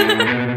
Ha ha ha!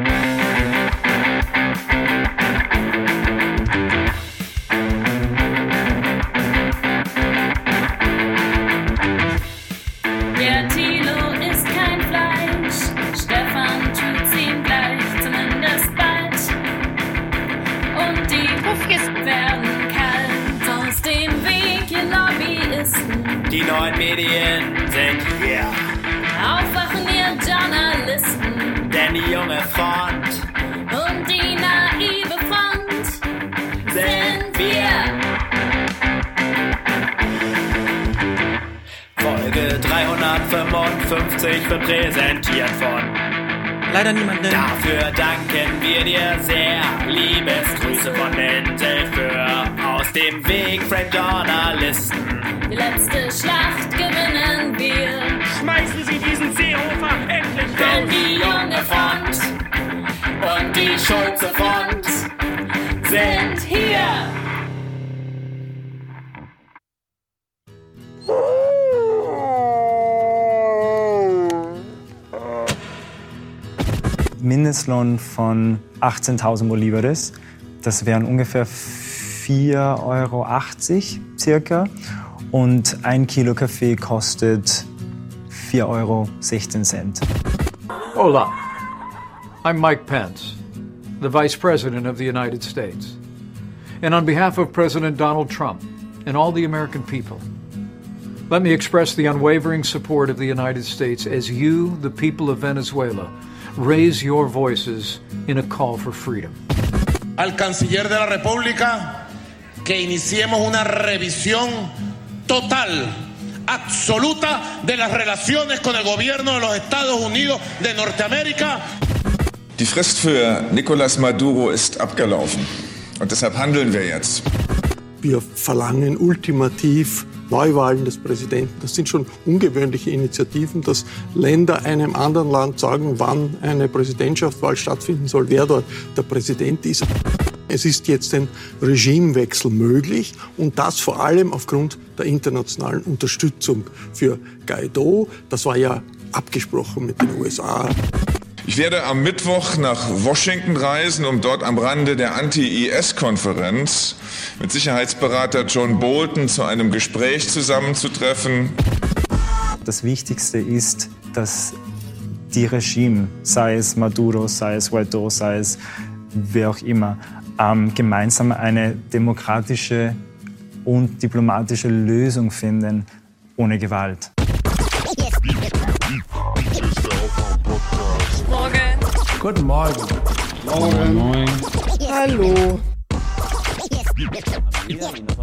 18.000 Bolivares. Das wären ungefähr 4,80 Euro circa. Und ein Kilo Kaffee kostet 4,16 Euro. Hola. I'm Mike Pence, the Vice President of the United States. And on behalf of President Donald Trump and all the American people, let me express the unwavering support of the United States as you, the people of Venezuela, raise your voices in a call for freedom. al canciller de la República que iniciemos una revisión total, absoluta de las relaciones con el gobierno de los Estados Unidos de Norteamérica. Die Frist für Nicolás Maduro ist abgelaufen. Und deshalb handeln wir jetzt. Wir verlangen ultimativ Neuwahlen des Präsidenten. Das sind schon ungewöhnliche Initiativen, dass Länder einem anderen Land sagen, wann eine Präsidentschaftswahl stattfinden soll, wer dort der Präsident ist. Es ist jetzt ein Regimewechsel möglich und das vor allem aufgrund der internationalen Unterstützung für Guaido. Das war ja abgesprochen mit den USA. Ich werde am Mittwoch nach Washington reisen, um dort am Rande der Anti-IS-Konferenz mit Sicherheitsberater John Bolton zu einem Gespräch zusammenzutreffen. Das Wichtigste ist, dass die Regime, sei es Maduro, sei es Guaido, sei es wer auch immer, ähm, gemeinsam eine demokratische und diplomatische Lösung finden, ohne Gewalt. Morgen. Guten Morgen. Hallo.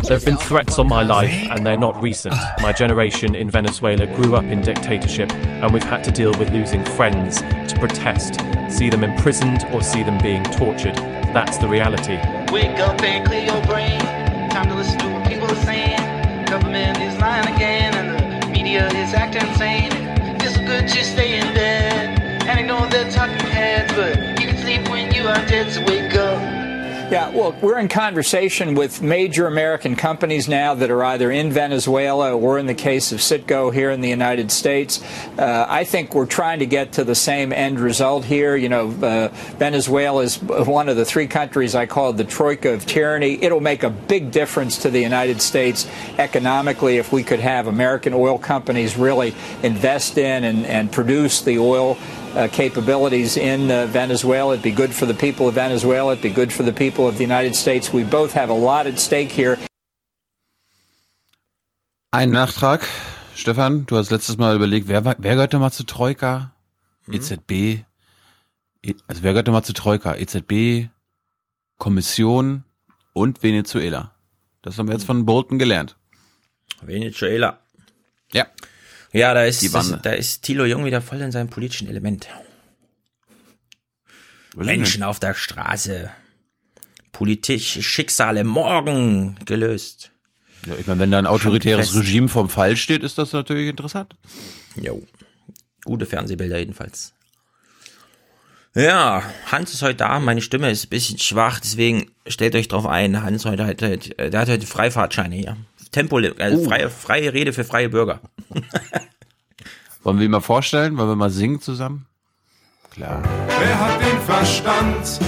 There have been threats on my life, and they're not recent. My generation in Venezuela grew up in dictatorship, and we've had to deal with losing friends to protest, see them imprisoned, or see them being tortured. That's the reality. Wake up and clear your brain. Time to listen to what people are saying. Government is lying again, and the media is acting insane. It's good to stay in bed and ignore the talking but you can sleep when you are dead, so wake up. Yeah, well, we're in conversation with major American companies now that are either in Venezuela or, in the case of Citgo, here in the United States. Uh, I think we're trying to get to the same end result here. You know, uh, Venezuela is one of the three countries I call the troika of tyranny. It'll make a big difference to the United States economically if we could have American oil companies really invest in and, and produce the oil uh, capabilities in uh, Venezuela. It'd be good for the people of Venezuela. It'd be good for the people of the United States. We both have a lot at stake here. Ein Nachtrag. Stefan, du hast letztes Mal überlegt, wer, wer gehört mal zu Troika? EZB. E- Also wer gehört mal zu Troika? EZB, Kommission und Venezuela. Das haben wir jetzt von Bolton gelernt. Venezuela. Ja. Ja, da ist, das, da ist Thilo Jung wieder voll in seinem politischen Element. Menschen auf der Straße. Politische Schicksale morgen gelöst. Ja, ich meine, wenn da ein autoritäres. Regime vom Fall steht, ist das natürlich interessant. Jo. Gute Fernsehbilder jedenfalls. Ja, Hans ist heute da, meine Stimme ist ein bisschen schwach, deswegen stellt euch drauf ein, Hans heute hat, hat, der hat heute Freifahrtscheine hier. Tempo, also Oh. freie, freie Rede für freie Bürger. Wollen wir ihn mal vorstellen? Wollen wir mal singen zusammen? Klar. Wer hat den Verstand?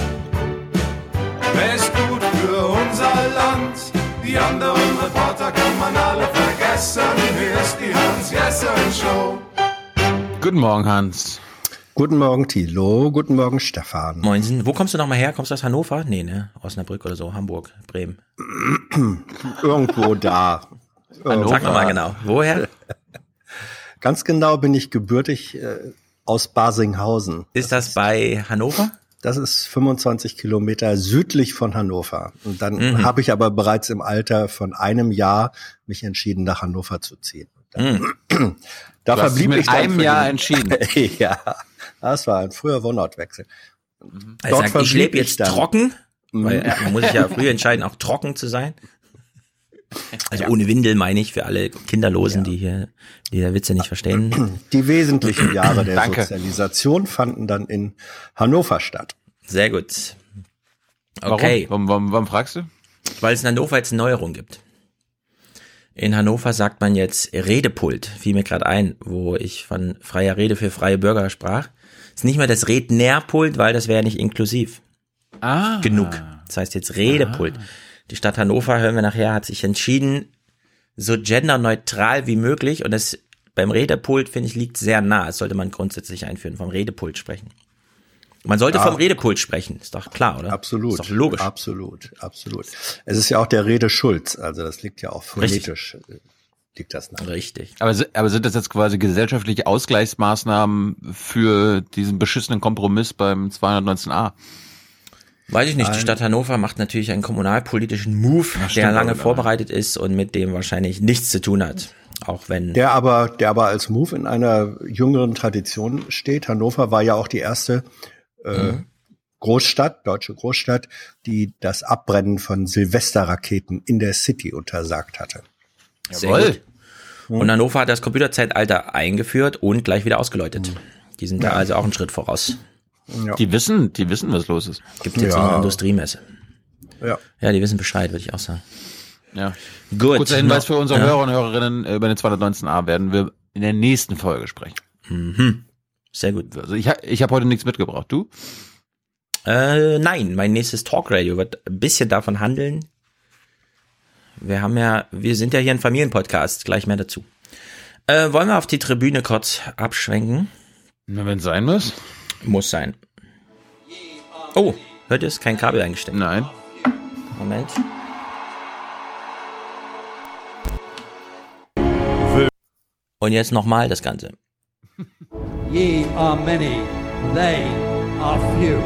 Wer ist gut für unser Land? Die anderen Reporter kann man alle vergessen. Hier ist die Hans-Jessen-Show. Guten Morgen, Hans. Guten Morgen, Thilo. Guten Morgen, Stefan. Moinsen. Wo kommst du nochmal her? Kommst du aus Hannover? Nee, ne? Osnabrück oder so. Hamburg, Bremen. Irgendwo da. Hannover. Sag mal genau. Woher? Ganz genau bin ich gebürtig äh, aus Basinghausen. Ist das, das bei Hannover? Das ist 25 Kilometer südlich von Hannover. Und dann mhm. habe ich aber bereits im Alter von einem Jahr mich entschieden, nach Hannover zu ziehen. Dann, mhm. da verblieb ich einem Jahr entschieden. ja, das war ein früher Wohnortwechsel. Mhm. Also Dort sagt, ich lebe jetzt dann. trocken, weil man muss sich ja früh entscheiden, auch trocken zu sein. Also ja. ohne Windel meine ich für alle Kinderlosen, ja. die hier die der Witze nicht verstehen. Die wesentlichen Jahre der Sozialisation fanden dann in Hannover statt. Sehr gut. Okay. Warum? Warum, warum, warum fragst du? Weil es in Hannover jetzt eine Neuerung gibt. In Hannover sagt man jetzt Redepult, fiel mir gerade ein, wo ich von freier Rede für freie Bürger sprach. Ist nicht mehr das Rednerpult, weil das wäre nicht inklusiv. Ah. Genug. Das heißt jetzt Redepult. Ah. Die Stadt Hannover, hören wir nachher, hat sich entschieden, so genderneutral wie möglich und das beim Redepult, finde ich, liegt sehr nah. Das sollte man grundsätzlich einführen, vom Redepult sprechen. Man sollte ja, vom Redepult sprechen, ist doch klar, oder? Absolut. Ist doch logisch. Absolut, absolut. Es ist ja auch der Redeschulz, also das liegt ja auch phonetisch. Richtig. Liegt das nach. Richtig. Aber, aber sind das jetzt quasi gesellschaftliche Ausgleichsmaßnahmen für diesen beschissenen Kompromiss beim 219a? Weiß ich nicht. Die Stadt Hannover macht natürlich einen kommunalpolitischen Move, Ach, der lange vorbereitet ist und mit dem wahrscheinlich nichts zu tun hat. Auch wenn. Der aber, der aber als Move in einer jüngeren Tradition steht. Hannover war ja auch die erste äh, mhm. Großstadt, deutsche Großstadt, die das Abbrennen von Silvesterraketen in der City untersagt hatte. Sehr Jawohl. gut. Mhm. Und Hannover hat das Computerzeitalter eingeführt und gleich wieder ausgeläutet. Mhm. Die sind da also auch einen Schritt voraus. Ja. Die wissen, die wissen, was los ist. Gibt jetzt ja. noch eine Industriemesse. Ja. Ja, die wissen Bescheid, würde ich auch sagen. Ja. Gut. Kurzer Hinweis für unsere ja. Hörer und Hörerinnen, über den 219a werden wir in der nächsten Folge sprechen. Mhm. Sehr gut. Also ich, ich habe heute nichts mitgebracht. Du? Äh, nein, mein nächstes Talkradio wird ein bisschen davon handeln. Wir haben ja, wir sind ja hier ein Familienpodcast, gleich mehr dazu. Äh, wollen wir auf die Tribüne kurz abschwenken? Na, wenn es sein muss. Muss sein. Oh, hört ihr es? Kein Kabel eingesteckt. Nein. Moment. Und jetzt nochmal das Ganze. Ye are many, they are few.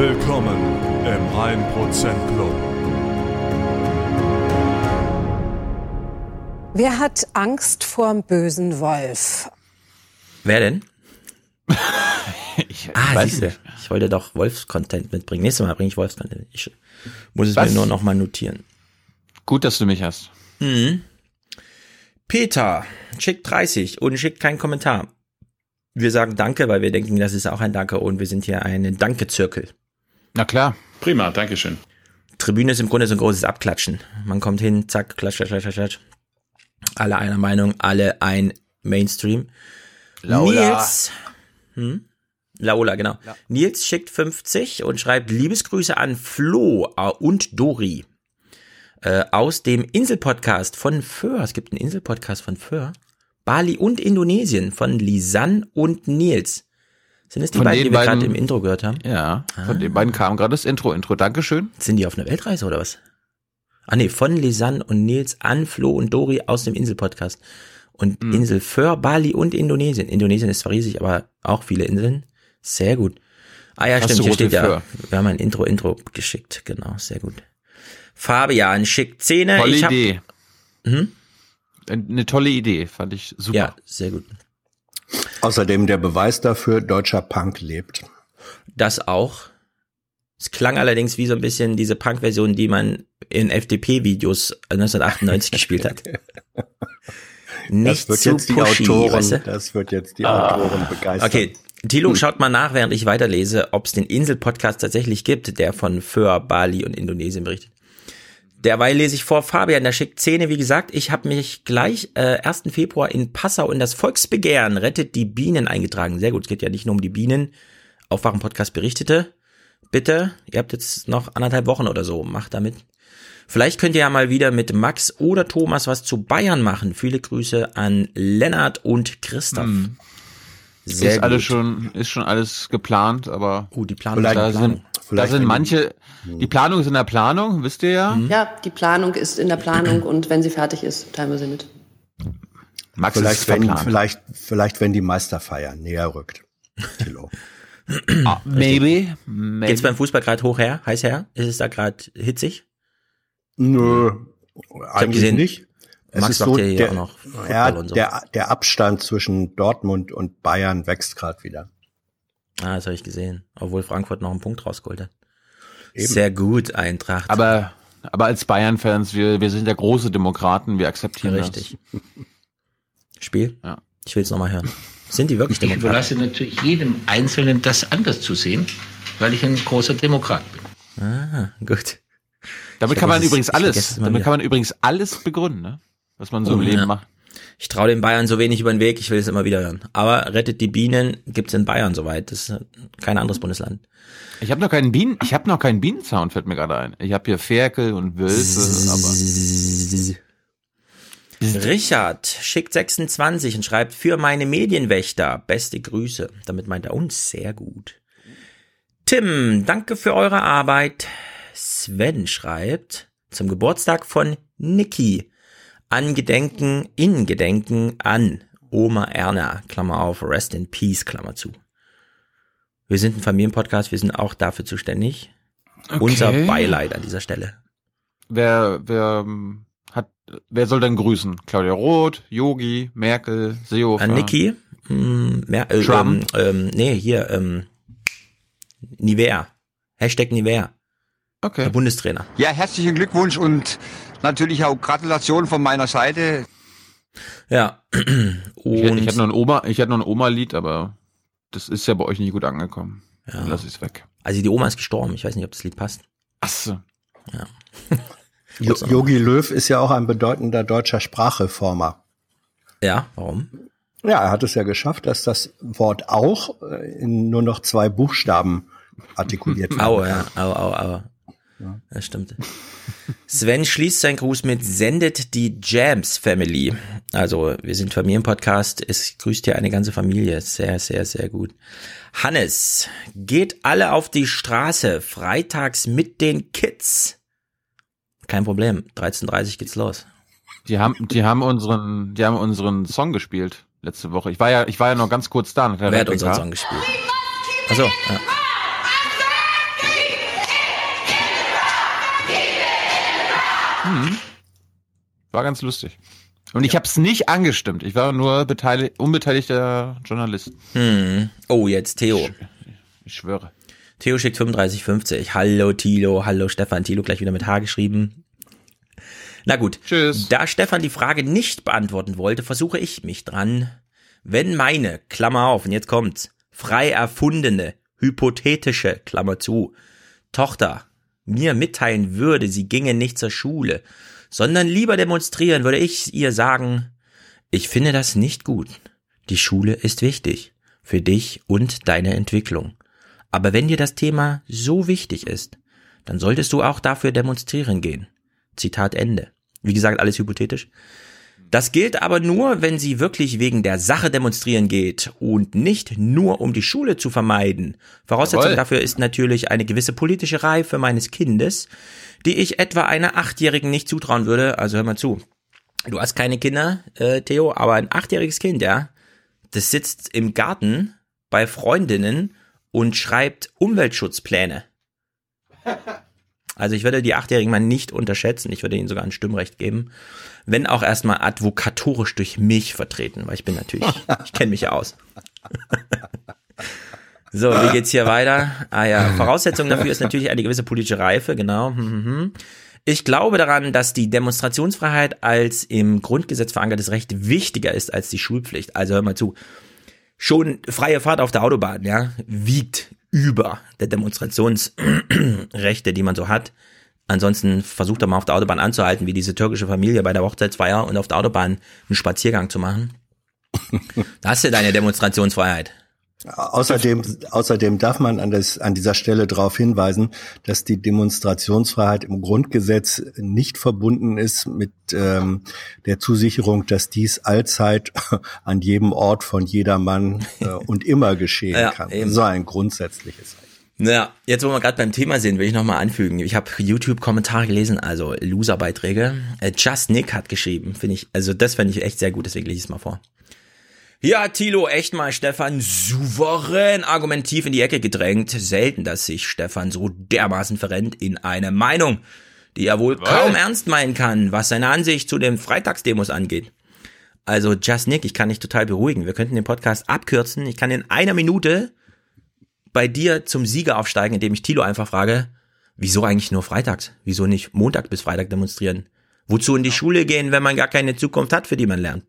Willkommen im 1% Club. Wer hat Angst vorm bösen Wolf? Wer denn? ich ah, weiß nicht. Ich wollte doch Wolfs-Content mitbringen. Nächstes Mal bringe ich Wolfs-Content. Ich muss es Was? mir nur noch mal notieren. Gut, dass du mich hast. Mhm. Peter schickt 30 und schickt keinen Kommentar. Wir sagen Danke, weil wir denken, das ist auch ein Danke und wir sind hier ein Danke-Zirkel. Na klar. Prima, Dankeschön. Tribüne ist im Grunde so ein großes Abklatschen. Man kommt hin, zack, klatsch, klatsch, klatsch, klatsch alle einer Meinung, alle ein Mainstream. Laola. Nils, hm? Laola, genau. Ja. Nils schickt 50 und schreibt Liebesgrüße an Flo äh, und Dori äh, aus dem Inselpodcast von Föhr. Es gibt einen Inselpodcast von Föhr. Bali und Indonesien von Lisanne und Nils. Sind es die von beiden, die wir gerade im Intro gehört haben? Ja, ah. von den beiden kam gerade das Intro. Intro, Dankeschön. Sind die auf einer Weltreise oder was? ah nee, von Lisanne und Nils an Flo und Dori aus dem Insel-Podcast. Und mhm. Insel Föhr, Bali und Indonesien. Indonesien ist zwar riesig, aber auch viele Inseln. Sehr gut. Ah ja, Hast stimmt, hier steht ja, wir haben ein Intro, Intro geschickt. Genau, sehr gut. Fabian schickt Zähne. Tolle ich hab, Idee. Hm? Eine tolle Idee, fand ich super. Ja, sehr gut. Außerdem der Beweis dafür, deutscher Punk lebt. Das auch. Es klang allerdings wie so ein bisschen diese Punk-Version, die man in FDP-Videos 1998 gespielt hat. Nicht das wird zu jetzt pushy, die Autoren, weißt du? das wird jetzt die Autoren ah. begeistern. Okay, Tilo, schaut mal nach, während ich weiterlese, ob es den Insel-Podcast tatsächlich gibt, der von Föhr, Bali und Indonesien berichtet. Derweil lese ich vor Fabian, der schickt Szene, wie gesagt, ich habe mich gleich äh, 1. Februar in Passau in das Volksbegehren rettet die Bienen eingetragen. Sehr gut, es geht ja nicht nur um die Bienen. Aufwachen-Podcast berichtete. Bitte, ihr habt jetzt noch anderthalb Wochen oder so, macht damit. Vielleicht könnt ihr ja mal wieder mit Max oder Thomas was zu Bayern machen. Viele Grüße an Lennart und Christoph. Hm. Sehr ist alles gut. schon, ist schon alles geplant, aber uh, die Planung da ist in sind, Planung. da Vielleicht sind manche, die Planung ist in der Planung, wisst ihr ja. Mhm. Ja, die Planung ist in der Planung und wenn sie fertig ist, teilen wir sie mit. Max ist Vielleicht wenn, verplant. vielleicht, vielleicht wenn die Meisterfeier näher rückt. Thilo. Ah, maybe, maybe. Geht's beim Fußball gerade hoch her, heiß her? Ist es da gerade hitzig? Nö, eigentlich gesehen, nicht. Es Max ist so, ja hier der, auch noch Football ja, und so. der, der Abstand zwischen Dortmund und Bayern wächst gerade wieder. Ah, das habe ich gesehen. Obwohl Frankfurt noch einen Punkt rausgeholt hat. Eben. Sehr gut, Eintracht. Aber, aber als Bayern-Fans, wir, wir sind ja große Demokraten, wir akzeptieren Richtig. Spiel? Ja. Ich will es nochmal hören. Sind die wirklich Ich Demokraten? überlasse natürlich jedem Einzelnen, das anders zu sehen, weil ich ein großer Demokrat bin. Ah, gut. Damit Ich kann man übrigens ich alles, damit wieder. kann man übrigens alles begründen, ne? Was man so im Oh, Leben ja. macht. Ich traue den Bayern so wenig über den Weg, ich will es immer wieder hören. Aber rettet die Bienen gibt's in Bayern soweit. Das ist kein anderes Bundesland. Ich habe noch keinen Bienen, ich habe noch keinen Bienensound, fällt mir gerade ein. Ich habe hier Ferkel und Wölfe, aber Richard schickt 26 und schreibt für meine Medienwächter beste Grüße. Damit meint er uns sehr gut. Tim, danke für eure Arbeit. Sven schreibt zum Geburtstag von Niki. Angedenken, in Gedenken an Oma Erna, Klammer auf, Rest in Peace, Klammer zu. Wir sind ein Familienpodcast, wir sind auch dafür zuständig. Okay. Unser Beileid an dieser Stelle. wer, wer ähm, hat, wer soll denn grüßen? Claudia Roth, Yogi, Merkel, Seehofer. An Niki? Hm, mehr, äh, Trump? Ähm, ähm, nee, hier, ähm, Nivea. Hashtag Nivea. Okay. Der Bundestrainer. Ja, herzlichen Glückwunsch und natürlich auch Gratulation von meiner Seite. Ja. Ich, hätte- ich hätte noch ein Oma, ich hätte noch ein Oma-Lied, aber das ist ja bei euch nicht gut angekommen. Ja. Dann lass ich's weg. Also die Oma ist gestorben. Ich weiß nicht, ob das Lied passt. Ach so. Ja. Yogi Löw ist ja auch ein bedeutender deutscher Sprachreformer. Ja, warum? Ja, er hat es ja geschafft, dass das Wort auch äh, in nur noch zwei Buchstaben artikuliert wird. Au, ja, au, au, au. Das stimmt. Sven schließt seinen Gruß mit sendet die Jams Family. Also, wir sind Familienpodcast. Es grüßt hier eine ganze Familie. Sehr, sehr, sehr gut. Hannes, geht alle auf die Straße. Freitags mit den Kids. Kein Problem. 13.30 geht's los. Die haben, die haben unseren, die haben unseren Song gespielt letzte Woche. Ich war ja, ich war ja noch ganz kurz da. Wer hat unseren Song gespielt? Achso, ja. Mhm. War ganz lustig. Und ich habe es nicht angestimmt. Ich war nur beteiligt, unbeteiligter Journalist. Hm. Oh, jetzt Theo. Ich schwöre. Theo schickt 3550. Hallo Tilo, hallo Stefan. Tilo gleich wieder mit H geschrieben. Na gut. Tschüss. Da Stefan die Frage nicht beantworten wollte, versuche ich mich dran. Wenn meine, Klammer auf, und jetzt kommt's, frei erfundene, hypothetische, Klammer zu, Tochter mir mitteilen würde, sie ginge nicht zur Schule, sondern lieber demonstrieren, würde ich ihr sagen, ich finde das nicht gut. Die Schule ist wichtig. Für dich und deine Entwicklung. Aber wenn dir das Thema so wichtig ist, dann solltest du auch dafür demonstrieren gehen. Zitat Ende. Wie gesagt, alles hypothetisch. Das gilt aber nur, wenn sie wirklich wegen der Sache demonstrieren geht und nicht nur um die Schule zu vermeiden. Voraussetzung Jawohl. dafür ist natürlich eine gewisse politische Reife meines Kindes, die ich etwa einer Achtjährigen nicht zutrauen würde. Also hör mal zu. Du hast keine Kinder, äh, Theo, aber ein achtjähriges Kind, ja, das sitzt im Garten bei Freundinnen und schreibt Umweltschutzpläne. Also ich würde die Achtjährigen mal nicht unterschätzen. Ich würde ihnen sogar ein Stimmrecht geben. Wenn auch erstmal advokatorisch durch mich vertreten, weil ich bin natürlich, ich kenne mich ja aus. So, wie geht's hier weiter? Ah ja, Voraussetzung dafür ist natürlich eine gewisse politische Reife, genau. Hm, hm, hm. Ich glaube daran, dass die Demonstrationsfreiheit als im Grundgesetz verankertes Recht wichtiger ist als die Schulpflicht. Also hör mal zu. Schon freie Fahrt auf der Autobahn, ja, wiegt über der Demonstrationsrechte, die man so hat. Ansonsten versucht er mal auf der Autobahn anzuhalten, wie diese türkische Familie bei der Hochzeitsfeier und auf der Autobahn einen Spaziergang zu machen. Da hast du deine Demonstrationsfreiheit. Außerdem, außerdem darf man an, das, an dieser Stelle darauf hinweisen, dass die Demonstrationsfreiheit im Grundgesetz nicht verbunden ist mit ähm, der Zusicherung, dass dies allzeit an jedem Ort von jedermann äh, und immer geschehen Ja, kann. eben. So ein grundsätzliches Recht. Naja, jetzt wo wir gerade beim Thema sind, will ich nochmal anfügen. Ich habe YouTube-Kommentare gelesen, also Loser-Beiträge. Äh, Just Nick hat geschrieben, finde ich, also das fände ich echt sehr gut, deswegen lese ich es mal vor. Ja, Tilo, echt mal Stefan souverän argumentiv in die Ecke gedrängt. Selten, dass sich Stefan so dermaßen verrennt in eine Meinung, die er wohl kaum ernst meinen kann, was seine Ansicht zu den Freitagsdemos angeht. Also, Just Nick, ich kann dich total beruhigen. Wir könnten den Podcast abkürzen. Ich kann in einer Minute bei dir zum Sieger aufsteigen, indem ich Tilo einfach frage, wieso eigentlich nur freitags? Wieso nicht Montag bis Freitag demonstrieren? Wozu in die Schule gehen, wenn man gar keine Zukunft hat, für die man lernt?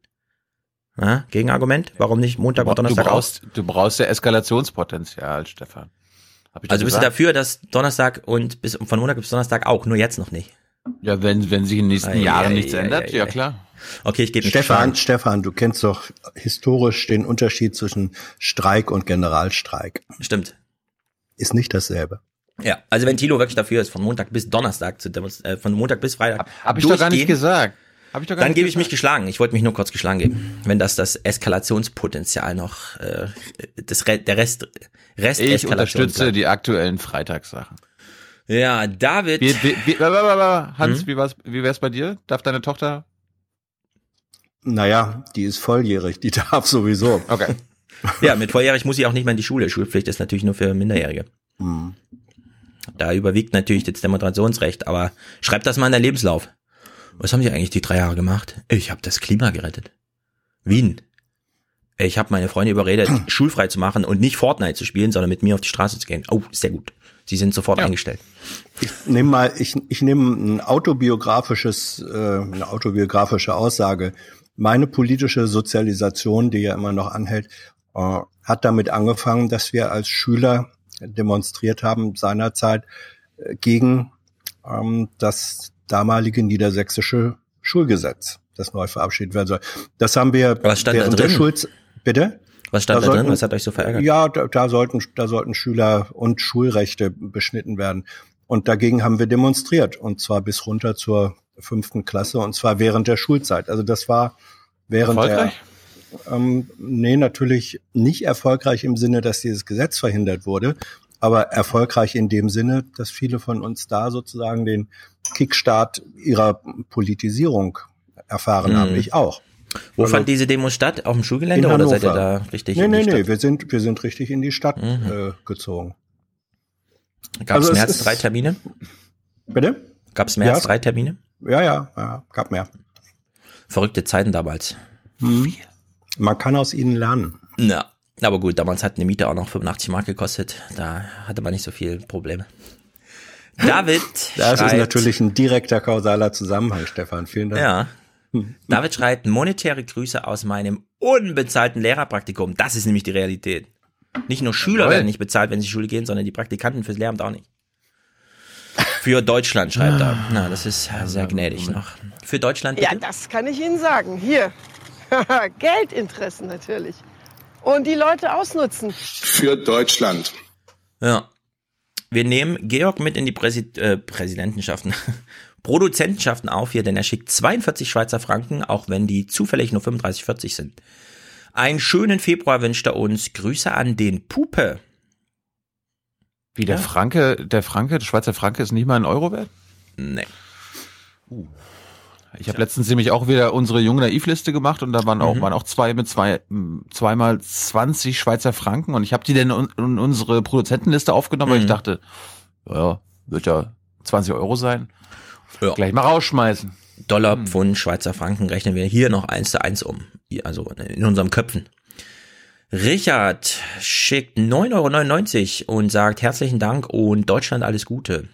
Ja, Gegenargument? Warum nicht Montag und Du Donnerstag auch? brauchst, du brauchst ja Eskalationspotenzial, Stefan. Hab Also bist du dafür, dass Donnerstag und bis von Montag bis Donnerstag auch, nur jetzt noch nicht. Ja, wenn, wenn sich in den nächsten Ei, Jahren ei, nichts ei, ändert, ja klar. Okay, ich gebe Stefan. Stefan, du kennst doch historisch den Unterschied zwischen Streik und Generalstreik. Stimmt. Ist nicht dasselbe. Ja, also wenn Tilo wirklich dafür ist, von Montag bis Donnerstag zu äh, von Montag bis Freitag. Hab ich doch gar nicht gesagt. Hab ich doch gar Dann gebe ich mich geschlagen. Ich wollte mich nur kurz geschlagen geben. Wenn das das Eskalationspotenzial noch, äh, das Re der Rest, Rest Ich unterstütze die aktuellen Freitagssachen. Ja, David. Wie, wie, wie, Hans, Hm? wie, war's, wie wär's bei dir? Darf deine Tochter? Naja, die ist volljährig, die darf sowieso. Okay. Ja, mit volljährig muss ich auch nicht mehr in die Schule. Schulpflicht ist natürlich nur für Minderjährige. Hm. Da überwiegt natürlich das Demonstrationsrecht, aber schreibt das mal in der Lebenslauf. Was haben die eigentlich die drei Jahre gemacht? Ich habe das Klima gerettet. Wien. Ich habe meine Freunde überredet, schulfrei zu machen und nicht Fortnite zu spielen, sondern mit mir auf die Straße zu gehen. Oh, sehr gut. Sie sind sofort eingestellt. Nimm mal, ich, ich nehme ein autobiografisches, äh, eine autobiografische Aussage. Meine politische Sozialisation, die ja immer noch anhält, äh, hat damit angefangen, dass wir als Schüler demonstriert haben seinerzeit äh, gegen ähm, das damalige niedersächsische Schulgesetz, das neu verabschiedet werden soll. Das haben wir Was stand da während der drin? Schulz bitte? Was stand da, sollten- drin? Was hat euch so verärgert? Ja, da, da sollten da sollten Schüler und Schulrechte beschnitten werden. Und dagegen haben wir demonstriert und zwar bis runter zur fünften Klasse und zwar während der Schulzeit. Also das war während Erfolgreich? der ähm, nee natürlich nicht erfolgreich im Sinne, dass dieses Gesetz verhindert wurde, aber erfolgreich in dem Sinne, dass viele von uns da sozusagen den Kickstart ihrer Politisierung erfahren Mhm. haben. Ich auch. Wo Also- fand diese Demo statt? Auf dem Schulgelände oder seid ihr da richtig Nee, in nee, die nee, Stadt? Mhm. wir sind, wir sind richtig in die Stadt äh, gezogen. Gab es Also es mehr als drei Termine? Bitte? Gab es mehr Ja, als drei Termine? Ja, ja, ja, gab mehr. Verrückte Zeiten damals. Hm. Man kann aus ihnen lernen. Ja, aber gut, damals hat eine Miete auch noch 85 Mark gekostet. Da hatte man nicht so viel Probleme. David Das ist schreibt, natürlich ein direkter kausaler Zusammenhang, Stefan. Vielen Dank. Ja. David schreibt monetäre Grüße aus meinem unbezahlten Lehrerpraktikum. Das ist nämlich die Realität. Nicht nur Schüler Jawohl. werden nicht bezahlt, wenn sie zur Schule gehen, sondern die Praktikanten fürs Lehramt auch nicht. Für Deutschland schreibt er. Na, das ist sehr gnädig noch. Für Deutschland bitte? Ja, das kann ich Ihnen sagen. Hier. Geldinteressen natürlich. Und die Leute ausnutzen. Für Deutschland. Ja. Wir nehmen Georg mit in die Präsi äh, Präsidentenschaften, Produzentenschaften auf hier, denn er schickt 42 Schweizer Franken, auch wenn die zufällig nur 35, 40 sind. Einen schönen Februar wünscht er uns. Grüße an den Pupe. Wie der Ja. Franke, der Franke, der Schweizer Franke ist nicht mal ein Euro wert? Nee. Ich habe letztens nämlich auch wieder unsere junge Naivliste gemacht und da waren auch, Mhm. waren auch zwei mit zwei, zweimal 20 Schweizer Franken und ich habe die dann in, in unsere Produzentenliste aufgenommen, weil ich Mhm. dachte, ja, wird ja 20 Euro sein. Ja. Gleich mal rausschmeißen. Dollar, Pfund, Schweizer Franken rechnen wir hier noch eins zu eins um. Also in unseren Köpfen. Richard schickt 9,99 Euro und sagt herzlichen Dank und Deutschland alles Gute.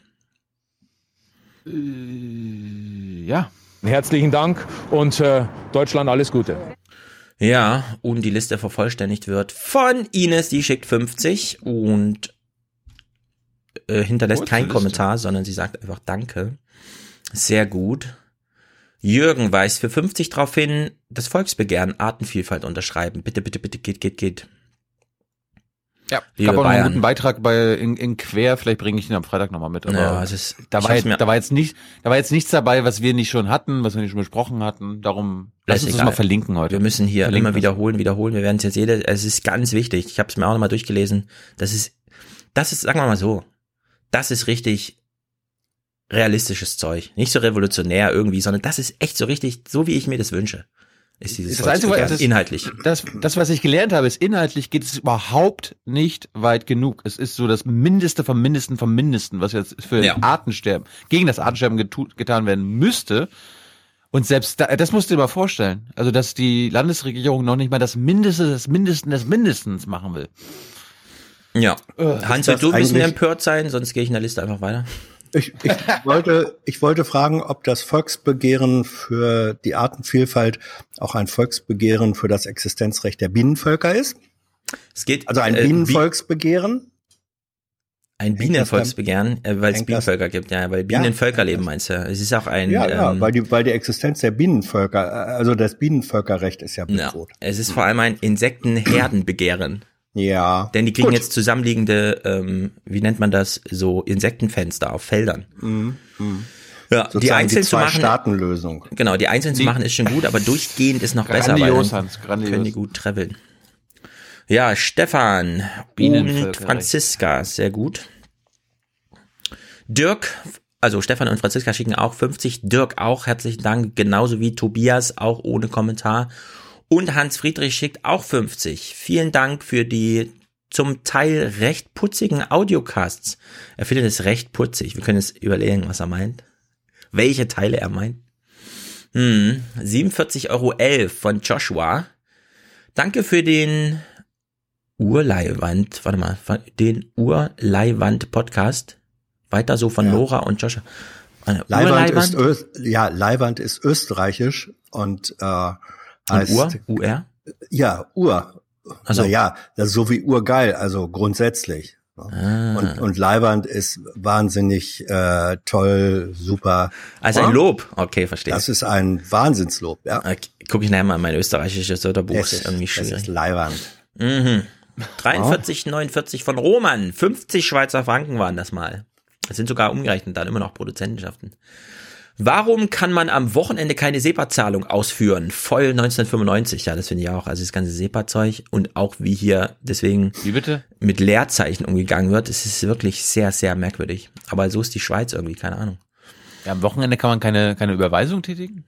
Ja. Herzlichen Dank und äh, Deutschland alles Gute. Ja, und die Liste vervollständigt wird von Ines, die schickt 50 und äh, hinterlässt Kurze keinen Liste. Kommentar, sondern sie sagt einfach Danke. Sehr gut. Jürgen weist für 50 darauf hin, das Volksbegehren Artenvielfalt unterschreiben. Bitte, bitte, bitte, geht, geht, geht. Ja, Liebe gab auch noch einen Bayern. guten Beitrag bei in, in Quer, vielleicht bringe ich ihn am Freitag nochmal mit. Aber Ja, es ist- da, war da war jetzt nicht, da war jetzt nichts dabei, was wir nicht schon hatten, was wir nicht schon besprochen hatten. Darum lass uns das egal. mal verlinken heute. Wir müssen hier Verlinken immer das. wiederholen, wiederholen. Wir werden es jetzt jede, es ist ganz wichtig. Ich habe es mir auch nochmal durchgelesen. Das ist, das ist, sagen wir mal so, das ist richtig realistisches Zeug. Nicht so revolutionär irgendwie, sondern das ist echt so richtig, so wie ich mir das wünsche. Ist dieses Das Einzige, das- inhaltlich. Das, das, was ich gelernt habe, ist inhaltlich geht es überhaupt nicht weit genug. Es ist so das Mindeste vom Mindesten vom Mindesten, was jetzt für Ja. Artensterben, gegen das Artensterben getu, getan werden müsste. Und selbst da, das musst du dir mal vorstellen. Also, dass die Landesregierung noch nicht mal das Mindeste des Mindesten des Mindestens machen will. Ja. Äh, Hans, das du ein bisschen empört sein, sonst gehe ich in der Liste einfach weiter. Ich, ich, wollte, ich wollte fragen, ob das Volksbegehren für die Artenvielfalt auch ein Volksbegehren für das Existenzrecht der Bienenvölker ist. Es geht, Also ein äh, Bienenvolksbegehren. Ein Bienenvolksbegehren, äh, weil es Bienenvölker gibt, ja, weil Bienen Ja, Völkerleben meinst du. Es ist auch ein, Ja, ja, ähm, weil die, weil die Existenz der Bienenvölker, äh, also das Bienenvölkerrecht ist ja ja, bedroht. es ist vor allem ein Insektenherdenbegehren. Ja. Denn die kriegen Gut. jetzt zusammenliegende, ähm, wie nennt man das, so Insektenfenster auf Feldern. Mhm. Mhm. Ja, die Sozusagen einzeln die zu machen, Zwei-Staaten-Lösung. genau, die einzeln zu Die- machen ist schon gut, aber durchgehend ist noch besser, weil dann grandios. können die gut traveln. Ja, Stefan und. Franziska, sehr gut. Dirk, also Stefan und Franziska schicken auch 50. Dirk auch, herzlichen Dank, genauso wie Tobias, auch ohne Kommentar. Und Hans Friedrich schickt auch 50. Vielen Dank für die zum Teil recht putzigen Audiocasts. Er findet es recht putzig. Wir können jetzt überlegen, was er meint. Welche Teile er meint. Hm, 47,11 Euro von Joshua. Danke für den Urleihwand, warte mal, den Urleihwand-Podcast. Weiter so von Ja. Nora und Joshua. Leihwand ist, Öst, ja, Leihwand ist österreichisch und äh, und heißt Ur, UR. ja Ur. Also- ja, das ist so wie urgeil, also grundsätzlich. Ah. Und, und Leihwand ist wahnsinnig äh, toll, super. Also ein Lob. Okay, verstehe. Das ist ein Wahnsinnslob, ja. Gucke ich nachher mal in mein österreichisches Wörterbuch. Ist ist, irgendwie schwierig. ist Leihwand. Mhm. 43, 49 von Roman. 50 Schweizer Franken waren das mal. Das sind sogar umgerechnet dann immer noch Produzentenschaften. Warum kann man am Wochenende keine SEPA-Zahlung ausführen? Voll 1995. Ja, das finde ich auch. Also das ganze SEPA-Zeug und auch wie hier deswegen Wie bitte? mit Leerzeichen umgegangen wird, es ist wirklich sehr, sehr merkwürdig. Aber so ist die Schweiz irgendwie, keine Ahnung. Ja, am Wochenende kann man keine, keine Überweisung tätigen?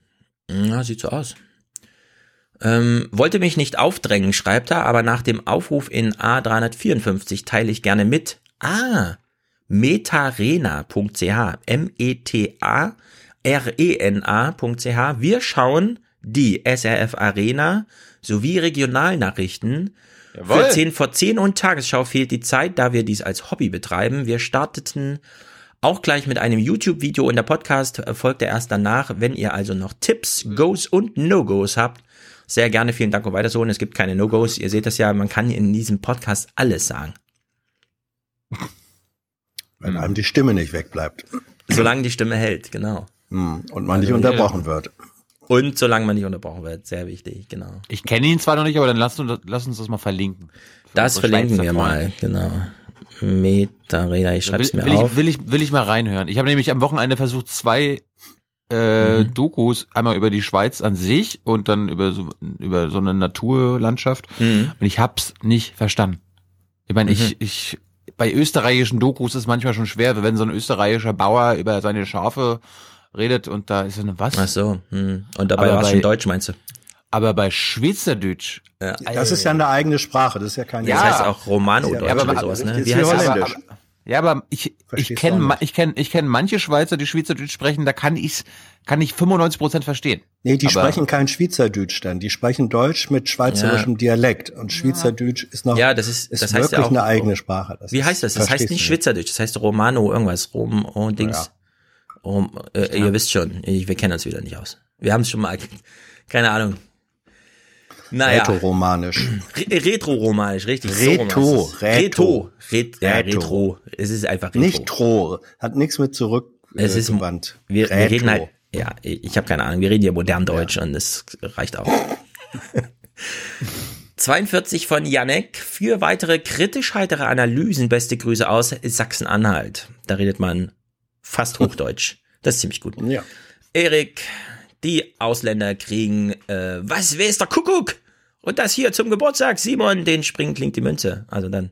Ja, sieht so aus. Ähm, wollte mich nicht aufdrängen, schreibt er, aber nach dem Aufruf in A354 teile ich gerne mit. Ah, metarena.ch, M-E-T-A-R-E-N-A.ch. Wir schauen die SRF Arena sowie Regionalnachrichten. Jawohl. Für 10 vor 10 und Tagesschau fehlt die Zeit, da wir dies als Hobby betreiben. Wir starteten auch gleich mit einem YouTube-Video und der Podcast folgt erst danach. Wenn ihr also noch Tipps, Goes und No-Goes habt, sehr gerne vielen Dank und weiter so. Und es gibt keine No-Goes. Ihr seht das ja, man kann in diesem Podcast alles sagen. Wenn einem die Stimme nicht wegbleibt. Solange die Stimme hält, genau. Hm, Und man nicht unterbrochen wird. Und solange man nicht unterbrochen wird, sehr wichtig, genau. Ich kenne ihn zwar noch nicht, aber dann lass uns, lass uns das mal verlinken. Das verlinken Schweizer wir mal, genau. Metarena, ich schreib's will, mir will, auf. ich, will, ich, will ich mal reinhören. Ich habe nämlich am Wochenende versucht, zwei äh, Mhm. Dokus, einmal über die Schweiz an sich und dann über so, über so eine Naturlandschaft. Mhm. Und ich hab's nicht verstanden. Ich meine, Mhm. ich, ich, bei österreichischen Dokus ist manchmal schon schwer, wenn so ein österreichischer Bauer über seine Schafe redet und da ist so eine was? Ach so, hm. und dabei war schon Deutsch, meinst du? Aber bei Schweizerdeutsch. Ja. Das ist ja eine eigene Sprache, das ist ja kein Das heißt auch Romano-Deutsch Ja, aber- oder sowas, ne? Wie heißt das? Ja, aber ich, ich Verstehst kenne ich kenn, ich kenn manche Schweizer, die Schweizerdeutsch sprechen, da kann ich kann ich 95 Prozent verstehen. Nee, die Aber- sprechen kein Schweizerdeutsch dann. Die sprechen Deutsch mit schweizerischem Dialekt. Und Schweizerdeutsch ist noch Ja, das ist, ist das heißt wirklich ja auch, eine eigene Sprache. Das Wie heißt das? Das heißt nicht Schweizerdeutsch, das heißt Romano, irgendwas, Rom, oh, Dings. Rom, äh, ihr wisst schon, ich, wir kennen uns wieder nicht aus. Wir haben es schon mal, keine Ahnung. Naja. Rätoromanisch. Re Retro-romanisch, richtig. Reto, so. Reto. Reto. Ret ja. Retro. Es ist einfach Retro. Nicht Tro. Hat nichts mit zurück äh, Es ist gewandt. Wir, wir Retro. reden halt, ja, ich habe keine Ahnung, wir reden ja modern Deutsch und das reicht auch. 42 von Janek. Für weitere kritisch heitere Analysen beste Grüße aus Sachsen-Anhalt. Da redet man fast Hochdeutsch. Das ist ziemlich gut. Ja. Erik, die Ausländer kriegen, äh, was, wer ist der Kuckuck? Und das hier zum Geburtstag, Simon, den springen klingt die Münze. Also dann.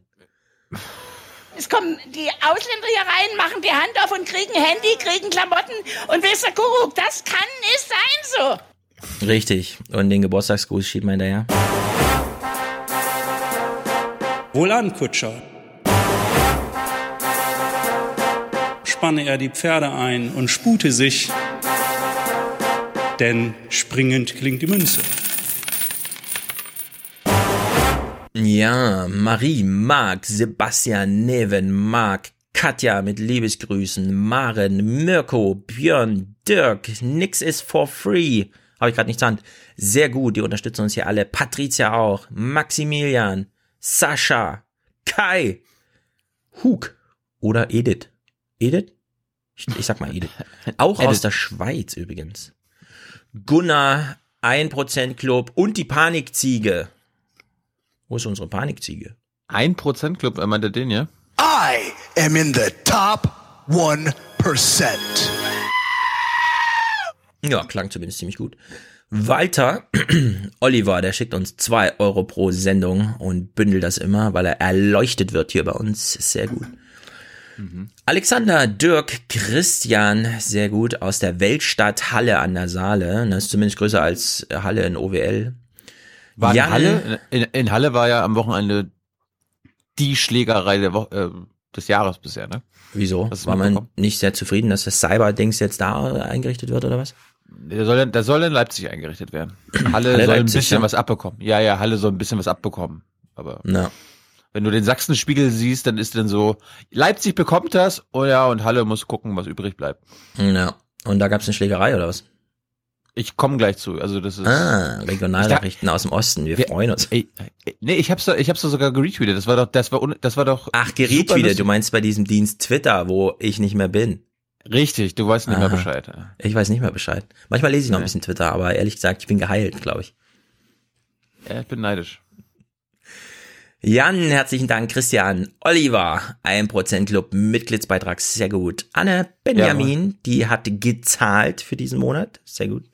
Es kommen die Ausländer hier rein, machen die Hand auf und kriegen Handy, kriegen Klamotten und wisst ihr, Kuckuck, das kann nicht sein so. Richtig. Und den Geburtstagsgruß schiebt man hinterher. Wohlan, Kutscher. Spanne er die Pferde ein und spute sich, denn springend klingt die Münze. Ja, Marie, Marc, Sebastian, Neven, Marc, Katja mit Liebesgrüßen, Maren, Mirko, Björn, Dirk, nix ist for free. Habe ich gerade nicht zur Hand. Sehr gut, die unterstützen uns hier alle. Patricia auch, Maximilian, Sascha, Kai, Hug oder Edith. Edith? Ich, ich sag mal Edith. Auch aus Edith. der Schweiz übrigens. Gunnar, 1% Club und die Panikziege. Wo ist unsere Panikziege? 1% Club, er meinte den, ja? I am in the top 1%. Ja, klang zumindest ziemlich gut. Walter, Oliver, der schickt uns zwei Euro pro Sendung und bündelt das immer, weil er erleuchtet wird hier bei uns. Sehr gut. Alexander, Dirk, Christian, sehr gut, aus der Weltstadt Halle an der Saale. Das ist zumindest größer als Halle in OWL. War in Jan- Halle? In, in Halle war ja am Wochenende die Schlägerei der Wo äh, des Jahres bisher, ne? Wieso? War man nicht sehr zufrieden, dass das Cyber-Dings jetzt da eingerichtet wird oder was? Der soll, der soll in Leipzig eingerichtet werden. Halle, Halle soll ein Leipzig, bisschen ja. was abbekommen. Ja, ja, Halle soll ein bisschen was abbekommen. Aber Na. Wenn du den Sachsenspiegel siehst, dann ist dann so, Leipzig bekommt das, oh ja, und Halle muss gucken, was übrig bleibt. Ja. Und da gab es eine Schlägerei oder was? Ich komme gleich zu. Also das ist. Ah, Regionalnachrichten aus dem Osten. Wir freuen uns. Ey, nee, ich hab's doch, ich hab's doch sogar geretweetet. Das war doch, das war, das war doch. Ach, lustig. Du meinst bei diesem Dienst Twitter, wo ich nicht mehr bin. Richtig, du weißt nicht mehr Aha. Bescheid. Ich weiß nicht mehr Bescheid. Manchmal lese ich noch ein Nee. bisschen Twitter, aber ehrlich gesagt, ich bin geheilt, glaube ich. Ja, ich bin neidisch. Jan, herzlichen Dank. Christian, Oliver, 1% Club, Mitgliedsbeitrag, sehr gut. Anne, Benjamin, die hat gezahlt für diesen Monat, sehr gut.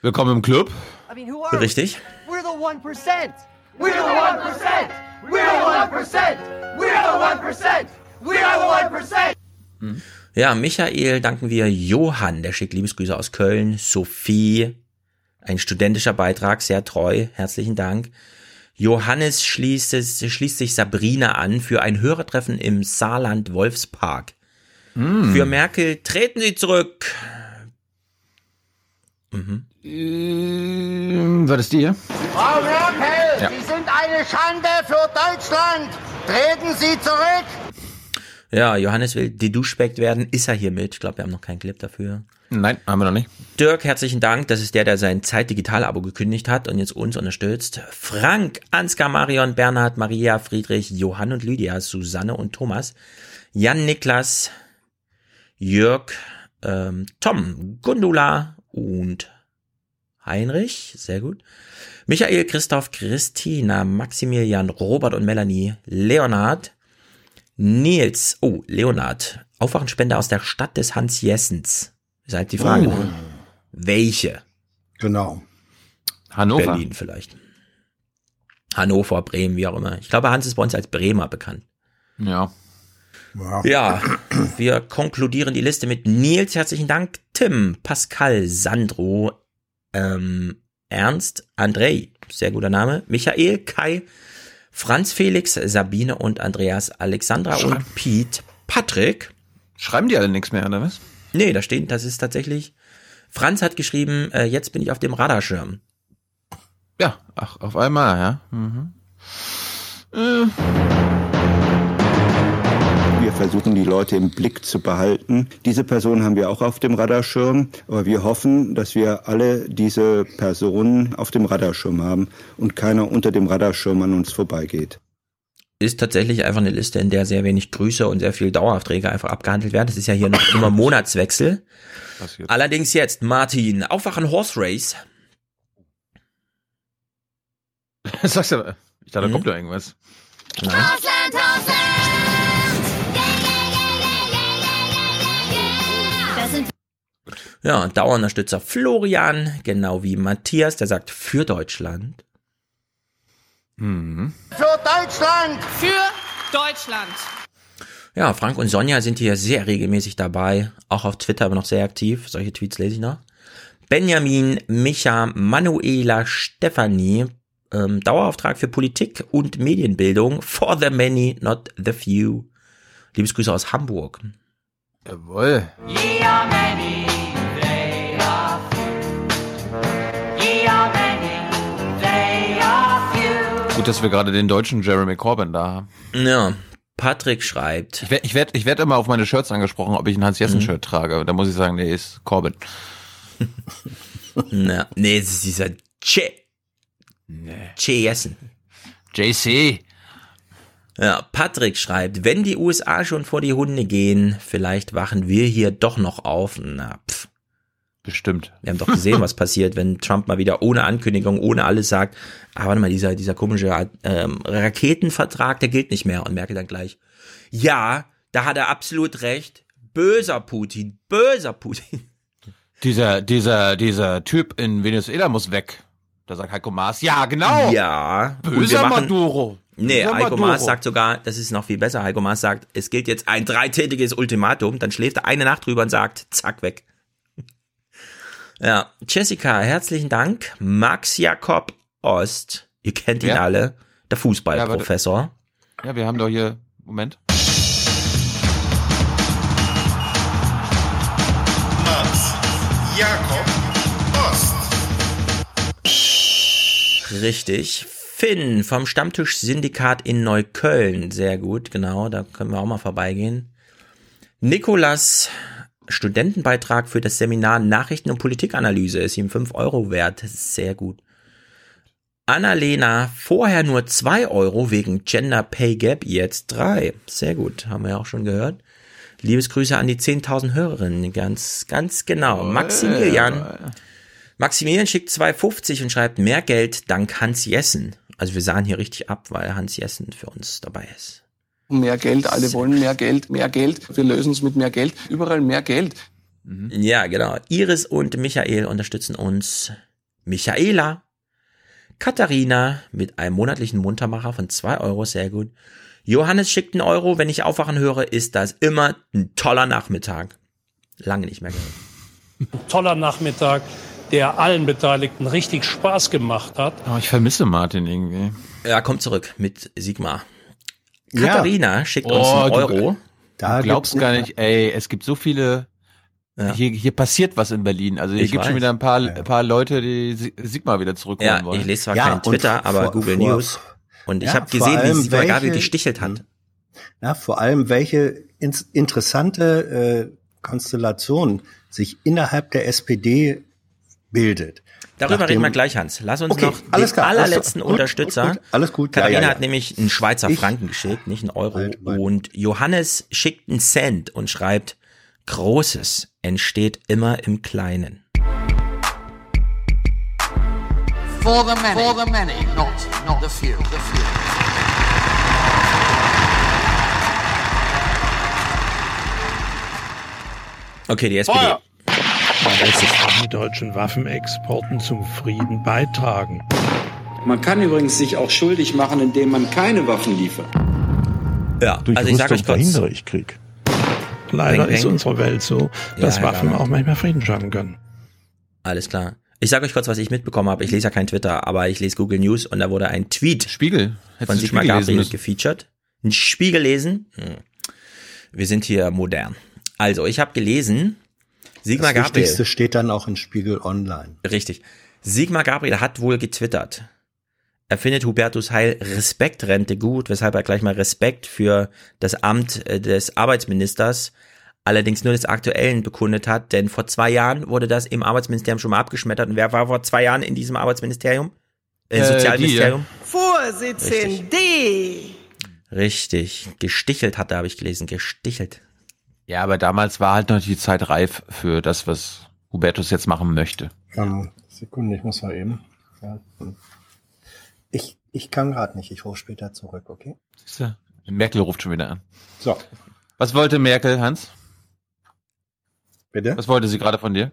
Willkommen im Club. I mean, Richtig. we? We're the 1%. We're the 1%. We're the 1%. We're the 1%. We're the 1%. Ja, Michael danken wir Johann, der schickt Liebesgrüße aus Köln. Sophie, ein studentischer Beitrag, sehr treu, herzlichen Dank. Johannes schließt, es, schließt sich Sabrina an für ein Hörertreffen im Saarland Wolfspark. Für Merkel treten Sie zurück. Mhm. Ähm, war das die hier? Frau Merkel, Ja. Sie sind eine Schande für Deutschland. Treten Sie zurück. Ja, Johannes will deduschbeckt werden. Ist er hiermit? Ich glaube, wir haben noch keinen Clip dafür. Nein, haben wir noch nicht. Dirk, herzlichen Dank. Das ist der, der sein Zeit-Digital-Abo gekündigt hat und jetzt uns unterstützt. Frank, Ansgar, Marion, Bernhard, Maria, Friedrich, Johann und Lydia, Susanne und Thomas, Jan, Niklas, Jörg, ähm, Tom, Gundula und Heinrich. Sehr gut. Michael, Christoph, Christina, Maximilian, Robert und Melanie, Leonhard, Nils, oh, Leonhard, Aufwachenspender aus der Stadt des Hans Jessens. Ist halt die Frage. Oh. Welche? Genau. Hannover. Berlin vielleicht. Hannover, Bremen, wie auch immer. Ich glaube, Hans ist bei uns als Bremer bekannt. Ja. Ja, wir konkludieren die Liste mit Nils, herzlichen Dank, Tim, Pascal, Sandro, ähm, Ernst, Andrei, sehr guter Name, Michael, Kai, Franz Felix, Sabine und Andreas, Alexandra Schrei- und Piet, Patrick. Schreiben die alle nichts mehr, oder was? Nee, da steht, das ist tatsächlich, Franz hat geschrieben, äh, jetzt bin ich auf dem Radarschirm. Ja, ach, auf einmal, ja. Mhm. Äh, versuchen, die Leute im Blick zu behalten. Diese Person haben wir auch auf dem Radarschirm, aber wir hoffen, dass wir alle diese Personen auf dem Radarschirm haben und keiner unter dem Radarschirm an uns vorbeigeht ist tatsächlich einfach eine Liste, in der sehr wenig Grüße und sehr viel Daueraufträge einfach abgehandelt werden. Das ist ja hier noch immer Monatswechsel. Passiert. Allerdings jetzt, Martin, Aufwachen Horse Race. Sagst du, ich dachte, da kommt ja irgendwas. Nein. Ja, Dauerunterstützer Florian, genau wie Matthias, der sagt für Deutschland. Mhm. Für Deutschland! Für Deutschland! Ja, Frank und Sonja sind hier sehr regelmäßig dabei, auch auf Twitter aber noch sehr aktiv. Solche Tweets lese ich noch. Benjamin, Micha, Manuela, Stefanie, ähm, Dauerauftrag für Politik und Medienbildung for the many, not the few. Liebesgrüße aus Hamburg. Jawohl. Ye are many, Gut, dass wir gerade den deutschen Jeremy Corbyn da haben. Ja, Patrick schreibt. Ich werde ich werd, ich werd immer auf meine Shirts angesprochen, ob ich ein Hans-Jessen-Shirt Mhm. trage. Da muss ich sagen, nee, ist Corbyn. Na, nee, es ist dieser Che. Nee. Che Jessen. JC. Ja, Patrick schreibt, wenn die USA schon vor die Hunde gehen, vielleicht wachen wir hier doch noch auf. Na, pff. Bestimmt. Wir haben doch gesehen, was passiert, wenn Trump mal wieder ohne Ankündigung, ohne alles sagt, ah, warte mal, dieser, dieser komische ähm, Raketenvertrag, der gilt nicht mehr und merke dann gleich, ja, da hat er absolut recht. Böser Putin, böser Putin. Dieser, dieser, dieser Typ in Venezuela muss weg. Da sagt Heiko Maas, ja, genau. Ja. Böser machen- Maduro. Nee, Böser Heiko Maduro. Maas sagt sogar, das ist noch viel besser. Heiko Maas sagt, es gilt jetzt ein dreitägiges Ultimatum, dann schläft er eine Nacht drüber und sagt, zack, weg. Ja, Jessica, herzlichen Dank. Max Jakob Ost, ihr kennt ihn Ja. alle, der Fußballprofessor. Ja, wir haben doch hier, Moment. Max Jakob Ost. Richtig. Finn vom Stammtisch-Syndikat in Neukölln. Sehr gut, genau, da können wir auch mal vorbeigehen. Nikolas, Studentenbeitrag für das Seminar Nachrichten und Politikanalyse ist ihm 5 Euro wert. Das ist sehr gut. Annalena, vorher nur 2 Euro wegen Gender Pay Gap, jetzt 3. Sehr gut, haben wir ja auch schon gehört. Liebesgrüße an die 10.000 Hörerinnen, ganz, ganz genau. Maximilian, Maximilian schickt 2,50 und schreibt mehr Geld dank Hans Jessen. Also wir sahen hier richtig ab, weil Hans Jessen für uns dabei ist. Mehr Geld, alle wollen mehr Geld, mehr Geld. Wir lösen es mit mehr Geld. Überall mehr Geld. Ja, genau. Iris und Michael unterstützen uns. Michaela. Katharina mit einem monatlichen Muntermacher von 2 Euro, sehr gut. Johannes schickt einen Euro. Wenn ich aufwachen höre, ist das immer ein toller Nachmittag. Lange nicht mehr gehört. toller Nachmittag, der allen Beteiligten richtig Spaß gemacht hat. Oh, ich vermisse Martin irgendwie. Ja, kommt zurück mit Sigmar. Ja. Katharina schickt uns Oh, einen du- Euro. Du glaubst gar nicht, ey, es gibt so viele. Hier, hier passiert was in Berlin. Also hier gibt schon wieder ein paar, paar Leute, die Si- Sigma wieder zurückholen Ja, wollen. ich lese zwar kein Twitter, aber Google News. Und ich Ja, habe vor gesehen, wie Gabriel welche- gestichelt hat. Ja, vor allem welche ins interessante äh, Konstellation sich innerhalb der SPD bildet. Darüber Nachdem- reden wir gleich, Hans. Lass uns Okay, noch alles den klar, allerletzten. Gut, Unterstützer. gut, gut, alles gut. Ja, Katharina ja, ja. hat nämlich einen Schweizer Ich- Franken geschickt, nicht einen Euro. Und Johannes schickt einen Cent und schreibt, Großes entsteht immer im Kleinen. For the many, for the many, not, not the few. The few. Okay, die SPD. Die deutschen Waffenexporten zum Frieden beitragen. Man kann übrigens sich auch schuldig machen, indem man keine Waffen liefert. Ja, Durch also ich sage euch kurz. verhindere ich Krieg. Leider Peng, ist unsere Welt so, dass Ja, Waffen ja. auch manchmal Frieden schaffen können. Alles klar. Ich sage euch kurz, was ich mitbekommen habe. Ich lese ja kein Twitter, aber ich lese Google News und da wurde ein Tweet Spiegel. Hättest von Sigmar Gabriel gefeatured. Ein Spiegel lesen. Hm. Wir sind hier modern. Also, ich habe gelesen, Sigmar das Gabriel. Wichtigste steht dann auch in Spiegel Online. Richtig. Sigmar Gabriel hat wohl getwittert. Er findet Hubertus Heil Respektrente gut, weshalb er gleich mal Respekt für das Amt äh, des Arbeitsministers, allerdings nur des aktuellen bekundet hat, denn vor zwei Jahren wurde das im Arbeitsministerium schon mal abgeschmettert. Und wer war vor zwei Jahren in diesem Arbeitsministerium? Äh, Äh, Sozialministerium? Vorsitzende. Richtig. Gestichelt hat er, habe ich gelesen. Gestichelt. Ja, aber damals war halt noch die Zeit reif für das, was Hubertus jetzt machen möchte. Ähm, Sekunde, ich muss mal eben. Ja. Ich, ich kann gerade nicht, ich rufe später zurück, okay? Siehst du? Merkel ruft schon wieder an. So. Was wollte Merkel, Hans? Bitte? Was wollte sie gerade von dir?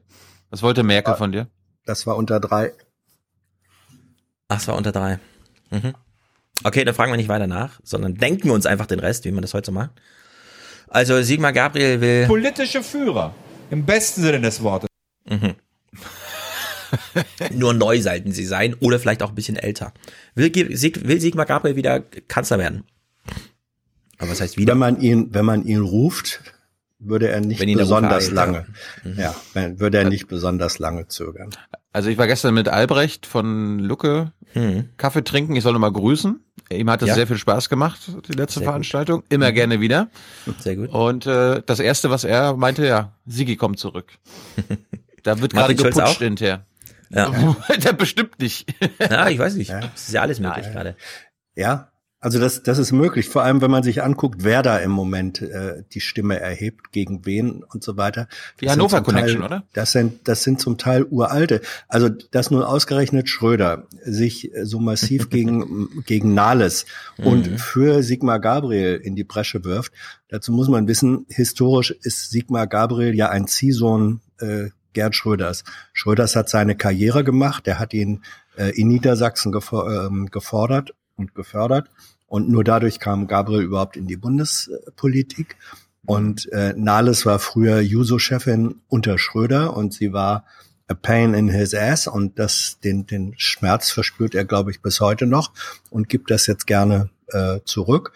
Was wollte Merkel Ah. von dir? Das war unter drei. Ach, es war unter drei. Mhm. Okay, dann fragen wir nicht weiter nach, sondern denken wir uns einfach den Rest, wie man das heute so macht. Also Sigmar Gabriel will. Politische Führer. Im besten Sinne des Wortes. Mhm. Nur neu sollten sie sein oder vielleicht auch ein bisschen älter. Will, will Sigmar Gabriel wieder Kanzler werden? Aber was heißt wieder? Wenn man ihn, wenn man ihn ruft, würde er nicht besonders lange, ja. Mhm. ja, wenn- würde er nicht besonders lange zögern. Also ich war gestern mit Albrecht von Lucke Kaffee trinken. Ich soll noch mal grüßen. Ihm hat es Mhm. Ja. sehr viel Spaß gemacht, die letzte Sehr gut. Veranstaltung. Immer gerne wieder. Sehr gut. Und äh, das erste, was er meinte, ja, Sigi kommt zurück. Da wird gerade geputscht hinterher. Ja. Der bestimmt nicht. Ja, ich weiß nicht. Das ist ja alles möglich gerade. Ja, also das, das ist möglich, vor allem wenn man sich anguckt, wer da im Moment äh, die Stimme erhebt, gegen wen und so weiter. Die Das Hannover zum Teil- Connection, oder? Das sind, das sind zum Teil uralte. Also, dass nun ausgerechnet Schröder sich so massiv gegen, gegen Nahles und Mhm. für Sigmar Gabriel in die Bresche wirft, dazu muss man wissen, historisch ist Sigmar Gabriel ja ein Ziehsohn äh, Gerd Schröders. Schröders hat seine Karriere gemacht, er hat ihn äh, in Niedersachsen ähm, gefordert und gefördert. Und nur dadurch kam Gabriel überhaupt in die Bundespolitik. Und äh, Nahles war früher Juso-Chefin unter Schröder und sie war a pain in his ass und das, den, den Schmerz verspürt er, glaube ich, bis heute noch und gibt das jetzt gerne äh, zurück.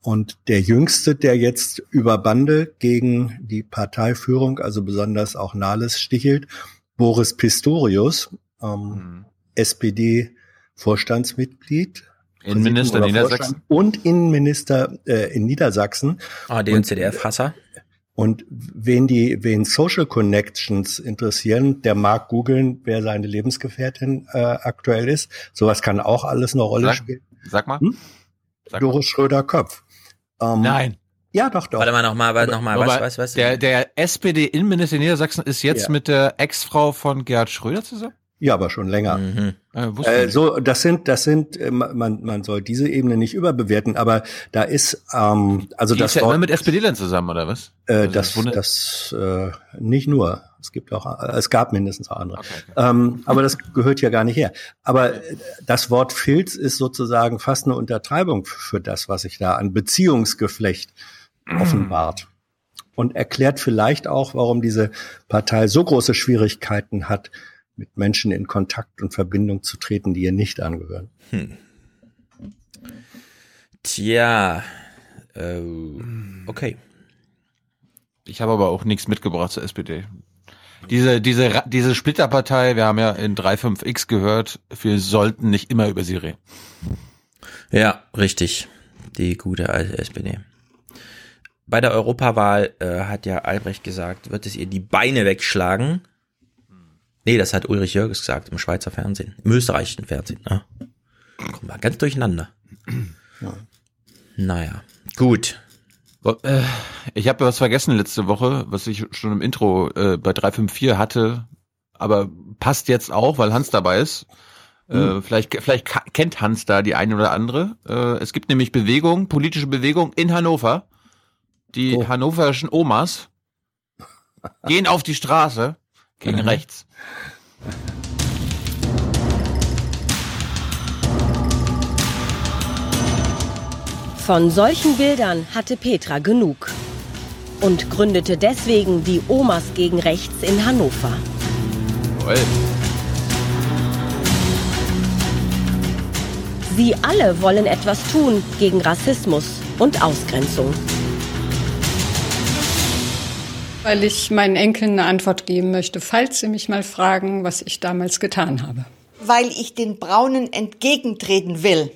Und der Jüngste, der jetzt über Bande gegen die Parteiführung, also besonders auch Nahles, stichelt, Boris Pistorius, ähm, SPD-Vorstandsmitglied. Innenminister oder Niedersachsen. Vorstand Und Innenminister äh, in Niedersachsen. AD und CDF-Hasser. Und wen die, wen Social Connections interessieren, der mag googeln, wer seine Lebensgefährtin äh, aktuell ist. Sowas kann auch alles eine Rolle Sag- spielen. Sag mal. Hm? Doris Schröder-Köpf. Ähm, Nein. Ja, doch, doch. Warte mal nochmal, warte nochmal, was, was, was? Der, der SPD-Innenminister in Niedersachsen ist jetzt Ja. mit der Ex-Frau von Gerhard Schröder zusammen? Ja, aber schon länger. Mhm. Äh, Äh, so, das sind, das sind, äh, man, man soll diese Ebene nicht überbewerten, aber da ist, ähm, also Die das ist ja Wort- immer mit SPD-Lern zusammen, oder was? Äh, Also das, wundert- das äh, nicht nur. Es gibt auch, äh, es gab mindestens auch andere. Ähm, aber das gehört ja gar nicht her. Aber das Wort Filz ist sozusagen fast eine Untertreibung für das, was sich da an Beziehungsgeflecht offenbart. Und erklärt vielleicht auch, warum diese Partei so große Schwierigkeiten hat, mit Menschen in Kontakt und Verbindung zu treten, die ihr nicht angehören. Hm. Tja. Äh, okay. Ich habe aber auch nichts mitgebracht zur SPD. Diese, diese, diese Splitterpartei, wir haben ja in 3.5x gehört, wir sollten nicht immer über sie reden. Ja, richtig. Die gute alte SPD. Bei der Europawahl äh, hat ja Albrecht gesagt, wird es ihr die Beine wegschlagen. Nee, das hat Ulrich Jörges gesagt im Schweizer Fernsehen, im österreichischen Fernsehen. Ne? Kommen wir ganz durcheinander. Naja, gut. Äh, Ich habe was vergessen letzte Woche, was ich schon im Intro äh, bei 354 hatte, aber passt jetzt auch, weil Hans dabei ist. Äh, Hm. vielleicht vielleicht kennt Hans da die eine oder andere. Äh, es gibt nämlich Bewegung, politische Bewegung in Hannover. Die Oh. hannoverischen Omas gehen auf die Straße gegen Mhm. rechts. Von solchen Bildern hatte Petra genug und gründete deswegen die Omas gegen Rechts in Hannover. Jawohl. Sie alle wollen etwas tun gegen Rassismus und Ausgrenzung. Weil ich meinen Enkeln eine Antwort geben möchte, falls sie mich mal fragen, was ich damals getan habe. weil ich den Braunen entgegentreten will.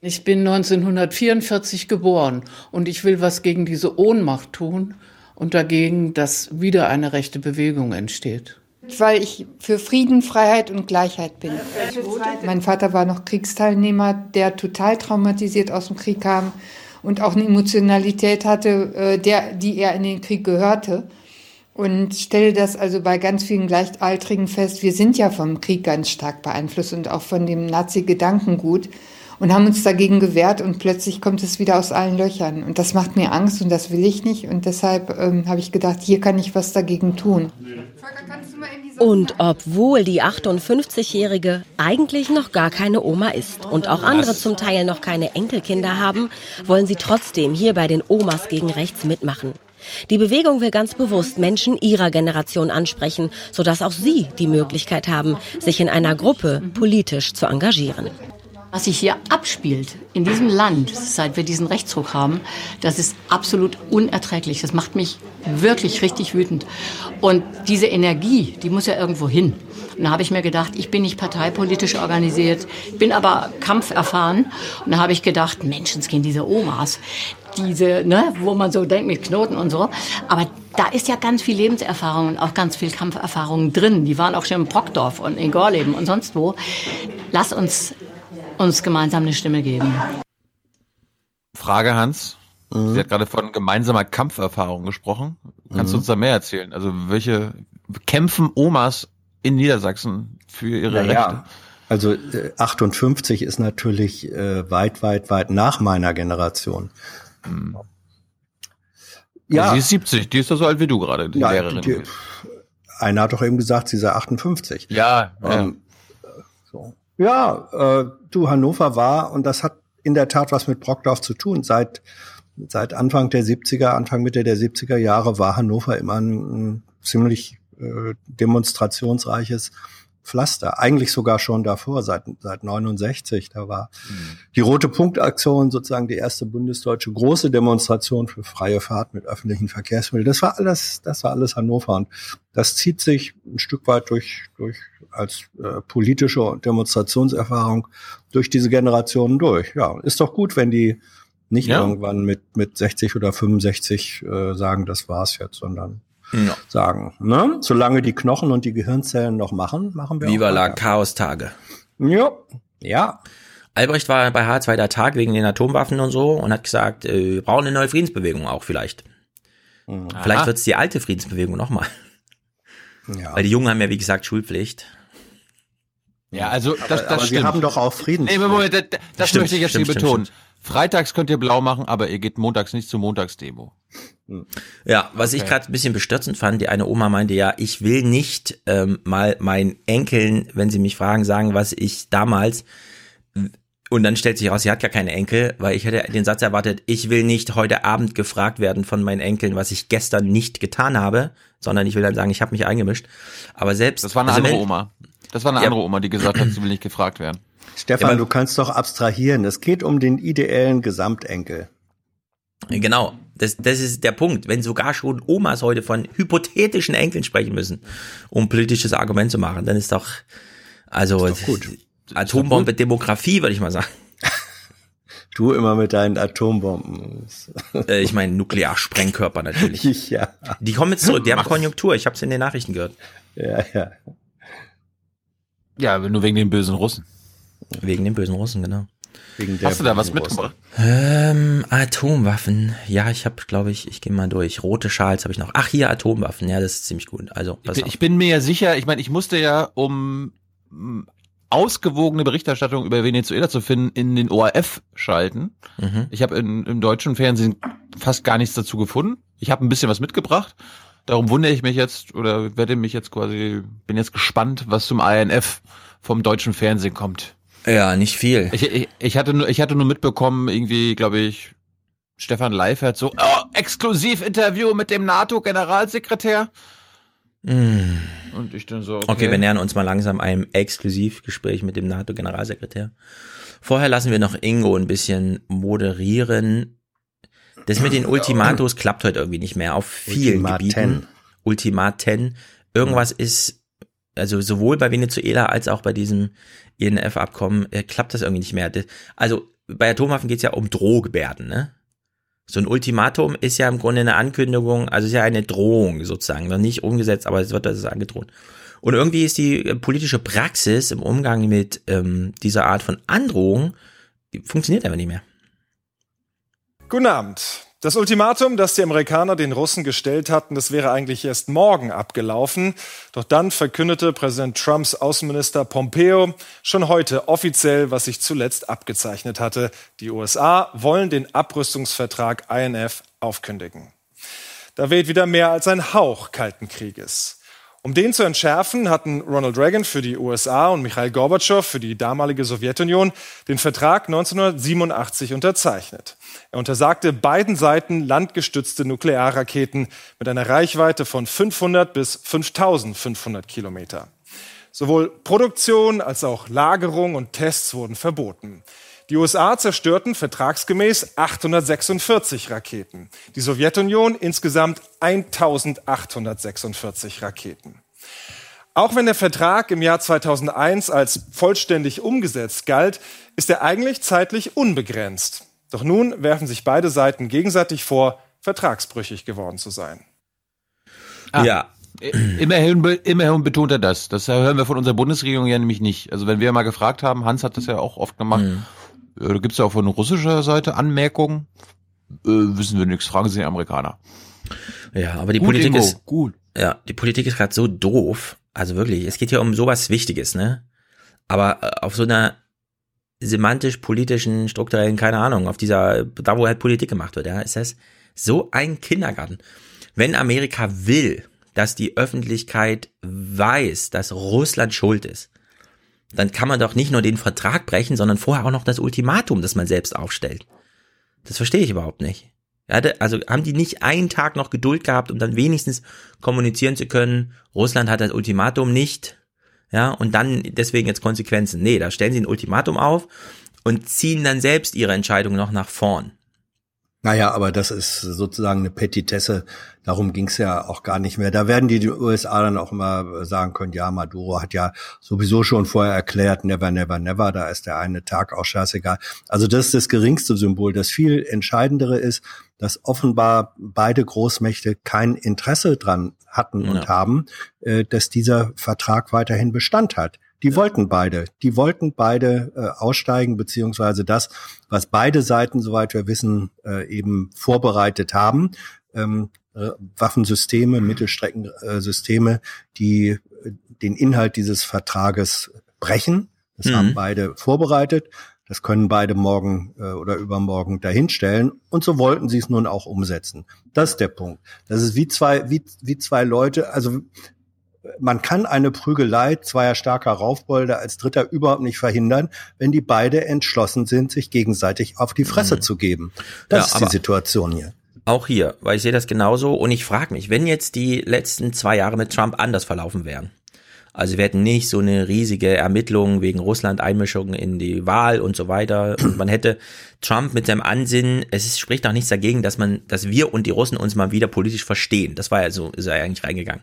Ich bin 1944 geboren und ich will was gegen diese Ohnmacht tun und dagegen, dass wieder eine rechte Bewegung entsteht. Weil ich für Frieden, Freiheit und Gleichheit bin. Mein Vater war noch Kriegsteilnehmer, der total traumatisiert aus dem Krieg kam und auch eine Emotionalität hatte, äh, der, die er in den Krieg gehörte. Und stelle das also bei ganz vielen Gleichaltrigen fest, wir sind ja vom Krieg ganz stark beeinflusst und auch von dem Nazi-Gedankengut und haben uns dagegen gewehrt und plötzlich kommt es wieder aus allen Löchern. Und das macht mir Angst und das will ich nicht. Und deshalb ähm, habe ich gedacht, hier kann ich was dagegen tun. Und obwohl die 58-Jährige eigentlich noch gar keine Oma ist und auch andere zum Teil noch keine Enkelkinder haben, wollen sie trotzdem hier bei den Omas gegen Rechts mitmachen. Die Bewegung will ganz bewusst Menschen ihrer Generation ansprechen, sodass auch sie die Möglichkeit haben, sich in einer Gruppe politisch zu engagieren. Was sich hier abspielt in diesem Land, seit wir diesen Rechtsruck haben, das ist absolut unerträglich. Das macht mich wirklich richtig wütend. Und diese Energie, die muss ja irgendwo hin. Und da habe ich mir gedacht, ich bin nicht parteipolitisch organisiert, bin aber kampferfahren. Und da habe ich gedacht, Menschenskind, diese Omas, diese, ne, wo man so denkt mit Knoten und so. Aber da ist ja ganz viel Lebenserfahrung und auch ganz viel Kampferfahrung drin. Die waren auch schon in Brockdorf und in Gorleben und sonst wo. Lass uns uns gemeinsam eine Stimme geben. Frage, Hans. Mhm. Sie hat gerade von gemeinsamer Kampferfahrung gesprochen. Kannst du Mhm. uns da mehr erzählen? Also welche kämpfen Omas in Niedersachsen für ihre Naja, Rechte? Also äh, 58 ist natürlich äh, weit, weit, weit nach meiner Generation. Ja. Sie ist 70, die ist doch so alt wie du gerade, die Ja, Lehrerin. die, einer hat doch eben gesagt, sie sei 58. Ja, ja. Ähm, so. ja äh, du, Hannover war, und das hat in der Tat was mit Brockdorf zu tun. Seit, seit Anfang der 70er, Anfang Mitte der 70er Jahre war Hannover immer ein, ein ziemlich äh, demonstrationsreiches Pflaster. Eigentlich sogar schon davor, seit, seit 69. Da war die Rote Punktaktion sozusagen die erste bundesdeutsche große Demonstration für freie Fahrt mit öffentlichen Verkehrsmitteln. Das war alles, das war alles Hannover. Und das zieht sich ein Stück weit durch, durch als äh, politische Demonstrationserfahrung durch diese Generationen durch. Ja, ist doch gut, wenn die nicht Ja. irgendwann mit, mit 60 oder 65 äh, sagen, das war's jetzt, sondern Ja. sagen, ne? Solange die Knochen und die Gehirnzellen noch machen, machen wir Viva auch la. Chaos-Tage. Ja, ja. Albrecht war bei H2 der Tag wegen den Atomwaffen und so und hat gesagt, äh, wir brauchen eine neue Friedensbewegung auch vielleicht. Vielleicht Aha. wird's die alte Friedensbewegung nochmal. Ja. Weil die Jungen haben ja, wie gesagt, Schulpflicht. Ja, also das, das aber sie stimmt. haben doch auch Friedens. Nee, Moment, das, das Stimmt, möchte ich jetzt stimmt, hier stimmt, betonen. Freitags könnt ihr blau machen, aber ihr geht montags nicht zur Montagsdemo. Ja, was ich Okay. gerade ein bisschen bestürzend fand, die eine Oma meinte ja, ich will nicht ähm, mal meinen Enkeln, wenn sie mich fragen, sagen, was ich damals und dann stellt sich raus, sie hat gar keine Enkel, weil ich hätte den Satz erwartet, ich will nicht heute Abend gefragt werden von meinen Enkeln, was ich gestern nicht getan habe, sondern ich will dann sagen, ich habe mich eingemischt. Aber selbst Das war eine also andere wenn- Oma. Das war eine Ja. andere Oma, die gesagt hat, sie will nicht gefragt werden. Stefan, Ja, du kannst doch abstrahieren. Es geht um den ideellen Gesamtenkel. Genau, das, das ist der Punkt. Wenn sogar schon Omas heute von hypothetischen Enkeln sprechen müssen, um politisches Argument zu machen, dann ist doch, also Atombombe Demografie, würde ich mal sagen. Du immer mit deinen Atombomben. Äh, ich meine Nuklearsprengkörper natürlich. ja. Die kommen jetzt zurück, die haben Konjunktur, ich habe es in den Nachrichten gehört. Ja, ja. Ja, nur wegen den bösen Russen. Wegen den bösen Russen, genau. Wegen Hast du da was mitgebracht? Ähm, Atomwaffen. Ja, ich habe, glaube ich, ich gehe mal durch. Rote Schals habe ich noch. Ach, hier Atomwaffen. Ja, das ist ziemlich gut. Also, Ich bin, auf. ich bin mir ja sicher, ich meine, ich musste ja, um ausgewogene Berichterstattung über Venezuela zu finden, in den ORF schalten. Mhm. Ich habe im deutschen Fernsehen fast gar nichts dazu gefunden. Ich habe ein bisschen was mitgebracht. Darum wundere ich mich jetzt oder werde mich jetzt quasi, bin jetzt gespannt, was zum INF vom deutschen Fernsehen kommt. Ja, nicht viel. Ich, ich, ich hatte nur, ich hatte nur mitbekommen, irgendwie, glaube ich, Stefan Leifert so, oh, Exklusivinterview mit dem NATO-Generalsekretär. Mm. Und ich dann so, okay. Okay, wir nähern uns mal langsam einem Exklusivgespräch mit dem NATO-Generalsekretär. Vorher lassen wir noch Ingo ein bisschen moderieren. Das mit den Ultimatos klappt heute irgendwie nicht mehr auf vielen Ultimaten. Gebieten. Ultimaten. Irgendwas ist also sowohl bei Venezuela als auch bei diesem INF-Abkommen äh, klappt das irgendwie nicht mehr. Also bei Atomwaffen geht es ja um Drohgebärden, ne? So ein Ultimatum ist ja im Grunde eine Ankündigung, also ist ja eine Drohung sozusagen, noch nicht umgesetzt, aber es wird das angedroht. Und irgendwie ist die äh, politische Praxis im Umgang mit ähm, dieser Art von Androhung, die funktioniert einfach nicht mehr. Guten Abend. Das Ultimatum, das die Amerikaner den Russen gestellt hatten, das wäre eigentlich erst morgen abgelaufen. Doch dann verkündete Präsident Trumps Außenminister Pompeo schon heute offiziell, was sich zuletzt abgezeichnet hatte. Die USA wollen den Abrüstungsvertrag INF aufkündigen. Da weht wieder mehr als ein Hauch Kalten Krieges. Um den zu entschärfen, hatten Ronald Reagan für die USA und Michail Gorbatschow für die damalige Sowjetunion den Vertrag 1987 unterzeichnet. Er untersagte beiden Seiten landgestützte Nuklearraketen mit einer Reichweite von 500 bis 5500 Kilometer. Sowohl Produktion als auch Lagerung und Tests wurden verboten. Die USA zerstörten vertragsgemäß 846 Raketen, die Sowjetunion insgesamt 1846 Raketen. Auch wenn der Vertrag im Jahr 2001 als vollständig umgesetzt galt, ist er eigentlich zeitlich unbegrenzt. Doch nun werfen sich beide Seiten gegenseitig vor, vertragsbrüchig geworden zu sein. Ah, ja. Immerhin, immerhin betont er das. Das hören wir von unserer Bundesregierung ja nämlich nicht. Also wenn wir mal gefragt haben, Hans hat das ja auch oft gemacht, mhm. Äh, gibt es ja auch von russischer Seite Anmerkungen. Äh, wissen wir nichts, fragen Sie den Amerikaner. Ja, aber die gut, Politik Ingo, ist gut. Ja, die Politik ist gerade so doof. Also wirklich, es geht hier um sowas Wichtiges, ne? Aber äh, auf so einer semantisch-politischen, strukturellen, keine Ahnung, auf dieser, da wo halt Politik gemacht wird, ja, ist das so ein Kindergarten. Wenn Amerika will, dass die Öffentlichkeit weiß, dass Russland schuld ist, dann kann man doch nicht nur den Vertrag brechen, sondern vorher auch noch das Ultimatum, das man selbst aufstellt. Das verstehe ich überhaupt nicht. Also haben die nicht einen Tag noch Geduld gehabt, um dann wenigstens kommunizieren zu können, Russland hat das Ultimatum nicht, ja, und dann deswegen jetzt Konsequenzen. Nee, da stellen sie ein Ultimatum auf und ziehen dann selbst ihre Entscheidung noch nach vorn. Naja, aber das ist sozusagen eine Petitesse. Darum ging's ja auch gar nicht mehr. Da werden die USA dann auch immer sagen können, ja, Maduro hat ja sowieso schon vorher erklärt, never, never, never, da ist der eine Tag auch scheißegal. Also das ist das geringste Symbol. Das viel entscheidendere ist, dass offenbar beide Großmächte kein Interesse dran hatten ja. und haben, äh, dass dieser Vertrag weiterhin Bestand hat. Die wollten beide. Die wollten beide äh, aussteigen, beziehungsweise das, was beide Seiten, soweit wir wissen, äh, eben vorbereitet haben. Ähm, äh, Waffensysteme, Mittelstreckensysteme, die äh, den Inhalt dieses Vertrages brechen. Das mhm. haben beide vorbereitet. Das können beide morgen äh, oder übermorgen dahinstellen. Und so wollten sie es nun auch umsetzen. Das ist der Punkt. Das ist wie zwei, wie, wie zwei Leute, also man kann eine Prügelei zweier starker Raufbolde als Dritter überhaupt nicht verhindern, wenn die beide entschlossen sind, sich gegenseitig auf die Fresse mhm. zu geben. Das ja, ist die Situation hier. Auch hier, weil ich sehe das genauso und ich frage mich, wenn jetzt die letzten zwei Jahre mit Trump anders verlaufen wären, also wir hätten nicht so eine riesige Ermittlung wegen Russland-Einmischung in die Wahl und so weiter. Und man hätte Trump mit seinem Ansinnen, es spricht auch nichts dagegen, dass man, dass wir und die Russen uns mal wieder politisch verstehen. Das war ja so, ist er eigentlich reingegangen.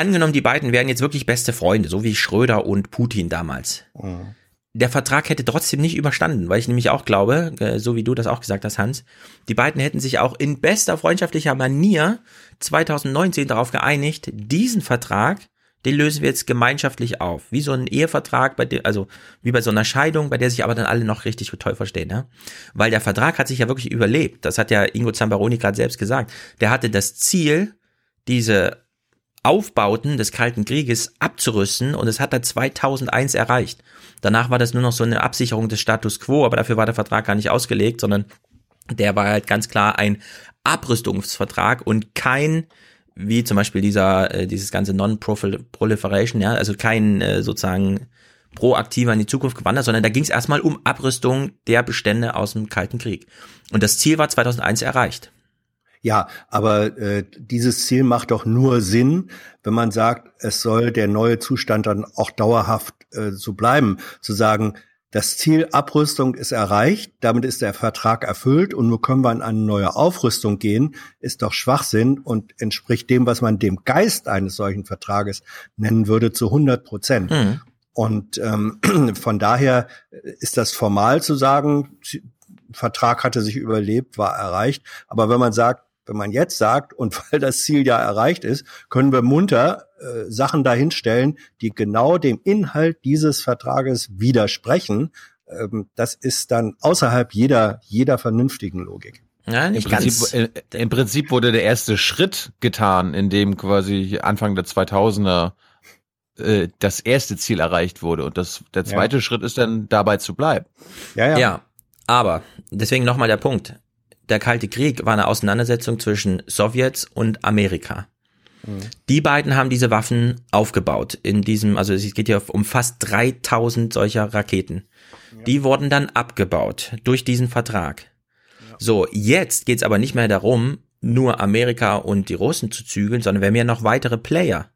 Angenommen, die beiden wären jetzt wirklich beste Freunde, so wie Schröder und Putin damals. Mhm. Der Vertrag hätte trotzdem nicht überstanden, weil ich nämlich auch glaube, äh, so wie du das auch gesagt hast, Hans, die beiden hätten sich auch in bester freundschaftlicher Manier 2019 darauf geeinigt, diesen Vertrag, den lösen wir jetzt gemeinschaftlich auf. Wie so ein Ehevertrag, bei dem, also wie bei so einer Scheidung, bei der sich aber dann alle noch richtig toll verstehen, ja? Weil der Vertrag hat sich ja wirklich überlebt. Das hat ja Ingo Zambaroni gerade selbst gesagt. Der hatte das Ziel, diese Aufbauten des Kalten Krieges abzurüsten und es hat er 2001 erreicht. Danach war das nur noch so eine Absicherung des Status quo, aber dafür war der Vertrag gar nicht ausgelegt, sondern der war halt ganz klar ein Abrüstungsvertrag und kein wie zum Beispiel dieser äh, dieses ganze Non-Proliferation, ja, also kein äh, sozusagen proaktiver in die Zukunft gewandert, sondern da ging es erstmal um Abrüstung der Bestände aus dem Kalten Krieg. Und das Ziel war 2001 erreicht. Ja, aber äh, dieses Ziel macht doch nur Sinn, wenn man sagt, es soll der neue Zustand dann auch dauerhaft äh, so bleiben. Zu sagen, das Ziel Abrüstung ist erreicht, damit ist der Vertrag erfüllt und nun können wir an eine neue Aufrüstung gehen, ist doch Schwachsinn und entspricht dem, was man dem Geist eines solchen Vertrages nennen würde, zu 100 Prozent. Mhm. Und ähm, von daher ist das formal zu sagen, Vertrag hatte sich überlebt, war erreicht. Aber wenn man sagt, wenn man jetzt sagt, und weil das Ziel ja erreicht ist, können wir munter äh, Sachen dahinstellen, die genau dem Inhalt dieses Vertrages widersprechen. Ähm, das ist dann außerhalb jeder, jeder vernünftigen Logik. Ja, Im Prinzip, äh, Im Prinzip wurde der erste Schritt getan, in dem quasi Anfang der 2000er äh, das erste Ziel erreicht wurde. Und das, der zweite Ja. Schritt ist dann dabei zu bleiben. Ja, Ja, aber deswegen nochmal der Punkt. Der Kalte Krieg war eine Auseinandersetzung zwischen Sowjets und Amerika. Die beiden haben diese Waffen aufgebaut in diesem, also es geht hier um fast 3000 solcher Raketen. Die wurden dann abgebaut durch diesen Vertrag. So, jetzt geht's aber nicht mehr darum, nur Amerika und die Russen zu zügeln, sondern wir haben ja noch weitere Player.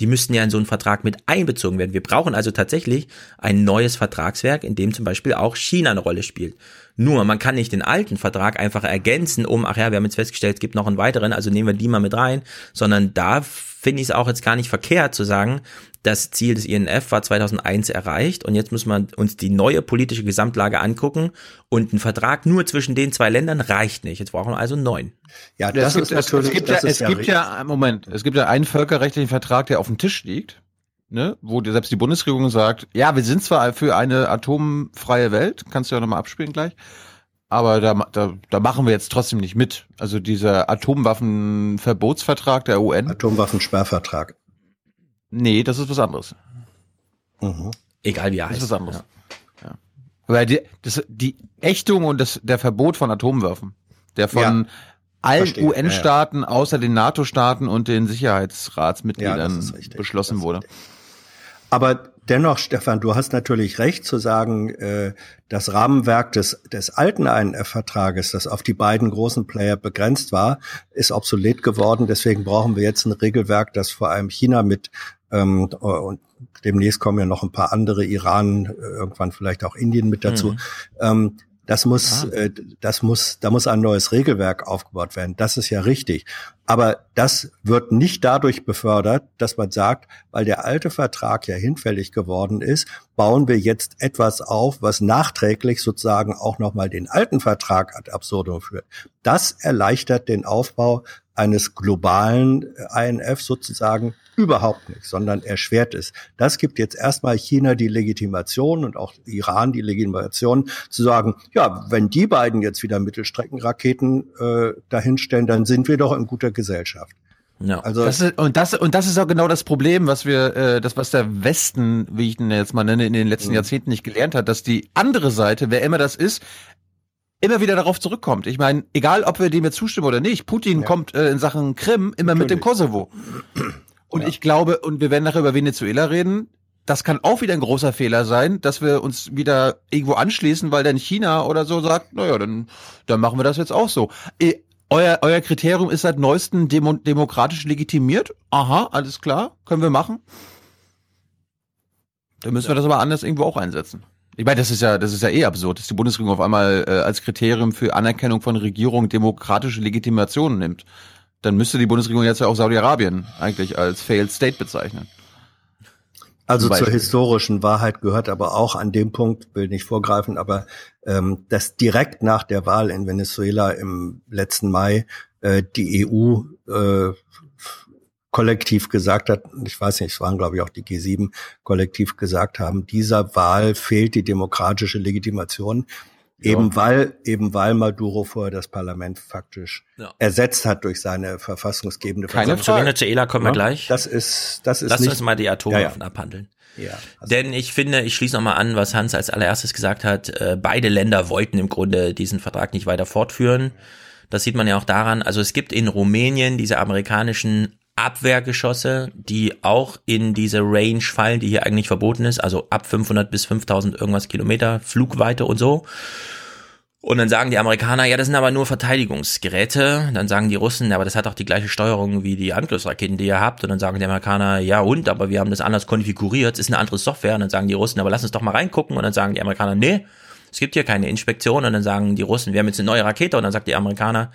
Die müssten ja in so einen Vertrag mit einbezogen werden. Wir brauchen also tatsächlich ein neues Vertragswerk, in dem zum Beispiel auch China eine Rolle spielt. Nur, man kann nicht den alten Vertrag einfach ergänzen, um, ach ja, wir haben jetzt festgestellt, es gibt noch einen weiteren, also nehmen wir die mal mit rein, sondern da finde ich es auch jetzt gar nicht verkehrt zu sagen, das Ziel des INF war 2001 erreicht und jetzt muss man uns die neue politische Gesamtlage angucken und ein Vertrag nur zwischen den zwei Ländern reicht nicht. Jetzt brauchen wir also einen neuen. Ja, es gibt, es, es gibt, ja, es gibt ja, Moment, es gibt ja einen völkerrechtlichen Vertrag, der auf dem Tisch liegt, ne, wo selbst die Bundesregierung sagt, ja, wir sind zwar für eine atomfreie Welt, kannst du ja nochmal abspielen gleich, aber da, da, da machen wir jetzt trotzdem nicht mit. Also dieser Atomwaffenverbotsvertrag der UN. Atomwaffensperrvertrag. Nee, das ist was anderes. Mhm. Egal wie er Das heißt. ist was anderes. Ja. Weil die, das, die Ächtung und das, der Verbot von Atomwaffen, der von Ja. allen Verstehe. Ja, ja. UN-Staaten außer den NATO-Staaten und den Ja, Sicherheitsratsmitgliedern das beschlossen wurde. Aber dennoch, Stefan, du hast natürlich recht zu sagen, äh, das Rahmenwerk des, des alten INF-Vertrages, das auf die beiden großen Player begrenzt war, ist obsolet geworden. Deswegen brauchen wir jetzt ein Regelwerk, das vor allem China mit ähm, und demnächst kommen ja noch ein paar andere, Iran, äh, irgendwann vielleicht auch Indien mit dazu. Mhm. Ähm, das muss, äh, das muss, da muss ein neues Regelwerk aufgebaut werden. Das ist ja richtig. Aber das wird nicht dadurch befördert, dass man sagt, weil der alte Vertrag ja hinfällig geworden ist, bauen wir jetzt etwas auf, was nachträglich sozusagen auch nochmal den alten Vertrag ad absurdum führt. Das erleichtert den Aufbau eines globalen äh, INF sozusagen überhaupt nicht, sondern erschwert es. Das gibt jetzt erstmal China die Legitimation und auch Iran die Legitimation zu sagen, ja, wenn die beiden jetzt wieder Mittelstreckenraketen äh, dahinstellen, dann sind wir doch in guter Gesellschaft. Ja. Also Das ist, und das und das ist auch genau das Problem, was wir, äh, das was der Westen, wie ich ihn jetzt mal nenne, in den letzten Jahrzehnten nicht gelernt hat, dass die andere Seite, wer immer das ist, immer wieder darauf zurückkommt. Ich meine, egal ob wir dem jetzt zustimmen oder nicht, Putin kommt äh, in Sachen Krim immer mit dem Kosovo. Und ich glaube, und wir werden nachher über Venezuela reden, das kann auch wieder ein großer Fehler sein, dass wir uns wieder irgendwo anschließen, weil dann China oder so sagt, naja, dann, dann machen wir das jetzt auch so. Eh, Euer, euer Kriterium ist seit neuestem demo demokratisch legitimiert. Aha, alles klar, können wir machen. Dann müssen wir das aber anders irgendwo auch einsetzen. Ich meine, das ist ja, das ist ja eh absurd, dass die Bundesregierung auf einmal äh, als Kriterium für Anerkennung von Regierung demokratische Legitimation nimmt. Dann müsste die Bundesregierung jetzt ja auch Saudi-Arabien eigentlich als Failed State bezeichnen. Also zur historischen Wahrheit gehört aber auch an dem Punkt, will nicht vorgreifen, aber ähm, dass direkt nach der Wahl in Venezuela im letzten Mai äh, die EU äh, kollektiv gesagt hat, ich weiß nicht, es waren glaube ich auch die G7 kollektiv gesagt haben, dieser Wahl fehlt die demokratische Legitimation, eben weil eben weil Maduro vorher das Parlament faktisch Ja. ersetzt hat durch seine verfassungsgebende Keine Frage. Zu Venezuela kommen wir gleich. Das ist das ist Lass nicht uns mal die Atomwaffen Ja, ja. abhandeln. Ja, Denn ich finde, ich schließe nochmal an, was Hans als allererstes gesagt hat. Äh, beide Länder wollten im Grunde diesen Vertrag nicht weiter fortführen. Das sieht man ja auch daran. Also es gibt in Rumänien diese amerikanischen Abwehrgeschosse, die auch in diese Range fallen, die hier eigentlich verboten ist. Also ab 500 bis 5000 irgendwas Kilometer Flugweite und so. Und dann sagen die Amerikaner, ja, das sind aber nur Verteidigungsgeräte. Dann sagen die Russen, aber das hat doch die gleiche Steuerung wie die Angriffsraketen, die ihr habt. Und dann sagen die Amerikaner, ja und, aber wir haben das anders konfiguriert, es ist eine andere Software. Und dann sagen die Russen, aber lass uns doch mal reingucken. Und dann sagen die Amerikaner, nee, es gibt hier keine Inspektion. Und dann sagen die Russen, wir haben jetzt eine neue Rakete. Und dann sagt die Amerikaner,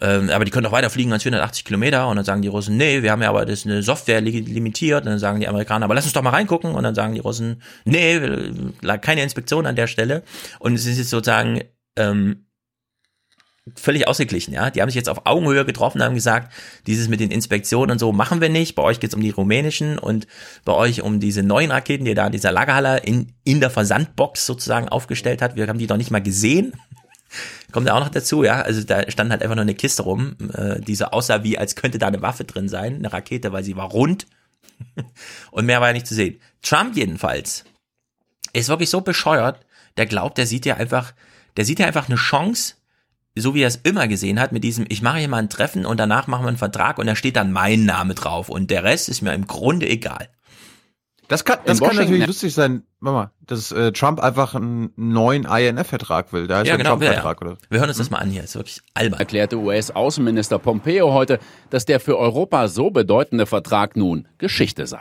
ähm, aber die können doch weiter fliegen als 480 Kilometer. Und dann sagen die Russen, nee, wir haben ja aber das eine Software li- limitiert. Und dann sagen die Amerikaner, aber lass uns doch mal reingucken. Und dann sagen die Russen, nee, keine Inspektion an der Stelle. Und es ist jetzt sozusagen ähm, völlig ausgeglichen, ja. Die haben sich jetzt auf Augenhöhe getroffen, haben gesagt, dieses mit den Inspektionen und so machen wir nicht. Bei euch geht's um die rumänischen und bei euch um diese neuen Raketen, die ihr da in dieser Lagerhalle in, in der Versandbox sozusagen aufgestellt hat. Wir haben die noch nicht mal gesehen. Kommt ja auch noch dazu, ja. Also da stand halt einfach nur eine Kiste rum, äh, die so aussah wie, als könnte da eine Waffe drin sein, eine Rakete, weil sie war rund. und mehr war ja nicht zu sehen. Trump jedenfalls ist wirklich so bescheuert, der glaubt, der sieht ja einfach, der sieht ja einfach eine Chance, so wie er es immer gesehen hat, mit diesem, ich mache hier mal ein Treffen und danach machen wir einen Vertrag und da steht dann mein Name drauf und der Rest ist mir im Grunde egal. Das kann, das kann natürlich lustig sein, Mama, dass äh, Trump einfach einen neuen INF-Vertrag will. Da ist Ja, ein genau, will er. Trump-Vertrag, oder? Wir hören uns das mal an hier, ist wirklich albern. Erklärte US-Außenminister Pompeo heute, dass der für Europa so bedeutende Vertrag nun Geschichte sei.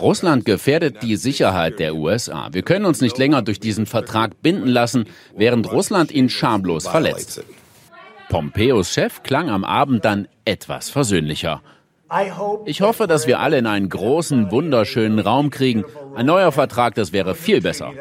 Russland gefährdet die Sicherheit der USA. Wir können uns nicht länger durch diesen Vertrag binden lassen, während Russland ihn schamlos verletzt. Pompeos Chef klang am Abend dann etwas versöhnlicher. Ich hoffe, dass wir alle in einen großen, wunderschönen Raum kriegen. Ein neuer Vertrag, das wäre viel besser.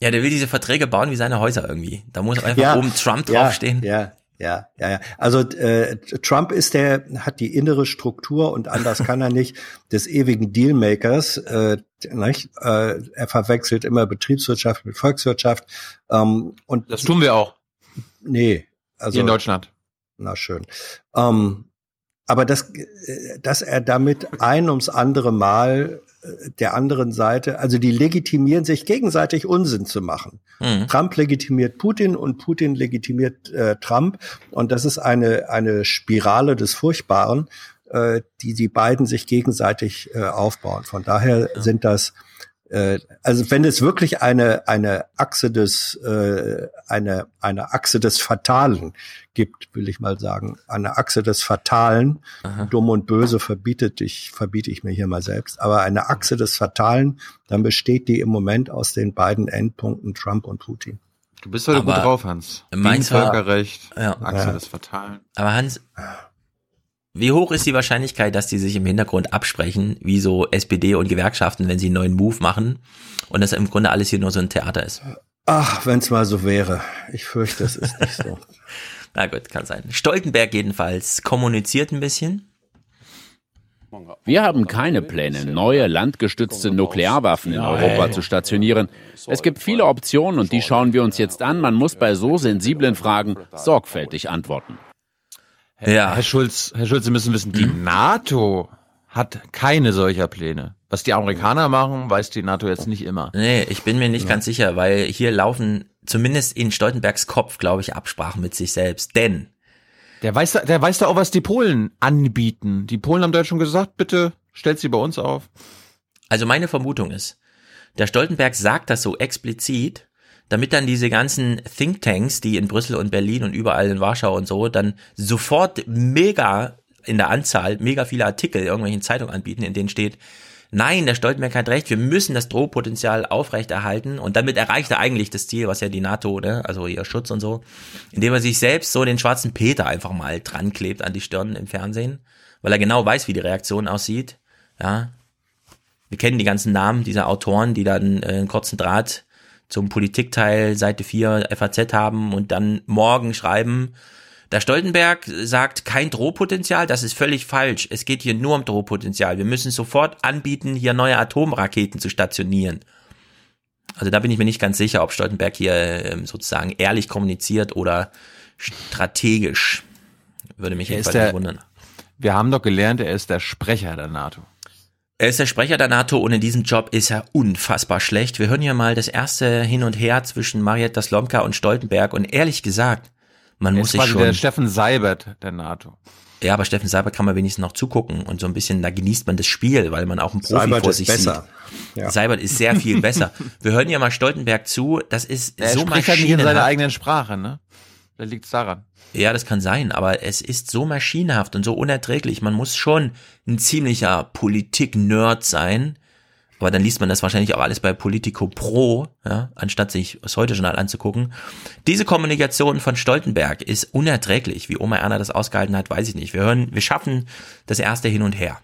Ja, der will diese Verträge bauen wie seine Häuser irgendwie. Da muss einfach oben Trump draufstehen. Ja, ja, ja, ja. Also äh, Trump ist der, hat die innere Struktur und anders kann er nicht des ewigen Dealmakers. Äh, nicht? Äh, er verwechselt immer Betriebswirtschaft mit Volkswirtschaft. Ähm, und Das tun wir auch. Nee, also Hier in Deutschland. Na schön. Ähm, aber das, äh, dass er damit ein ums andere Mal äh, der anderen Seite, also die legitimieren sich gegenseitig Unsinn zu machen. Mhm. Trump legitimiert Putin und Putin legitimiert äh, Trump und das ist eine eine Spirale des Furchtbaren, äh, die die beiden sich gegenseitig äh, aufbauen. Von daher sind das also wenn es wirklich eine eine Achse des äh, eine eine Achse des Fatalen gibt, will ich mal sagen, eine Achse des Fatalen, dumm und böse verbietet ich verbiete ich mir hier mal selbst, aber eine Achse des Fatalen, dann besteht die im Moment aus den beiden Endpunkten Trump und Putin. Du bist heute Aber gut drauf, Hans. meins war- Völkerrecht, Ja. Achse Ja. des Fatalen. Aber Hans, wie hoch ist die Wahrscheinlichkeit, dass die sich im Hintergrund absprechen, wie so SPD und Gewerkschaften, wenn sie einen neuen Move machen und das im Grunde alles hier nur so ein Theater ist? Ach, wenn es mal so wäre. Ich fürchte, es ist nicht so. Na gut, kann sein. Stoltenberg jedenfalls kommuniziert ein bisschen. Wir haben keine Pläne, neue landgestützte Nuklearwaffen in Europa zu stationieren. Es gibt viele Optionen und die schauen wir uns jetzt an. Man muss bei so sensiblen Fragen sorgfältig antworten. Ja. Herr Schulz, Herr Schulz, Sie müssen wissen, die NATO hat keine solcher Pläne. Was die Amerikaner machen, weiß die NATO jetzt nicht immer. Nee, ich bin mir nicht ganz sicher, weil hier laufen zumindest in Stoltenbergs Kopf, glaube ich, Absprachen mit sich selbst. Denn Der weiß, da- der weiß da auch, was die Polen anbieten. Die Polen haben da schon gesagt, bitte stellt sie bei uns auf. Also meine Vermutung ist, der Stoltenberg sagt das so explizit, damit dann diese ganzen Thinktanks, die in Brüssel und Berlin und überall in Warschau und so, dann sofort mega in der Anzahl, mega viele Artikel irgendwelchen Zeitungen anbieten, in denen steht, nein, der Stoltenberg hat recht, wir müssen das Drohpotenzial aufrechterhalten. Und damit erreicht er eigentlich das Ziel, was ja die NATO, ne, also ihr Schutz und so, indem er sich selbst so den schwarzen Peter einfach mal dran klebt an die Stirn im Fernsehen, weil er genau weiß, wie die Reaktion aussieht, ja, wir kennen die ganzen Namen dieser Autoren, die dann äh, einen kurzen Draht zum Politikteil Seite 4 FAZ haben und dann morgen schreiben, der Stoltenberg sagt kein Drohpotenzial, das ist völlig falsch. Es geht hier nur um Drohpotenzial. Wir müssen sofort anbieten, hier neue Atomraketen zu stationieren. Also da bin ich mir nicht ganz sicher, ob Stoltenberg hier ähm, sozusagen ehrlich kommuniziert oder strategisch. Würde mich jedenfalls wundern. Wir haben doch gelernt, er ist der Sprecher der NATO. Er ist der Sprecher der NATO und in diesem Job ist er unfassbar schlecht. Wir hören hier mal das erste Hin und Her zwischen Marietta Slomka und Stoltenberg und ehrlich gesagt, man Er muss ist sich schon, der Steffen Seibert der NATO. Ja, aber Steffen Seibert kann man wenigstens noch zugucken und so ein bisschen, da genießt man das Spiel, weil man auch einen Profi Seibert vor ist sich besser. sieht. Ja. Seibert ist sehr viel besser. Wir hören ja mal Stoltenberg zu, das ist Er so spricht halt nicht in seiner eigenen Sprache, ne? Da liegt's daran. Ja, das kann sein, aber es ist so maschinenhaft und so unerträglich. Man muss schon ein ziemlicher Politik-Nerd sein. Aber dann liest man das wahrscheinlich auch alles bei Politico Pro, ja, anstatt sich das Heute-Journal anzugucken. Diese Kommunikation von Stoltenberg ist unerträglich. Wie Oma Erna das ausgehalten hat, weiß ich nicht. Wir hören, wir schaffen das erste hin und her.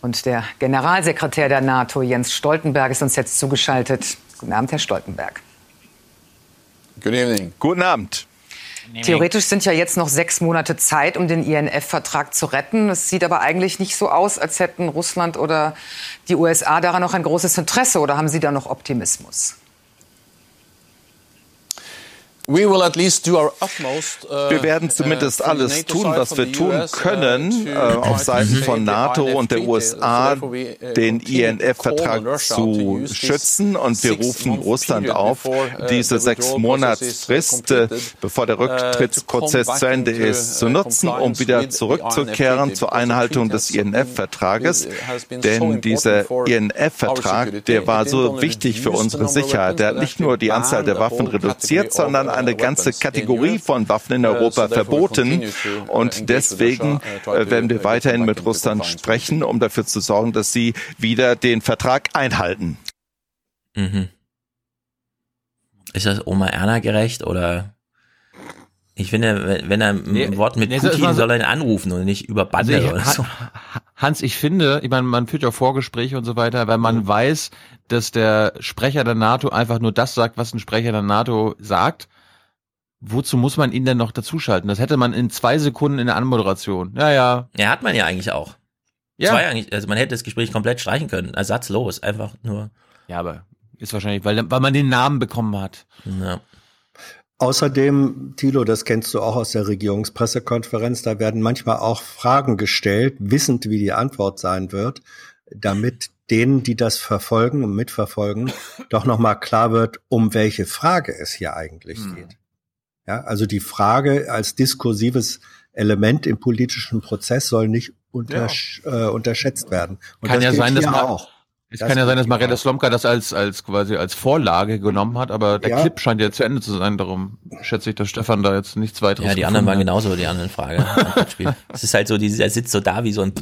Und der Generalsekretär der NATO, Jens Stoltenberg, ist uns jetzt zugeschaltet. Guten Abend, Herr Stoltenberg. Good evening. Guten Abend. Theoretisch sind ja jetzt noch sechs Monate Zeit, um den INF-Vertrag zu retten. Es sieht aber eigentlich nicht so aus, als hätten Russland oder die USA daran noch ein großes Interesse. Oder haben Sie da noch Optimismus? We will at least do our utmost, uh, Wir werden zumindest alles tun, was wir tun können, äh, auf Seiten von NATO und der USA, den INF-Vertrag zu schützen. Und wir rufen Russland auf, diese sechs Monatsfrist, äh, bevor der Rücktrittsprozess zu Ende ist, zu nutzen, um wieder zurückzukehren zur Einhaltung des INF-Vertrages. Denn dieser INF-Vertrag, der war so wichtig für unsere Sicherheit. Der hat nicht nur die Anzahl der Waffen reduziert, sondern eine ganze Kategorie von Waffen in Europa verboten. Und deswegen äh, werden wir weiterhin mit Russland sprechen, um dafür zu sorgen, dass sie wieder den Vertrag einhalten. Mhm. Ist das Oma Erna gerecht oder? Ich finde, wenn- er ein Wort mit nee, Putin mal so- soll er ihn anrufen und nicht über Bande Also ich- oder so. Hans, ich finde, ich meine, man führt ja Vorgespräche und so weiter, weil man weiß, dass der Sprecher der NATO einfach nur das sagt, was ein Sprecher der NATO sagt. Wozu muss man ihn denn noch dazuschalten? Das hätte man in zwei Sekunden in der Anmoderation. Ja, ja. Ja, hat man ja eigentlich auch. Ja. Ja. Zwei eigentlich, also man hätte das Gespräch komplett streichen können. Ersatzlos, einfach nur. Ja, aber ist wahrscheinlich, weil, weil man den Namen bekommen hat. Ja. Außerdem, Thilo, das kennst du auch aus der Regierungspressekonferenz, da werden manchmal auch Fragen gestellt, wissend, wie die Antwort sein wird, damit denen, die das verfolgen und mitverfolgen, doch nochmal klar wird, um welche Frage es hier eigentlich geht. Ja, also die Frage als diskursives Element im politischen Prozess soll nicht untersch äh, unterschätzt werden. Und kann ja sein, dass man auch. Es Das kann ja sein, dass auch. Slomka das als, als quasi als Vorlage genommen hat, aber der Ja. Clip scheint ja zu Ende zu sein, darum schätze ich, dass Stefan da jetzt nichts weiteres Ja, die anderen waren hat. genauso, die anderen Frage. Es ist halt so, die- er sitzt so da wie so ein,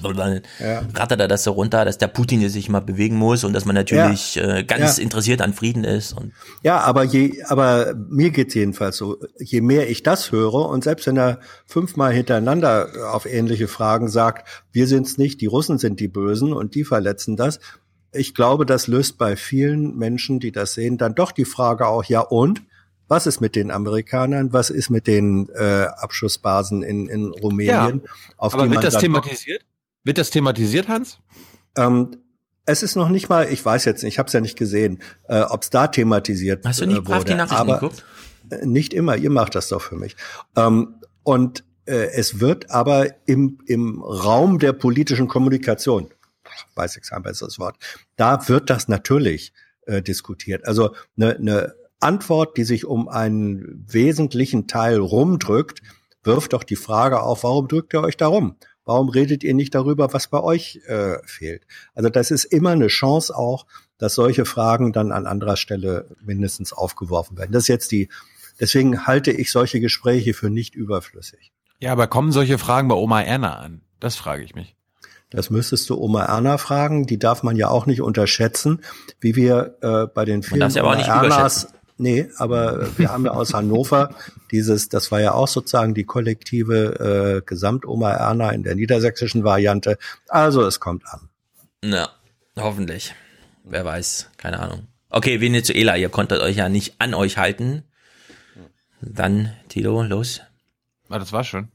Ja. rattert er das so runter, dass der Putin jetzt sich mal bewegen muss und dass man natürlich äh, ganz Ja. interessiert an Frieden ist und Ja, aber je, aber mir geht's jedenfalls so. Je mehr ich das höre und selbst wenn er fünfmal hintereinander auf ähnliche Fragen sagt, wir sind's nicht, die Russen sind die Bösen und die verletzen das. Ich glaube, das löst bei vielen Menschen, die das sehen, dann doch die Frage auch, ja und? Was ist mit den Amerikanern? Was ist mit den äh, Abschussbasen in, in Rumänien? auf aber die wird das thematisiert? Wird das thematisiert, Hans? Ähm, es ist noch nicht mal, ich weiß jetzt nicht, ich habe es ja nicht gesehen, äh, ob es da thematisiert Hast du nicht äh, brav die wurde. Nachrichten aber, geguckt? Äh, Nicht immer, ihr macht das doch für mich. Ähm, und äh, es wird aber im, im Raum der politischen Kommunikation, weiß ich ein besseres Wort, da wird das natürlich äh, diskutiert. Also eine, eine Antwort, die sich um einen wesentlichen Teil rumdrückt, wirft doch die Frage auf, warum drückt ihr euch da rum? Warum redet ihr nicht darüber, was bei euch äh, fehlt? Also das ist immer eine Chance auch, dass solche Fragen dann an anderer Stelle mindestens aufgeworfen werden. Das ist jetzt die, deswegen halte ich solche Gespräche für nicht überflüssig. Ja, aber kommen solche Fragen bei Oma Erna an? Das frage ich mich. Das müsstest du Oma Erna fragen. Die darf man ja auch nicht unterschätzen, wie wir äh, bei den vielen darf sie aber auch Oma nicht Ernas. Nee, aber wir haben ja aus Hannover dieses, das war ja auch sozusagen die kollektive äh, Gesamt-Oma Erna in der niedersächsischen Variante. Also es kommt an. Na, hoffentlich. Wer weiß, keine Ahnung. Okay, Venezuela, ihr konntet euch ja nicht an euch halten. Dann, Tilo, los. Ah, das war schon.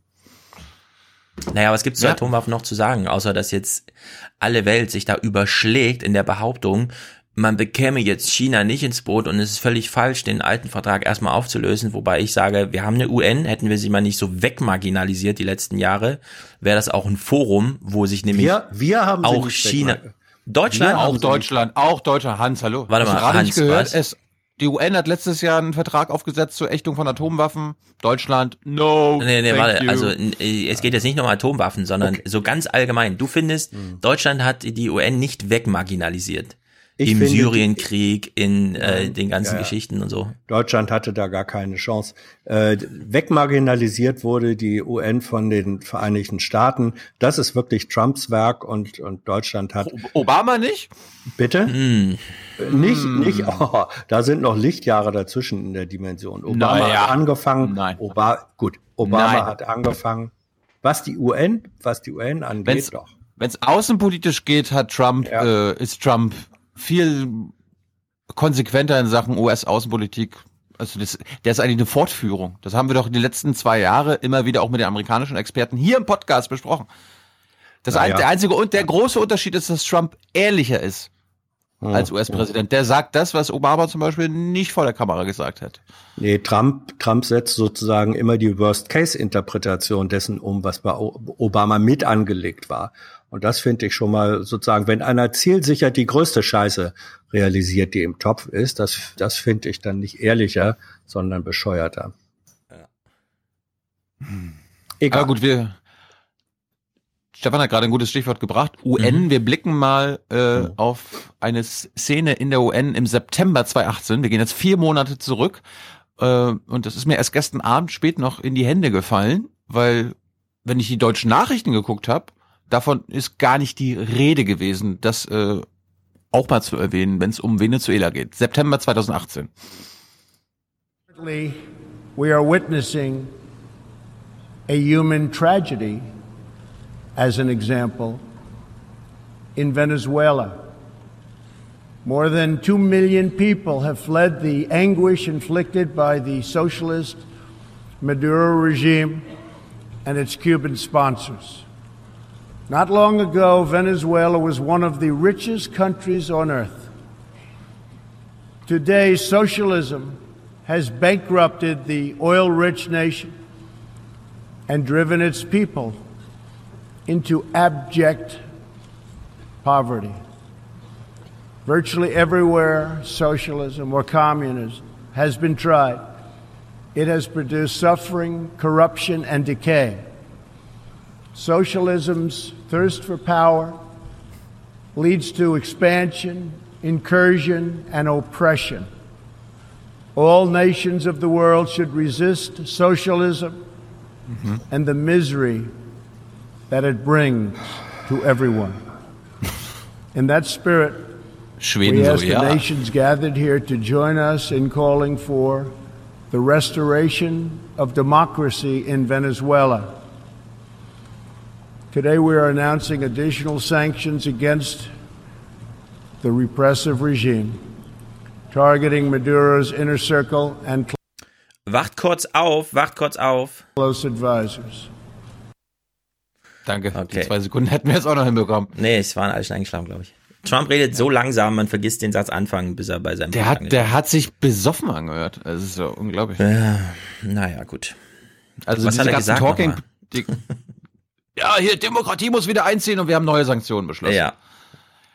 Naja, was gibt's zu Ja. Atomwaffen noch zu sagen, außer dass jetzt alle Welt sich da überschlägt in der Behauptung, man bekäme jetzt China nicht ins Boot und es ist völlig falsch, den alten Vertrag erstmal aufzulösen, wobei ich sage, wir haben eine UN, hätten wir sie mal nicht so wegmarginalisiert die letzten Jahre, wäre das auch ein Forum, wo sich nämlich Wir, wir haben auch China. Deutschland, auch Deutschland, auch Deutschland. Hans, hallo. Warte mal, Hans, gehört? was? Es, Die UN hat letztes Jahr einen Vertrag aufgesetzt zur Ächtung von Atomwaffen. Deutschland, no. Nee, nee, thank warte, you. also äh, es geht jetzt nicht nur um Atomwaffen, sondern so ganz allgemein. Du findest, Deutschland hat die UN nicht wegmarginalisiert. Ich Im finde, Syrienkrieg, in äh, den ganzen Ja, ja. Geschichten und so. Deutschland hatte da gar keine Chance. Äh, wegmarginalisiert wurde die UN von den Vereinigten Staaten. Das ist wirklich Trumps Werk und, und Deutschland hat. Obama nicht? Bitte? Äh, Nicht, nicht, oh, da sind noch Lichtjahre dazwischen in der Dimension. Obama Naja. hat angefangen. Nein. Oba, gut, Obama Nein. hat angefangen. Was die UN, was die UN angeht, Wenn's, doch. wenn's außenpolitisch geht, hat Trump, äh, ist Trump viel konsequenter in Sachen US-Außenpolitik. Also das, der ist eigentlich eine Fortführung. Das haben wir doch die letzten zwei Jahre immer wieder auch mit den amerikanischen Experten hier im Podcast besprochen. Das Naja. ein, der einzige und der große Unterschied ist, dass Trump ehrlicher ist als US-Präsident. Der sagt das, was Obama zum Beispiel nicht vor der Kamera gesagt hat. Nee, Trump, Trump setzt sozusagen immer die Worst-Case-Interpretation dessen um, was bei Obama mit angelegt war. Und das finde ich schon mal sozusagen, wenn einer zielsicher die größte Scheiße realisiert, die im Topf ist, das, das finde ich dann nicht ehrlicher, sondern bescheuerter. Egal. Aber gut, wir. Stefan hat gerade ein gutes Stichwort gebracht. UN, wir blicken mal äh, auf eine Szene in der UN im September 2018. Wir gehen jetzt vier Monate zurück. Äh, und das ist mir erst gestern Abend spät noch in die Hände gefallen, weil, wenn ich die deutschen Nachrichten geguckt habe, davon ist gar nicht die Rede gewesen, das äh, auch mal zu erwähnen, wenn es um Venezuela geht. September 2018. Currently, we are witnessing a human tragedy, as an example, in Venezuela. More than two million people have fled the anguish inflicted by the socialist Maduro regime and its Cuban sponsors. Not long ago, Venezuela was one of the richest countries on earth. Today, socialism has bankrupted the oil rich nation and driven its people into abject poverty. Virtually everywhere socialism or communism has been tried, it has produced suffering, corruption, and decay. Socialism's thirst for power leads to expansion, incursion, and oppression. All nations of the world should resist socialism mm-hmm. and the misery that it brings to everyone. In that spirit, Schweden we so, ask the ja. nations gathered here to join us in calling for the restoration of democracy in Venezuela. Today, we are announcing additional sanctions against the repressive regime, targeting Maduro's inner circle and Wacht kurz auf, wacht kurz auf. close advisors. Danke. Okay. Die zwei Sekunden hätten wir jetzt auch noch hinbekommen. Nee, es waren alle schon eingeschlafen, glaube ich. Trump redet so langsam, man vergisst den Satz anfangen, bis er bei seinem Der hat, der hat sich besoffen angehört. Das ist so unglaublich. Ja, naja, gut. Also Was diese hat er ganzen gesagt Talking, die, ja, hier Demokratie muss wieder einziehen und wir haben neue Sanktionen beschlossen. Ja.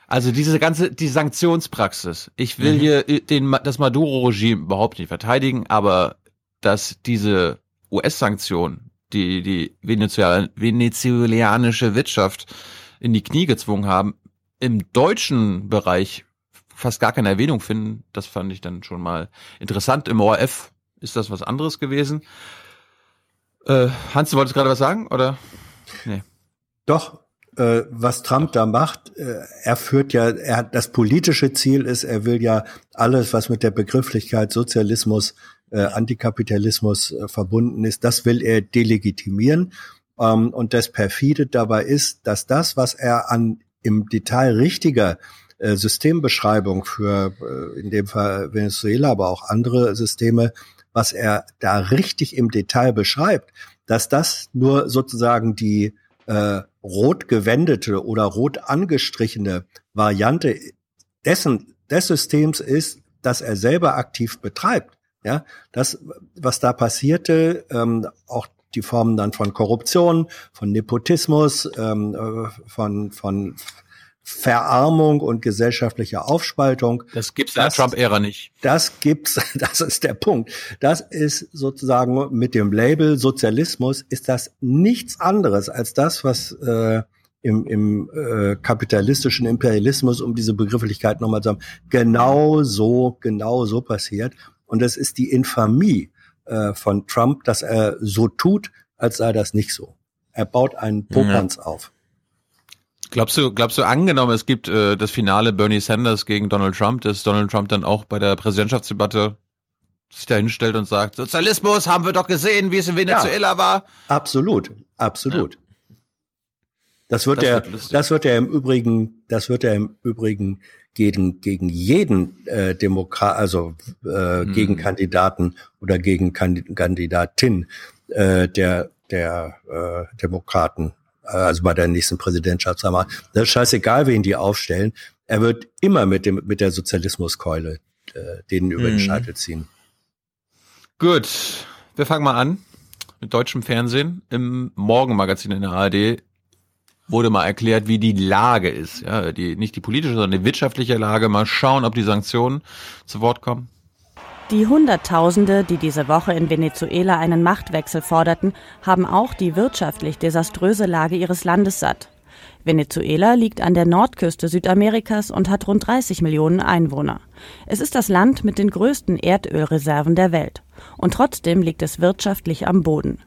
Also diese ganze die Sanktionspraxis. Ich will Mhm. hier äh, den das Maduro-Regime überhaupt nicht verteidigen, aber dass diese US-Sanktionen, die die Venezuela, venezuelanische Wirtschaft in die Knie gezwungen haben, im deutschen Bereich fast gar keine Erwähnung finden, das fand ich dann schon mal interessant. Im ORF ist das was anderes gewesen. Äh, Hans, du wolltest gerade was sagen, oder? Nee. Doch, äh, was Trump da macht, äh, er führt ja, er hat das politische Ziel ist, er will ja alles, was mit der Begrifflichkeit Sozialismus, äh, Antikapitalismus äh, verbunden ist, das will er delegitimieren. Ähm, und das perfide dabei ist, dass das, was er an im Detail richtiger äh, Systembeschreibung für äh, in dem Fall Venezuela, aber auch andere Systeme, was er da richtig im Detail beschreibt, dass das nur sozusagen die äh, rot gewendete oder rot angestrichene Variante dessen des Systems ist, das er selber aktiv betreibt. Ja, das, was da passierte, ähm, auch die Formen dann von Korruption, von Nepotismus, ähm, äh, von von Verarmung und gesellschaftliche Aufspaltung. Das gibt's in der Trump-Ära nicht. Das gibt's, das ist der Punkt. Das ist sozusagen mit dem Label Sozialismus ist das nichts anderes als das, was äh, im, im äh, kapitalistischen Imperialismus, um diese Begrifflichkeit nochmal zu haben, genau so, genau so passiert. Und es ist die Infamie äh, von Trump, dass er so tut, als sei das nicht so. Er baut einen Popanz ja. auf. Glaubst du, glaubst du, angenommen, es gibt äh, das Finale Bernie Sanders gegen Donald Trump, dass Donald Trump dann auch bei der Präsidentschaftsdebatte sich da hinstellt und sagt, Sozialismus haben wir doch gesehen, wie es in Venezuela ja, war? Absolut, absolut. Ja. Das wird das er, wird das wird er im Übrigen, das wird er im Übrigen gegen gegen jeden äh, Demokrat, also äh, hm. gegen Kandidaten oder gegen Kandidatin äh, der der äh, Demokraten also bei der nächsten Präsidentschaftswahl. Das ist scheißegal, wen die aufstellen. Er wird immer mit dem mit der Sozialismuskeule äh, denen über den mhm. Scheitel ziehen. Gut, wir fangen mal an mit deutschem Fernsehen. Im Morgenmagazin in der ARD wurde mal erklärt, wie die Lage ist. Ja, die, nicht die politische, sondern die wirtschaftliche Lage. Mal schauen, ob die Sanktionen zu Wort kommen. Die Hunderttausende, die diese Woche in Venezuela einen Machtwechsel forderten, haben auch die wirtschaftlich desaströse Lage ihres Landes satt. Venezuela liegt an der Nordküste Südamerikas und hat rund 30 Millionen Einwohner. Es ist das Land mit den größten Erdölreserven der Welt. Und trotzdem liegt es wirtschaftlich am Boden.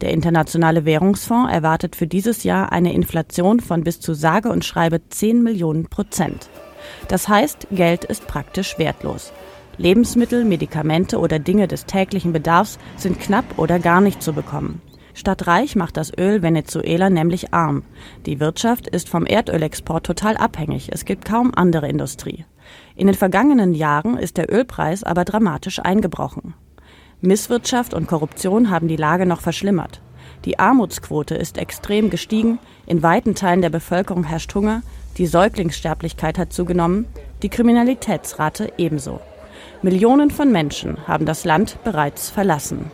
Der Internationale Währungsfonds erwartet für dieses Jahr eine Inflation von bis zu sage und schreibe 10 Millionen Prozent. Das heißt, Geld ist praktisch wertlos. Lebensmittel, Medikamente oder Dinge des täglichen Bedarfs sind knapp oder gar nicht zu bekommen. Statt reich macht das Öl Venezuela nämlich arm. Die Wirtschaft ist vom Erdölexport total abhängig. Es gibt kaum andere Industrie. In den vergangenen Jahren ist der Ölpreis aber dramatisch eingebrochen. Misswirtschaft und Korruption haben die Lage noch verschlimmert. Die Armutsquote ist extrem gestiegen, in weiten Teilen der Bevölkerung herrscht Hunger, die Säuglingssterblichkeit hat zugenommen, die Kriminalitätsrate ebenso. Millionen von Menschen haben das Land bereits verlassen.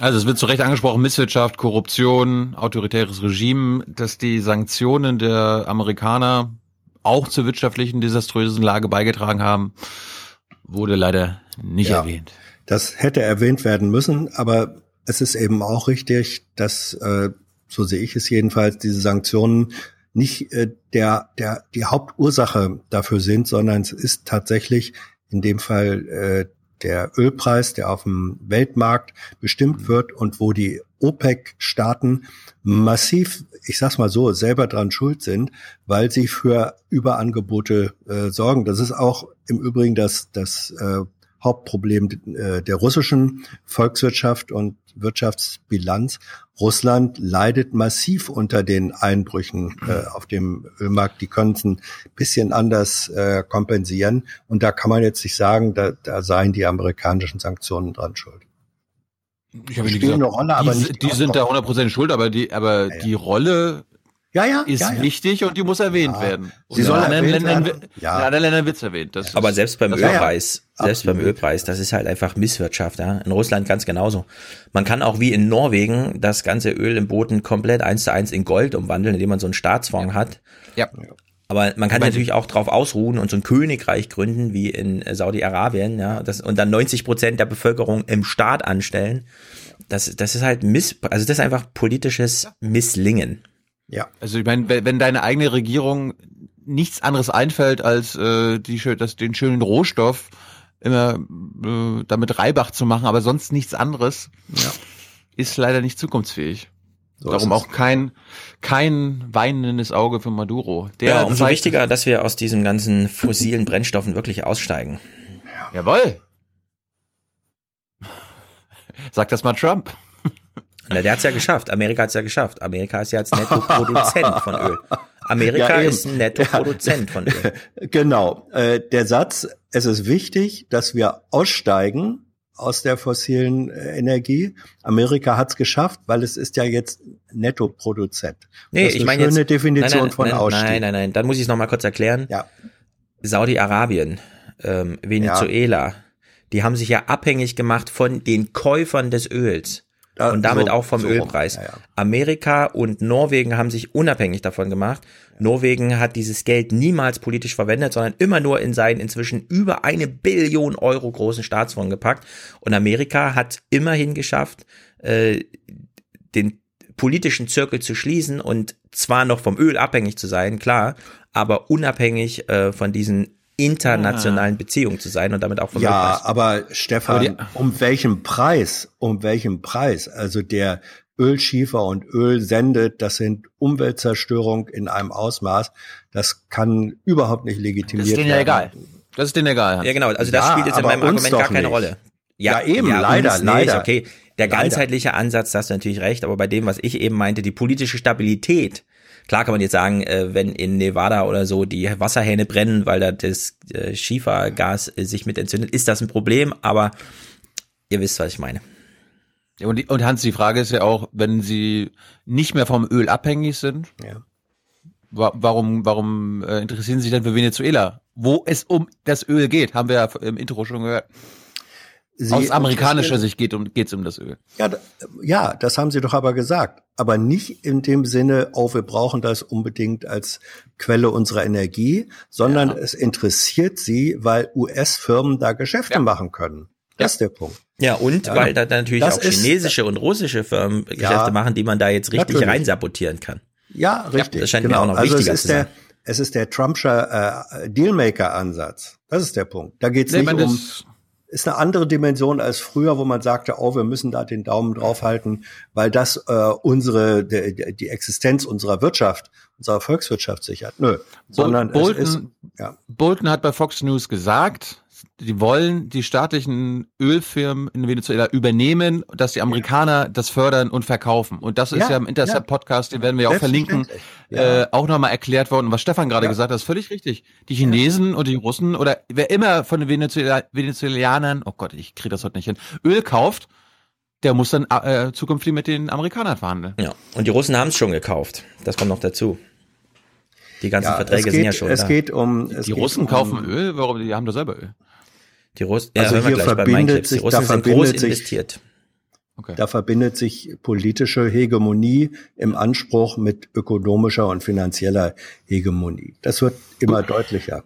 Also es wird zu Recht angesprochen, Misswirtschaft, Korruption, autoritäres Regime, dass die Sanktionen der Amerikaner auch zur wirtschaftlichen desaströsen Lage beigetragen haben, wurde leider nicht ja, erwähnt. Das hätte erwähnt werden müssen, aber es ist eben auch richtig, dass, äh, so sehe ich es jedenfalls, diese Sanktionen nicht äh, der, der, die Hauptursache dafür sind, sondern es ist tatsächlich in dem Fall äh, der Ölpreis, der auf dem Weltmarkt bestimmt mhm. wird und wo die OPEC-Staaten massiv, ich sag's mal so, selber dran schuld sind, weil sie für Überangebote äh, sorgen. Das ist auch im Übrigen das, das äh, Hauptproblem äh, der russischen Volkswirtschaft und Wirtschaftsbilanz. Russland leidet massiv unter den Einbrüchen äh, auf dem Ölmarkt. Die können es ein bisschen anders äh, kompensieren. Und da kann man jetzt nicht sagen, da, da seien die amerikanischen Sanktionen dran schuld. Ich habe die spielen gesagt, eine Rolle, aber die, nicht die sind da 100% schuld, aber die, aber ja, ja. die Rolle ja, ja, ist ja, ja. wichtig und die muss erwähnt werden. Sie soll in anderen Ländern, ja. in anderen Ländern wird's erwähnt. Das aber selbst beim Ölpreis, selbst beim Ölpreis, das ist halt einfach Misswirtschaft. Ja? In Russland ganz genauso. Man kann auch wie in Norwegen das ganze Öl im Booten komplett eins zu eins in Gold umwandeln, indem man so einen Staatsfonds hat. Ja. Aber man kann natürlich auch drauf ausruhen und so ein Königreich gründen wie in Saudi-Arabien, ja, das, und dann 90 Prozent der Bevölkerung im Staat anstellen. Das, das ist halt Miss, also das ist einfach politisches Misslingen. Ja. Also ich meine, wenn deine eigene Regierung nichts anderes einfällt, als äh, die, das, den schönen Rohstoff immer äh, damit Reibach zu machen, aber sonst nichts anderes, ja. ist leider nicht zukunftsfähig. So Darum auch kein, kein weinendes Auge für Maduro. Der ja, umso wichtiger, dass wir aus diesen ganzen fossilen Brennstoffen wirklich aussteigen. Jawohl. Sag das mal Trump. Na, der hat's ja geschafft. Amerika hat's ja geschafft. Amerika ist ja jetzt Netto-Produzent von Öl. Amerika ja, ist ein Netto-Produzent von Öl. Genau. Äh, der Satz, es ist wichtig, dass wir aussteigen aus der fossilen äh, Energie. Amerika hat's geschafft, weil es ist ja jetzt Netto-Produzent. Nee, ich meine jetzt, Definition nein, nein, von nein, Ausstieg. Nein, nein, nein. Dann muss ich es nochmal kurz erklären. Ja. Saudi-Arabien, ähm, Venezuela, ja. die haben sich ja abhängig gemacht von den Käufern des Öls. Und damit so, auch vom so Ölpreis. Ja, ja. Amerika und Norwegen haben sich unabhängig davon gemacht. Norwegen hat dieses Geld niemals politisch verwendet, sondern immer nur in seinen inzwischen über eine Billion Euro großen Staatsfonds gepackt. Und Amerika hat immerhin geschafft, äh, den politischen Zirkel zu schließen und zwar noch vom Öl abhängig zu sein, klar, aber unabhängig äh, von diesen internationalen Beziehungen zu sein und damit auch vom Ja, aber Stefan, Aber um welchen Preis? Um welchen Preis? Also der Ölschiefer und Öl sendet, das sind Umweltzerstörung in einem Ausmaß, das kann überhaupt nicht legitimiert werden. Das ist denen egal. Ja, genau. Also das Ja, spielt jetzt in meinem uns Argument gar keine nicht. Rolle. Ja, eben, leider, uns leider. Okay, der Leider. ganzheitliche Ansatz, da hast du natürlich recht, aber bei dem, was ich eben meinte, die politische Stabilität, klar kann man jetzt sagen, äh, wenn in Nevada oder so die Wasserhähne brennen, weil da das äh, Schiefergas äh, sich mit entzündet, ist das ein Problem, aber ihr wisst, was ich meine. Ja, Und, die, und Hans, die Frage ist ja auch, wenn sie nicht mehr vom Öl abhängig sind, Ja. wa warum, warum äh, interessieren sie sich denn für Venezuela? Wo es um das Öl geht, haben wir ja im Intro schon gehört. Sie Aus amerikanischer Sicht geht um, geht's um das Öl. Ja, da- ja, das haben Sie doch aber gesagt. Aber nicht in dem Sinne, oh, wir brauchen das unbedingt als Quelle unserer Energie, sondern es interessiert Sie, weil US-Firmen da Geschäfte machen können. Das ist der Punkt. Ja, und Ja. weil da dann natürlich Das auch ist- chinesische und russische Firmen Geschäfte machen, die man da jetzt richtig Natürlich. reinsabotieren kann. Ja, richtig. das scheint mir genau. auch noch also es wichtiger ist zu der, sein. es ist der Trumpscher äh, Dealmaker-Ansatz. Das ist der Punkt. Da geht es Nee, nicht um ist eine andere Dimension als früher, wo man sagte, oh, wir müssen da den Daumen draufhalten, weil das äh, unsere die, die Existenz unserer Wirtschaft, unserer Volkswirtschaft sichert. Nö, sondern Bolton, es ist ja. Bolton hat bei Fox News gesagt, die wollen die staatlichen Ölfirmen in Venezuela übernehmen, dass die Amerikaner das fördern und verkaufen. Und das ist Ja, ja, im Intercept-Podcast, den werden wir auch verlinken, Selbstverständlich. Ja. äh, auch nochmal erklärt worden. Und was Stefan gerade Ja. gesagt hat, ist völlig richtig. Die Chinesen und die Russen oder wer immer von den Venezuela Venezuelanern, oh Gott, ich kriege das heute nicht hin, Öl kauft, der muss dann äh, zukünftig mit den Amerikanern verhandeln. Ja, und die Russen haben es schon gekauft. Das kommt noch dazu. Die ganzen Ja, Verträge es sind geht, ja schon es da. geht um es Die geht Russen um, kaufen Öl, warum? Die haben doch selber Öl. Die Russen, ja, Also wir hier verbindet sich- Russen da sind groß verbindet sich- investiert. Da verbindet sich politische Hegemonie im Anspruch mit ökonomischer und finanzieller Hegemonie. Das wird immer deutlicher.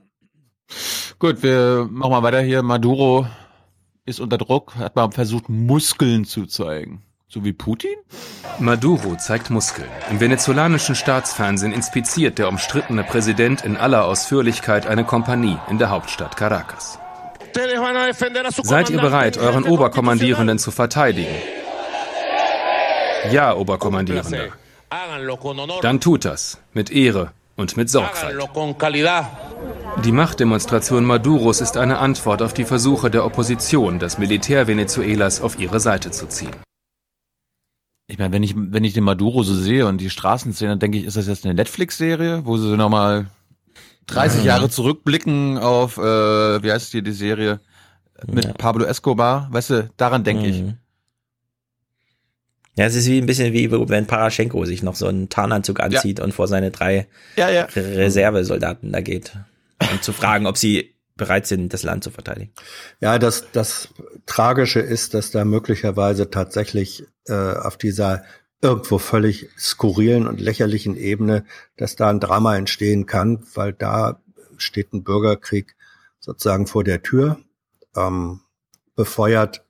Gut, wir machen mal weiter hier. Maduro ist unter Druck, hat mal versucht, Muskeln zu zeigen. So wie Putin? Maduro zeigt Muskeln. Im venezolanischen Staatsfernsehen inspiziert der umstrittene Präsident in aller Ausführlichkeit eine Kompanie in der Hauptstadt Caracas. Seid ihr bereit, euren Oberkommandierenden zu verteidigen? Ja, Oberkommandierender. Dann tut das mit Ehre und mit Sorgfalt. Die Machtdemonstration Maduros ist eine Antwort auf die Versuche der Opposition, das Militär Venezuelas auf ihre Seite zu ziehen. Ich meine, wenn ich, wenn ich den Maduro so sehe und die Straßenszene, dann denke ich, ist das jetzt eine Netflix-Serie, wo sie nochmal 30 Mhm. Jahre zurückblicken auf, äh, wie heißt die, die Serie mit Ja. Pablo Escobar? Weißt du, daran denke ich. Mhm. Ja, es ist wie ein bisschen wie wenn Paraschenko sich noch so einen Tarnanzug anzieht und vor seine drei Ja, ja. Reservesoldaten da geht, um zu fragen, ob sie bereit sind, das Land zu verteidigen. Ja, das, das Tragische ist, dass da möglicherweise tatsächlich äh, auf dieser irgendwo völlig skurrilen und lächerlichen Ebene, dass da ein Drama entstehen kann, weil da steht ein Bürgerkrieg sozusagen vor der Tür, ähm, befeuert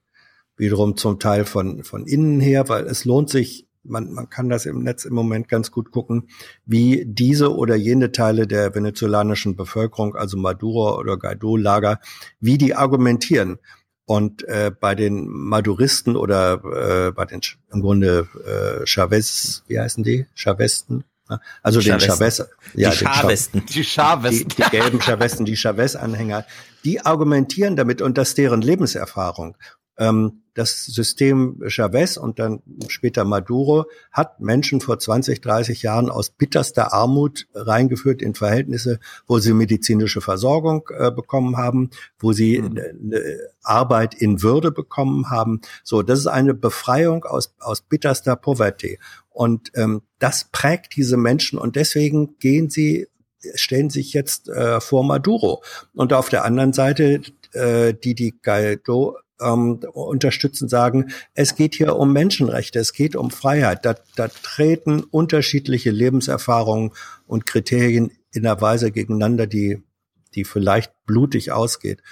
wiederum zum Teil von, von innen her, weil es lohnt sich, man, man kann das im Netz im Moment ganz gut gucken, wie diese oder jene Teile der venezolanischen Bevölkerung, also Maduro oder Guaido-Lager, wie die argumentieren. Und äh, bei den Maduristen oder äh, bei den Sch- im Grunde äh, Chavez, wie heißen die? Chavesten? Ja, Also den Chavesten. Chavez, Die den Chavesten. Die Chavesten. Die, die gelben Chavesten, die Chavez-Anhänger, die argumentieren damit und das ist deren Lebenserfahrung. Ähm, das System Chavez und dann später Maduro hat Menschen vor 20, 30 Jahren aus bitterster Armut reingeführt in Verhältnisse, wo sie medizinische Versorgung äh, bekommen haben, wo sie eine Arbeit in Würde bekommen haben. So, das ist eine Befreiung aus, aus bitterster Poverty. Und ähm, das prägt diese Menschen und deswegen gehen sie stellen sich jetzt äh, vor Maduro. Und auf der anderen Seite, äh, die die Guaido ähm, unterstützen, sagen, es geht hier um Menschenrechte, es geht um Freiheit. Da, da treten unterschiedliche Lebenserfahrungen und Kriterien in der Weise gegeneinander, die, die vielleicht blutig ausgeht.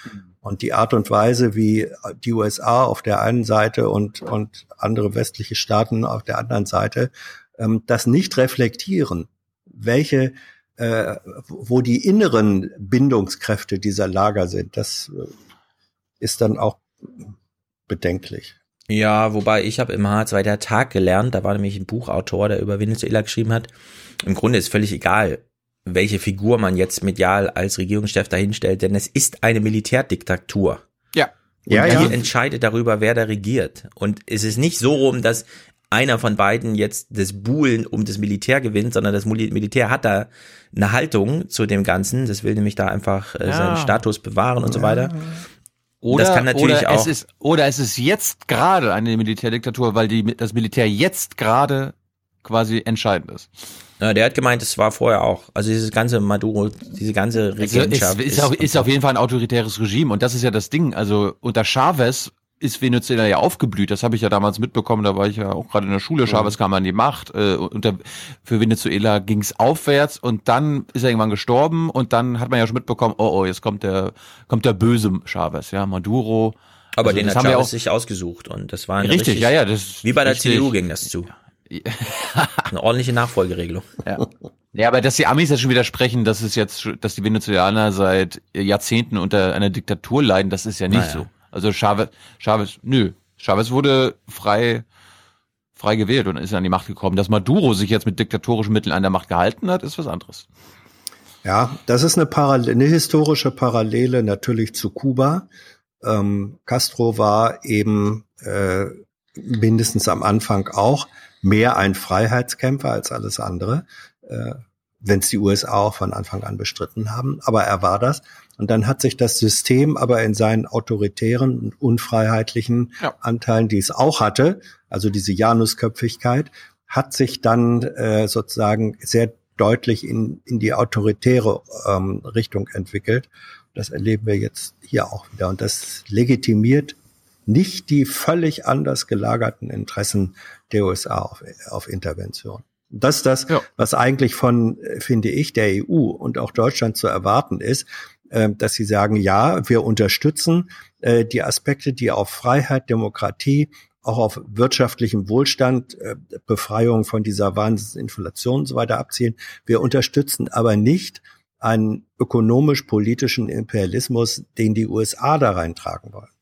Und die Art und Weise, wie die USA auf der einen Seite und, und andere westliche Staaten auf der anderen Seite ähm, das nicht reflektieren, welche, äh, wo die inneren Bindungskräfte dieser Lager sind, das äh, ist dann auch bedenklich. Ja, wobei ich habe im H2 der Tag gelernt, da war nämlich ein Buchautor, der über Venezuela geschrieben hat. Im Grunde ist völlig egal, welche Figur man jetzt medial als Regierungschef dahinstellt, denn es ist eine Militärdiktatur. Ja. Und ja, die ja. entscheidet darüber, wer da regiert. Und es ist nicht so rum, dass einer von beiden jetzt das Buhlen um das Militär gewinnt, sondern das Militär hat da eine Haltung zu dem Ganzen. Das will nämlich da einfach äh, Ja. seinen Status bewahren und so weiter. Oder, das kann natürlich oder auch. Es ist, oder es ist jetzt gerade eine Militärdiktatur, weil die, das Militär jetzt gerade quasi entscheidend ist. Ja, der hat gemeint, es war vorher auch. Also dieses ganze Maduro, diese ganze Also Regentschaft. ist, ist, auf, ist auf jeden Fall ein autoritäres Regime und das ist ja das Ding. Also unter Chavez ist Venezuela ja aufgeblüht. Das habe ich ja damals mitbekommen. Da war ich ja auch gerade in der Schule. Chavez kam an die Macht. Äh, unter, für Venezuela ging es aufwärts und dann ist er irgendwann gestorben und dann hat man ja schon mitbekommen, oh oh, jetzt kommt der kommt der böse Chavez, ja Maduro. Aber Also den hat haben wir Chavez auch sich ausgesucht und das war Richtig, richtig, ja, ja, das wie bei der richtig. CDU ging das zu. eine ordentliche Nachfolgeregelung. Ja. Ja, aber dass die Amis jetzt schon widersprechen, dass es jetzt, dass die Venezuelaner seit Jahrzehnten unter einer Diktatur leiden, das ist ja nicht Naja. so. Also Chavez, Chavez, nö, Chavez wurde frei, frei gewählt und ist an die Macht gekommen. Dass Maduro sich jetzt mit diktatorischen Mitteln an der Macht gehalten hat, ist was anderes. Ja, das ist eine, Parallele, eine historische Parallele natürlich zu Kuba. Ähm, Castro war eben äh, mindestens am Anfang auch mehr ein Freiheitskämpfer als alles andere, äh, wenn es die USA auch von Anfang an bestritten haben. Aber er war das. Und dann hat sich das System aber in seinen autoritären und unfreiheitlichen Anteilen, die es auch hatte, also diese Janusköpfigkeit, hat sich dann äh, sozusagen sehr deutlich in, in die autoritäre ähm, Richtung entwickelt. Das erleben wir jetzt hier auch wieder. Und das legitimiert nicht die völlig anders gelagerten Interessen der USA auf, auf Intervention. Das ist das, was eigentlich von, äh, finde ich, der EU und auch Deutschland zu erwarten ist, äh, dass sie sagen, ja, wir unterstützen äh, die Aspekte, die auf Freiheit, Demokratie, auch auf wirtschaftlichem Wohlstand, äh, Befreiung von dieser Wahnsinnsinflation und so weiter abzielen. Wir unterstützen aber nicht einen ökonomisch-politischen Imperialismus, den die USA da reintragen wollen.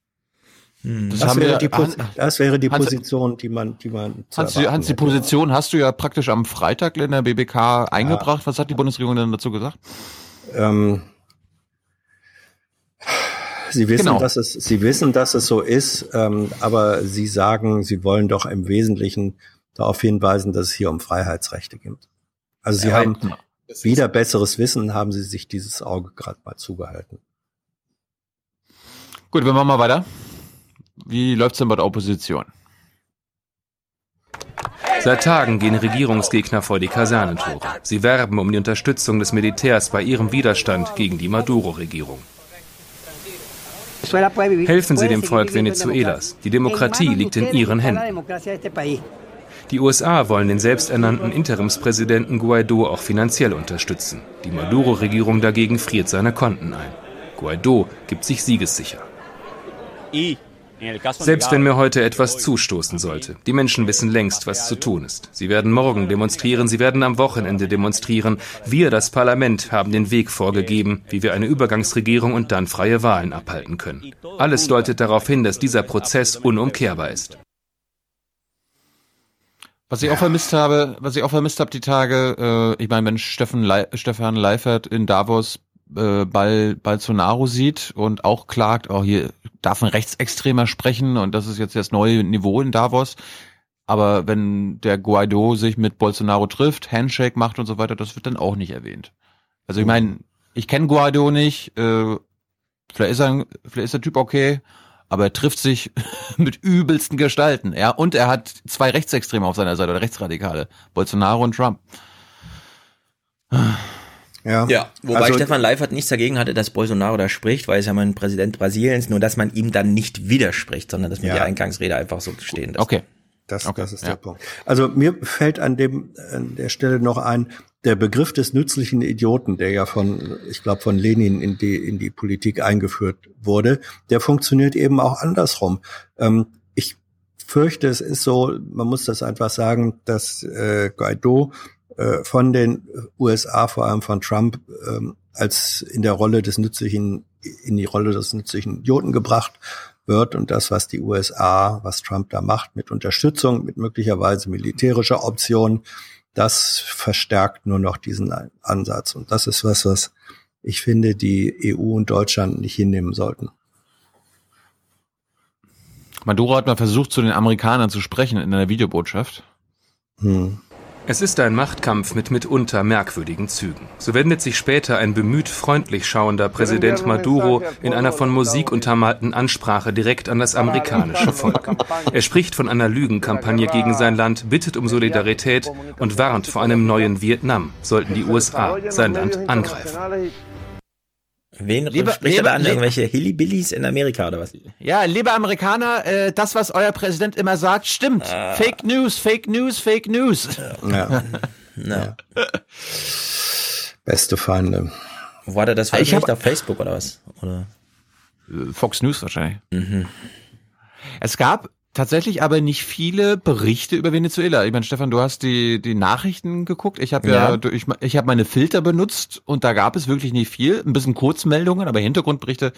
Das Das, haben wäre, die, Han- das wäre die Hans- Position, die man, die man zu Hans, Hans, die. Position hast du ja praktisch am Freitag in der BBK eingebracht. Was hat die Bundesregierung denn dazu gesagt? Ähm, Sie wissen, Genau. dass es, Sie wissen, dass es so ist, ähm, aber Sie sagen, Sie wollen doch im Wesentlichen darauf hinweisen, dass es hier um Freiheitsrechte geht. Also Sie Ja, haben genau. wieder besseres Wissen, haben Sie sich dieses Auge gerade mal zugehalten. Gut, wir machen mal weiter. Wie läuft's denn bei der Opposition? Seit Tagen gehen Regierungsgegner vor die Kasernentore. Sie werben um die Unterstützung des Militärs bei ihrem Widerstand gegen die Maduro-Regierung. Helfen Sie dem Volk Venezuelas. Die Demokratie liegt in Ihren Händen. Die USA wollen den selbsternannten Interimspräsidenten Guaido auch finanziell unterstützen. Die Maduro-Regierung dagegen friert seine Konten ein. Guaido gibt sich siegessicher. Selbst wenn mir heute etwas zustoßen sollte. Die Menschen wissen längst, was zu tun ist. Sie werden morgen demonstrieren, sie werden am Wochenende demonstrieren. Wir, das Parlament, haben den Weg vorgegeben, wie wir eine Übergangsregierung und dann freie Wahlen abhalten können. Alles deutet darauf hin, dass dieser Prozess unumkehrbar ist. Was ich auch vermisst habe, was ich auch vermisst habe die Tage, äh, ich meine, wenn Steffen Le Stefan Leifert in Davos äh, Bal Bolsonaro sieht und auch klagt, oh hier darf ein Rechtsextremer sprechen und das ist jetzt das neue Niveau in Davos. Aber wenn der Guaido sich mit Bolsonaro trifft, Handshake macht und so weiter, das wird dann auch nicht erwähnt. Also ich meine, ich kenne Guaido nicht, äh, vielleicht ist er, vielleicht ist der Typ okay, aber er trifft sich mit übelsten Gestalten, ja, und er hat zwei Rechtsextreme auf seiner Seite oder Rechtsradikale, Bolsonaro und Trump. Ja, ja wobei also, Stefan Leifert nichts dagegen hatte, dass Bolsonaro da spricht, weil es ja mal ein Präsident Brasiliens, nur dass man ihm dann nicht widerspricht, sondern dass man Ja. die Eingangsrede einfach so stehen lässt. Okay. Das, das ist der Punkt. Also mir fällt an dem an der Stelle noch ein, der Begriff des nützlichen Idioten, der ja von, ich glaube, von Lenin in die in die Politik eingeführt wurde, der funktioniert eben auch andersrum. Ähm, ich fürchte, es ist so, man muss das einfach sagen, dass äh, Guaido äh, von den USA, vor allem von Trump, ähm, als in der Rolle des nützlichen, in die Rolle des nützlichen Idioten gebracht wird und das, was die USA, was Trump da macht, mit Unterstützung, mit möglicherweise militärischer Option, das verstärkt nur noch diesen Ansatz. Und das ist was, was ich finde, die EU und Deutschland nicht hinnehmen sollten. Maduro hat mal versucht, zu den Amerikanern zu sprechen in einer Videobotschaft. Hm. Es ist ein Machtkampf mit mitunter merkwürdigen Zügen. So wendet sich später ein bemüht freundlich schauender Präsident Maduro in einer von Musik untermalten Ansprache direkt an das amerikanische Volk. Er spricht von einer Lügenkampagne gegen sein Land, bittet um Solidarität und warnt vor einem neuen Vietnam, sollten die USA sein Land angreifen. Wen Lieber- spricht er da an? Irgendwelche Hillybillies in Amerika oder was? Ja, liebe Amerikaner, äh, das, was euer Präsident immer sagt, stimmt. Fake News, Fake News, Fake News. Ja. Ja. Beste Feinde. Wo hat er das Ich hab- Auf Facebook oder was? Oder? Fox News wahrscheinlich. Mhm. Es gab tatsächlich aber nicht viele Berichte über Venezuela. Ich meine, Stefan, du hast die, die Nachrichten geguckt. Ich habe ja, Ja. ich, ich habe meine Filter benutzt und da gab es wirklich nicht viel. Ein bisschen Kurzmeldungen, aber Hintergrundberichte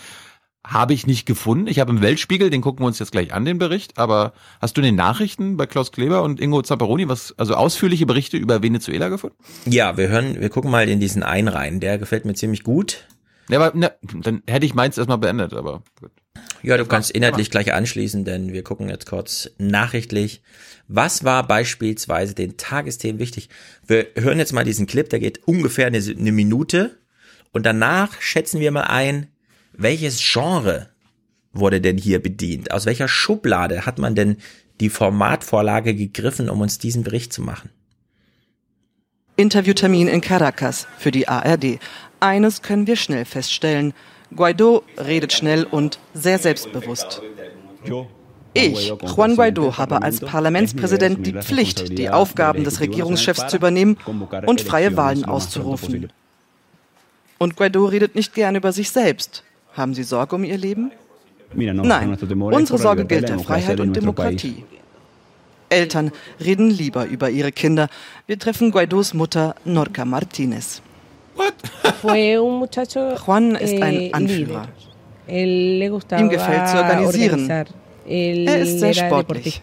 habe ich nicht gefunden. Ich habe im Weltspiegel, den gucken wir uns jetzt gleich an, den Bericht. Aber hast du in den Nachrichten bei Klaus Kleber und Ingo Zapparoni was, also ausführliche Berichte über Venezuela gefunden? Ja, wir hören, wir gucken mal in diesen einen rein. Der gefällt mir ziemlich gut. Ja, aber ne, dann hätte ich meins erstmal beendet, aber gut. Ja, du kannst inhaltlich gleich anschließen, denn wir gucken jetzt kurz nachrichtlich. Was war beispielsweise den Tagesthemen wichtig? Wir hören jetzt mal diesen Clip, der geht ungefähr eine, eine Minute. Und danach schätzen wir mal ein, welches Genre wurde denn hier bedient? Aus welcher Schublade hat man denn die Formatvorlage gegriffen, um uns diesen Bericht zu machen? Interviewtermin in Caracas für die ARD. Eines können wir schnell feststellen. Guaido redet schnell und sehr selbstbewusst. Ich, Juan Guaido, habe als Parlamentspräsident die Pflicht, die Aufgaben des Regierungschefs zu übernehmen und freie Wahlen auszurufen. Und Guaido redet nicht gern über sich selbst. Haben Sie Sorge um Ihr Leben? Nein, unsere Sorge gilt der Freiheit und Demokratie. Eltern reden lieber über ihre Kinder. Wir treffen Guaidos Mutter Norca Martinez. Juan ist ein Anführer. Ihm gefällt zu organisieren. Er ist sehr sportlich.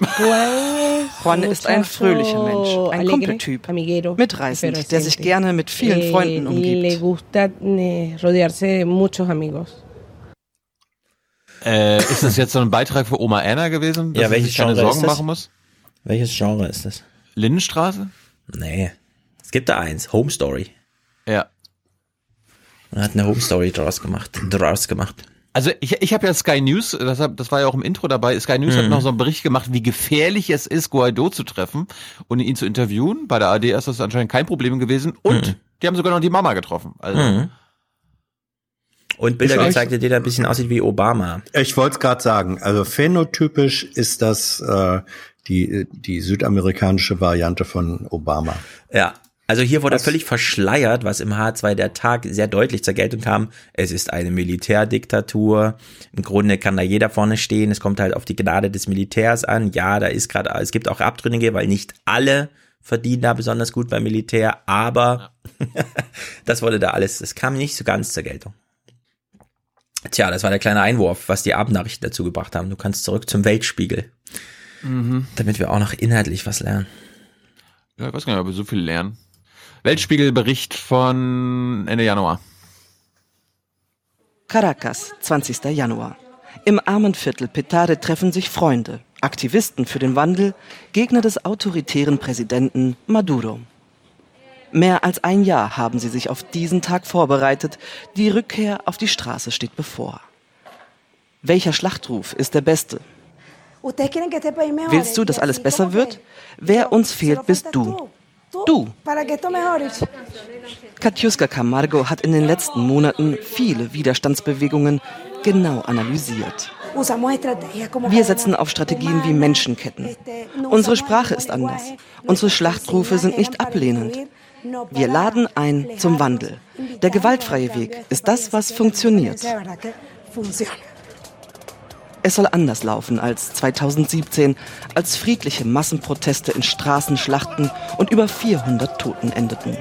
Juan ist ein fröhlicher Mensch, ein Kumpeltyp, mitreißend, der sich gerne mit vielen Freunden umgibt. Äh, ist das jetzt so ein Beitrag für Oma Anna gewesen, dass Ja, welches sich keine Genre Sorgen machen muss? Welches Genre ist das? Lindenstraße? Nee. Es gibt da eins, Home Story. Ja. Man hat eine Home Story draus gemacht. Draus gemacht. Also ich, ich habe ja Sky News, das, hab, das war ja auch im Intro dabei, Sky News hat Mhm. noch so einen Bericht gemacht, wie gefährlich es ist, Guaido zu treffen und ihn zu interviewen. Bei der AD ist das anscheinend kein Problem gewesen und die haben sogar noch die Mama getroffen. Also Mhm. Und Bilder Ich- gezeigt, die da ein bisschen aussieht wie Obama. Ich wollte es gerade sagen. Also phänotypisch ist das äh, die, die südamerikanische Variante von Obama. Ja. Also hier wurde völlig verschleiert, was im H2 der Tag sehr deutlich zur Geltung kam. Es ist eine Militärdiktatur. Im Grunde kann da jeder vorne stehen. Es kommt halt auf die Gnade des Militärs an. Ja, da ist gerade, es gibt auch Abtrünnige, weil nicht alle verdienen da besonders gut beim Militär, aber das wurde da alles, das kam nicht so ganz zur Geltung. Tja, das war der kleine Einwurf, was die Abendnachrichten dazu gebracht haben. Du kannst zurück zum Weltspiegel, Mhm. damit wir auch noch inhaltlich was lernen. Ja, ich weiß gar nicht, ob wir so viel lernen. Weltspiegelbericht von Ende Januar. Caracas, 20. Januar. Im Armenviertel Petare treffen sich Freunde, Aktivisten für den Wandel, Gegner des autoritären Präsidenten Maduro. Mehr als ein Jahr haben sie sich auf diesen Tag vorbereitet. Die Rückkehr auf die Straße steht bevor. Welcher Schlachtruf ist der beste? Willst du, dass alles besser wird? Wer uns fehlt, bist du. Du. Katjuska Camargo hat in den letzten Monaten viele Widerstandsbewegungen genau analysiert. Wir setzen auf Strategien wie Menschenketten. Unsere Sprache ist anders. Unsere Schlachtrufe sind nicht ablehnend. Wir laden ein zum Wandel. Der gewaltfreie Weg ist das, was funktioniert. Es soll anders laufen als 2017, als friedliche Massenproteste in Straßenschlachten und über 400 Toten endeten.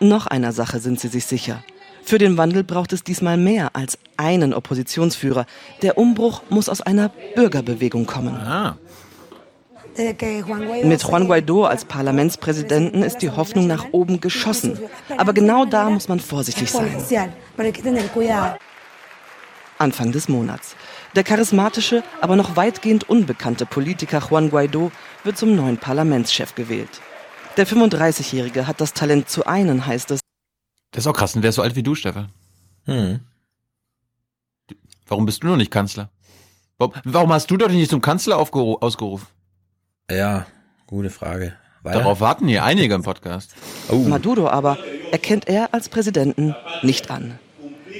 Noch einer Sache sind sie sich sicher. Für den Wandel braucht es diesmal mehr als einen Oppositionsführer. Der Umbruch muss aus einer Bürgerbewegung kommen. Ah. Mit Juan Guaido als Parlamentspräsidenten ist die Hoffnung nach oben geschossen. Aber genau da muss man vorsichtig sein. Anfang des Monats. Der charismatische, aber noch weitgehend unbekannte Politiker Juan Guaido wird zum neuen Parlamentschef gewählt. Der 35-Jährige hat das Talent zu einen, heißt es. Das ist auch krass, und wer ist so alt wie du, Stefan? Hm. Warum bist du noch nicht Kanzler? Warum hast du doch nicht zum Kanzler ausgerufen? Ja, gute Frage. Weiter? Darauf warten hier einige im Podcast. Oh. Maduro aber erkennt er als Präsidenten nicht an.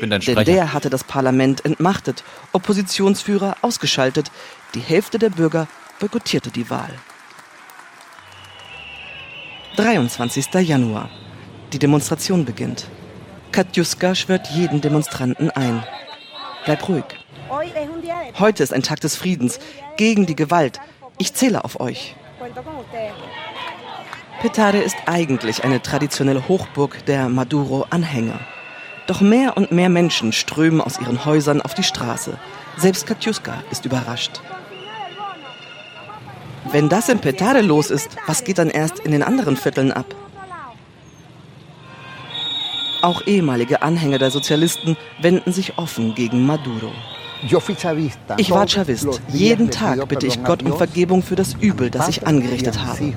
Bin dein Denn der hatte das Parlament entmachtet, Oppositionsführer ausgeschaltet, die Hälfte der Bürger boykottierte die Wahl. 23. Januar. Die Demonstration beginnt. Katjuska schwört jeden Demonstranten ein. Bleib ruhig. Heute ist ein Tag des Friedens, gegen die Gewalt. Ich zähle auf euch. Petare ist eigentlich eine traditionelle Hochburg der Maduro-Anhänger. Doch mehr und mehr Menschen strömen aus ihren Häusern auf die Straße. Selbst Katjuska ist überrascht. Wenn das in Petare los ist, was geht dann erst in den anderen Vierteln ab? Auch ehemalige Anhänger der Sozialisten wenden sich offen gegen Maduro. Ich war Chavist. Jeden Tag bitte ich Gott um Vergebung für das Übel, das ich angerichtet habe.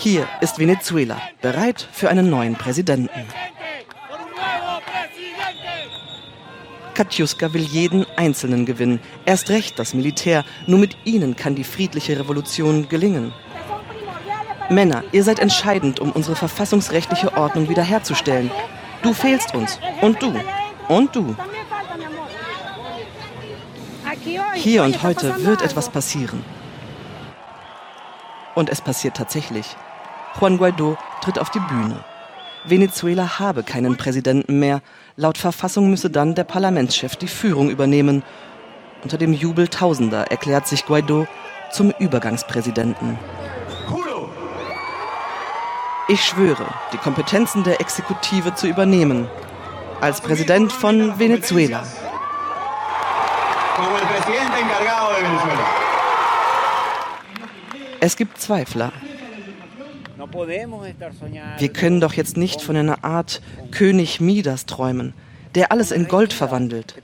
Hier ist Venezuela bereit für einen neuen Präsidenten. Katjuska will jeden Einzelnen gewinnen, erst recht das Militär. Nur mit ihnen kann die friedliche Revolution gelingen. Männer, ihr seid entscheidend, um unsere verfassungsrechtliche Ordnung wiederherzustellen. Du fehlst uns. Und du. Und du. Hier und heute wird etwas passieren. Und es passiert tatsächlich. Juan Guaido tritt auf die Bühne. Venezuela habe keinen Präsidenten mehr. Laut Verfassung müsse dann der Parlamentschef die Führung übernehmen. Unter dem Jubel Tausender erklärt sich Guaido zum Übergangspräsidenten. Ich schwöre, die Kompetenzen der Exekutive zu übernehmen. Als Präsident von Venezuela. Es gibt Zweifler. Wir können doch jetzt nicht von einer Art König Midas träumen, der alles in Gold verwandelt.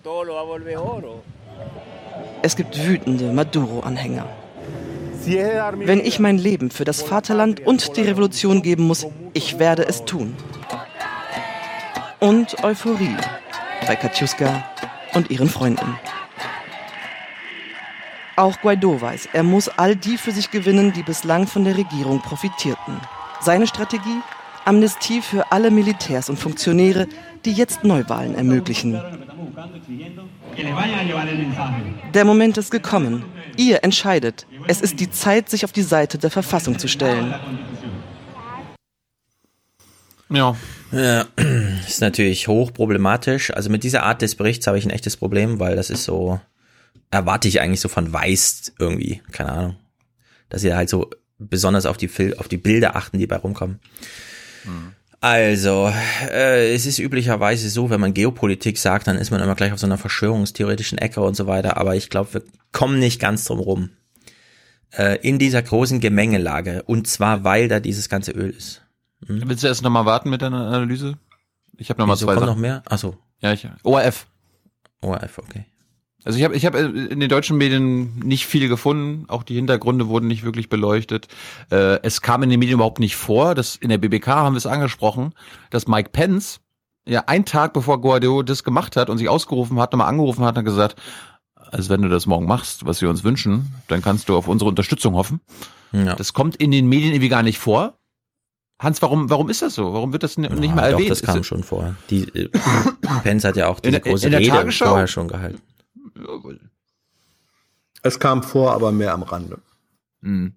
Es gibt wütende Maduro-Anhänger. Wenn ich mein Leben für das Vaterland und die Revolution geben muss, ich werde es tun. Und Euphorie bei Katjuska und ihren Freunden. Auch Guaido weiß, er muss all die für sich gewinnen, die bislang von der Regierung profitierten. Seine Strategie? Amnestie für alle Militärs und Funktionäre, die jetzt Neuwahlen ermöglichen. Der Moment ist gekommen. Ihr entscheidet. Es ist die Zeit, sich auf die Seite der Verfassung zu stellen. Ja. ja. Ist natürlich hochproblematisch. Also mit dieser Art des Berichts habe ich ein echtes Problem, weil das ist so, erwarte ich eigentlich so von Weiß irgendwie, keine Ahnung. Dass sie halt so besonders auf die, auf die Bilder achten, die bei rumkommen. Mhm. Also, äh, es ist üblicherweise so, wenn man Geopolitik sagt, dann ist man immer gleich auf so einer verschwörungstheoretischen Ecke und so weiter. Aber ich glaube, wir kommen nicht ganz drum rum. Äh, in dieser großen Gemengelage. Und zwar, weil da dieses ganze Öl ist. Hm? Willst du erst nochmal warten mit deiner Analyse? Ich habe nochmal zwei kommt noch mehr? Achso. Ja, ich, ORF. ORF, okay. Also ich habe ich hab in den deutschen Medien nicht viel gefunden, auch die Hintergründe wurden nicht wirklich beleuchtet. Äh, es kam in den Medien überhaupt nicht vor, dass in der BBK haben wir es angesprochen, dass Mike Pence ja einen Tag bevor Guardiola das gemacht hat und sich ausgerufen hat, nochmal angerufen hat und gesagt, Also wenn du das morgen machst, was wir uns wünschen, dann kannst du auf unsere Unterstützung hoffen. Ja. Das kommt in den Medien irgendwie gar nicht vor. Hans, warum, warum ist das so? Warum wird das nicht ja, mal erwähnt? Doch, das kam ist schon vor. Die, äh, Pence hat ja auch diese in, große in Rede Tagesschau? vorher schon gehalten. Es kam vor, aber mehr am Rande. Mhm.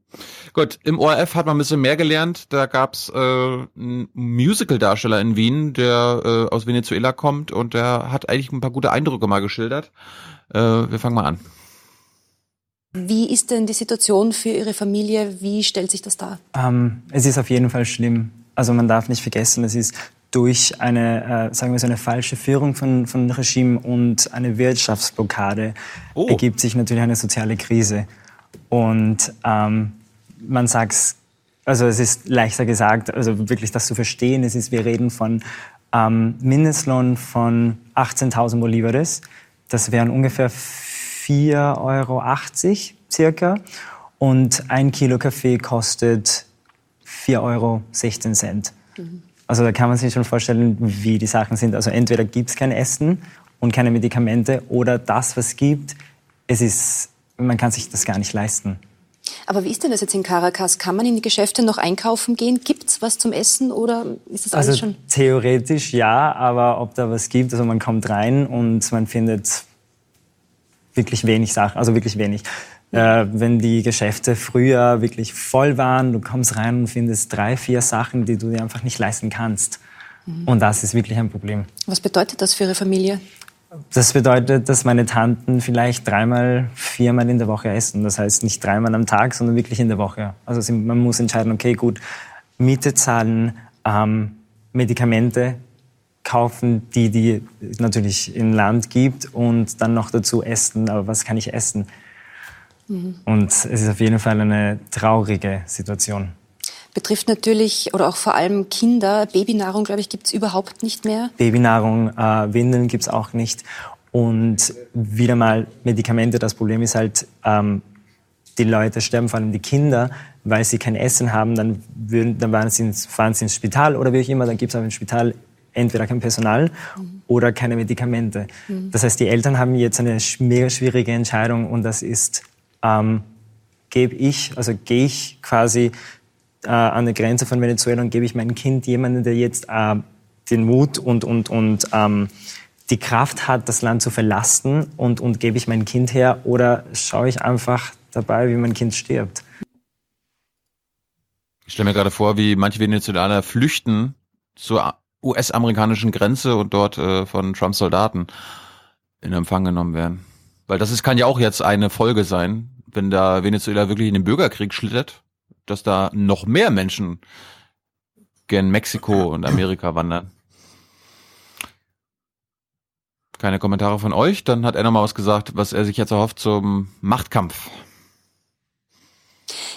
Gut, im ORF hat man ein bisschen mehr gelernt. Da gab's äh, einen Musical-Darsteller in Wien, der äh, aus Venezuela kommt und der hat eigentlich ein paar gute Eindrücke mal geschildert. Äh, wir fangen mal an. Wie ist denn die Situation für Ihre Familie? Wie stellt sich das dar? Ähm, es ist auf jeden Fall schlimm. Also man darf nicht vergessen, es ist durch eine, äh, sagen wir so, eine falsche Führung von, von Regime und eine Wirtschaftsblockade oh. ergibt sich natürlich eine soziale Krise. Und ähm, man sagt, also es ist leichter gesagt, also wirklich das zu verstehen, es ist, wir reden von ähm, Mindestlohn von 18.000 Bolivares. Das wären ungefähr 4,80 Euro circa. Und ein Kilo Kaffee kostet 4,16 Euro. Mhm. Also da kann man sich schon vorstellen, wie die Sachen sind. Also entweder gibt es kein Essen und keine Medikamente oder das, was es gibt, es ist, man kann sich das gar nicht leisten. Aber wie ist denn das jetzt in Caracas? Kann man in die Geschäfte noch einkaufen gehen? Gibt es was zum Essen oder ist das alles also schon? Theoretisch ja, aber ob da was gibt, also man kommt rein und man findet wirklich wenig Sachen, also wirklich wenig. Äh, wenn die Geschäfte früher wirklich voll waren, du kommst rein und findest drei, vier Sachen, die du dir einfach nicht leisten kannst. Mhm. Und das ist wirklich ein Problem. Was bedeutet das für Ihre Familie? Das bedeutet, dass meine Tanten vielleicht dreimal, viermal in der Woche essen. Das heißt nicht dreimal am Tag, sondern wirklich in der Woche. Also man muss entscheiden, okay, gut, Miete zahlen, ähm, Medikamente kaufen, die die natürlich im Land gibt und dann noch dazu essen. Aber was kann ich essen? Mhm. Und es ist auf jeden Fall eine traurige Situation. Betrifft natürlich oder auch vor allem Kinder. Babynahrung, glaube ich, gibt es überhaupt nicht mehr. Babynahrung, äh, Windeln gibt es auch nicht. Und wieder mal Medikamente. Das Problem ist halt, ähm, die Leute sterben, vor allem die Kinder, weil sie kein Essen haben. Dann, würden, dann fahren, sie ins, fahren sie ins Spital oder wie auch immer. Dann gibt es auch im Spital entweder kein Personal mhm. oder keine Medikamente. Mhm. Das heißt, die Eltern haben jetzt eine mega schwierige Entscheidung und das ist, ähm, gebe ich, also gehe ich quasi äh, an der Grenze von Venezuela und gebe ich mein Kind jemanden, der jetzt äh, den Mut und, und, und ähm, die Kraft hat, das Land zu verlassen und, und gebe ich mein Kind her oder schaue ich einfach dabei, wie mein Kind stirbt. Ich stelle mir gerade vor, wie manche Venezolaner flüchten zur US-amerikanischen Grenze und dort äh, von Trumps Soldaten in Empfang genommen werden. Weil das ist, kann ja auch jetzt eine Folge sein, wenn da Venezuela wirklich in den Bürgerkrieg schlittert, dass da noch mehr Menschen gen Mexiko und Amerika wandern. Keine Kommentare von euch. Dann hat er nochmal was gesagt, was er sich jetzt erhofft zum Machtkampf.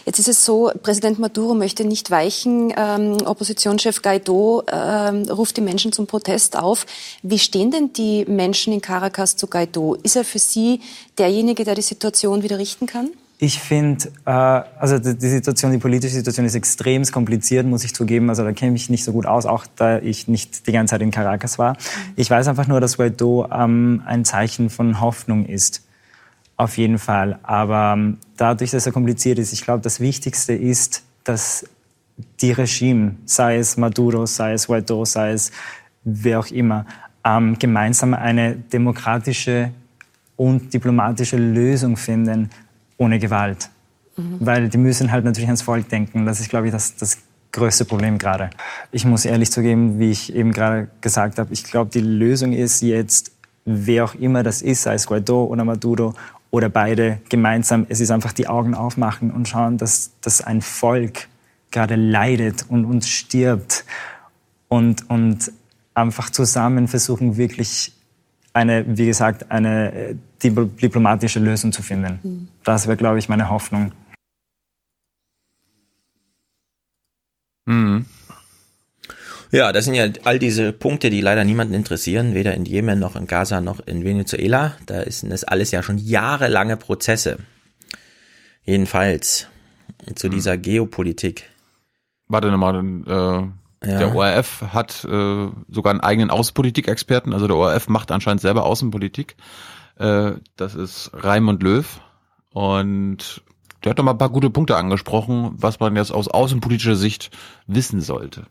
Jetzt ist es so, Präsident Maduro möchte nicht weichen. Ähm, Oppositionschef Guaido ähm, ruft die Menschen zum Protest auf. Wie stehen denn die Menschen in Caracas zu Guaido? Ist er für Sie derjenige, der die Situation wieder richten kann? Ich finde, äh, also die, Situation, die politische Situation ist extrem kompliziert, muss ich zugeben. Also da kenne ich mich nicht so gut aus, auch da ich nicht die ganze Zeit in Caracas war. Ich weiß einfach nur, dass Guaido ähm, ein Zeichen von Hoffnung ist. Auf jeden Fall. Aber ähm, dadurch, dass er kompliziert ist, ich glaube, das Wichtigste ist, dass die Regime, sei es Maduro, sei es Guaido, sei es wer auch immer, ähm, gemeinsam eine demokratische und diplomatische Lösung finden, ohne Gewalt. Mhm. Weil die müssen halt natürlich ans Volk denken. Das ist, glaube ich, das, das größte Problem gerade. Ich muss ehrlich zugeben, wie ich eben gerade gesagt habe, ich glaube, die Lösung ist jetzt, wer auch immer das ist, sei es Guaido oder Maduro oder beide gemeinsam. Es ist einfach die Augen aufmachen und schauen, dass, dass ein Volk gerade leidet und, und stirbt und, und einfach zusammen versuchen, wirklich eine, wie gesagt, eine äh, diplomatische Lösung zu finden. Mhm. Das wäre, glaube ich, meine Hoffnung. Mhm. Ja, das sind ja all diese Punkte, die leider niemanden interessieren, weder in Jemen noch in Gaza noch in Venezuela. Da ist das alles ja schon jahrelange Prozesse. Jedenfalls zu hm. dieser Geopolitik. Warte nochmal, äh, ja. der ORF hat äh, sogar einen eigenen Außenpolitikexperten, also der ORF macht anscheinend selber Außenpolitik. Äh, das ist Raimund Löw. Und der hat doch mal ein paar gute Punkte angesprochen, was man jetzt aus außenpolitischer Sicht wissen sollte.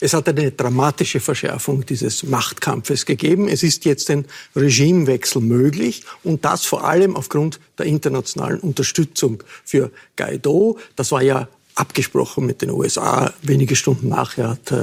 Es hat eine dramatische Verschärfung dieses Machtkampfes gegeben. Es ist jetzt ein Regimewechsel möglich und das vor allem aufgrund der internationalen Unterstützung für Guaido. Das war ja abgesprochen mit den USA. Wenige Stunden nachher hat äh,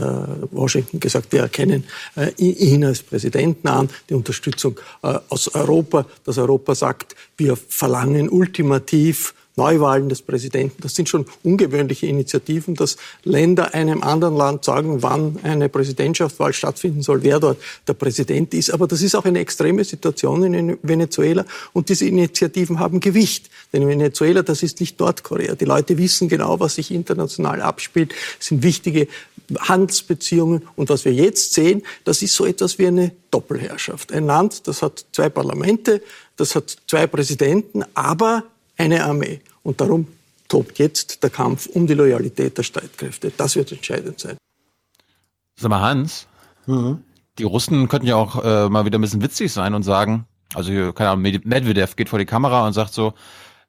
Washington gesagt, wir erkennen äh, ihn als Präsidenten an, die Unterstützung äh, aus Europa, dass Europa sagt, wir verlangen ultimativ Neuwahlen des Präsidenten. Das sind schon ungewöhnliche Initiativen, dass Länder einem anderen Land sagen, wann eine Präsidentschaftswahl stattfinden soll, wer dort der Präsident ist. Aber das ist auch eine extreme Situation in Venezuela und diese Initiativen haben Gewicht. Denn Venezuela, das ist nicht Nordkorea. Die Leute wissen genau, was sich international abspielt. Es sind wichtige Handelsbeziehungen. Und was wir jetzt sehen, das ist so etwas wie eine Doppelherrschaft. Ein Land, das hat zwei Parlamente, das hat zwei Präsidenten, aber eine Armee. Und darum tobt jetzt der Kampf um die Loyalität der Streitkräfte. Das wird entscheidend sein. Sag mal, Hans, mhm. die Russen könnten ja auch äh, mal wieder ein bisschen witzig sein und sagen, also hier, keine Ahnung, Medvedev geht vor die Kamera und sagt so,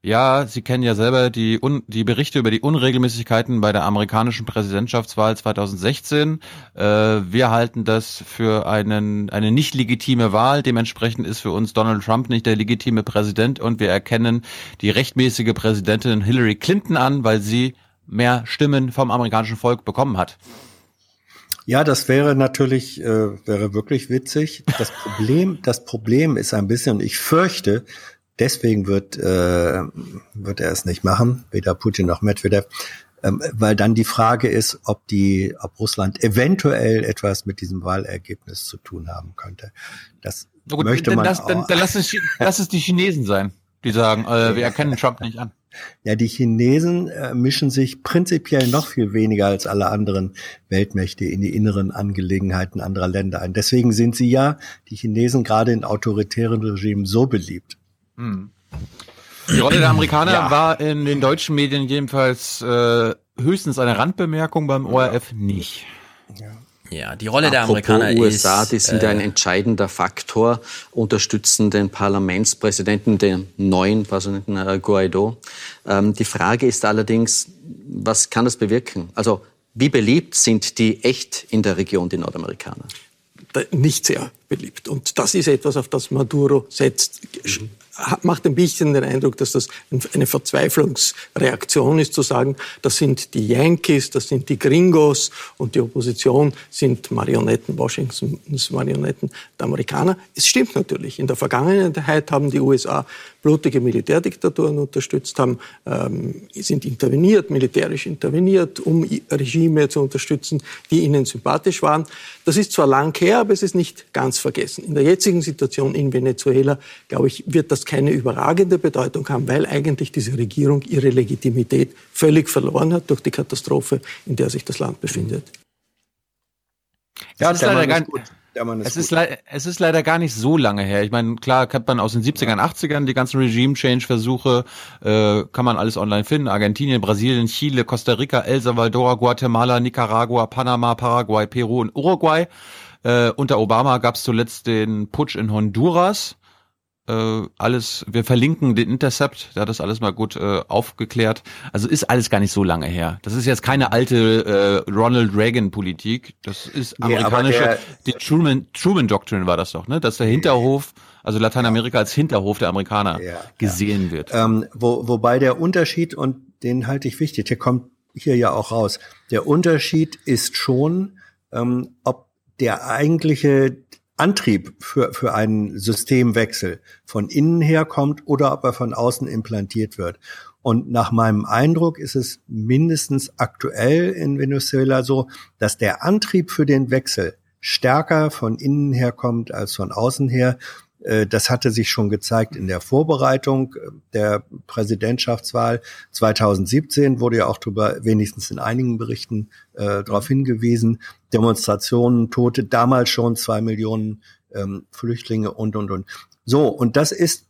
ja, Sie kennen ja selber die, Un die Berichte über die Unregelmäßigkeiten bei der amerikanischen Präsidentschaftswahl 2016. Äh, wir halten das für einen, eine nicht legitime Wahl. Dementsprechend ist für uns Donald Trump nicht der legitime Präsident und wir erkennen die rechtmäßige Präsidentin Hillary Clinton an, weil sie mehr Stimmen vom amerikanischen Volk bekommen hat. Ja, das wäre natürlich, äh, wäre wirklich witzig. Das Problem, das Problem ist ein bisschen, und ich fürchte, deswegen wird, äh, wird er es nicht machen, weder Putin noch Medvedev, ähm, weil dann die Frage ist, ob die, ob Russland eventuell etwas mit diesem Wahlergebnis zu tun haben könnte. Das gut, möchte man. Das, dann, dann lass, es, lass es die Chinesen sein, die sagen, äh, wir erkennen Trump nicht an. Ja, die Chinesen äh, mischen sich prinzipiell noch viel weniger als alle anderen Weltmächte in die inneren Angelegenheiten anderer Länder ein. Deswegen sind sie ja, die Chinesen, gerade in autoritären Regimen so beliebt. Die Rolle der Amerikaner ja. war in den deutschen Medien jedenfalls äh, höchstens eine Randbemerkung, beim ORF nicht. Ja. Ja, die Rolle Apropos der Amerikaner USA, ist, die sind äh, ein entscheidender Faktor, unterstützen den Parlamentspräsidenten, den neuen Präsidenten äh, Guaido. Ähm, die Frage ist allerdings, was kann das bewirken? Also, wie beliebt sind die echt in der Region, die Nordamerikaner? Nicht sehr beliebt. Und das ist etwas, auf das Maduro setzt. Mhm macht ein bisschen den Eindruck, dass das eine Verzweiflungsreaktion ist, zu sagen, das sind die Yankees, das sind die Gringos und die Opposition sind Marionetten, Washingtons Marionetten der Amerikaner. Es stimmt natürlich. In der Vergangenheit haben die USA blutige Militärdiktaturen unterstützt, haben, ähm, sind interveniert, militärisch interveniert, um Regime zu unterstützen, die ihnen sympathisch waren. Das ist zwar lang her, aber es ist nicht ganz vergessen. In der jetzigen Situation in Venezuela, glaube ich, wird das keine überragende Bedeutung haben, weil eigentlich diese Regierung ihre Legitimität völlig verloren hat durch die Katastrophe, in der sich das Land befindet. Ja, das ist leider gar, ist es, ist es ist leider gar nicht so lange her. Ich meine, klar kennt man aus den 70ern, 80ern die ganzen Regime-Change-Versuche, äh, kann man alles online finden. Argentinien, Brasilien, Chile, Costa Rica, El Salvador, Guatemala, Nicaragua, Panama, Paraguay, Peru und Uruguay. Äh, unter Obama gab es zuletzt den Putsch in Honduras äh, alles, wir verlinken den Intercept, der hat das alles mal gut äh, aufgeklärt. Also ist alles gar nicht so lange her. Das ist jetzt keine alte äh, Ronald Reagan-Politik. Das ist amerikanische, der, die Truman, Truman Doctrine war das doch, ne? Dass der Hinterhof, also Lateinamerika als Hinterhof der Amerikaner ja, gesehen ja. wird. Ähm, wo, wobei der Unterschied, und den halte ich wichtig, der kommt hier ja auch raus. Der Unterschied ist schon, ähm, ob der eigentliche Antrieb für, für einen Systemwechsel von innen her kommt oder ob er von außen implantiert wird. Und nach meinem Eindruck ist es mindestens aktuell in Venezuela so, dass der Antrieb für den Wechsel stärker von innen her kommt als von außen her. Äh, das hatte sich schon gezeigt in der Vorbereitung äh, der Präsidentschaftswahl 2017, wurde ja auch darüber wenigstens in einigen Berichten äh, darauf hingewiesen. Demonstrationen, Tote, damals schon zwei Millionen ähm, Flüchtlinge und, und, und. So, und das ist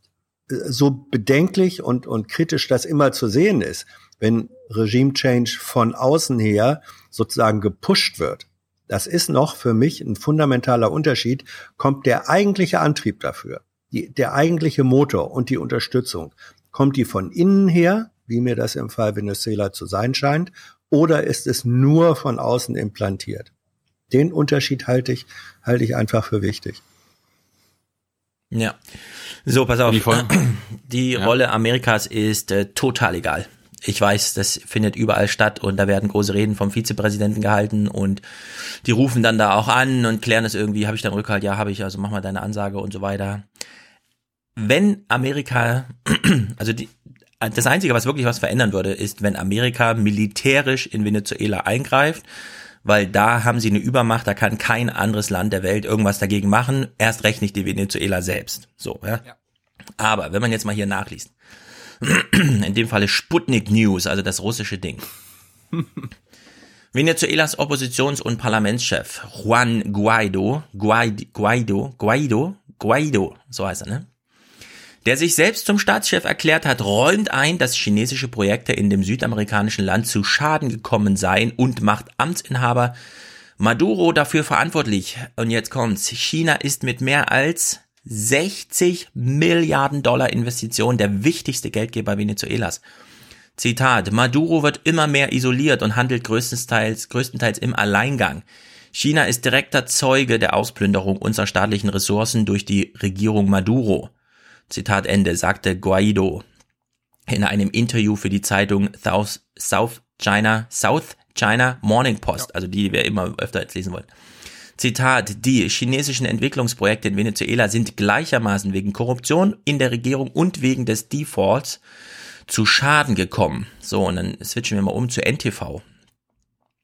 äh, so bedenklich und, und kritisch das immer zu sehen ist, wenn Regime Change von außen her sozusagen gepusht wird das ist noch für mich ein fundamentaler Unterschied. Kommt der eigentliche Antrieb dafür, die, der eigentliche Motor und die Unterstützung, kommt die von innen her, wie mir das im Fall Venezuela zu sein scheint, oder ist es nur von außen implantiert? Den Unterschied halte ich, halte ich einfach für wichtig. Ja. So, pass auf. Die, die ja. Rolle Amerikas ist äh, total egal. Ich weiß, das findet überall statt und da werden große Reden vom Vizepräsidenten gehalten und die rufen dann da auch an und klären es irgendwie, habe ich dann Rückhalt, ja, habe ich, also mach mal deine Ansage und so weiter. Wenn Amerika, also die, das Einzige, was wirklich was verändern würde, ist, wenn Amerika militärisch in Venezuela eingreift, weil da haben sie eine Übermacht, da kann kein anderes Land der Welt irgendwas dagegen machen, erst recht nicht die Venezuela selbst. So, ja. ja. Aber wenn man jetzt mal hier nachliest, in dem Falle Sputnik News, also das russische Ding. Venezuelas Oppositions- und Parlamentschef Juan Guaido, Guaido, Guaido, Guaido, Guaido, so heißt er, ne? der sich selbst zum Staatschef erklärt hat, räumt ein, dass chinesische Projekte in dem südamerikanischen Land zu Schaden gekommen seien und macht Amtsinhaber Maduro dafür verantwortlich. Und jetzt kommt's. China ist mit mehr als 60 Milliarden Dollar Investitionen der wichtigste Geldgeber Venezuelas. Zitat, Maduro wird immer mehr isoliert und handelt größtenteils, größtenteils im Alleingang. China ist direkter Zeuge der Ausplünderung unserer staatlichen Ressourcen durch die Regierung Maduro. Zitat Ende, sagte Guaido in einem Interview für die Zeitung South, South China, South China Morning Post, also die wir immer öfter jetzt lesen wollen. Zitat, die chinesischen Entwicklungsprojekte in Venezuela sind gleichermaßen wegen Korruption in der Regierung und wegen des Defaults zu Schaden gekommen. So, und dann switchen wir mal um zu NTV.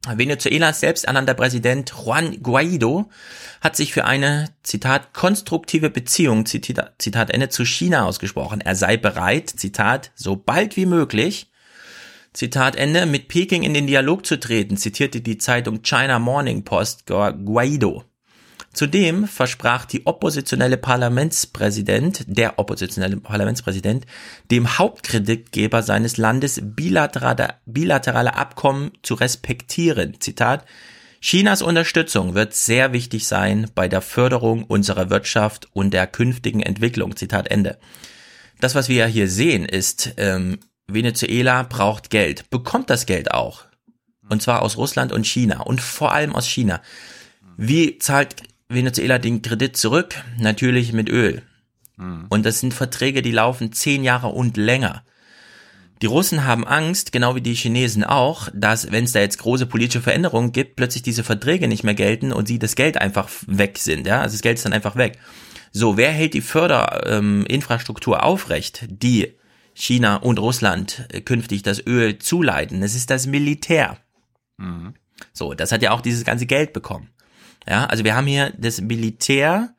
Venezuelas selbsternannter Präsident Juan Guaido hat sich für eine, Zitat, konstruktive Beziehung, Zitat, Zitat Ende, zu China ausgesprochen. Er sei bereit, Zitat, so bald wie möglich, Zitat Ende, mit Peking in den Dialog zu treten, zitierte die Zeitung China Morning Post Guaido. Zudem versprach die oppositionelle Parlamentspräsident, der oppositionelle Parlamentspräsident, dem Hauptkreditgeber seines Landes bilaterale, bilaterale Abkommen zu respektieren. Zitat, Chinas Unterstützung wird sehr wichtig sein bei der Förderung unserer Wirtschaft und der künftigen Entwicklung. Zitat Ende. Das, was wir ja hier sehen, ist, ähm, Venezuela braucht Geld, bekommt das Geld auch. Und zwar aus Russland und China und vor allem aus China. Wie zahlt Venezuela den Kredit zurück, natürlich mit Öl. Mhm. Und das sind Verträge, die laufen zehn Jahre und länger. Die Russen haben Angst, genau wie die Chinesen auch, dass, wenn es da jetzt große politische Veränderungen gibt, plötzlich diese Verträge nicht mehr gelten und sie das Geld einfach weg sind. Ja, also das Geld ist dann einfach weg. So, wer hält die Förderinfrastruktur ähm, aufrecht, die China und Russland äh, künftig das Öl zuleiten? Das ist das Militär. Mhm. So, das hat ja auch dieses ganze Geld bekommen. Ja, also wir haben hier das Militär,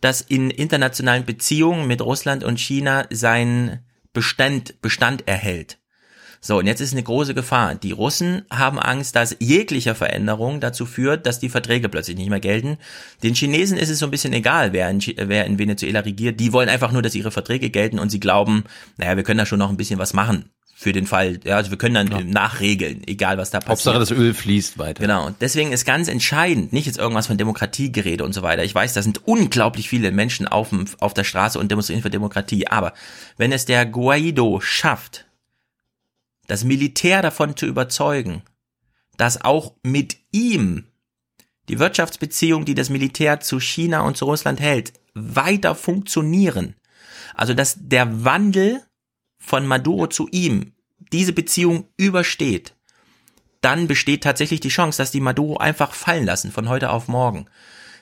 das in internationalen Beziehungen mit Russland und China seinen Bestand, Bestand erhält. So, und jetzt ist eine große Gefahr. Die Russen haben Angst, dass jegliche Veränderung dazu führt, dass die Verträge plötzlich nicht mehr gelten. Den Chinesen ist es so ein bisschen egal, wer in, wer in Venezuela regiert. Die wollen einfach nur, dass ihre Verträge gelten und sie glauben, naja, wir können da schon noch ein bisschen was machen für den Fall, ja, also wir können dann ja. nachregeln, egal was da passiert. Hauptsache das Öl fließt weiter. Genau, und deswegen ist ganz entscheidend, nicht jetzt irgendwas von Demokratiegerede und so weiter. Ich weiß, da sind unglaublich viele Menschen auf, auf der Straße und demonstrieren für Demokratie, aber wenn es der Guaido schafft, das Militär davon zu überzeugen, dass auch mit ihm die Wirtschaftsbeziehungen, die das Militär zu China und zu Russland hält, weiter funktionieren. Also dass der Wandel von Maduro zu ihm diese Beziehung übersteht, dann besteht tatsächlich die Chance, dass die Maduro einfach fallen lassen von heute auf morgen.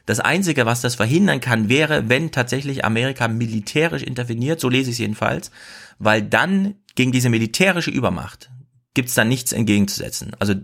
Das Einzige, was das verhindern kann, wäre, wenn tatsächlich Amerika militärisch interveniert, so lese ich es jedenfalls, weil dann gegen diese militärische Übermacht gibt's da nichts entgegenzusetzen. Also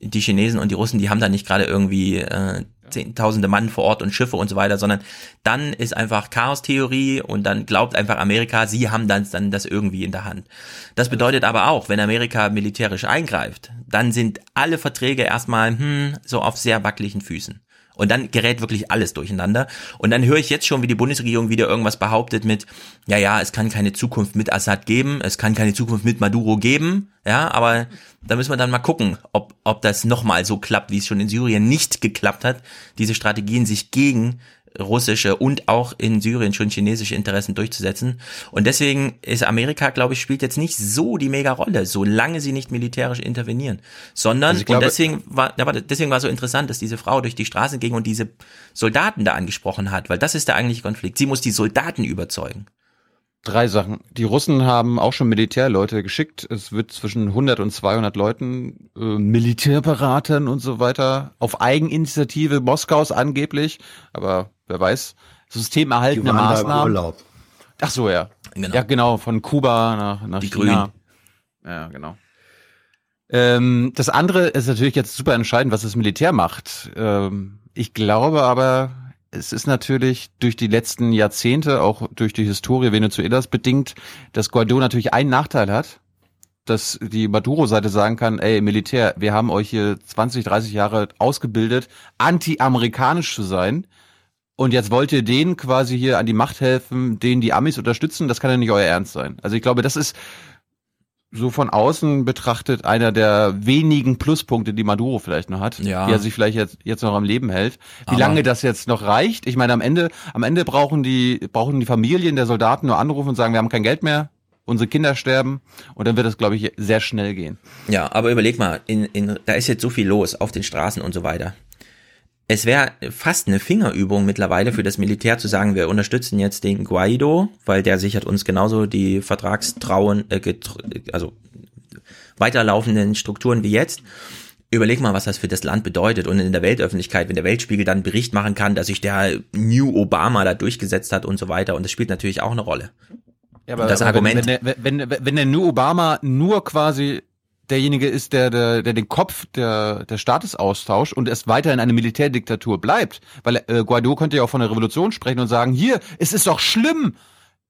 die Chinesen und die Russen, die haben da nicht gerade irgendwie äh, zehntausende Mann vor Ort und Schiffe und so weiter, sondern dann ist einfach Chaos-Theorie und dann glaubt einfach Amerika, sie haben dann, dann das irgendwie in der Hand. Das bedeutet aber auch, wenn Amerika militärisch eingreift, dann sind alle Verträge erstmal hm, so auf sehr wackeligen Füßen. Und dann gerät wirklich alles durcheinander. Und dann höre ich jetzt schon, wie die Bundesregierung wieder irgendwas behauptet mit, ja, ja, es kann keine Zukunft mit Assad geben, es kann keine Zukunft mit Maduro geben. Ja, aber da müssen wir dann mal gucken, ob, ob das nochmal so klappt, wie es schon in Syrien nicht geklappt hat, diese Strategien sich gegen russische und auch in Syrien schon chinesische Interessen durchzusetzen. Und deswegen ist Amerika, glaube ich, spielt jetzt nicht so die mega Rolle, solange sie nicht militärisch intervenieren, sondern also glaube, und deswegen war, deswegen war so interessant, dass diese Frau durch die Straßen ging und diese Soldaten da angesprochen hat, weil das ist der eigentliche Konflikt. Sie muss die Soldaten überzeugen. Drei Sachen. Die Russen haben auch schon Militärleute geschickt. Es wird zwischen 100 und 200 Leuten, äh, Militärberatern und so weiter, auf Eigeninitiative Moskaus angeblich, aber wer weiß, systemerhaltende Maßnahmen. Urlaub. Ach so, ja. Genau. Ja, genau, von Kuba nach, nach Die China. Grünen. Ja, genau. Ähm, das andere ist natürlich jetzt super entscheidend, was das Militär macht. Ähm, ich glaube aber, es ist natürlich durch die letzten Jahrzehnte, auch durch die Historie Venezuelas bedingt, dass Guaido natürlich einen Nachteil hat, dass die Maduro-Seite sagen kann, ey, Militär, wir haben euch hier 20, 30 Jahre ausgebildet, anti-amerikanisch zu sein. Und jetzt wollt ihr denen quasi hier an die Macht helfen, denen die Amis unterstützen, das kann ja nicht euer Ernst sein. Also ich glaube, das ist so von außen betrachtet einer der wenigen Pluspunkte, die Maduro vielleicht noch hat, ja. die er sich vielleicht jetzt, jetzt noch am Leben hält. Wie Aber lange das jetzt noch reicht? Ich meine, am Ende, am Ende brauchen die, brauchen die Familien der Soldaten nur anrufen und sagen, wir haben kein Geld mehr, unsere Kinder sterben und dann wird es, glaube ich, sehr schnell gehen. Ja, aber überleg mal, in, in, da ist jetzt so viel los auf den Straßen und so weiter es wäre fast eine Fingerübung mittlerweile für das Militär zu sagen, wir unterstützen jetzt den Guaido, weil der sichert uns genauso die Vertragstrauen, äh, also weiterlaufenden Strukturen wie jetzt. Überleg mal, was das für das Land bedeutet und in der Weltöffentlichkeit, wenn der Weltspiegel dann Bericht machen kann, dass sich der New Obama da durchgesetzt hat und so weiter. Und das spielt natürlich auch eine Rolle. Ja, aber, das aber Argument, wenn, wenn, wenn, wenn der New Obama nur quasi derjenige ist, der, der, der den Kopf der, der Staates austauscht und es weiterhin eine Militärdiktatur bleibt. Weil äh, Guaido könnte ja auch von der Revolution sprechen und sagen, hier, es ist doch schlimm,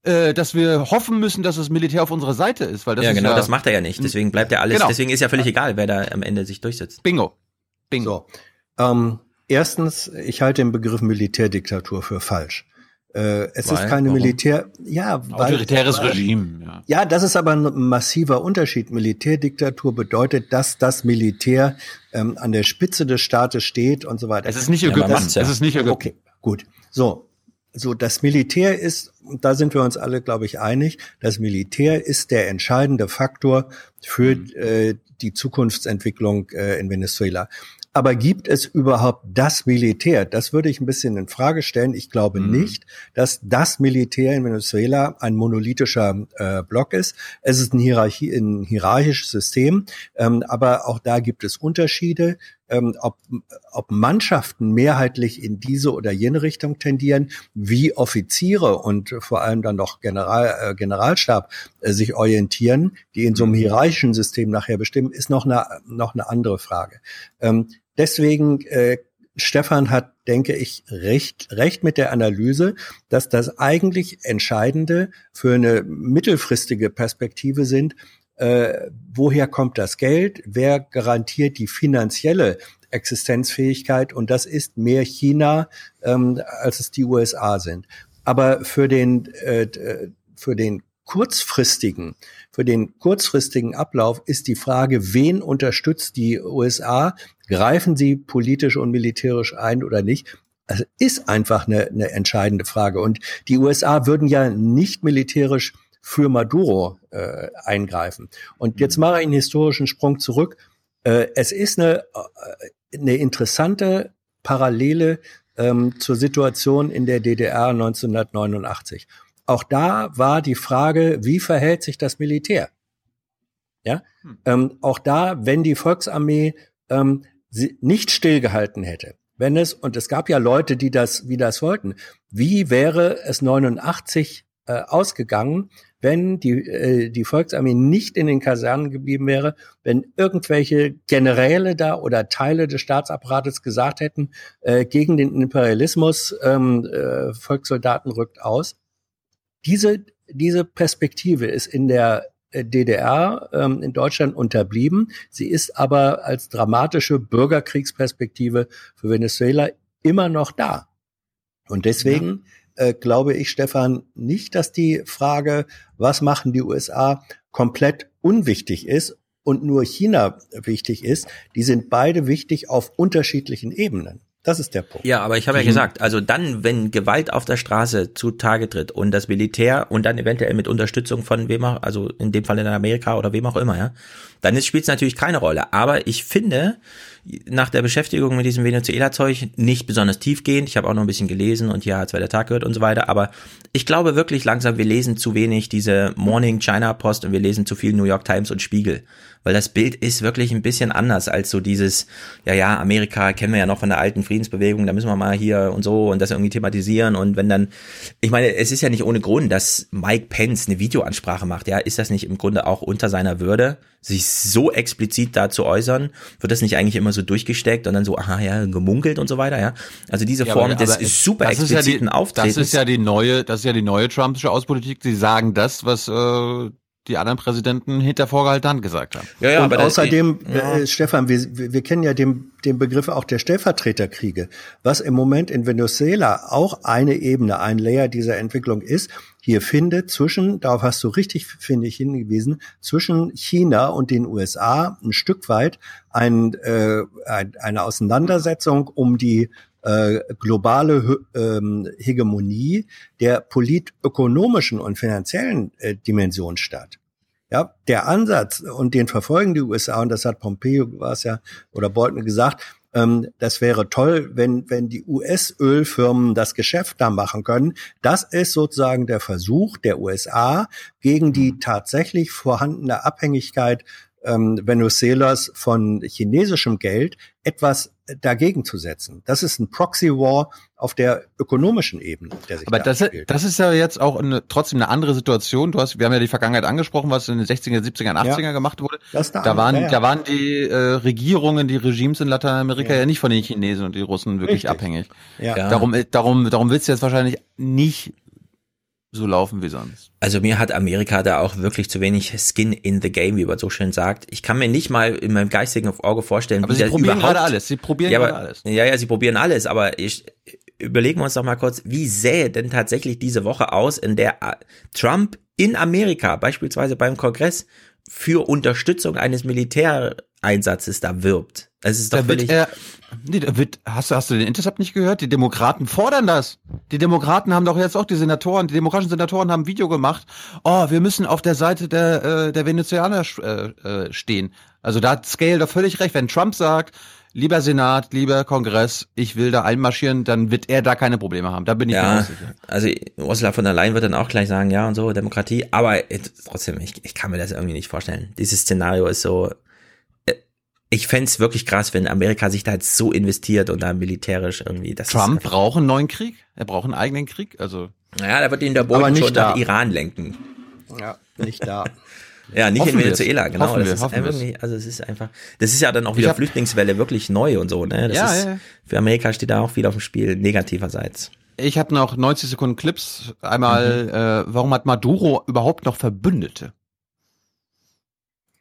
äh, dass wir hoffen müssen, dass das Militär auf unserer Seite ist. Weil das ja, ist genau, ja, das macht er ja nicht. Deswegen bleibt er alles, genau. deswegen ist ja völlig egal, wer da am Ende sich durchsetzt. Bingo. Bingo. So, ähm, erstens, ich halte den Begriff Militärdiktatur für falsch. Äh, es weil, ist keine warum? Militär, ja, weil, autoritäres weil, Regime. Ja. ja, das ist aber ein massiver Unterschied. Militärdiktatur bedeutet, dass das Militär ähm, an der Spitze des Staates steht und so weiter. Es ist nicht Ägypten. Ja, ja. Es ist nicht Ägypten. Okay, gut. So, so das Militär ist, und da sind wir uns alle, glaube ich, einig, das Militär ist der entscheidende Faktor für mhm. äh, die Zukunftsentwicklung äh, in Venezuela. Aber gibt es überhaupt das Militär? Das würde ich ein bisschen in Frage stellen. Ich glaube mhm. nicht, dass das Militär in Venezuela ein monolithischer äh, Block ist. Es ist ein, Hierarchie, ein hierarchisches System, ähm, aber auch da gibt es Unterschiede. Ähm, ob, ob Mannschaften mehrheitlich in diese oder jene Richtung tendieren, wie Offiziere und vor allem dann noch General, äh, Generalstab äh, sich orientieren, die in so einem mhm. hierarchischen System nachher bestimmen, ist noch eine, noch eine andere Frage. Ähm, Deswegen, äh, Stefan hat, denke ich, recht, recht mit der Analyse, dass das eigentlich Entscheidende für eine mittelfristige Perspektive sind, äh, woher kommt das Geld, wer garantiert die finanzielle Existenzfähigkeit und das ist mehr China, ähm, als es die USA sind. Aber für den, äh, für den kurzfristigen, für den kurzfristigen Ablauf ist die Frage, wen unterstützt die USA Greifen sie politisch und militärisch ein oder nicht? Also ist einfach eine, eine entscheidende Frage. Und die USA würden ja nicht militärisch für Maduro äh, eingreifen. Und jetzt mhm. mache ich einen historischen Sprung zurück. Äh, es ist eine, äh, eine interessante Parallele ähm, zur Situation in der DDR 1989. Auch da war die Frage, wie verhält sich das Militär? Ja, hm. ähm, auch da, wenn die Volksarmee ähm, nicht stillgehalten hätte, wenn es, und es gab ja Leute, die das, wie das wollten, wie wäre es 89 äh, ausgegangen, wenn die, äh, die Volksarmee nicht in den Kasernen geblieben wäre, wenn irgendwelche Generäle da oder Teile des Staatsapparates gesagt hätten, äh, gegen den Imperialismus, ähm, äh, Volkssoldaten rückt aus. Diese, diese Perspektive ist in der äh, DDR ähm, in Deutschland unterblieben. Sie ist aber als dramatische Bürgerkriegsperspektive für Venezuela immer noch da. Und deswegen ja. äh, glaube ich, Stefan, nicht, dass die Frage, was machen die USA, komplett unwichtig ist und nur China wichtig ist. Die sind beide wichtig auf unterschiedlichen Ebenen. Das ist der Punkt. Ja, aber ich habe ja mhm. gesagt, also dann, wenn Gewalt auf der Straße zutage tritt und das Militär und dann eventuell mit Unterstützung von wem auch, also in dem Fall in Amerika oder wem auch immer, ja, dann spielt es natürlich keine Rolle. Aber ich finde, nach der Beschäftigung mit diesem Venezuela-Zeug nicht besonders tiefgehend. Ich habe auch noch ein bisschen gelesen und hat zweiter Tag gehört und so weiter. Aber ich glaube wirklich langsam, wir lesen zu wenig diese Morning China Post und wir lesen zu viel New York Times und Spiegel weil das Bild ist wirklich ein bisschen anders als so dieses, ja, ja, Amerika kennen wir ja noch von der alten Friedensbewegung, da müssen wir mal hier und so und das irgendwie thematisieren und wenn dann, ich meine, es ist ja nicht ohne Grund, dass Mike Pence eine Videoansprache macht, ja, ist das nicht im Grunde auch unter seiner Würde, sich so explizit da zu äußern, wird das nicht eigentlich immer so durchgesteckt und dann so, aha, ja, gemunkelt und so weiter, ja, also diese ja, Form aber, des aber super expliziten ja Auftretens. Das ist ja die neue, das ist ja die neue Trumpische Außenpolitik, sie sagen das, was äh, die anderen Präsidenten hinter vorgehaltener Hand gesagt haben. Ja, ja, und aber außerdem, ja. äh, Stefan, wir, wir kennen ja den, den Begriff auch der Stellvertreterkriege, was im Moment in Venezuela auch eine Ebene, ein Layer dieser Entwicklung ist. Hier findet zwischen, darauf hast du richtig, finde ich, hingewiesen, zwischen China und den USA ein Stück weit ein, äh, ein, eine Auseinandersetzung um die äh, globale ähm, Hegemonie der politökonomischen und finanziellen äh, Dimension statt. Ja, der Ansatz und den verfolgen die USA und das hat Pompeo war es ja oder Bolton gesagt, ähm, das wäre toll, wenn wenn die US-Ölfirmen das Geschäft da machen können. Das ist sozusagen der Versuch der USA gegen die tatsächlich vorhandene Abhängigkeit ähm, Venezuelas von chinesischem Geld etwas dagegen zu setzen. Das ist ein Proxy War auf der ökonomischen Ebene, der sich Aber da das, abspielt. das ist ja jetzt auch eine, trotzdem eine andere Situation. Du hast, wir haben ja die Vergangenheit angesprochen, was in den 60er, 70er, 80er ja. gemacht wurde. Das da, da waren, ja, ja. da waren die äh, Regierungen, die Regimes in Lateinamerika ja. nicht von den Chinesen und den Russen wirklich Richtig. abhängig. Ja. Darum, darum, darum willst du jetzt wahrscheinlich nicht so laufen wie sonst. Also mir hat Amerika da auch wirklich zu wenig Skin in the Game, wie man so schön sagt. Ich kann mir nicht mal in meinem geistigen Auge vorstellen, aber wie sie probieren gerade alles. Sie probieren ja, gerade alles. Ja, ja, sie probieren alles. Aber ich überlegen wir uns doch mal kurz, wie sähe denn tatsächlich diese Woche aus, in der äh, Trump in Amerika, beispielsweise beim Kongress, für Unterstützung eines Militäreinsatzes da wirbt. Es ist doch da völlig. Er, nee, da wird, hast, hast du den Intercept nicht gehört? Die Demokraten fordern das. Die Demokraten haben doch jetzt auch die Senatoren, die demokratischen Senatoren haben ein Video gemacht. Oh, wir müssen auf der Seite der, äh, der Venezuelaner äh, äh, stehen. Also da hat Scale doch völlig recht. Wenn Trump sagt, lieber Senat, lieber Kongress, ich will da einmarschieren, dann wird er da keine Probleme haben. Da bin ich ja, mir sicher. Also Ursula von der Leyen wird dann auch gleich sagen, ja und so, Demokratie. Aber trotzdem, ich, ich kann mir das irgendwie nicht vorstellen. Dieses Szenario ist so, ich fände es wirklich krass, wenn Amerika sich da jetzt so investiert und da militärisch irgendwie. Das Trump braucht einen neuen Krieg. Er braucht einen eigenen Krieg. Also. Naja, da wird ihn der Boden schon da. nach Iran lenken. Ja, nicht da. ja, nicht hoffen in Venezuela, genau. Hoffen das wir, ist wirklich, also es ist einfach, das ist ja dann auch wieder hab, Flüchtlingswelle wirklich neu und so, ne? Das ja, ist, ja. Für Amerika steht da auch viel auf dem Spiel, negativerseits. Ich habe noch 90 Sekunden Clips. Einmal, mhm. äh, warum hat Maduro überhaupt noch Verbündete?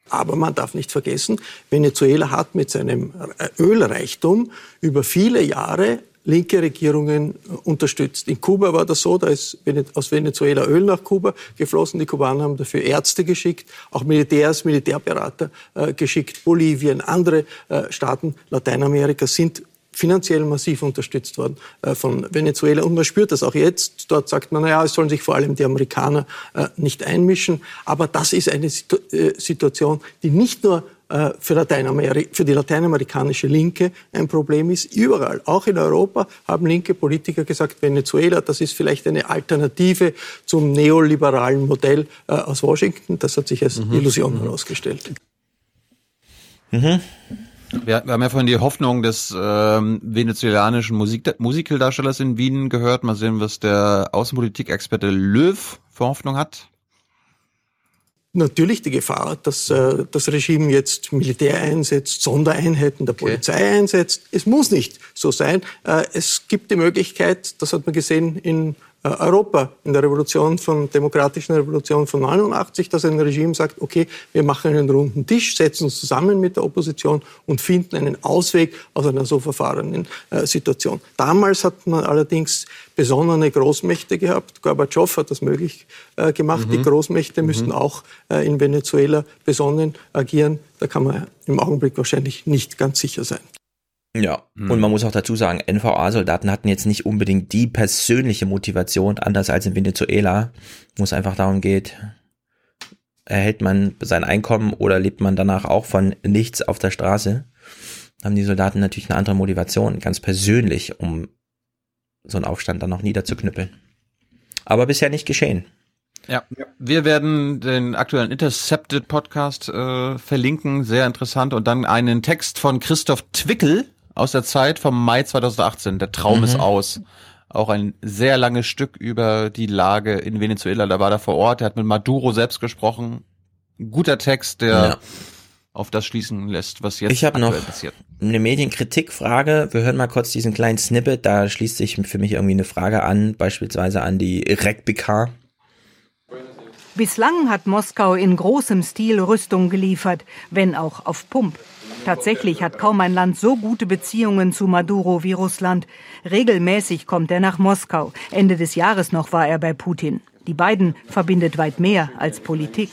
Aber man darf nicht vergessen, Venezuela hat mit seinem Ölreichtum über viele Jahre linke Regierungen unterstützt. In Kuba war das so, da ist aus Venezuela Öl nach Kuba geflossen. Die Kubaner haben dafür Ärzte geschickt, auch Militärs, Militärberater äh, geschickt. Bolivien, andere äh, Staaten Lateinamerikas sind finanziell massiv unterstützt worden äh, von Venezuela. Und man spürt das auch jetzt. Dort sagt man, naja, es sollen sich vor allem die Amerikaner äh, nicht einmischen. Aber das ist eine Situ äh, Situation, die nicht nur äh, für, Lateinamerika, für die lateinamerikanische Linke ein Problem ist. Überall, auch in Europa, haben linke Politiker gesagt, Venezuela, das ist vielleicht eine Alternative zum neoliberalen Modell äh, aus Washington. Das hat sich als mhm. Illusion mhm. herausgestellt. Mhm. Wir, haben ja vorhin die Hoffnung des ähm, venezolanischen Musik Musikaldarstellers in Wien gehört. Mal sehen, was der Außenpolitikexperte Löw für Hoffnung hat. Natürlich die Gefahr, dass äh, das Regime jetzt Militär einsetzt, Sondereinheiten der okay. Polizei einsetzt. Es muss nicht so sein. Äh, es gibt die Möglichkeit, das hat man gesehen in Europa in der Revolution von demokratischen Revolution von 89, dass ein Regime sagt, okay, wir machen einen runden Tisch, setzen uns zusammen mit der Opposition und finden einen Ausweg aus einer so verfahrenen äh, Situation. Damals hat man allerdings besonnene Großmächte gehabt. Gorbatschow hat das möglich äh, gemacht. Mhm. Die Großmächte mhm. müssen auch äh, in Venezuela besonnen agieren. Da kann man im Augenblick wahrscheinlich nicht ganz sicher sein. Ja, hm. und man muss auch dazu sagen, NVA-Soldaten hatten jetzt nicht unbedingt die persönliche Motivation, anders als in Venezuela, wo es einfach darum geht, erhält man sein Einkommen oder lebt man danach auch von nichts auf der Straße, haben die Soldaten natürlich eine andere Motivation, ganz persönlich, um so einen Aufstand dann noch niederzuknüppeln. Aber bisher nicht geschehen. Ja, wir werden den aktuellen Intercepted Podcast äh, verlinken, sehr interessant. Und dann einen Text von Christoph Twickel aus der Zeit vom Mai 2018. Der Traum mhm. ist aus. Auch ein sehr langes Stück über die Lage in Venezuela. Da war er vor Ort. Er hat mit Maduro selbst gesprochen. Guter Text, der ja. auf das schließen lässt, was jetzt ich hab noch passiert. Eine Medienkritikfrage. Wir hören mal kurz diesen kleinen Snippet. Da schließt sich für mich irgendwie eine Frage an, beispielsweise an die RECBK. Bislang hat Moskau in großem Stil Rüstung geliefert, wenn auch auf Pump. Tatsächlich hat kaum ein Land so gute Beziehungen zu Maduro wie Russland. Regelmäßig kommt er nach Moskau. Ende des Jahres noch war er bei Putin. Die beiden verbindet weit mehr als Politik.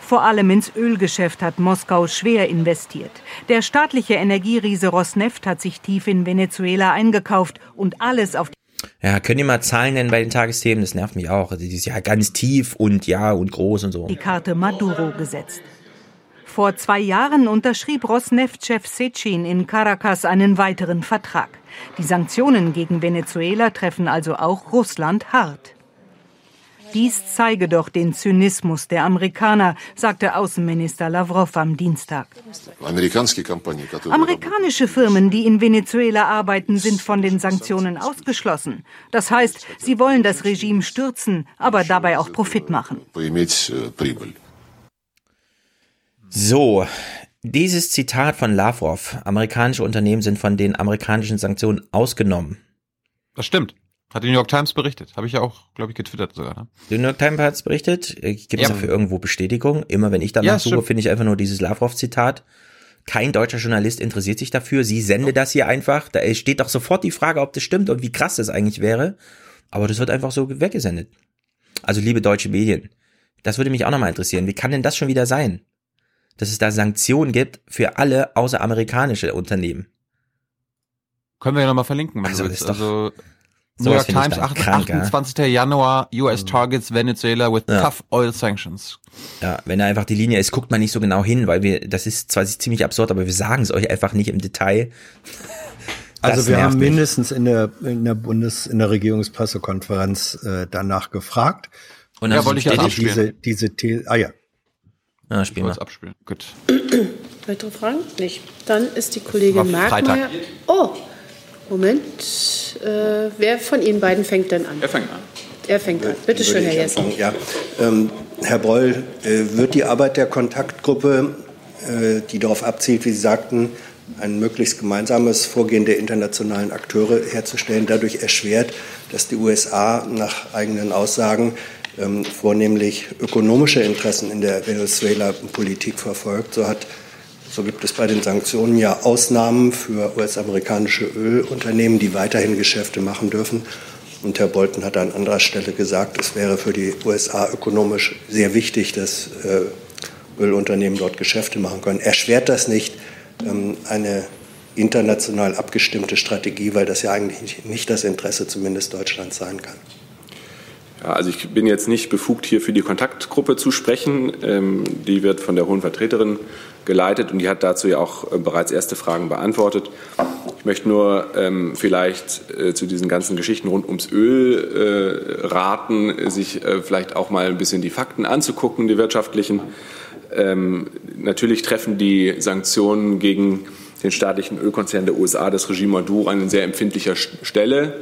Vor allem ins Ölgeschäft hat Moskau schwer investiert. Der staatliche Energieriese Rosneft hat sich tief in Venezuela eingekauft und alles auf ja, könnt ihr mal Zahlen nennen bei den Tagesthemen? Das nervt mich auch. Also dieses Jahr ganz tief und ja und groß und so. Die Karte Maduro gesetzt. Vor zwei Jahren unterschrieb Rosneft-Chef Secin in Caracas einen weiteren Vertrag. Die Sanktionen gegen Venezuela treffen also auch Russland hart. Dies zeige doch den Zynismus der Amerikaner, sagte Außenminister Lavrov am Dienstag. Amerikanische Firmen, die in Venezuela arbeiten, sind von den Sanktionen ausgeschlossen. Das heißt, sie wollen das Regime stürzen, aber dabei auch Profit machen. So, dieses Zitat von Lavrov, amerikanische Unternehmen sind von den amerikanischen Sanktionen ausgenommen. Das stimmt. Hat die New York Times berichtet. Habe ich ja auch, glaube ich, getwittert sogar. Ne? Die New York Times hat es berichtet. Gibt es ja. dafür irgendwo Bestätigung? Immer wenn ich danach ja, suche, finde ich einfach nur dieses Lavrov-Zitat. Kein deutscher Journalist interessiert sich dafür. Sie sende das hier einfach. Da steht doch sofort die Frage, ob das stimmt und wie krass das eigentlich wäre. Aber das wird einfach so weggesendet. Also liebe deutsche Medien, das würde mich auch nochmal interessieren. Wie kann denn das schon wieder sein? Dass es da Sanktionen gibt für alle außer amerikanische Unternehmen. Können wir ja nochmal verlinken. Also, das ist doch, also New York Times, 28. Ja? Januar, US mhm. targets Venezuela with ja. tough oil sanctions. Ja, wenn da einfach die Linie ist, guckt man nicht so genau hin, weil wir, das ist zwar ziemlich absurd, aber wir sagen es euch einfach nicht im Detail. also wir haben mindestens in der, in der Bundes-, in der Regierungspressekonferenz äh, danach gefragt. Und dann ja, wollte ich ja diese, diese These, ah ja. Ja, spielen wir. abspielen. Gut. Weitere Fragen? Nicht. Dann ist die Kollegin Markmeier. Oh, Moment. Äh, wer von Ihnen beiden fängt denn an? Er fängt an. Er fängt an. Bitte schön, Herr Jessen. Ja. Ähm, Herr Breul, äh, wird die Arbeit der Kontaktgruppe, äh, die darauf abzielt, wie Sie sagten, ein möglichst gemeinsames Vorgehen der internationalen Akteure herzustellen, dadurch erschwert, dass die USA nach eigenen Aussagen ähm, vornehmlich ökonomische Interessen in der Venezuela-Politik verfolgt. So hat so gibt es bei den Sanktionen ja Ausnahmen für US-amerikanische Ölunternehmen, die weiterhin Geschäfte machen dürfen. Und Herr Bolton hat an anderer Stelle gesagt, es wäre für die USA ökonomisch sehr wichtig, dass äh, Ölunternehmen dort Geschäfte machen können. Erschwert das nicht ähm, eine international abgestimmte Strategie, weil das ja eigentlich nicht das Interesse zumindest Deutschlands sein kann? Also ich bin jetzt nicht befugt, hier für die Kontaktgruppe zu sprechen. Ähm, die wird von der Hohen Vertreterin geleitet und die hat dazu ja auch äh, bereits erste Fragen beantwortet. Ich möchte nur ähm, vielleicht äh, zu diesen ganzen Geschichten rund ums Öl äh, raten, sich äh, vielleicht auch mal ein bisschen die Fakten anzugucken, die wirtschaftlichen. Ähm, natürlich treffen die Sanktionen gegen den staatlichen Ölkonzern der USA, das Regime Maduro, an sehr empfindlicher Stelle.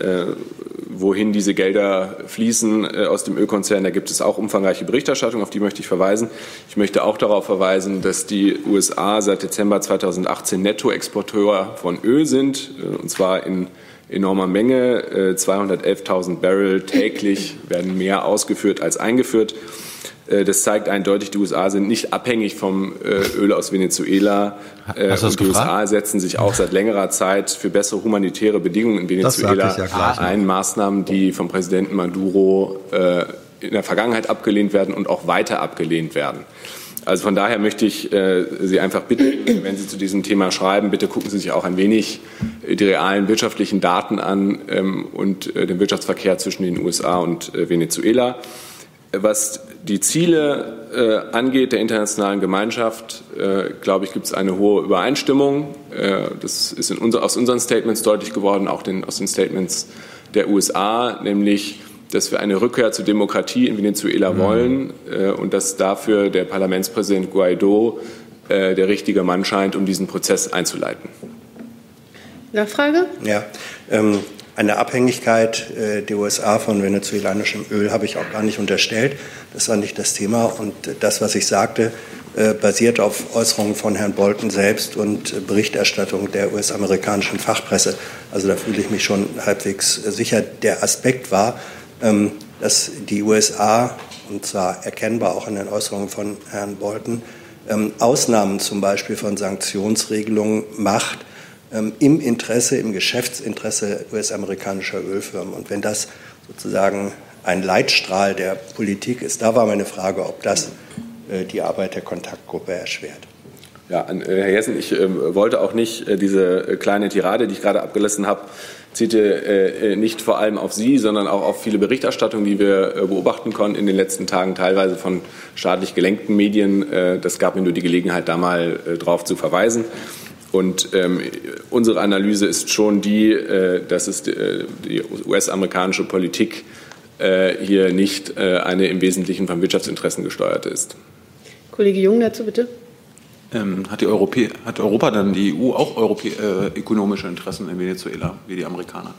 Äh, wohin diese Gelder fließen äh, aus dem Ölkonzern. Da gibt es auch umfangreiche Berichterstattung, auf die möchte ich verweisen. Ich möchte auch darauf verweisen, dass die USA seit Dezember 2018 Nettoexporteur von Öl sind, äh, und zwar in enormer Menge. 211.000 Barrel täglich werden mehr ausgeführt als eingeführt. Äh, das zeigt eindeutig, die USA sind nicht abhängig vom äh, Öl aus Venezuela. Äh, Hast und die USA setzen sich auch seit längerer Zeit für bessere humanitäre Bedingungen in Venezuela ja ein. Maßnahmen, die vom Präsidenten Maduro in der Vergangenheit abgelehnt werden und auch weiter abgelehnt werden. Also von daher möchte ich äh, Sie einfach bitten, wenn Sie zu diesem Thema schreiben, bitte gucken Sie sich auch ein wenig die realen wirtschaftlichen Daten an ähm, und äh, den Wirtschaftsverkehr zwischen den USA und äh, Venezuela. Was die Ziele äh, angeht der internationalen Gemeinschaft, äh, glaube ich, gibt es eine hohe Übereinstimmung. das ist unser, aus unseren Statements deutlich geworden, auch den, aus den Statements der USA, nämlich dass wir eine Rückkehr zur Demokratie in Venezuela mhm. wollen äh, und dass dafür der Parlamentspräsident Guaido äh, der richtige Mann scheint, um diesen Prozess einzuleiten. Nachfrage? Ja, ähm, eine Abhängigkeit äh, der USA von venezuelanischem Öl habe ich auch gar nicht unterstellt. Das war nicht das Thema. Und das, was ich sagte, äh, basiert auf Äußerungen von Herrn Bolton selbst und Berichterstattung der US-amerikanischen Fachpresse. Also da fühle ich mich schon halbwegs sicher. Der Aspekt war, ähm, dass die USA, und zwar erkennbar auch in den Äußerungen von Herrn Bolton, ähm, Ausnahmen zum Beispiel von Sanktionsregelungen macht im Interesse, im Geschäftsinteresse US-amerikanischer Ölfirmen. Und wenn das sozusagen ein Leitstrahl der Politik ist, da war meine Frage, ob das äh, die Arbeit der Kontaktgruppe erschwert. Ja, äh, Herr Jessen, ich äh, wollte auch nicht äh, diese kleine Tirade, die ich gerade abgelassen habe, zielte nicht vor allem auf Sie, sondern auch auf viele Berichterstattungen, die wir beobachten konnten in den letzten Tagen, teilweise von staatlich gelenkten Medien. Das gab mir nur die Gelegenheit, da mal drauf zu verweisen. Und ähm, unsere Analyse ist schon die, äh, dass es äh, die US-amerikanische Politik äh, hier nicht äh, eine im Wesentlichen von Wirtschaftsinteressen gesteuerte ist. Kollege Jung dazu bitte. Ähm, hat, die Europä hat Europa dann, die EU, auch Europä äh, ökonomische Interessen in Venezuela, wie die Amerikaner?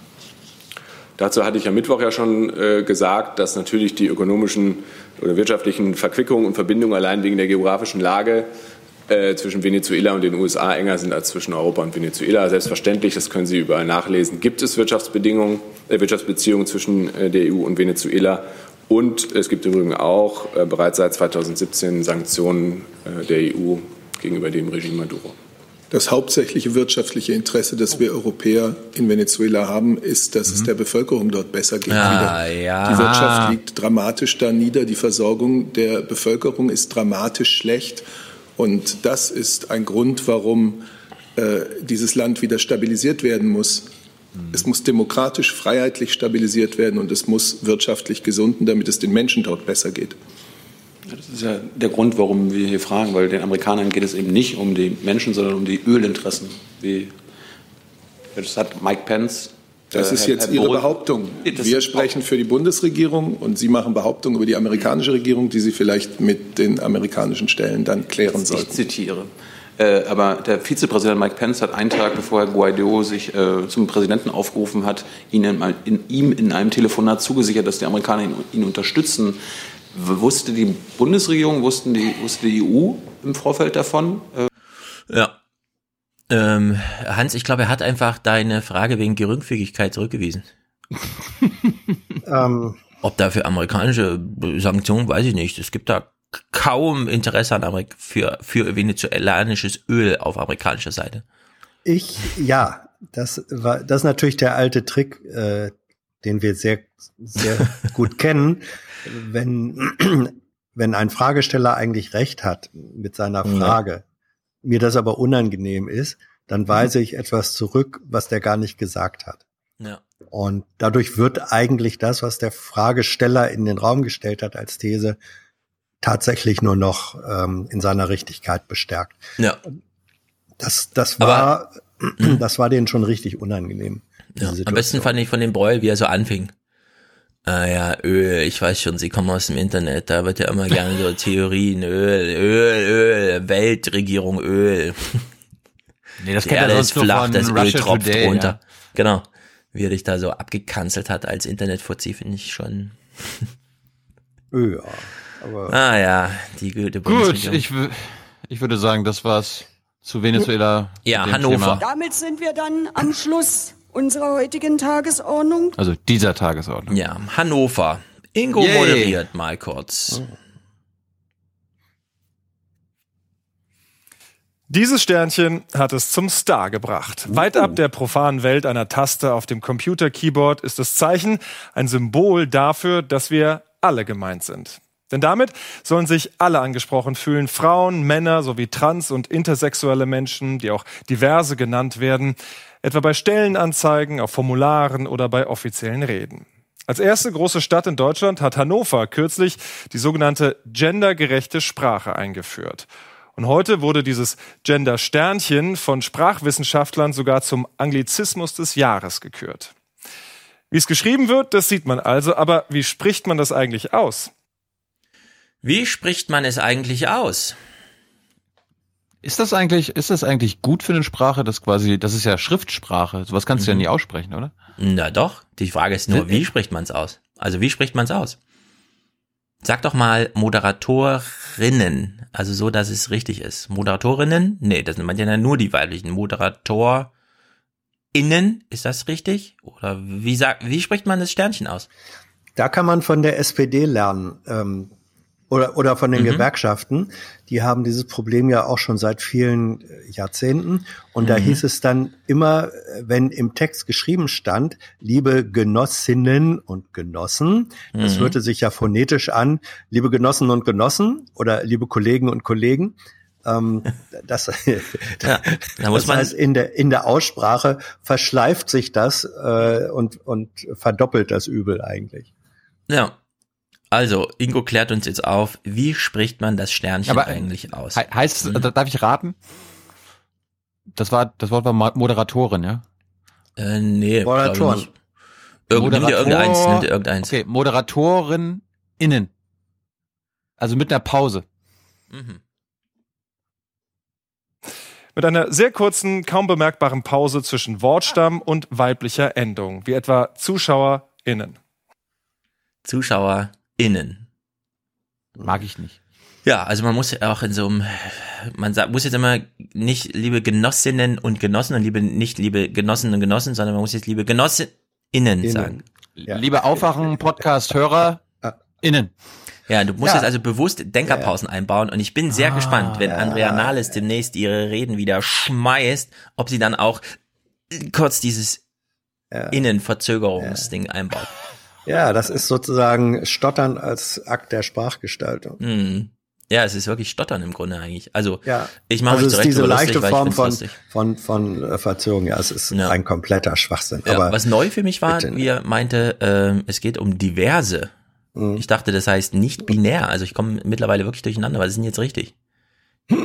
Dazu hatte ich am Mittwoch ja schon äh, gesagt, dass natürlich die ökonomischen oder wirtschaftlichen Verquickungen und Verbindungen allein wegen der geografischen Lage äh, zwischen Venezuela und den USA enger sind als zwischen Europa und Venezuela. Selbstverständlich, das können Sie überall nachlesen, gibt es Wirtschaftsbedingungen, äh, Wirtschaftsbeziehungen zwischen äh, der EU und Venezuela. Und es gibt übrigens auch äh, bereits seit 2017 Sanktionen äh, der EU gegenüber dem Regime Maduro. Das hauptsächliche wirtschaftliche Interesse, das wir Europäer in Venezuela haben, ist, dass mhm. es der Bevölkerung dort besser geht. Ah, ja. Die Wirtschaft liegt dramatisch da nieder, die Versorgung der Bevölkerung ist dramatisch schlecht. Und das ist ein Grund, warum äh, dieses Land wieder stabilisiert werden muss. Mhm. Es muss demokratisch, freiheitlich stabilisiert werden und es muss wirtschaftlich gesunden, damit es den Menschen dort besser geht. Das ist ja der Grund, warum wir hier fragen, weil den Amerikanern geht es eben nicht um die Menschen, sondern um die Ölinteressen. Wie das hat Mike Pence. Das äh, ist jetzt Herr Ihre Behauptung. Wir sprechen für die Bundesregierung und Sie machen Behauptungen über die amerikanische Regierung, die Sie vielleicht mit den amerikanischen Stellen dann klären sollten. Ich zitiere. Äh, aber der Vizepräsident Mike Pence hat einen Tag bevor Herr Guaido sich äh, zum Präsidenten aufgerufen hat, ihn in, in, ihm in einem Telefonat zugesichert, dass die Amerikaner ihn, ihn unterstützen. Wusste die Bundesregierung, wussten die, wusste die EU im Vorfeld davon? Äh, ja. Ähm, Hans, ich glaube, er hat einfach deine Frage wegen Geringfügigkeit zurückgewiesen. ähm. Ob dafür amerikanische Sanktionen, weiß ich nicht. Es gibt da kaum Interesse an Amerik für, für venezuelanisches Öl auf amerikanischer Seite. Ich, ja, das war, das ist natürlich der alte Trick, äh, den wir sehr, sehr gut kennen wenn, wenn ein Fragesteller eigentlich recht hat mit seiner Frage. Mir das aber unangenehm ist, dann weise ich etwas zurück, was der gar nicht gesagt hat. Ja. Und dadurch wird eigentlich das, was der Fragesteller in den Raum gestellt hat als These, tatsächlich nur noch ähm, in seiner Richtigkeit bestärkt. Ja. Das, das war, aber, das war denen schon richtig unangenehm. Ja. Am besten fand ich von dem Broil, wie er so anfing. Ah ja, Öl, ich weiß schon, sie kommen aus dem Internet, da wird ja immer gerne so Theorien, Öl, Öl, Öl, Weltregierung, Öl. Nee, das kennt er sonst flach, das Öl Russia tropft Today, runter. Ja. Genau. Wie er dich da so abgekanzelt hat als Internetfuzzi, finde ich schon. ja, aber. Ah ja, die gute Gut, ich, ich würde sagen, das war's zu Venezuela. Ja, Hannover. Thema. Damit sind wir dann am Schluss unserer heutigen Tagesordnung. Also dieser Tagesordnung. Ja, Hannover. Ingo Yay. moderiert mal kurz. Dieses Sternchen hat es zum Star gebracht. Weit ab der profanen Welt einer Taste auf dem Computer-Keyboard ist das Zeichen ein Symbol dafür, dass wir alle gemeint sind. Denn damit sollen sich alle angesprochen fühlen, Frauen, Männer sowie trans- und intersexuelle Menschen, die auch diverse genannt werden, etwa bei Stellenanzeigen, auf Formularen oder bei offiziellen Reden. Als erste große Stadt in Deutschland hat Hannover kürzlich die sogenannte gendergerechte Sprache eingeführt. Und heute wurde dieses Gender-Sternchen von Sprachwissenschaftlern sogar zum Anglizismus des Jahres gekürt. Wie es geschrieben wird, das sieht man also, aber wie spricht man das eigentlich aus? Wie spricht man es eigentlich aus? Ist das eigentlich, ist das eigentlich gut für eine Sprache, das quasi, das ist ja Schriftsprache, sowas kannst mhm. du ja mhm. nie aussprechen, oder? Na doch, die Frage ist nur, wie spricht man es aus? Also wie spricht man es aus? Sag doch mal Moderatorinnen, also so, dass es richtig ist. Moderatorinnen? Nee, das sind manchmal ja nur die weiblichen. ModeratorInnen, ist das richtig? Oder wie sagt, wie spricht man das Sternchen aus? Da kann man von der SPD lernen. Ähm, oder, oder von den mhm. Gewerkschaften, die haben dieses Problem ja auch schon seit vielen äh, Jahrzehnten. Und mhm. da hieß es dann immer, äh, wenn im Text geschrieben stand, liebe Genossinnen und Genossen, mhm. das hörte sich ja phonetisch an, liebe Genossen und Genossen oder liebe Kollegen und Kollegen. Ähm, das, ja, da muss das man heißt, in der, in der Aussprache verschleift sich das äh, und, und verdoppelt das Übel eigentlich. Ja, also, Ingo klärt uns jetzt auf, wie spricht man das Sternchen Aber eigentlich aus? He heißt, hm? darf ich raten? Das war, das Wort war Moderatorin, ja? Äh, nee. Moderatoren. Irgend, Moderator, nimm dir irgendeins, nimm dir irgendeins. Okay, Moderatorin innen. Also mit einer Pause. Mhm. Mit einer sehr kurzen, kaum bemerkbaren Pause zwischen Wortstamm und weiblicher Endung, wie etwa ZuschauerInnen. Zuschauer innen. Mag ich nicht. Ja, also man muss auch in so einem, man sagt, muss jetzt immer nicht liebe Genossinnen und Genossen und liebe, nicht liebe Genossen und Genossen, sondern man muss jetzt liebe Genossinnen innen. sagen. Ja. Liebe Aufwachen, Podcast-Hörer, innen. Ja, du musst ja. jetzt also bewusst Denkerpausen ja. einbauen und ich bin sehr ah, gespannt, wenn Andrea Nahles demnächst ihre Reden wieder schmeißt, ob sie dann auch kurz dieses Innenverzögerungsding einbaut. Ja, das ist sozusagen Stottern als Akt der Sprachgestaltung. Mhm. Ja, es ist wirklich Stottern im Grunde eigentlich. Also ja. ich mache also mich zurecht diese leichte lustig, Form von, von, von äh, Verzögerung. Ja, es ist ja. ein kompletter Schwachsinn. Ja, Aber was neu für mich war, wie er meinte, äh, es geht um diverse. Mhm. Ich dachte, das heißt nicht binär. Also ich komme mittlerweile wirklich durcheinander, weil das sind jetzt richtig.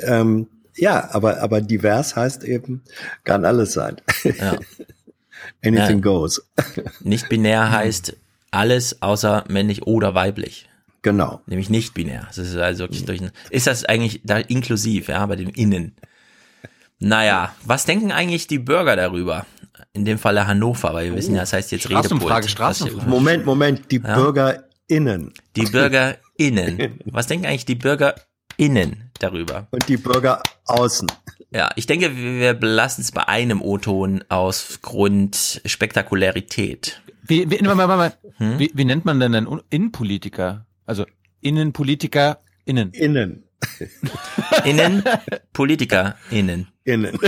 ähm, ja, aber, aber divers heißt eben, kann alles sein. Ja. Anything ja. goes. Nicht binär heißt alles außer männlich oder weiblich. Genau. Nämlich nicht binär. Das ist also wirklich durch, ist das eigentlich da inklusiv, ja, bei dem Innen? Naja, was denken eigentlich die Bürger darüber? In dem Falle Hannover, weil wir wissen ja, das heißt jetzt Redepult. Straßenumfrage. Moment, Moment, die ja? BürgerInnen. Die BürgerInnen. Was denken eigentlich die BürgerInnen darüber? Und die Bürger außen. Ja, ich denke, wir belassen es bei einem O-Ton aus Grund Spektakularität. Wie, wie, warte, warte, hm? wie, wie nennt man denn einen Innenpolitiker? Also Innenpolitiker innen. Innen. innen, Politiker innen. Innen.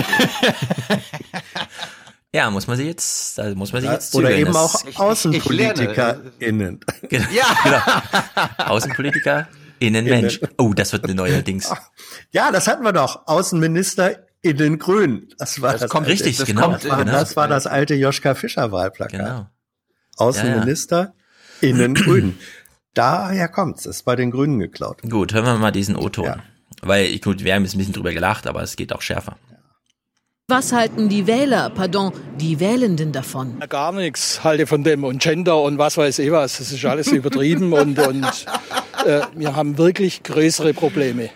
Ja, muss man sich jetzt, da muss man sich jetzt zügeln. Oder eben auch Außenpolitiker innen. Genau, ja. genau. Außenpolitiker Innenmensch. Oh, das wird eine neue Dings. Ja, das hatten wir doch. Außenminister innen grün. Das war das, das kommt alte, richtig, das genau. Kommt, genau. Das war das alte Joschka Fischer Wahlplakat. Genau. Außenminister ja, ja. innen grün. Daher kommt's. Das ist bei den Grünen geklaut. Gut, hören wir mal diesen O-Ton. Ja. Weil, gut, wir haben jetzt ein bisschen drüber gelacht, aber es geht auch schärfer. Was halten die Wähler, pardon, die Wählenden davon? Gar nichts halte von dem und Gender und was weiß ich was. Das ist alles übertrieben und, und äh, wir haben wirklich größere Probleme.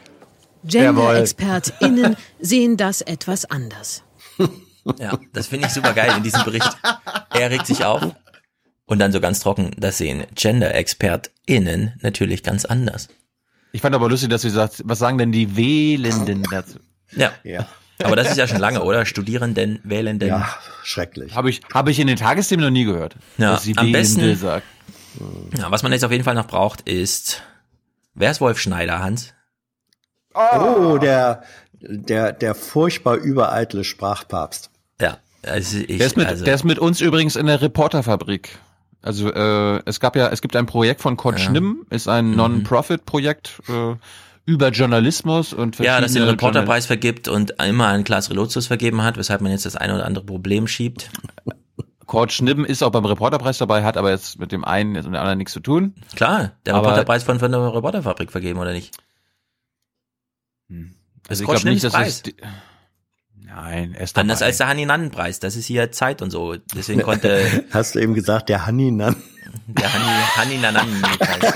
Gender-ExpertInnen sehen das etwas anders. Ja, das finde ich super geil in diesem Bericht. Er regt sich auf und dann so ganz trocken, das sehen Gender-ExpertInnen natürlich ganz anders. Ich fand aber lustig, dass du sagst, was sagen denn die Wählenden dazu? Ja. ja. Aber das ist ja schon lange, oder? Studierenden, Wählenden. Ja, schrecklich. Habe ich, habe ich in den Tagesthemen noch nie gehört. Ja, dass sie am besten. Sagt. Ja, was man jetzt auf jeden Fall noch braucht, ist, wer ist Wolf Schneider, Hans? Oh, der, der, der furchtbar übereitle Sprachpapst. Ja. Also ich, der, ist mit, also der ist mit uns übrigens in der Reporterfabrik Also äh, es gab ja, es gibt ein Projekt von Kurt ja. Schnimm, ist ein mhm. Non-Profit-Projekt äh, über Journalismus und ja, dass den Reporterpreis vergibt und immer einen Klaas Relotius vergeben hat, weshalb man jetzt das eine oder andere Problem schiebt. Kurt Schnimm ist auch beim Reporterpreis dabei, hat aber jetzt mit dem einen und dem anderen nichts zu tun. Klar, der aber Reporterpreis von, von der Reporterfabrik vergeben, oder nicht? Hm. Also ich glaube nicht, dass Preis. es Nein, er ist dabei. Anders als der Hanni Nannen Preis, das ist hier Zeit und so. Deswegen konnte Hast du eben gesagt, der Hanni Nannen? Der Hanni Hanni Nannen Preis.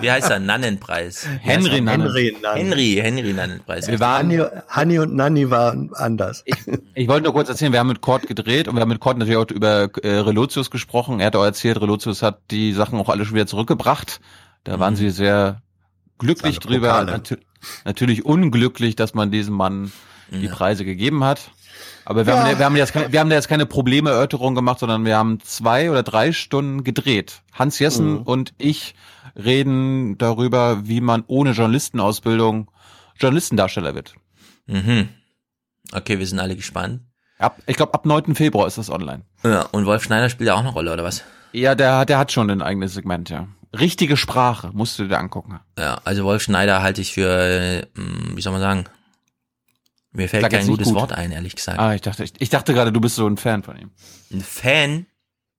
Wie heißt er? Nannenpreis. Henry Nannen. Henry, Henry, Henry Nannenpreis. Wir waren, Hanni, Hanni und Nanni waren anders. Ich, ich, wollte nur kurz erzählen, wir haben mit Kort gedreht und wir haben mit Kort natürlich auch über äh, Relotius gesprochen. Er hat auch erzählt, Relotius hat die Sachen auch alle schon wieder zurückgebracht. Da mhm. waren sie sehr glücklich drüber. Natu natürlich unglücklich, dass man diesem Mann die Preise gegeben hat. Aber wir, ja. haben, wir, haben jetzt keine, wir haben da jetzt keine Problemerörterung gemacht, sondern wir haben zwei oder drei Stunden gedreht. Hans Jessen mhm. und ich reden darüber, wie man ohne Journalistenausbildung Journalistendarsteller wird. Mhm. Okay, wir sind alle gespannt. Ab, ich glaube, ab 9. Februar ist das online. Ja, und Wolf Schneider spielt ja auch eine Rolle, oder was? Ja, der, der hat schon ein eigenes Segment, ja. Richtige Sprache, musst du dir angucken. Ja, also Wolf Schneider halte ich für, äh, wie soll man sagen, mir fällt kein gutes gut. Wort ein, ehrlich gesagt. Ah, ich dachte, ich, ich dachte gerade, du bist so ein Fan von ihm. Ein Fan?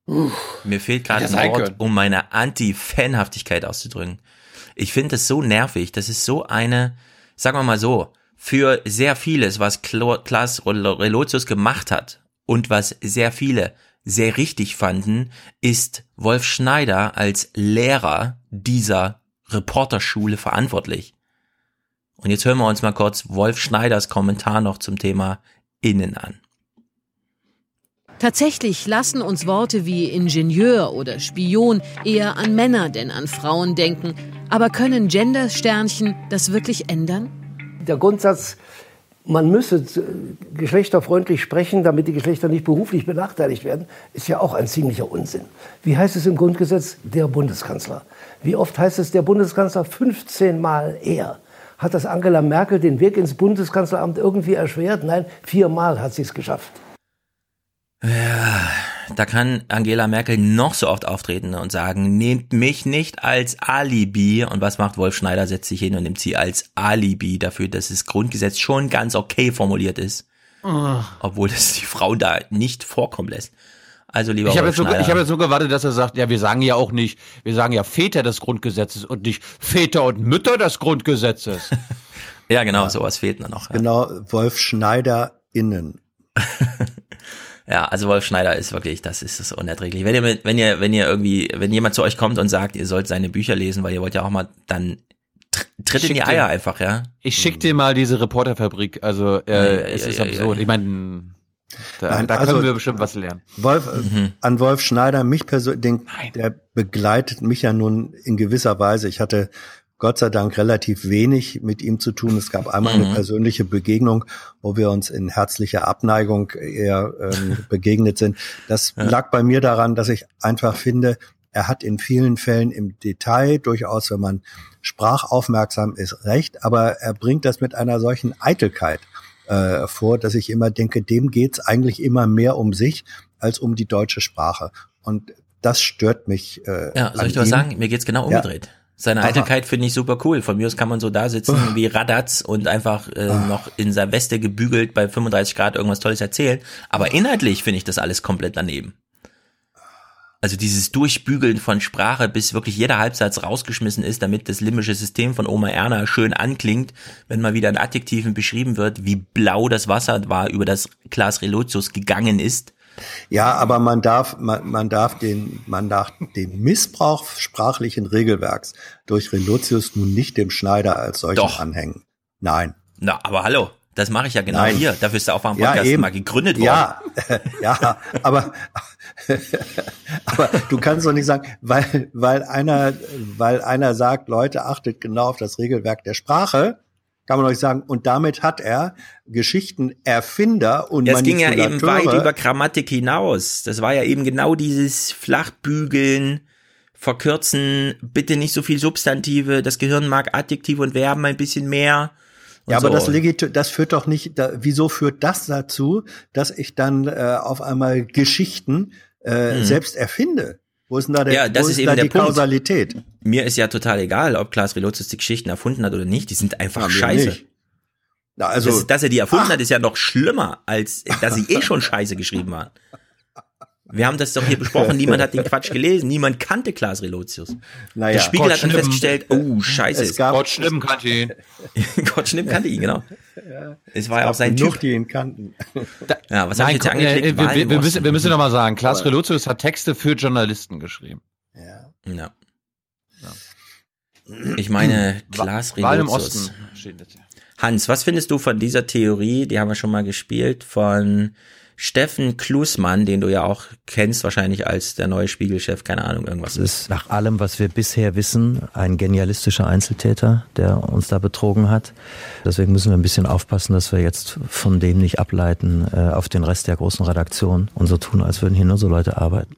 Uff, Mir fehlt gerade ein Wort, um meine Anti-Fanhaftigkeit auszudrücken. Ich finde es so nervig. Das ist so eine, sagen wir mal so, für sehr vieles, was Klaas Relotius gemacht hat und was sehr viele sehr richtig fanden, ist Wolf Schneider als Lehrer dieser Reporterschule verantwortlich. Und jetzt hören wir uns mal kurz Wolf Schneiders Kommentar noch zum Thema Innen an. Tatsächlich lassen uns Worte wie Ingenieur oder Spion eher an Männer denn an Frauen denken. Aber können Gender-Sternchen das wirklich ändern? Der Grundsatz, man müsse geschlechterfreundlich sprechen, damit die Geschlechter nicht beruflich benachteiligt werden, ist ja auch ein ziemlicher Unsinn. Wie heißt es im Grundgesetz? Der Bundeskanzler. Wie oft heißt es der Bundeskanzler? 15 Mal er. Hat das Angela Merkel den Weg ins Bundeskanzleramt irgendwie erschwert? Nein, viermal hat sie es geschafft. Ja, da kann Angela Merkel noch so oft auftreten und sagen, nehmt mich nicht als Alibi. Und was macht Wolf Schneider? Setzt sich hin und nimmt sie als Alibi dafür, dass das Grundgesetz schon ganz okay formuliert ist. Oh. Obwohl das die Frau da nicht vorkommen lässt. Also lieber ich habe jetzt, so, ich hab jetzt so gewartet, dass er sagt, ja, wir sagen ja auch nicht, wir sagen ja Väter des Grundgesetzes und nicht Väter und Mütter des Grundgesetzes. ja, genau, ja. sowas fehlt mir noch. Ja. Genau, Wolf Schneider innen. ja, also Wolf Schneider ist wirklich, das ist es unerträglich. Wenn ihr, wenn ihr, wenn ihr irgendwie, wenn jemand zu euch kommt und sagt, ihr sollt seine Bücher lesen, weil ihr wollt ja auch mal, dann tritt in die Eier dir, einfach, ja. Ich schick dir mal diese Reporterfabrik, also äh, ja, ja, es ist absurd. Ich meine, da, Nein, da können also, wir bestimmt was lernen. Wolf, mhm. An Wolf Schneider, mich persönlich, der begleitet mich ja nun in gewisser Weise. Ich hatte Gott sei Dank relativ wenig mit ihm zu tun. Es gab einmal mhm. eine persönliche Begegnung, wo wir uns in herzlicher Abneigung eher ähm, begegnet sind. Das ja. lag bei mir daran, dass ich einfach finde, er hat in vielen Fällen im Detail durchaus, wenn man sprachaufmerksam ist, recht, aber er bringt das mit einer solchen Eitelkeit äh, vor, dass ich immer denke, dem geht's eigentlich immer mehr um sich als um die deutsche Sprache. Und das stört mich. Äh, ja, soll ich dir was sagen? Mir geht's genau umgedreht. Ja. Seine Aha. Eitelkeit finde ich super cool. Von mir aus kann man so da sitzen wie Radatz und einfach äh, noch in seiner Weste gebügelt bei 35 Grad irgendwas Tolles erzählen. Aber inhaltlich finde ich das alles komplett daneben. Also dieses Durchbügeln von Sprache, bis wirklich jeder Halbsatz rausgeschmissen ist, damit das limbische System von Oma Erna schön anklingt, wenn mal wieder in Adjektiven beschrieben wird, wie blau das Wasser war, über das Glas Relotius gegangen ist. Ja, aber man darf, man, man darf den, man darf den Missbrauch sprachlichen Regelwerks durch Relotius nun nicht dem Schneider als solchen Doch. anhängen. Nein. Na, aber hallo. Das mache ich ja genau Nein. hier. Dafür ist der Aufwärm-Podcast ja, mal gegründet worden. Ja, ja, aber, aber du kannst doch nicht sagen, weil, weil einer, weil einer sagt, Leute, achtet genau auf das Regelwerk der Sprache, kann man euch sagen, und damit hat er Geschichtenerfinder und Es ging ja eben weit über Grammatik hinaus. Das war ja eben genau dieses Flachbügeln, verkürzen, bitte nicht so viel Substantive, das Gehirn mag Adjektive und Verben ein bisschen mehr ja, aber so. das, legit das führt doch nicht, da, wieso führt das dazu, dass ich dann äh, auf einmal Geschichten äh, mhm. selbst erfinde? Wo ist denn da, der, ja, das wo ist ist eben da der die Punkt. Kausalität? Mir ist ja total egal, ob Klaas Relotius die Geschichten erfunden hat oder nicht. Die sind einfach Ja, scheiße. Na, also, das, dass er die erfunden hat, ist ja noch schlimmer, als dass sie eh schon scheiße geschrieben waren. Wir haben das doch hier besprochen, niemand hat den Quatsch gelesen, niemand kannte Klaas Relotius. Naja, der Spiegel Gott hat dann schlimm. festgestellt, oh, scheiße. Es gab- Gott schlimm kannte ihn. Gott schlimm kannte ihn, genau. Es war ja auch sein Typ. die ihn kannten. Ja, was habe ich jetzt komm, äh, angeklickt? wir, wir, müssen, wir müssen noch mal sagen, Klaas Relotius hat Texte für Journalisten geschrieben. Ja. Ich meine, Klaas Wahl im. Osten steht das hier. Hans, was findest du von dieser Theorie, die haben wir schon mal gespielt, von Steffen Klusmann, den du ja auch kennst, wahrscheinlich als der neue Spiegelchef, keine Ahnung, irgendwas Es ist nach allem, was wir bisher wissen, ein genialistischer Einzeltäter, der uns da betrogen hat. Deswegen müssen wir ein bisschen aufpassen, dass wir jetzt von dem nicht ableiten äh, auf den Rest der großen Redaktion und so tun, als würden hier nur so Leute arbeiten.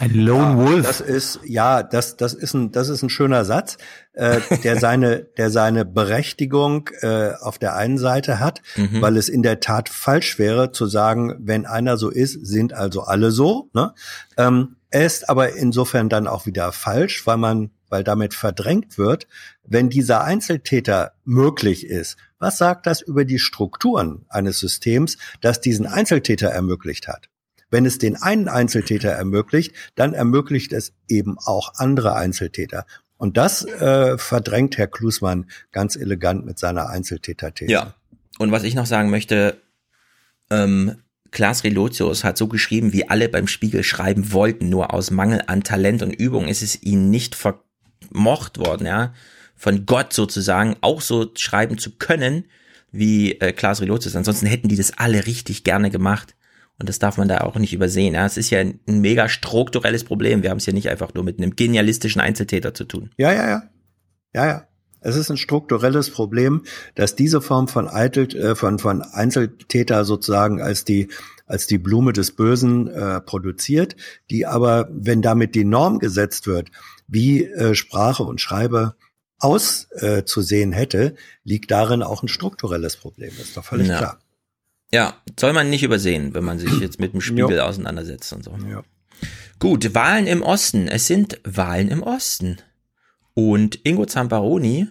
Ein Lone Wolf. Das ist ja, das das ist ein das ist ein schöner Satz, äh, der seine der seine Berechtigung äh, auf der einen Seite hat, Mhm. weil es in der Tat falsch wäre zu sagen, wenn einer so ist, sind also alle so. Ne? Ähm, er ist aber insofern dann auch wieder falsch, weil man weil damit verdrängt wird, wenn dieser Einzeltäter möglich ist. Was sagt das über die Strukturen eines Systems, das diesen Einzeltäter ermöglicht hat? Wenn es den einen Einzeltäter ermöglicht, dann ermöglicht es eben auch andere Einzeltäter. Und das äh, verdrängt Herr Klusmann ganz elegant mit seiner Einzeltäter-These. Ja. Und was ich noch sagen möchte, ähm, Klaas Relotius hat so geschrieben, wie alle beim Spiegel schreiben wollten, nur aus Mangel an Talent und Übung ist es ihnen nicht vermocht worden, ja, von Gott sozusagen auch so schreiben zu können, wie äh, Klaas Relotius. Ansonsten hätten die das alle richtig gerne gemacht. Und das darf man da auch nicht übersehen. Ja, es ist ja ein, mega strukturelles Problem. Wir haben es ja nicht einfach nur mit einem genialistischen Einzeltäter zu tun. Ja, ja, ja. Ja, ja. Es ist ein strukturelles Problem, dass diese Form von, Eitel, äh, von, von Einzeltäter sozusagen als die, als die Blume des Bösen äh, produziert, die aber, wenn damit die Norm gesetzt wird, wie äh, Sprache und Schreibe auszusehen äh, zu sehen hätte, liegt darin auch ein strukturelles Problem. Das ist doch völlig Ja. klar. Ja, soll man nicht übersehen, wenn man sich jetzt mit dem Spiegel Jo. auseinandersetzt und so. Ja. Gut, Wahlen im Osten. Es sind Wahlen im Osten. Und Ingo Zamparoni,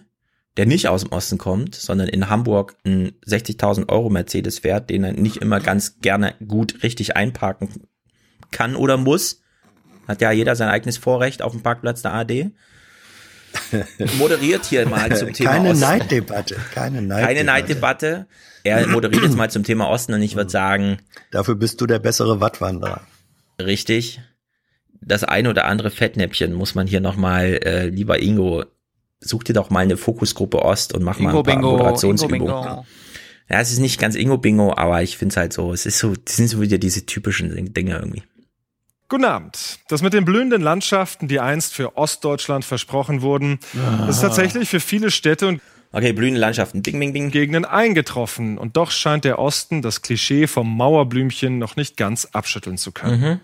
der nicht aus dem Osten kommt, sondern in Hamburg einen 60.000 Euro Mercedes fährt, den er nicht immer ganz gerne gut richtig einparken kann oder muss, hat ja jeder sein eigenes Vorrecht auf dem Parkplatz der AD. Moderiert hier mal zum Thema Keine Osten. Neiddebatte. Keine Neiddebatte. Keine Neiddebatte. Er moderiert jetzt mal zum Thema Osten und ich würde sagen, Dafür bist du der bessere Wattwanderer. richtig, das eine oder andere Fettnäpfchen muss man hier nochmal, äh, lieber Ingo, such dir doch mal eine Fokusgruppe Ost und mach mal Ingo ein paar Bingo, Moderationsübungen. Ingo Bingo. Ja, es ist nicht ganz Ingo Bingo, aber ich finde es halt so, es ist so, das sind so wieder diese typischen Dinge irgendwie. Guten Abend. Das mit den blühenden Landschaften, die einst für Ostdeutschland versprochen wurden, ist tatsächlich für viele Städte und Okay, blühende Landschaften, bing, bing, bing. Gegenden eingetroffen. Und doch scheint der Osten das Klischee vom Mauerblümchen noch nicht ganz abschütteln zu können. Mhm.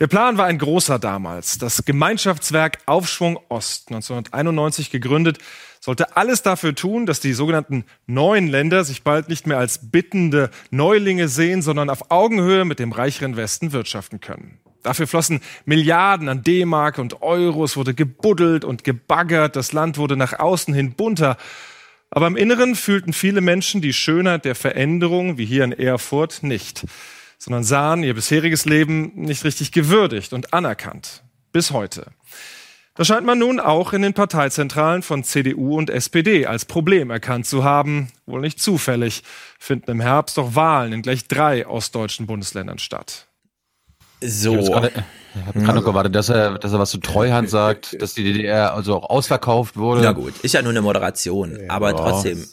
Der Plan war ein großer damals. Das Gemeinschaftswerk Aufschwung Ost, 1991 gegründet, sollte alles dafür tun, dass die sogenannten neuen Länder sich bald nicht mehr als bittende Neulinge sehen, sondern auf Augenhöhe mit dem reicheren Westen wirtschaften können. Dafür flossen Milliarden an D-Mark und Euros, wurde gebuddelt und gebaggert, das Land wurde nach außen hin bunter. Aber im Inneren fühlten viele Menschen die Schönheit der Veränderung, wie hier in Erfurt, nicht, sondern sahen ihr bisheriges Leben nicht richtig gewürdigt und anerkannt. Bis heute. Das scheint man nun auch in den Parteizentralen von CDU und SPD als Problem erkannt zu haben. Wohl nicht zufällig finden im Herbst doch Wahlen in gleich drei ostdeutschen Bundesländern statt. So. Ich hab jetzt gerade- ich hab gerade noch gewartet, dass er, dass er was zu Treuhand sagt, dass die DDR also auch ausverkauft wurde. Na gut, ist ja nur eine Moderation, aber Ja, trotzdem.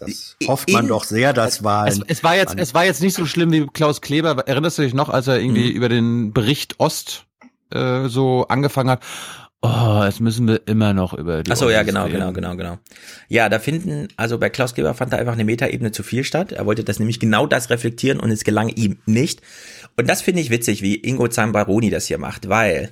Hofft man doch sehr, dass Wahlen. Es, es war jetzt, es war jetzt nicht so schlimm wie Klaus Kleber. Erinnerst du dich noch, als er irgendwie Mhm. über den Bericht Ost äh, so angefangen hat? Oh, jetzt müssen wir immer noch über die Ach so, ja, genau, reden. genau, genau, genau. Ja, da finden, also bei Klaus Kleber fand da einfach eine Metaebene zu viel statt. Er wollte das nämlich genau das reflektieren und es gelang ihm nicht. Und das finde ich witzig, wie Ingo Zambaroni das hier macht, weil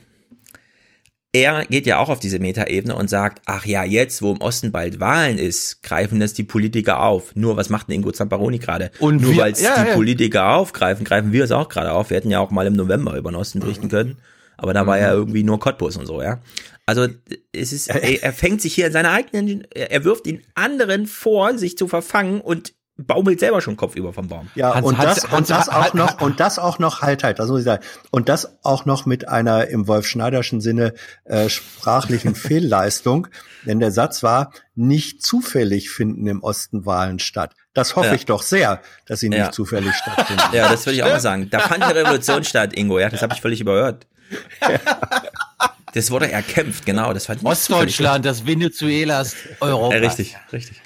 er geht ja auch auf diese Metaebene und sagt, ach ja, jetzt, wo im Osten bald Wahlen ist, greifen das die Politiker auf. Nur was macht denn Ingo Zambaroni gerade? Und Nur weil es ja, die ja. Politiker aufgreifen, greifen wir es auch gerade auf. Wir hätten ja auch mal im November über den Osten berichten können. Aber da war ja mhm. irgendwie nur Cottbus und so, ja. Also es ist, er, er fängt sich hier in seine eigenen, er wirft den anderen vor, sich zu verfangen und baumelt selber schon Kopf über vom Baum. Ja, Hans, und das, Hans, und das auch noch, und das auch noch, halt, halt, das muss ich sagen, und das auch noch mit einer im Wolf Schneiderschen Sinne äh, sprachlichen Fehlleistung, denn der Satz war, nicht zufällig finden im Osten Wahlen statt. Das hoffe ja. ich doch sehr, dass sie nicht ja. zufällig stattfinden. Ja, das würde ich auch mal sagen. Da fand eine Revolution statt, Ingo, ja, das habe ich völlig überhört. Das wurde erkämpft, genau, das fand ich Ostdeutschland, das Venezuelas Europa. Ja, richtig, richtig.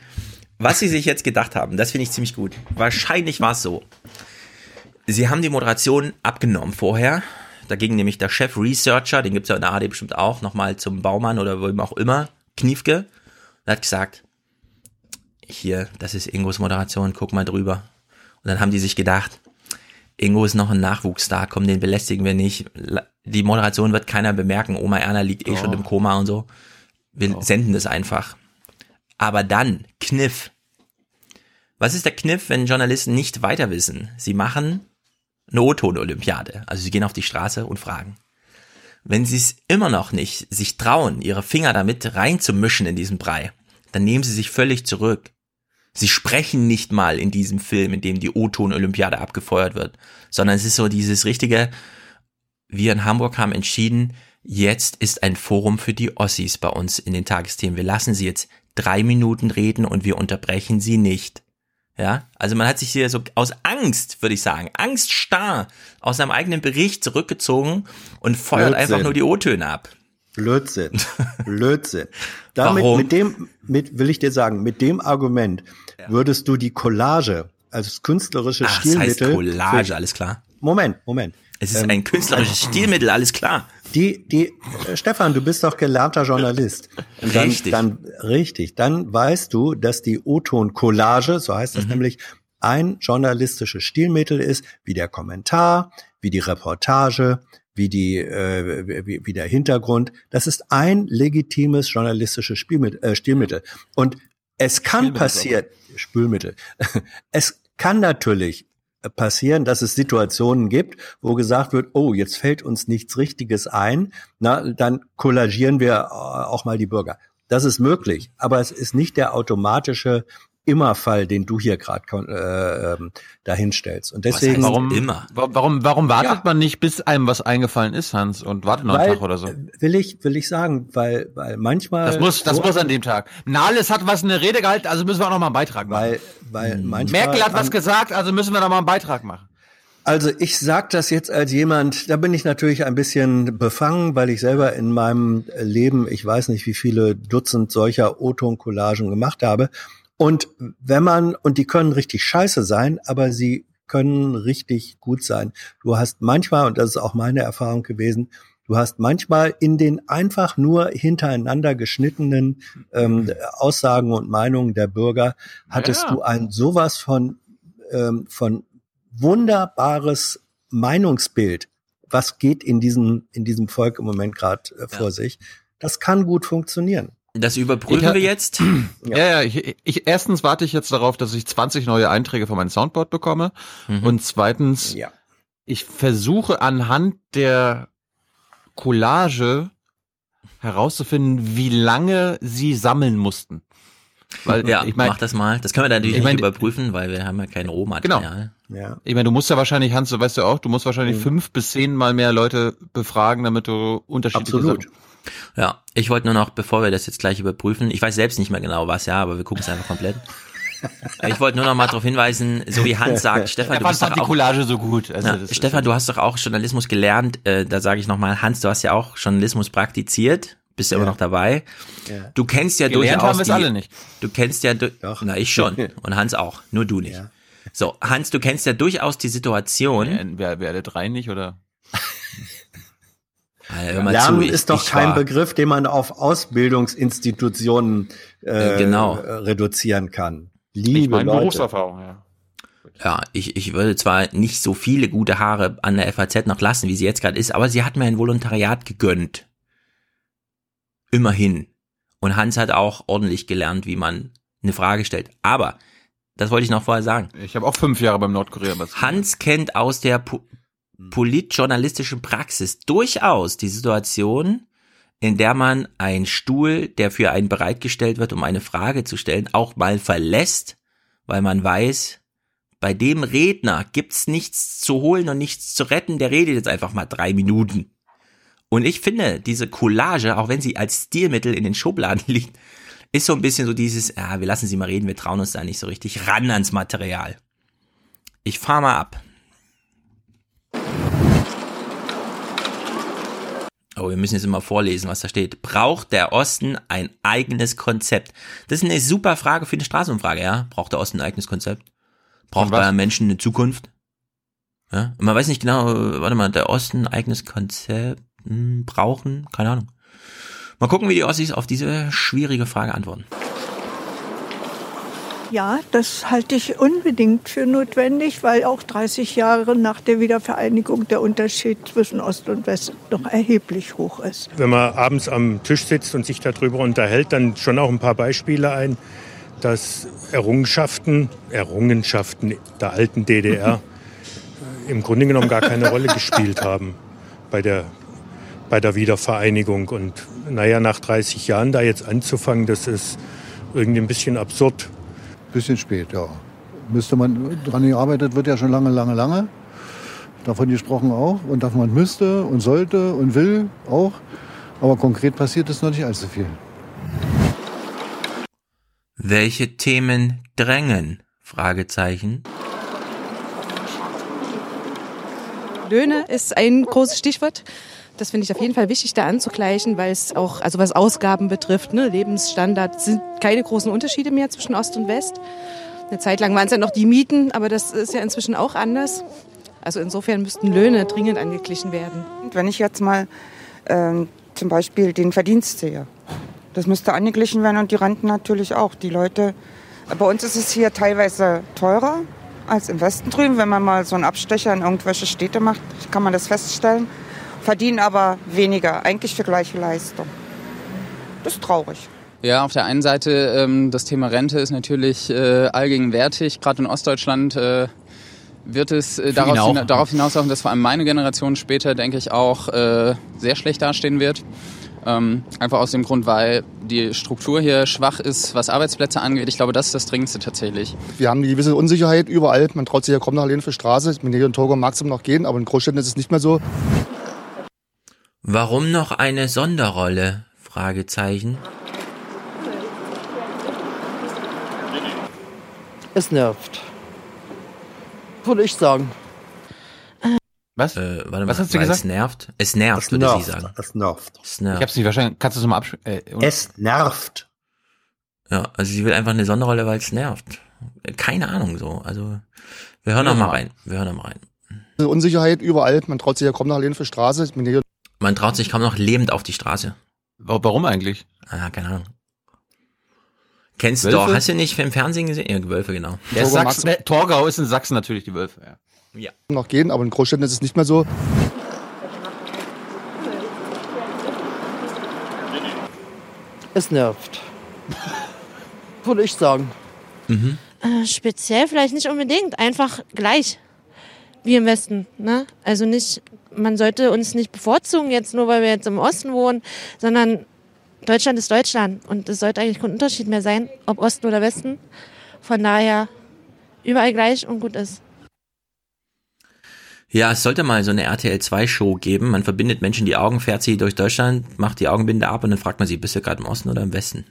Was sie sich jetzt gedacht haben, das finde ich ziemlich gut. Wahrscheinlich war es so. Sie haben die Moderation abgenommen vorher. Da ging nämlich der Chef Researcher, den gibt es ja in der AD bestimmt auch, nochmal zum Baumann oder wem auch immer, Kniefke, und hat gesagt, hier, das ist Ingos Moderation, guck mal drüber. Und dann haben die sich gedacht, Ingo ist noch ein Nachwuchsstar, komm, den belästigen wir nicht. Die Moderation wird keiner bemerken, Oma Erna liegt eh oh. schon im Koma und so. Wir oh. senden das einfach. Aber dann, Kniff. Was ist der Kniff, wenn Journalisten nicht weiter wissen? Sie machen eine O-Ton-Olympiade. Also sie gehen auf die Straße und fragen. Wenn sie es immer noch nicht sich trauen, ihre Finger damit reinzumischen in diesen Brei, dann nehmen sie sich völlig zurück. Sie sprechen nicht mal in diesem Film, in dem die O-Ton-Olympiade abgefeuert wird, sondern es ist so dieses richtige, wir in Hamburg haben entschieden, jetzt ist ein Forum für die Ossis bei uns in den Tagesthemen. Wir lassen sie jetzt drei Minuten reden und wir unterbrechen sie nicht. Ja, also man hat sich hier so aus Angst, würde ich sagen, Angst starr aus seinem eigenen Bericht zurückgezogen und feuert Blödsinn. einfach nur die O-Töne ab. Blödsinn. Blödsinn. Damit, Warum? mit dem, mit, will ich dir sagen, mit dem Argument ja. würdest du die Collage als künstlerische Ach, Stilmittel. Das heißt Collage, alles klar. Moment, Moment. Es ist ähm, ein künstlerisches Stilmittel, alles klar. Die, die, äh, Stefan, du bist doch gelernter Journalist. Und dann, richtig. Dann, richtig. Dann weißt du, dass die O-Ton-Collage, so heißt das mhm. nämlich, ein journalistisches Stilmittel ist, wie der Kommentar, wie die Reportage, wie die äh, wie, wie der Hintergrund. Das ist ein legitimes journalistisches Spielmittel, äh, Stilmittel. Und es kann passieren, Spülmittel. Es kann natürlich passieren, dass es Situationen gibt, wo gesagt wird, oh, jetzt fällt uns nichts Richtiges ein, na, dann kollagieren wir äh, auch mal die Bürger. Das ist möglich, aber es ist nicht der automatische Immerfall, den du hier gerade äh, ähm, dahinstellst. Und deswegen warum immer? Warum warum wartet ja. man nicht, bis einem was eingefallen ist, Hans, und wartet noch einen Tag oder so? Äh, will ich will ich sagen, weil weil manchmal das muss das muss an dem Tag. Nahles hat was eine Rede gehalten, also müssen wir auch noch mal einen Beitrag machen. Weil weil hm. manchmal Merkel hat was gesagt, also müssen wir noch mal einen Beitrag machen. Also ich sag das jetzt als jemand, da bin ich natürlich ein bisschen befangen, weil ich selber in meinem Leben, ich weiß nicht, wie viele Dutzend solcher O-Ton-Collagen gemacht habe. Und wenn man, und die können richtig scheiße sein, aber sie können richtig gut sein. Du hast manchmal, und das ist auch meine Erfahrung gewesen, du hast manchmal in den einfach nur hintereinander geschnittenen ähm, Aussagen und Meinungen der Bürger, hattest ja. du ein sowas von, ähm, von wunderbares Meinungsbild. Was geht in diesem, in diesem Volk im Moment gerade äh, vor ja. sich? Das kann gut funktionieren. Das überprüfen ich, wir jetzt. Ja, ja, ich, ich, erstens warte ich jetzt darauf, dass ich 20 neue Einträge von meinem Soundboard bekomme. Mhm. Und zweitens, ja. ich versuche anhand der Collage herauszufinden, wie lange sie sammeln mussten. Weil, ja, ich mein, mach das mal. Das können wir natürlich ich mein, nicht überprüfen, weil wir haben ja kein Rohmaterial. Genau. Ja. Ich meine, du musst ja wahrscheinlich, Hans, du weißt ja auch, du musst wahrscheinlich mhm. fünf bis zehn Mal mehr Leute befragen, damit du unterschiedliche Absolut. Sachen ja, ich wollte nur noch, bevor wir das jetzt gleich überprüfen, ich weiß selbst nicht mehr genau was, ja, aber wir gucken es einfach komplett. Ich wollte nur noch mal darauf hinweisen, so wie Hans sagt, Stefan, du bist doch die Collage so gut. Also ja, Stefan, du hast doch auch Journalismus gelernt. Äh, da sage ich noch mal, Hans, du hast ja auch Journalismus praktiziert, bist ja, ja. immer noch dabei. Ja. Du kennst ja Gelernt durchaus haben die, alle nicht. Du kennst ja, Doch. na ich schon und Hans auch, nur du nicht. So, Hans, du kennst ja durchaus die Situation. Äh, wer, wer alle drei nicht oder? Also, Lernen zu, ist doch kein war, Begriff, den man auf Ausbildungsinstitutionen äh, genau. reduzieren kann. Liebe ich meine Berufserfahrung, ja. Ja, ich, ich würde zwar nicht so viele gute Haare an der FAZ noch lassen, wie sie jetzt gerade ist, aber sie hat mir ein Volontariat gegönnt. Immerhin. Und Hans hat auch ordentlich gelernt, wie man eine Frage stellt. Aber, das wollte ich noch vorher sagen. Ich habe auch fünf Jahre beim Nordkorea. Hans kennt aus der politjournalistischen Praxis durchaus die Situation, in der man einen Stuhl, der für einen bereitgestellt wird, um eine Frage zu stellen, auch mal verlässt, weil man weiß, bei dem Redner gibt's nichts zu holen und nichts zu retten, der redet jetzt einfach mal drei Minuten. Und ich finde, diese Collage, auch wenn sie als Stilmittel in den Schubladen liegt, ist so ein bisschen so dieses, ja, wir lassen sie mal reden, wir trauen uns da nicht so richtig ran ans Material. Ich fahr mal ab. Oh, wir müssen jetzt immer vorlesen, was da steht. Braucht der Osten ein eigenes Konzept? Das ist eine super Frage für eine Straßenumfrage, ja? Braucht der Osten ein eigenes Konzept? Braucht Bayern Menschen eine Zukunft? Ja? Und man weiß nicht genau, warte mal, der Osten ein eigenes Konzept hm, brauchen? Keine Ahnung. Mal gucken, wie die Ossis auf diese schwierige Frage antworten. Ja, das halte ich unbedingt für notwendig, weil auch 30 Jahre nach der Wiedervereinigung der Unterschied zwischen Ost und West noch erheblich hoch ist. Wenn man abends am Tisch sitzt und sich darüber unterhält, dann schon auch ein paar Beispiele ein, dass Errungenschaften, Errungenschaften der alten DDR im Grunde genommen gar keine Rolle gespielt haben bei der, bei der Wiedervereinigung. Und naja, nach 30 Jahren da jetzt anzufangen, das ist irgendwie ein bisschen absurd. Bisschen spät, ja. Müsste man, dran gearbeitet wird ja schon lange, lange, lange. Davon gesprochen auch. Und davon man müsste und sollte und will auch. Aber konkret passiert ist noch nicht allzu viel. Welche Themen drängen? Fragezeichen. Löhne ist ein großes Stichwort. Das finde ich auf jeden Fall wichtig, da anzugleichen, weil es auch, also was Ausgaben betrifft, ne, Lebensstandard, sind keine großen Unterschiede mehr zwischen Ost und West. Eine Zeit lang waren es ja noch die Mieten, aber das ist ja inzwischen auch anders. Also insofern müssten Löhne dringend angeglichen werden. Wenn ich jetzt mal ähm, zum Beispiel den Verdienst sehe, das müsste angeglichen werden und die Renten natürlich auch. Die Leute, bei uns ist es hier teilweise teurer als im Westen drüben. Wenn man mal so einen Abstecher in irgendwelche Städte macht, kann man das feststellen verdienen aber weniger, eigentlich für gleiche Leistung. Das ist traurig. Ja, auf der einen Seite ähm, das Thema Rente ist natürlich äh, allgegenwärtig. Gerade in Ostdeutschland äh, wird es äh, darauf, hina darauf hinauslaufen, dass vor allem meine Generation später, denke ich, auch äh, sehr schlecht dastehen wird. Ähm, einfach aus dem Grund, weil die Struktur hier schwach ist, was Arbeitsplätze angeht. Ich glaube, das ist das Dringendste tatsächlich. Wir haben eine gewisse Unsicherheit überall. Man traut sich ja kaum nach Lehnen für Straße. Mit hier in Togo mag es noch gehen, aber in Großstädten ist es nicht mehr so. Warum noch eine Sonderrolle? Fragezeichen. Es nervt. Würde ich sagen. Was? Äh, warte mal, Was hast du gesagt? Es nervt? Es nervt, es würde nervt. sie sagen. Es nervt. Es nervt. Ich hab's nicht wahrscheinlich. Kannst du es mal abspielen? Äh, es nervt. Ja, also sie will einfach eine Sonderrolle, weil es nervt. Keine Ahnung so. Also wir hören ja. noch mal rein. Wir hören noch mal rein. Unsicherheit überall. Man traut sich ja kaum nach Lehnen für Straße. Ich bin hier man traut sich kaum noch lebend auf die Straße. Warum eigentlich? Ah, keine Ahnung. Kennst du doch, hast du nicht im Fernsehen gesehen? Ja, Wölfe, genau. Der Sachsen, äh, Torgau ist in Sachsen natürlich die Wölfe, ja. Ja. Noch gehen, aber in Großstädten ist es nicht mehr so. Es nervt. Würde ich sagen. Mhm. Äh, speziell vielleicht nicht unbedingt, einfach gleich wie im Westen. Ne? Also nicht, man sollte uns nicht bevorzugen jetzt nur, weil wir jetzt im Osten wohnen, sondern Deutschland ist Deutschland und es sollte eigentlich kein Unterschied mehr sein, ob Osten oder Westen. Von daher überall gleich und gut ist. Ja, es sollte mal so eine RTL 2 Show geben. Man verbindet Menschen die Augen, fährt sie durch Deutschland, macht die Augenbinde ab und dann fragt man sie, bist du gerade im Osten oder im Westen?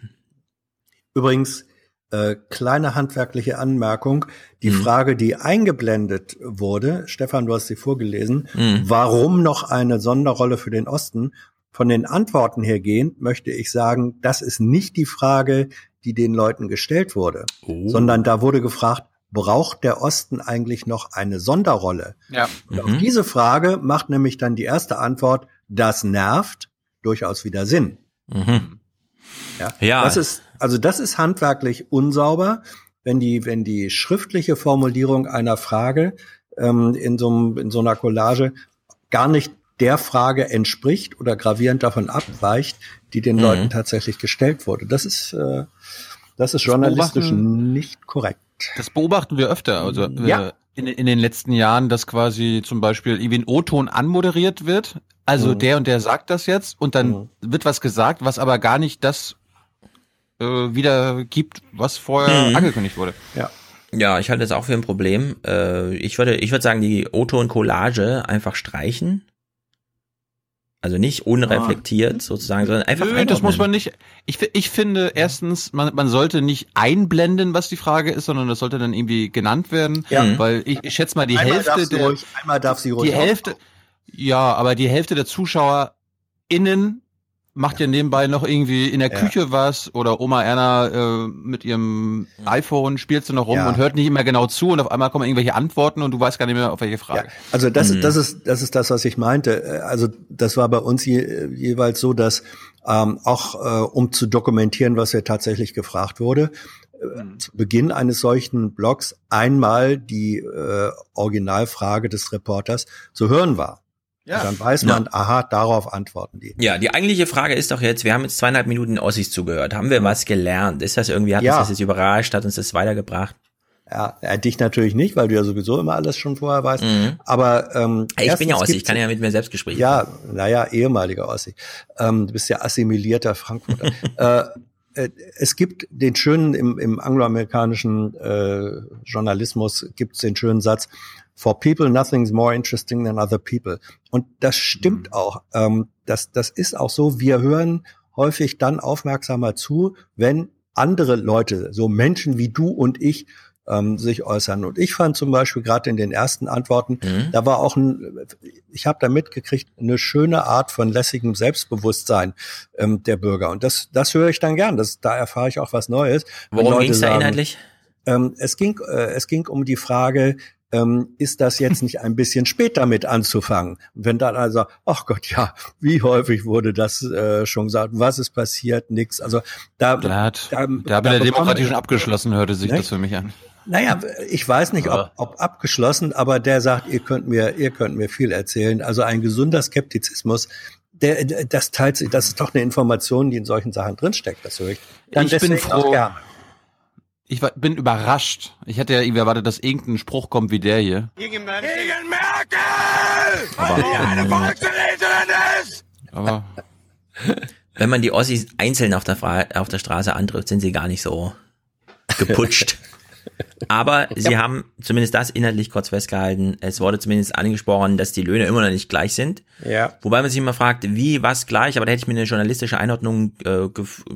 Übrigens, äh, kleine handwerkliche Anmerkung. Die mhm. Frage, die eingeblendet wurde, Stefan, du hast sie vorgelesen, mhm. warum noch eine Sonderrolle für den Osten? Von den Antworten her gehend möchte ich sagen, das ist nicht die Frage, die den Leuten gestellt wurde, oh. sondern da wurde gefragt, braucht der Osten eigentlich noch eine Sonderrolle? Ja. Mhm. Auf diese Frage macht nämlich dann die erste Antwort, das nervt, durchaus wieder Sinn. Mhm. Ja. ja. Das ist, also das ist handwerklich unsauber, wenn die, wenn die schriftliche Formulierung einer Frage ähm, in, so in so einer Collage gar nicht der Frage entspricht oder gravierend davon abweicht, die den mhm. Leuten tatsächlich gestellt wurde. Das ist, äh, das ist das journalistisch nicht korrekt. Das beobachten wir öfter. Also ja. in, in den letzten Jahren, dass quasi zum Beispiel irgendwie ein O-Ton anmoderiert wird. Also mhm. der und der sagt das jetzt und dann mhm. wird was gesagt, was aber gar nicht das äh, wieder gibt, was vorher mhm. angekündigt wurde. Ja. Ja, ich halte das auch für ein Problem. Äh, ich würde, ich würde sagen, die O-Ton-Collage einfach streichen. Also nicht unreflektiert ah. sozusagen, sondern einfach. Nö, das muss man nicht. Ich, ich finde erstens, man, man sollte nicht einblenden, was die Frage ist, sondern das sollte dann irgendwie genannt werden. Ja. Weil ich, ich schätze mal die einmal Hälfte der. Ruhig, einmal darf sie ruhig. Die Hälfte. Ja, aber die Hälfte der Zuschauer innen macht ja nebenbei noch irgendwie in der ja. Küche was oder Oma Erna äh, mit ihrem iPhone spielt sie noch rum ja. und hört nicht immer genau zu und auf einmal kommen irgendwelche Antworten und du weißt gar nicht mehr auf welche Frage. Ja. Also das, mhm. das ist das ist das, was ich meinte. Also das war bei uns je, jeweils so, dass ähm, auch äh, um zu dokumentieren, was ja tatsächlich gefragt wurde, äh, mhm. zu Beginn eines solchen Blogs einmal die äh, Originalfrage des Reporters zu hören war. Ja. Dann weiß man, ja. aha, darauf antworten die. Ja, die eigentliche Frage ist doch jetzt, wir haben jetzt zweieinhalb Minuten Ossis zugehört. Haben wir was gelernt? Ist das irgendwie, hat ja. uns das jetzt überrascht, hat uns das weitergebracht? Ja, ja, dich natürlich nicht, weil du ja sowieso immer alles schon vorher weißt. Mhm. Aber ähm, ich bin ja Ossi, ich kann ja mit mir selbst Gespräche Ja, naja, ehemaliger Ossi. Ähm, du bist ja assimilierter Frankfurter. äh, äh, es gibt den schönen, im, im angloamerikanischen äh, Journalismus gibt es den schönen Satz, For people, nothing's more interesting than other people. Und das stimmt mhm. auch. Ähm, das, das ist auch so. Wir hören häufig dann aufmerksamer zu, wenn andere Leute, so Menschen wie du und ich, ähm, sich äußern. Und ich fand zum Beispiel gerade in den ersten Antworten, mhm. da war auch ein, ich habe da mitgekriegt, eine schöne Art von lässigem Selbstbewusstsein ähm, der Bürger. Und das, das höre ich dann gern. Das, da erfahre ich auch was Neues. Worum ging es da inhaltlich? Ähm, es ging, äh, es ging um die Frage, ähm, ist das jetzt nicht ein bisschen später mit anzufangen? Und wenn dann also, ach Gott, ja, wie häufig wurde das äh, schon gesagt? Was ist passiert? Nix. Also da, da hat, da, da hat der Demokratie schon abgeschlossen, hörte sich ne? das für mich an. Naja, ich weiß nicht, ob, ob abgeschlossen, aber der sagt, ihr könnt mir, ihr könnt mir viel erzählen. Also ein gesunder Skeptizismus, der, das teilt sich, das ist doch eine Information, die in solchen Sachen drinsteckt. Das höre ich. Dann ich bin froh. Ich war, bin überrascht. Ich hätte ja irgendwie erwartet, dass irgendein Spruch kommt wie der hier. Gegen Merkel! Aber, die eine Volksverräterin ist! Aber wenn man die Ossis einzeln auf der, auf der Straße antrifft, sind sie gar nicht so geputscht. Aber sie ja. haben zumindest das inhaltlich kurz festgehalten. Es wurde zumindest angesprochen, dass die Löhne immer noch nicht gleich sind. Ja. Wobei man sich immer fragt, wie, was gleich, aber da hätte ich mir eine journalistische Einordnung, äh,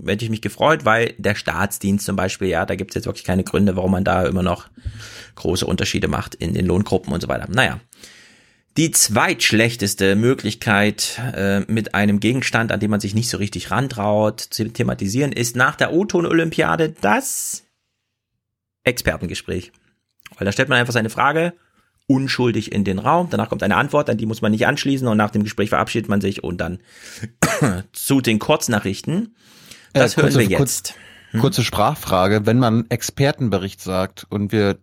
hätte ich mich gefreut, weil der Staatsdienst zum Beispiel, ja, da gibt es jetzt wirklich keine Gründe, warum man da immer noch große Unterschiede macht in den Lohngruppen und so weiter. Naja. Die zweitschlechteste Möglichkeit, äh, mit einem Gegenstand, an dem man sich nicht so richtig rantraut, zu thematisieren, ist nach der O-Ton-Olympiade das Expertengespräch. Weil da stellt man einfach seine Frage unschuldig in den Raum, danach kommt eine Antwort, an die muss man nicht anschließen und nach dem Gespräch verabschiedet man sich und dann zu den Kurznachrichten. Das ja, kurze, hören wir jetzt. Hm? Kurze Sprachfrage, wenn man Expertenbericht sagt und wir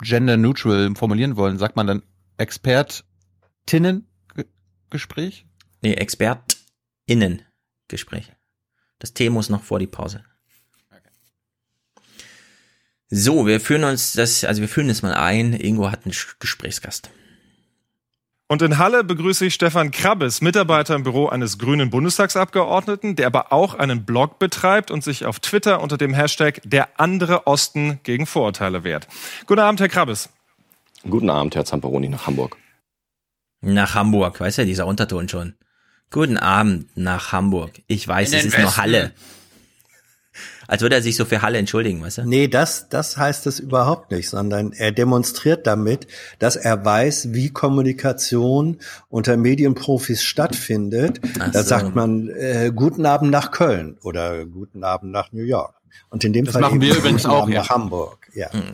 gender neutral formulieren wollen, sagt man dann Expertinnen-Gespräch? Nee, Expertinnen-Gespräch. Das T muss noch vor die Pause. So, wir führen uns das, also wir führen das mal ein. Ingo hat einen Gesprächsgast. Und in Halle begrüße ich Stefan Krabbes, Mitarbeiter im Büro eines grünen Bundestagsabgeordneten, der aber auch einen Blog betreibt und sich auf Twitter unter dem Hashtag Der andere Osten gegen Vorurteile wehrt. Guten Abend, Herr Krabbes. Guten Abend, Herr Zamperoni, nach Hamburg. Nach Hamburg, weiß ja dieser Unterton schon. Guten Abend nach Hamburg. Ich weiß, es ist Westen. nur Halle als würde er sich so für Halle entschuldigen, weißt du? Nee, das, das heißt es überhaupt nicht, sondern er demonstriert damit, dass er weiß, wie Kommunikation unter Medienprofis stattfindet. Ach da so. sagt man, äh, guten Abend nach Köln oder guten Abend nach New York. Und in dem das Fall machen wir übrigens auch nach Hamburg. Ja. Mhm.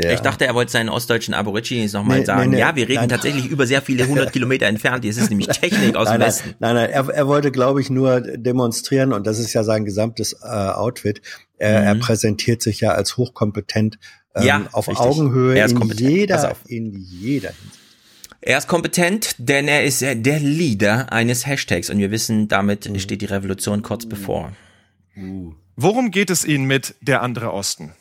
Ja. Ich dachte, er wollte seinen ostdeutschen Aborigines nochmal nee, sagen, nee, nee, ja, wir reden nein. tatsächlich über sehr viele hundert Kilometer entfernt. Es ist nämlich Technik aus nein, dem Westen. Nein, nein, er, er wollte, glaube ich, nur demonstrieren und das ist ja sein gesamtes äh, Outfit. Er, mhm. er präsentiert sich ja als hochkompetent ähm, ja, auf richtig. Augenhöhe in kompetent. jeder, in jeder Hinsicht. Er ist kompetent, denn er ist der Leader eines Hashtags und wir wissen, damit mhm. steht die Revolution kurz bevor. Worum geht es Ihnen mit der andere Osten?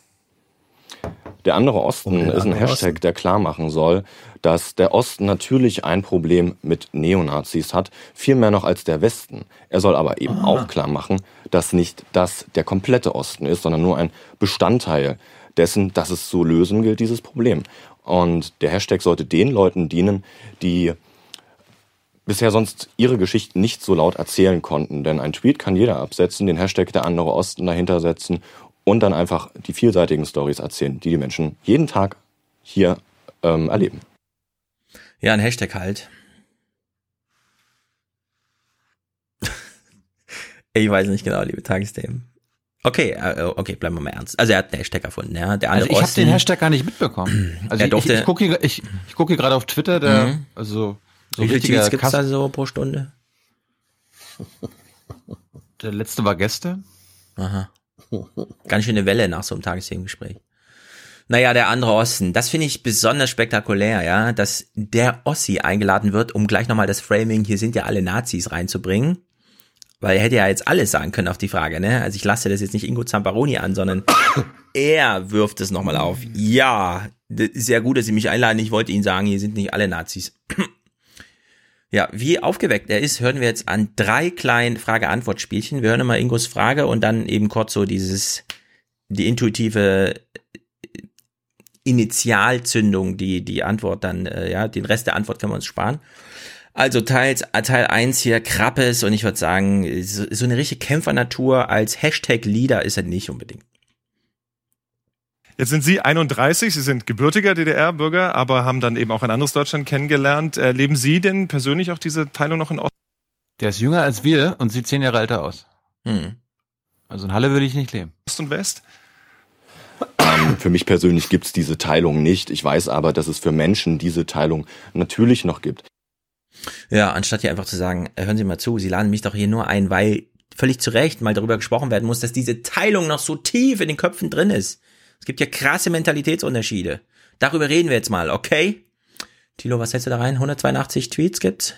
Der andere Osten okay, ist ein Hashtag, Osten. der klar machen soll, dass der Osten natürlich ein Problem mit Neonazis hat, viel mehr noch als der Westen. Er soll aber eben Aha. auch klar machen, dass nicht das der komplette Osten ist, sondern nur ein Bestandteil dessen, dass es zu lösen gilt, dieses Problem. Und der Hashtag sollte den Leuten dienen, die bisher sonst ihre Geschichten nicht so laut erzählen konnten. Denn ein Tweet kann jeder absetzen, den Hashtag der andere Osten dahinter setzen und dann einfach die vielseitigen Stories erzählen, die die Menschen jeden Tag hier ähm, erleben. Ja, ein Hashtag halt. ich weiß nicht genau, liebe Tagesthemen. Okay, äh, okay, bleiben wir mal ernst. Also er hat einen Hashtag erfunden, ja. Der also ich habe den Hashtag gar nicht mitbekommen. Also ich, ich, ich gucke hier, ich, ich guck hier gerade auf Twitter, der, mhm. also so Wie viele Tweets gibt es da so pro Stunde? Der letzte war gestern. Aha. Ganz schöne Welle nach so einem Tagesthemengespräch. Naja, der andere Osten, das finde ich besonders spektakulär, ja, dass der Ossi eingeladen wird, um gleich nochmal das Framing, hier sind ja alle Nazis reinzubringen. Weil er hätte ja jetzt alles sagen können auf die Frage, ne? Also ich lasse das jetzt nicht Ingo Zamparoni an, sondern er wirft es nochmal auf. Ja, sehr gut, dass Sie mich einladen. Ich wollte Ihnen sagen, hier sind nicht alle Nazis. Ja, wie aufgeweckt er ist, hören wir jetzt an drei kleinen Frage-Antwort-Spielchen. Wir hören mal Ingos Frage und dann eben kurz so dieses, die intuitive Initialzündung, die, die Antwort dann, äh, ja, den Rest der Antwort können wir uns sparen. Also Teil, Teil eins hier, Krappes und ich würde sagen, so, so eine richtige Kämpfernatur als Hashtag-Leader ist er nicht unbedingt. Jetzt sind Sie 31, Sie sind gebürtiger DDR-Bürger, aber haben dann eben auch ein anderes Deutschland kennengelernt. Erleben Sie denn persönlich auch diese Teilung noch in Ost? Der ist jünger als wir und sieht zehn Jahre älter aus. Hm. Also in Halle würde ich nicht leben. Ost und West? Für mich persönlich gibt's diese Teilung nicht. Ich weiß aber, dass es für Menschen diese Teilung natürlich noch gibt. Ja, anstatt hier einfach zu sagen, äh, hören Sie mal zu, Sie laden mich doch hier nur ein, weil völlig zu Recht mal darüber gesprochen werden muss, dass diese Teilung noch so tief in den Köpfen drin ist. Es gibt ja krasse Mentalitätsunterschiede. Darüber reden wir jetzt mal, okay? Tilo, was hältst du da rein? 182 Tweets gibt's?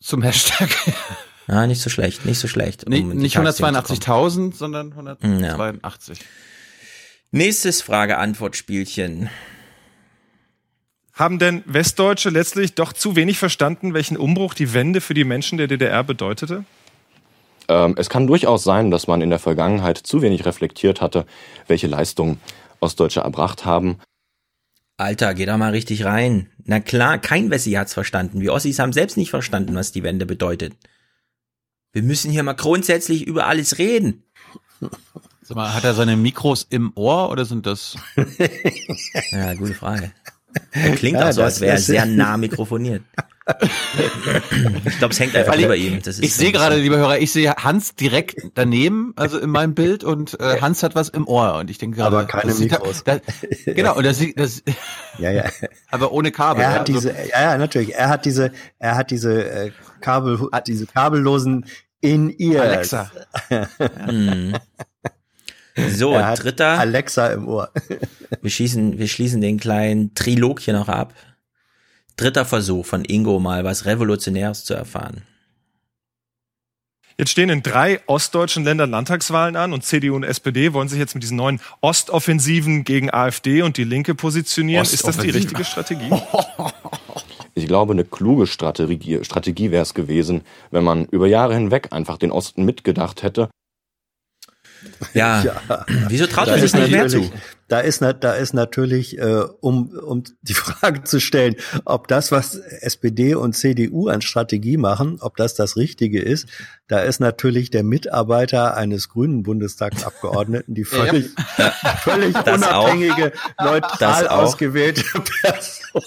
Zum Hashtag. Ja, nicht so schlecht, nicht so schlecht. Um nicht nicht 182.000, sondern 182. Ja. Nächstes Frage-Antwort-Spielchen. Haben denn Westdeutsche letztlich doch zu wenig verstanden, welchen Umbruch die Wende für die Menschen der DDR bedeutete? Ähm, es kann durchaus sein, dass man in der Vergangenheit zu wenig reflektiert hatte, welche Leistungen Ostdeutsche erbracht haben. Alter, geh da mal richtig rein. Na klar, kein Wessi hat's verstanden. Wir Ossis haben selbst nicht verstanden, was die Wende bedeutet. Wir müssen hier mal grundsätzlich über alles reden. Sag mal, hat er seine Mikros im Ohr oder sind das? ja, gute Frage. Er klingt ja, auch so, als wäre er sehr nah mikrofoniert ich glaube, es hängt einfach über ihm. ich sehe gerade, lieber Hörer, ich sehe Hans direkt daneben, also in meinem Bild, und äh, Hans hat was im Ohr. Und ich denke gerade, aber keine Mikros. Da, genau, und das, das ja, ja. aber ohne Kabel. Er hat ja, diese, ja, ja, natürlich. Er hat diese, er hat diese äh, Kabel, hat diese kabellosen in ihr. Alexa. hm. So, dritter. Alexa im Ohr. wir schießen, wir schließen den kleinen Trilog hier noch ab. Dritter Versuch von Ingo mal was Revolutionäres zu erfahren. Jetzt stehen in drei ostdeutschen Ländern Landtagswahlen an und CDU und SPD wollen sich jetzt mit diesen neuen Ostoffensiven gegen AfD und die Linke positionieren. Ist das die richtige Strategie? Ich glaube, eine kluge Strategie, Strategie wäre es gewesen, wenn man über Jahre hinweg einfach den Osten mitgedacht hätte ja. ja. Wieso traut er sich nicht mehr zu? Da ist, da ist natürlich, äh, um, um die Frage zu stellen, ob das, was SPD und CDU an Strategie machen, ob das das Richtige ist, da ist natürlich der Mitarbeiter eines grünen Bundestagsabgeordneten, die völlig, ja. völlig unabhängige, neutral ausgewählte Person.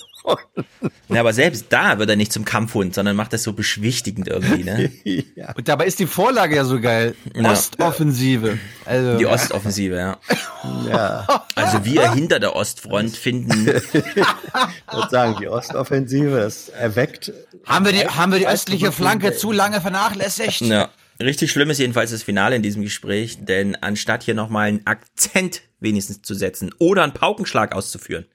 Ja, aber selbst da wird er nicht zum Kampfhund, sondern macht das so beschwichtigend irgendwie, ne? ja. Und dabei ist die Vorlage ja so geil. Ja. Ostoffensive. Also, die Ostoffensive, ja. ja. Also wir hinter der Ostfront finden. ich würde sagen, die Ostoffensive ist erweckt. Haben wir die, haben wir die östliche Flanke zu lange vernachlässigt? Ja. Richtig schlimm ist jedenfalls das Finale in diesem Gespräch, denn anstatt hier nochmal einen Akzent wenigstens zu setzen oder einen Paukenschlag auszuführen.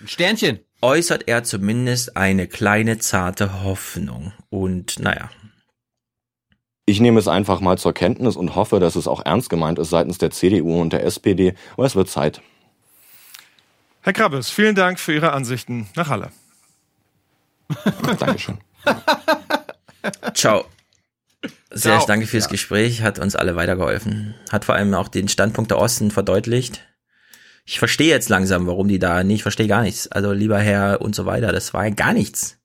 Ein Sternchen äußert er zumindest eine kleine zarte Hoffnung. Und naja. Ich nehme es einfach mal zur Kenntnis und hoffe, dass es auch ernst gemeint ist seitens der CDU und der SPD, aber es wird Zeit. Herr Krabbes, vielen Dank für Ihre Ansichten nach Halle. Dankeschön. Ciao. Sehr Ciao. danke fürs Ja. Gespräch, hat uns alle weitergeholfen. Hat vor allem auch den Standpunkt der Osten verdeutlicht. Ich verstehe jetzt langsam, warum die da, nee, ich verstehe gar nichts. Also lieber Herr und so weiter, das war ja gar nichts.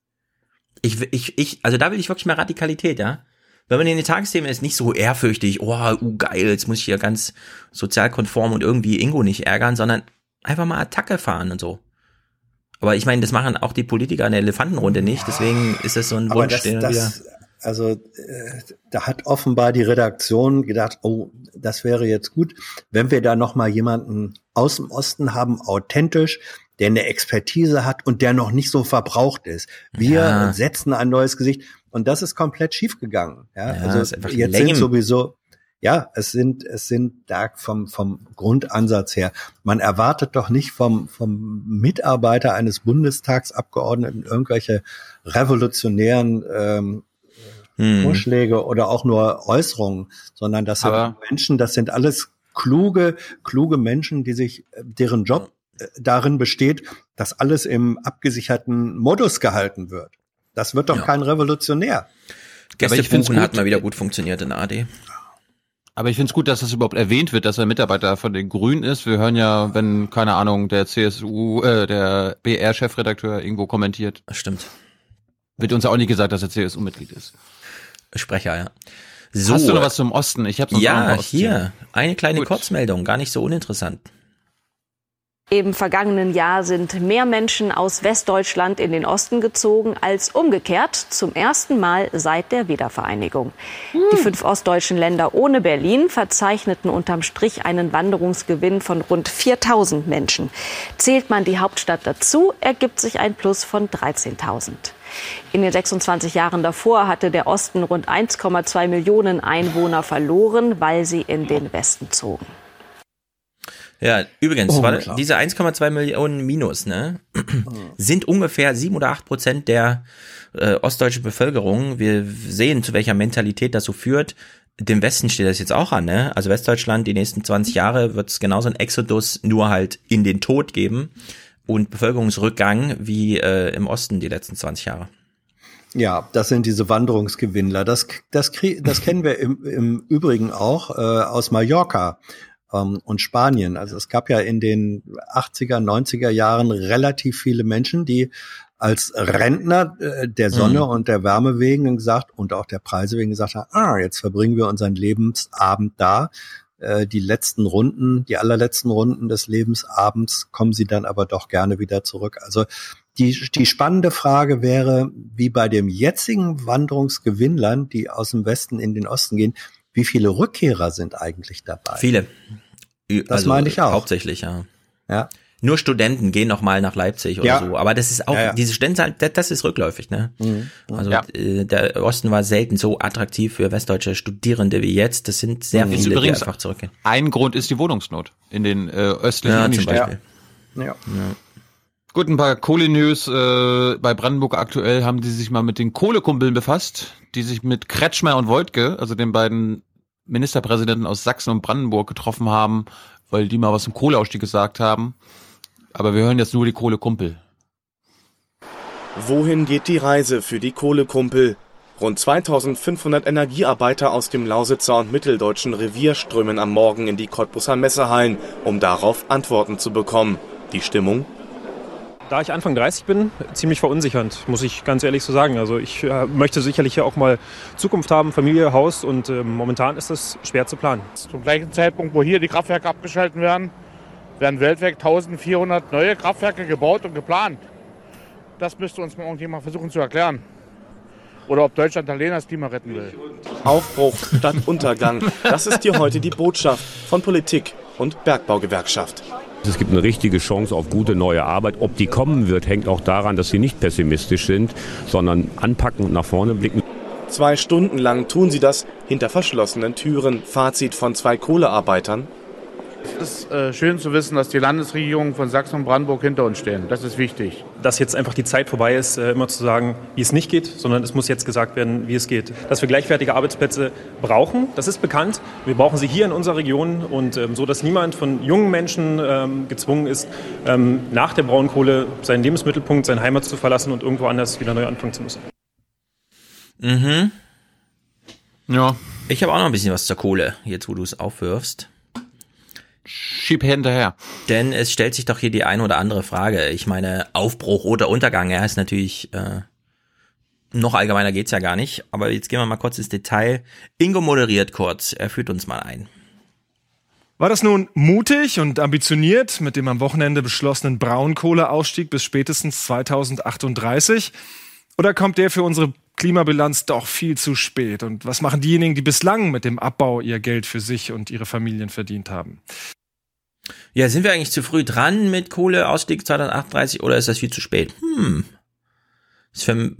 Ich, ich, ich, also da will ich wirklich mehr Radikalität, ja. Wenn man in den Tagesthemen ist, nicht so ehrfürchtig, oh, uh, geil, jetzt muss ich hier ganz sozialkonform und irgendwie Ingo nicht ärgern, sondern einfach mal Attacke fahren und so. Aber ich meine, das machen auch die Politiker in der Elefantenrunde nicht, deswegen ist das so ein Wunsch, das, den das, also äh, da hat offenbar die Redaktion gedacht, oh, das wäre jetzt gut, wenn wir da noch mal jemanden aus dem Osten haben, authentisch, der eine Expertise hat und der noch nicht so verbraucht ist. Wir Ja. setzen ein neues Gesicht und das ist komplett schiefgegangen. Ja, Ja, also jetzt lame. sind sowieso ja, es sind, es sind da vom, vom Grundansatz her. Man erwartet doch nicht vom, vom Mitarbeiter eines Bundestagsabgeordneten irgendwelche revolutionären ähm, Hm. Vorschläge oder auch nur Äußerungen, sondern das sind Aber- Menschen, das sind alles kluge, kluge Menschen, die sich, deren Job äh, darin besteht, dass alles im abgesicherten Modus gehalten wird. Das wird doch Ja. kein Revolutionär. Aber ich gut. hat mal wieder gut funktioniert in der AD. Aber ich finde es gut, dass das überhaupt erwähnt wird, dass er Mitarbeiter von den Grünen ist. Wir hören ja, wenn, keine Ahnung, der CSU, äh, der BR-Chefredakteur irgendwo kommentiert. Das stimmt. Wird uns ja auch nicht gesagt, dass er CSU-Mitglied ist. Sprecher, ja. So. Hast du noch was zum Osten? Ich habe noch Ja, hier. Eine kleine Gut. Kurzmeldung, gar nicht so uninteressant. Im vergangenen Jahr sind mehr Menschen aus Westdeutschland in den Osten gezogen als umgekehrt zum ersten Mal seit der Wiedervereinigung. Die fünf ostdeutschen Länder ohne Berlin verzeichneten unterm Strich einen Wanderungsgewinn von rund 4000 Menschen. Zählt man die Hauptstadt dazu, ergibt sich ein Plus von 13.000. In den 26 Jahren davor hatte der Osten rund 1,2 Millionen Einwohner verloren, weil sie in den Westen zogen. Ja, übrigens, Oh, diese 1,2 Millionen Minus, ne, sind ungefähr 7 oder 8 Prozent der äh, ostdeutschen Bevölkerung. Wir sehen, zu welcher Mentalität das so führt. Dem Westen steht das jetzt auch an, ne? Also Westdeutschland, die nächsten 20 Jahre wird es genauso ein Exodus nur halt in den Tod geben und Bevölkerungsrückgang wie äh, im Osten die letzten 20 Jahre. Ja, das sind diese Wanderungsgewinnler. Das, das, das kennen wir im, im Übrigen auch äh, aus Mallorca ähm, und Spanien. Also es gab ja in den 80er, 90er Jahren relativ viele Menschen, die als Rentner äh, der Sonne Mhm. und der Wärme wegen gesagt und auch der Preise wegen gesagt haben, ah, jetzt verbringen wir unseren Lebensabend da. Äh, Die letzten Runden, die allerletzten Runden des Lebensabends kommen sie dann aber doch gerne wieder zurück. Also die, die spannende Frage wäre, wie bei dem jetzigen Wanderungsgewinnlern, die aus dem Westen in den Osten gehen, wie viele Rückkehrer sind eigentlich dabei? Viele. Das meine ich auch. Hauptsächlich, ja. Ja. Nur Studenten gehen noch mal nach Leipzig oder Ja. so. Aber das ist auch, Ja, ja. diese Studentenzahl, das, das ist rückläufig, ne? Mhm. Also Ja. äh, der Osten war selten so attraktiv für westdeutsche Studierende wie jetzt. Das sind sehr Ist viele, übrigens die einfach zurückgehen. Ein Grund ist die Wohnungsnot in den äh, östlichen Ja, zum Unistädten. Beispiel. Ja. Gut, ein paar Kohlenews. Äh, bei Brandenburg aktuell haben die sich mal mit den Kohlekumpeln befasst, die sich mit Kretschmer und Woltke, also den beiden Ministerpräsidenten aus Sachsen und Brandenburg getroffen haben, weil die mal was zum Kohleausstieg gesagt haben. Aber wir hören jetzt nur die Kohlekumpel. Wohin geht die Reise für die Kohlekumpel? Rund 2500 Energiearbeiter aus dem Lausitzer und Mitteldeutschen Revier strömen am Morgen in die Cottbusser Messehallen, um darauf Antworten zu bekommen. Die Stimmung? Da ich Anfang 30 bin, ziemlich verunsichernd, muss ich ganz ehrlich so sagen. Also ich äh, möchte sicherlich hier auch mal Zukunft haben, Familie, Haus und äh, momentan ist das schwer zu planen. Zum gleichen Zeitpunkt, wo hier die Kraftwerke abgeschalten werden, werden weltweit 1400 neue Kraftwerke gebaut und geplant. Das müsste uns mal irgendjemand versuchen zu erklären. Oder ob Deutschland allein das Klima retten will. Aufbruch statt Untergang. Das ist hier heute die Botschaft von Politik und Bergbaugewerkschaft. Es gibt eine richtige Chance auf gute neue Arbeit. Ob die kommen wird, hängt auch daran, dass sie nicht pessimistisch sind, sondern anpacken und nach vorne blicken. Zwei Stunden lang tun sie das hinter verschlossenen Türen. Fazit von zwei Kohlearbeitern. Es ist äh, schön zu wissen, dass die Landesregierungen von Sachsen und Brandenburg hinter uns stehen. Das ist wichtig. Dass jetzt einfach die Zeit vorbei ist, äh, immer zu sagen, wie es nicht geht, sondern es muss jetzt gesagt werden, wie es geht. Dass wir gleichwertige Arbeitsplätze brauchen, das ist bekannt. Wir brauchen sie hier in unserer Region und ähm, so, dass niemand von jungen Menschen ähm, gezwungen ist, ähm, nach der Braunkohle seinen Lebensmittelpunkt, seine Heimat zu verlassen und irgendwo anders wieder neu anfangen zu müssen. Mhm. Ja. Ich habe auch noch ein bisschen was zur Kohle, jetzt wo du es aufwirfst. Schieb hinterher. Denn es stellt sich doch hier die eine oder andere Frage. Ich meine, Aufbruch oder Untergang, ja, ist natürlich äh, noch allgemeiner geht's ja gar nicht. Aber jetzt gehen wir mal kurz ins Detail. Ingo moderiert kurz. Er führt uns mal ein. War das nun mutig und ambitioniert mit dem am Wochenende beschlossenen Braunkohleausstieg bis spätestens 2038? Oder kommt der für unsere Klimabilanz doch viel zu spät? Und was machen diejenigen, die bislang mit dem Abbau ihr Geld für sich und ihre Familien verdient haben? Ja, sind wir eigentlich zu früh dran mit Kohleausstieg 2038 oder ist das viel zu spät? Hm. Für,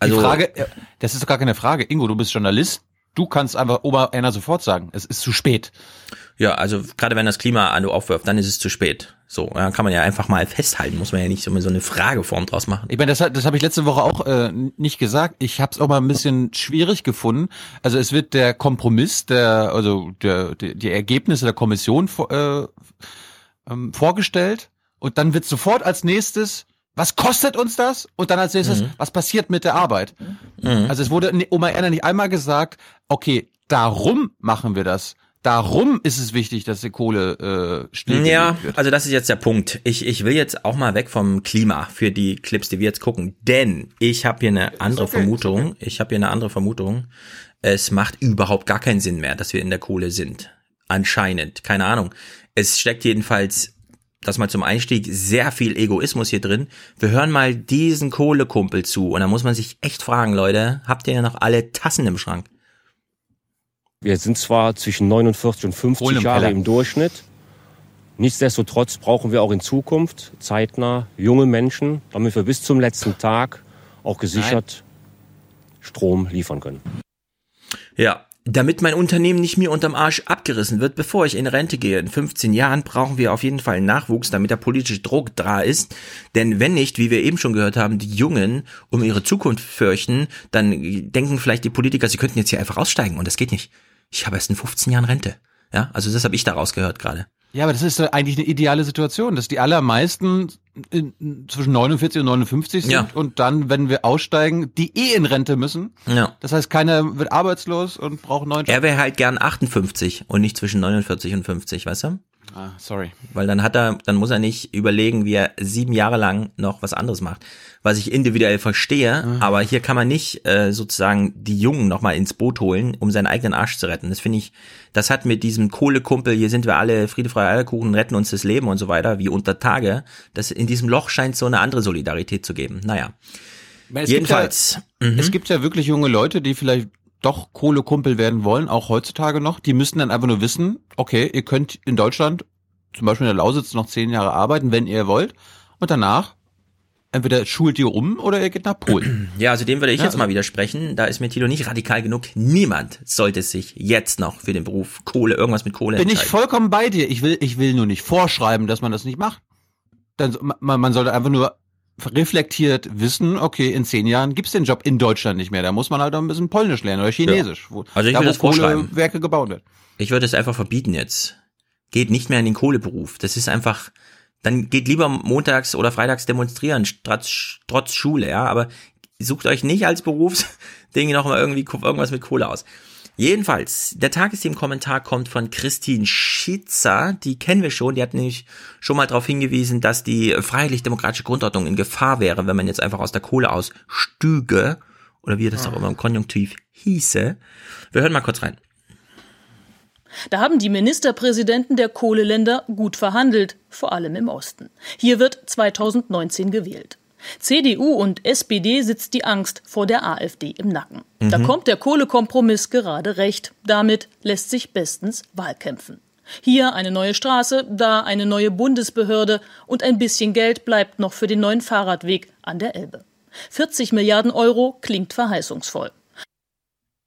also, die Frage, das ist doch gar keine Frage. Ingo, du bist Journalist. Du kannst einfach Ober einer sofort sagen, es ist zu spät. Ja, also gerade wenn das Klima an du aufwirft, dann ist es zu spät. So, dann kann man ja einfach mal festhalten, muss man ja nicht so, so eine Frageform draus machen. Ich meine, das, das habe ich letzte Woche auch äh, nicht gesagt. Ich habe es auch mal ein bisschen schwierig gefunden. Also es wird der Kompromiss, der also der, der die Ergebnisse der Kommission äh, ähm, vorgestellt und dann wird sofort als nächstes was kostet uns das? Und dann als nächstes, mhm. was passiert mit der Arbeit? Mhm. Also es wurde Oma Erna nicht einmal gesagt, okay, darum machen wir das. Darum ist es wichtig, dass die Kohle äh, stillgelegt ja, wird. also das ist jetzt der Punkt. Ich, ich will jetzt auch mal weg vom Klima für die Clips, die wir jetzt gucken, denn ich habe hier eine andere okay, Vermutung. Okay. Ich habe hier eine andere Vermutung. Es macht überhaupt gar keinen Sinn mehr, dass wir in der Kohle sind. Anscheinend, keine Ahnung. Es steckt jedenfalls das mal zum Einstieg, sehr viel Egoismus hier drin. Wir hören mal diesen Kohlekumpel zu und da muss man sich echt fragen, Leute, habt ihr ja noch alle Tassen im Schrank? Wir sind zwar zwischen 49 und 50 Jahre im Durchschnitt. Nichtsdestotrotz brauchen wir auch in Zukunft zeitnah junge Menschen, damit wir bis zum letzten Tag auch gesichert Nein. Strom liefern können. Ja, damit mein Unternehmen nicht mir unterm Arsch abgerissen wird, bevor ich in Rente gehe. In 15 Jahren brauchen wir auf jeden Fall Nachwuchs, damit der politische Druck da ist. Denn wenn nicht, wie wir eben schon gehört haben, die Jungen um ihre Zukunft fürchten, dann denken vielleicht die Politiker, sie könnten jetzt hier einfach aussteigen. Und das geht nicht. Ich habe erst in 15 Jahren Rente. Ja, also das habe ich daraus gehört gerade. Ja, aber das ist eigentlich eine ideale Situation, dass die allermeisten in, zwischen 49 und 59 sind ja. und dann, wenn wir aussteigen, die eh in Rente müssen. Ja. Das heißt, keiner wird arbeitslos und braucht neuen Job. Er wäre halt gern 58 und nicht zwischen 49 und 50, weißt du? Ah, sorry. Weil dann hat er, dann muss er nicht überlegen, wie er sieben Jahre lang noch was anderes macht. Was ich individuell verstehe, mhm. aber hier kann man nicht äh, sozusagen die Jungen nochmal ins Boot holen, um seinen eigenen Arsch zu retten. Das finde ich, das hat mit diesem Kohlekumpel, hier sind wir alle Friede, Freie, Eierkuchen, retten uns das Leben und so weiter, wie unter Tage, das in diesem Loch scheint so eine andere Solidarität zu geben. Naja. Es Jedenfalls. Gibt ja, mhm. Es gibt ja wirklich junge Leute, die vielleicht doch Kohlekumpel werden wollen, auch heutzutage noch, die müssen dann einfach nur wissen, okay, ihr könnt in Deutschland, zum Beispiel in der Lausitz, noch zehn Jahre arbeiten, wenn ihr wollt. Und danach entweder schult ihr um oder ihr geht nach Polen. Ja, also dem würde ich ja, jetzt mal widersprechen. Da ist mir Tilo nicht radikal genug. Niemand sollte sich jetzt noch für den Beruf Kohle, irgendwas mit Kohle Bin ich vollkommen bei dir. Ich will, ich will nur nicht vorschreiben, dass man das nicht macht. Dann, man, man sollte einfach nur reflektiert wissen, okay, in zehn Jahren gibt's den Job in Deutschland nicht mehr. Da muss man halt auch ein bisschen Polnisch lernen oder Chinesisch. Ja. Also ich da, würde das vorschreiben. Werke gebaut wird. Ich würde es einfach verbieten jetzt. Geht nicht mehr in den Kohleberuf. Das ist einfach, dann geht lieber montags oder freitags demonstrieren, trotz, trotz Schule, ja, aber sucht euch nicht als Berufsding noch mal irgendwie irgendwas mit Kohle aus. Jedenfalls, der Tagesthemen-Kommentar kommt von Christine Schitzer, die kennen wir schon, die hat nämlich schon mal darauf hingewiesen, dass die freiheitlich-demokratische Grundordnung in Gefahr wäre, wenn man jetzt einfach aus der Kohle ausstüge, oder wie das auch immer im Konjunktiv hieße. Wir hören mal kurz rein. Da haben die Ministerpräsidenten der Kohleländer gut verhandelt, vor allem im Osten. Hier wird 2019 gewählt. CDU und SPD sitzt die Angst vor der AfD im Nacken. Mhm. Da kommt der Kohlekompromiss gerade recht. Damit lässt sich bestens Wahlkämpfen. Hier eine neue Straße, da eine neue Bundesbehörde und ein bisschen Geld bleibt noch für den neuen Fahrradweg an der Elbe. 40 Milliarden Euro klingt verheißungsvoll.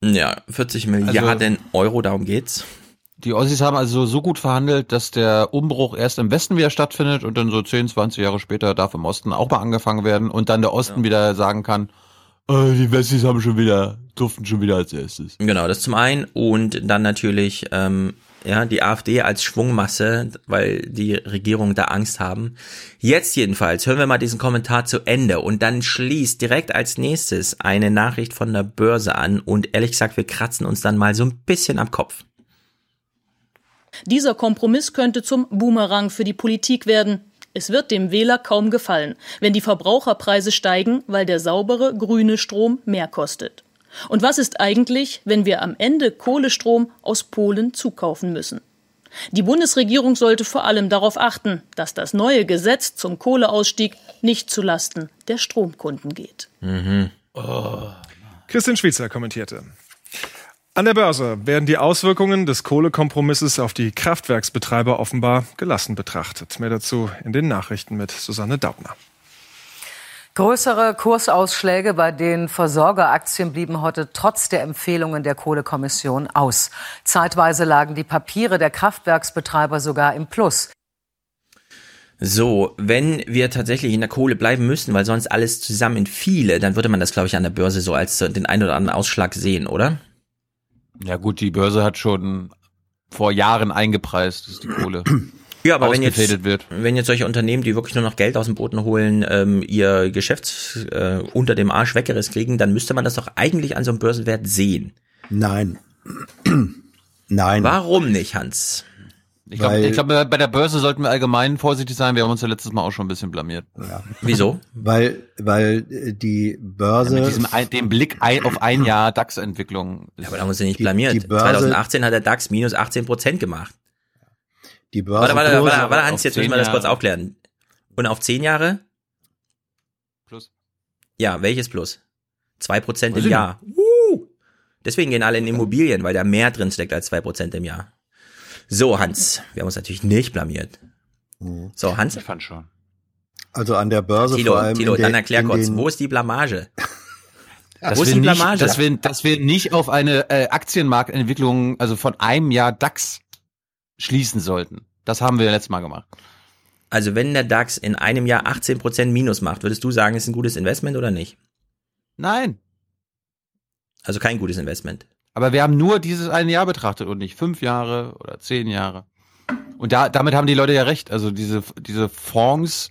Ja, 40 Milliarden also, Euro, darum geht's. Die Ossis haben also so gut verhandelt, dass der Umbruch erst im Westen wieder stattfindet und dann so 10, 20 Jahre später darf im Osten auch mal angefangen werden und dann der Osten ja. wieder sagen kann, oh, die Wessis haben schon wieder, durften schon wieder als erstes. Genau, das zum einen und dann natürlich ähm, ja, die AfD als Schwungmasse, weil die Regierung da Angst haben. Jetzt jedenfalls hören wir mal diesen Kommentar zu Ende und dann schließt direkt als nächstes eine Nachricht von der Börse an und ehrlich gesagt, wir kratzen uns dann mal so ein bisschen am Kopf. Dieser Kompromiss könnte zum Boomerang für die Politik werden. Es wird dem Wähler kaum gefallen, wenn die Verbraucherpreise steigen, weil der saubere grüne Strom mehr kostet. Und was ist eigentlich, wenn wir am Ende Kohlestrom aus Polen zukaufen müssen? Die Bundesregierung sollte vor allem darauf achten, dass das neue Gesetz zum Kohleausstieg nicht zu Lasten der Stromkunden geht. Mhm. Oh. Christian Schweizer kommentierte. An der Börse werden die Auswirkungen des Kohlekompromisses auf die Kraftwerksbetreiber offenbar gelassen betrachtet. Mehr dazu in den Nachrichten mit Susanne Daubner. Größere Kursausschläge bei den Versorgeraktien blieben heute trotz der Empfehlungen der Kohlekommission aus. Zeitweise lagen die Papiere der Kraftwerksbetreiber sogar im Plus. So, wenn wir tatsächlich in der Kohle bleiben müssen, weil sonst alles zusammen viele, dann würde man das, glaube ich, an der Börse so als den ein oder anderen Ausschlag sehen, oder? Ja gut, die Börse hat schon vor Jahren eingepreist, dass die Kohle ja, aber wenn jetzt, wird. wenn jetzt solche Unternehmen, die wirklich nur noch Geld aus dem Boden holen, ähm, ihr Geschäft äh, unter dem Arsch weggerissen kriegen, dann müsste man das doch eigentlich an so einem Börsenwert sehen. Nein. Nein. Warum nicht, Hans? Ich glaube, glaub, bei der Börse sollten wir allgemein vorsichtig sein. Wir haben uns ja letztes Mal auch schon ein bisschen blamiert. Ja. Wieso? Weil, weil äh, die Börse. Ja, mit diesem dem Blick auf ein Jahr DAX-Entwicklung. Ja, aber da haben wir uns ja nicht blamiert. Die, die Börse, 2018 hat der DAX minus 18 Prozent gemacht. Die Börse. Warte, warte, warte, warte, Hans, jetzt müssen wir das kurz aufklären. Und auf zehn Jahre? Plus. Ja, welches Plus? Zwei Prozent im Jahr. Uh! Deswegen gehen alle in Immobilien, weil da mehr drin steckt als zwei Prozent im Jahr. So, Hans, wir haben uns natürlich nicht blamiert. Mhm. So, Hans? Ich fand schon. Also an der Börse Tilo, vor allem. Tilo, dann erklär kurz, wo ist die Blamage? Dass wo ist die Blamage? Nicht, dass, wir, dass wir nicht auf eine äh, Aktienmarktentwicklung, also von einem Jahr DAX schließen sollten. Das haben wir letztes Mal gemacht. Also wenn der DAX in einem Jahr 18% Minus macht, würdest du sagen, ist ein gutes Investment oder nicht? Nein. Also kein gutes Investment. Aber wir haben nur dieses eine Jahr betrachtet und nicht fünf Jahre oder zehn Jahre. Und da, damit haben die Leute ja recht. Also diese, diese Fonds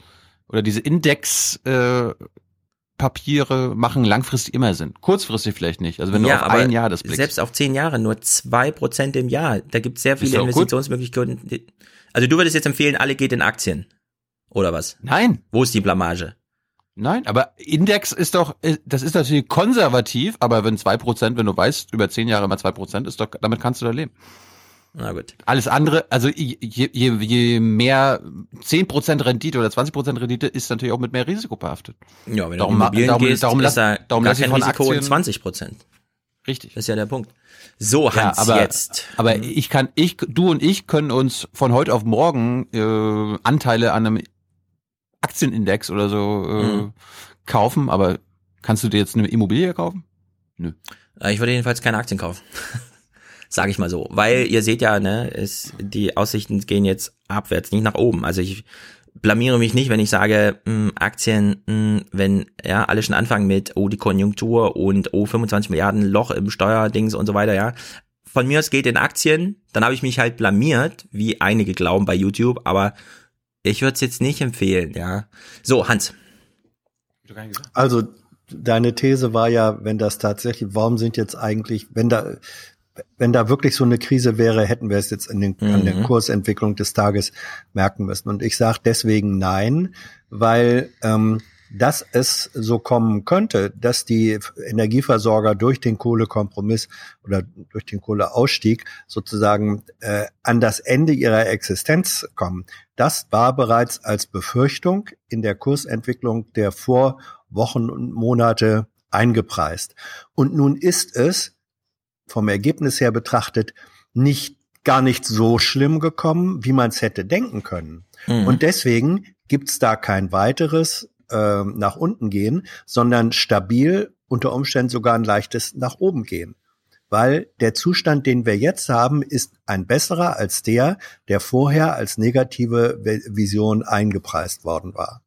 oder diese Index, äh, Papiere machen langfristig immer Sinn. Kurzfristig vielleicht nicht. Also wenn du ja, auf ein Jahr das blickst. Selbst auf zehn Jahre nur zwei Prozent im Jahr. Da gibt es sehr viele Investitionsmöglichkeiten. Also du würdest jetzt empfehlen, alle geht in Aktien. Oder was? Nein. Wo ist die Blamage? Nein, aber Index ist doch, äh, das ist natürlich konservativ, aber wenn zwei Prozent, wenn du weißt, über zehn Jahre immer zwei Prozent ist doch, damit kannst du da leben. Na gut. Alles andere, also je, je, je mehr 10% Rendite oder 20% Rendite ist natürlich auch mit mehr Risiko behaftet. Ja, wenn du darum, Immobilien darum, gehst, darum, ist da darum gar kein Risiko Aktien, 20 Prozent. Richtig. Das ist ja der Punkt. So, Hans, ja, aber, jetzt. Aber ich kann, ich, du und ich können uns von heute auf morgen äh, Anteile an einem Aktienindex oder so äh, mhm. kaufen, aber kannst du dir jetzt eine Immobilie kaufen? Nö. Ich würde jedenfalls keine Aktien kaufen. sage ich mal so. Weil ihr seht ja, ne, es, die Aussichten gehen jetzt abwärts, nicht nach oben. Also ich blamiere mich nicht, wenn ich sage, mh, hm, Aktien, mh, hm, wenn ja alle schon anfangen mit, oh, die Konjunktur und oh, 25 Milliarden Loch im Steuerdings und so weiter, ja. Von mir aus geht in Aktien, dann habe ich mich halt blamiert, wie einige glauben bei YouTube, aber ich würde es jetzt nicht empfehlen, ja. So, Hans. Also deine These war ja, wenn das tatsächlich, warum sind jetzt eigentlich, wenn da wenn da wirklich so eine Krise wäre, hätten wir es jetzt in den, mhm. an der mhm. Kursentwicklung des Tages merken müssen. Und ich sage deswegen nein, weil ähm, dass es so kommen könnte, dass die Energieversorger durch den Kohlekompromiss oder durch den Kohleausstieg sozusagen äh, an das Ende ihrer Existenz kommen. Das war bereits als Befürchtung in der Kursentwicklung der Vorwochen und Monate eingepreist. Und nun ist es vom Ergebnis her betrachtet nicht gar nicht so schlimm gekommen, wie man es hätte denken können. Mhm. Und deswegen gibt's da kein weiteres äh, nach unten gehen, sondern stabil unter Umständen sogar ein leichtes nach oben gehen. Weil der Zustand, den wir jetzt haben, ist ein besserer als der, der vorher als negative Vision eingepreist worden war.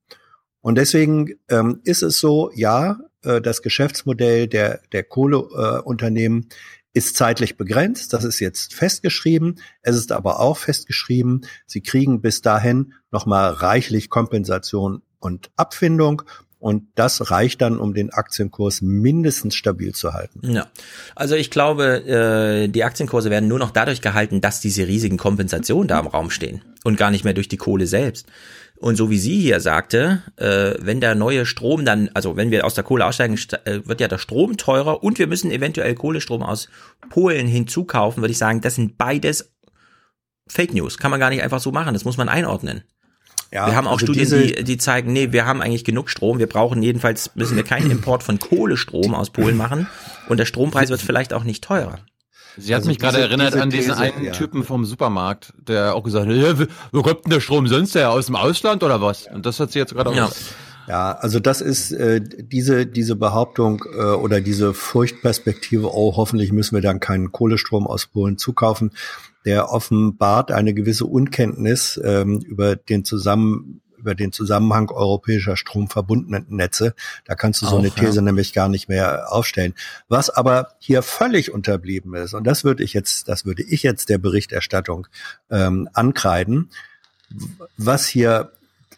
Und deswegen ähm, ist es so, ja, äh, das Geschäftsmodell der, der Kohleunternehmen äh, ist zeitlich begrenzt. Das ist jetzt festgeschrieben. Es ist aber auch festgeschrieben, sie kriegen bis dahin nochmal reichlich Kompensation und Abfindung. Und das reicht dann, um den Aktienkurs mindestens stabil zu halten. Ja, also ich glaube, äh, die Aktienkurse werden nur noch dadurch gehalten, dass diese riesigen Kompensationen da im Raum stehen und gar nicht mehr durch die Kohle selbst. Und so wie sie hier sagte, äh, wenn der neue Strom dann, also wenn wir aus der Kohle aussteigen, äh, wird ja der Strom teurer und wir müssen eventuell Kohlestrom aus Polen hinzukaufen, würde ich sagen, das sind beides Fake News. Kann man gar nicht einfach so machen. Das muss man einordnen. Ja, wir haben auch also Studien, die, die zeigen, nee, wir haben eigentlich genug Strom. Wir brauchen jedenfalls, müssen wir keinen Import von Kohlestrom aus Polen machen. Und der Strompreis wird vielleicht auch nicht teurer. Sie hat also mich gerade erinnert an diesen These, einen ja. Typen vom Supermarkt, der auch gesagt hat, ja, wo kommt denn der Strom sonst her? Aus dem Ausland oder was? Und das hat sie jetzt gerade ja. auch. Ja, also das ist äh, diese diese Behauptung äh, oder diese Furchtperspektive. Oh, hoffentlich müssen wir dann keinen Kohlestrom aus Polen zukaufen. Der offenbart eine gewisse Unkenntnis ähm, über den Zusammen über den Zusammenhang europäischer stromverbundenen Netze. Da kannst du so Auch, eine These ja. nämlich gar nicht mehr aufstellen. Was aber hier völlig unterblieben ist, und das würde ich jetzt, das würde ich jetzt der Berichterstattung ähm, ankreiden, was hier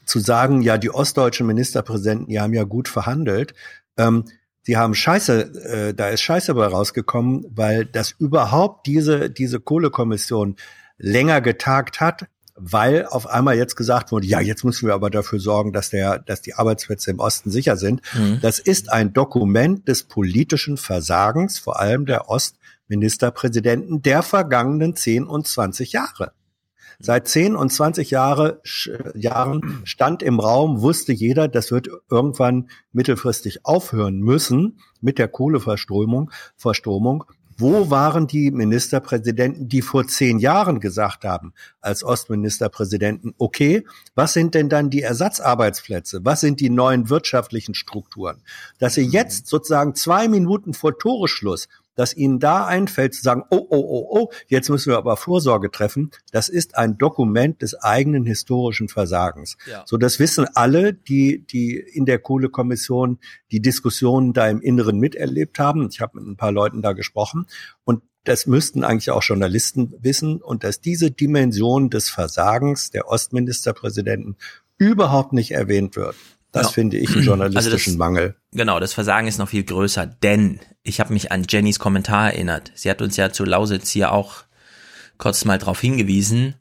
zu sagen, ja, die ostdeutschen Ministerpräsidenten, die haben ja gut verhandelt. Ähm, Sie haben Scheiße, äh, da ist Scheiße bei rausgekommen, weil das überhaupt diese, diese Kohlekommission länger getagt hat, weil auf einmal jetzt gesagt wurde, ja, jetzt müssen wir aber dafür sorgen, dass der, dass die Arbeitsplätze im Osten sicher sind. Mhm. Das ist ein Dokument des politischen Versagens, vor allem der Ostministerpräsidenten der vergangenen 10 und 20 Jahre. Seit 10 und 20 Jahre, Jahren stand im Raum, wusste jeder, das wird irgendwann mittelfristig aufhören müssen mit der Kohleverstromung, Verstromung. Wo waren die Ministerpräsidenten, die vor zehn Jahren gesagt haben, als Ostministerpräsidenten, okay, was sind denn dann die Ersatzarbeitsplätze? Was sind die neuen wirtschaftlichen Strukturen? Dass sie jetzt sozusagen zwei Minuten vor Toreschluss dass ihnen da einfällt zu sagen, oh, oh, oh, oh, jetzt müssen wir aber Vorsorge treffen, das ist ein Dokument des eigenen historischen Versagens. Ja. So, das wissen alle, die, die in der Kohlekommission die Diskussionen da im Inneren miterlebt haben. Ich habe mit ein paar Leuten da gesprochen und das müssten eigentlich auch Journalisten wissen und dass diese Dimension des Versagens der Ostministerpräsidenten überhaupt nicht erwähnt wird. Das genau. finde ich einen journalistischen also das, Mangel. Genau, das Versagen ist noch viel größer, denn ich habe mich an Jennys Kommentar erinnert. Sie hat uns ja zu Lausitz hier auch kurz mal darauf hingewiesen.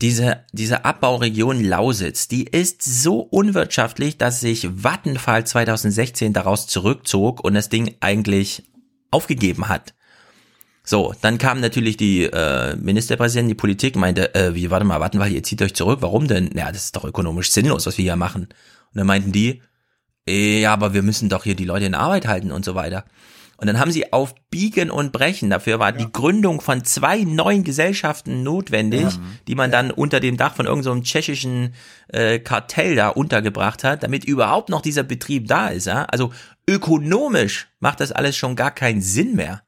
Diese, diese Abbauregion Lausitz, die ist so unwirtschaftlich, dass sich Vattenfall 2016 daraus zurückzog und das Ding eigentlich aufgegeben hat. So, dann kam natürlich die äh, Ministerpräsidentin, die Politik, meinte, äh, wie, warte mal, Vattenfall, ihr zieht euch zurück, warum denn? Ja, das ist doch ökonomisch sinnlos, was wir hier machen. Und dann meinten die, ja, aber wir müssen doch hier die Leute in Arbeit halten und so weiter. Und dann haben sie auf Biegen und Brechen, dafür war ja. die Gründung von zwei neuen Gesellschaften notwendig, ja. die man dann unter dem Dach von irgendeinem so tschechischen äh, Kartell da untergebracht hat, damit überhaupt noch dieser Betrieb da ist. Ja? Also ökonomisch macht das alles schon gar keinen Sinn mehr.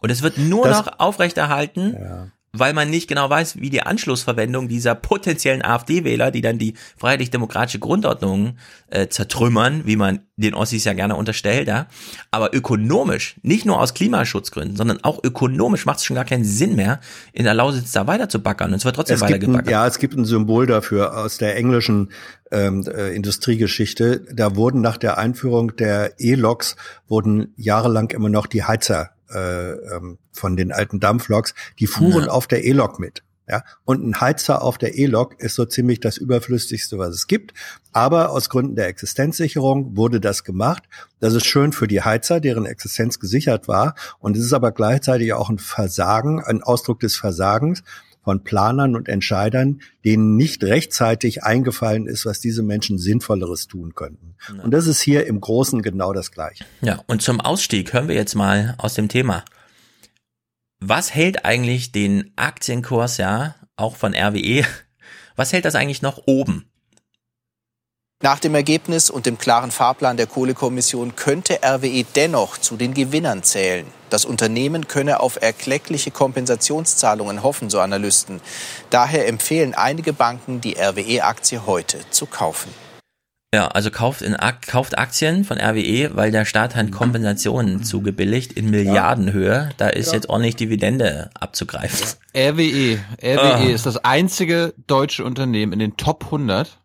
Und es wird nur das, noch aufrechterhalten, ja weil man nicht genau weiß, wie die Anschlussverwendung dieser potenziellen AfD-Wähler, die dann die freiheitlich-demokratische Grundordnung äh, zertrümmern, wie man den Ossis ja gerne unterstellt, ja. Aber ökonomisch, nicht nur aus Klimaschutzgründen, sondern auch ökonomisch macht es schon gar keinen Sinn mehr, in der Lausitz da weiter zu backern. Und es wird trotzdem es weitergebackert. ja, es gibt ein Symbol dafür aus der englischen ähm, äh, Industriegeschichte. Da wurden nach der Einführung der E-Loks wurden jahrelang immer noch die Heizer äh, ähm, von den alten Dampfloks, die fuhren ja. auf der E-Lok mit. Ja, und ein Heizer auf der E-Lok ist so ziemlich das überflüssigste, was es gibt. Aber aus Gründen der Existenzsicherung wurde das gemacht. Das ist schön für die Heizer, deren Existenz gesichert war. Und es ist aber gleichzeitig auch ein Versagen, ein Ausdruck des Versagens von Planern und Entscheidern, denen nicht rechtzeitig eingefallen ist, was diese Menschen Sinnvolleres tun könnten. Ja. Und das ist hier im Großen genau das Gleiche. Ja, und zum Ausstieg hören wir jetzt mal aus dem Thema. Was hält eigentlich den Aktienkurs, ja, auch von RWE, was hält das eigentlich noch oben? Nach dem Ergebnis und dem klaren Fahrplan der Kohlekommission könnte RWE dennoch zu den Gewinnern zählen. Das Unternehmen könne auf erkleckliche Kompensationszahlungen hoffen, so Analysten. Daher empfehlen einige Banken, die RWE-Aktie heute zu kaufen. Ja, also kauft, in, kauft Aktien von RWE, weil der Staat hat Kompensationen zugebilligt in Milliardenhöhe. Da ist ja. jetzt ordentlich Dividende abzugreifen. RWE, RWE oh. ist das einzige deutsche Unternehmen in den Top 100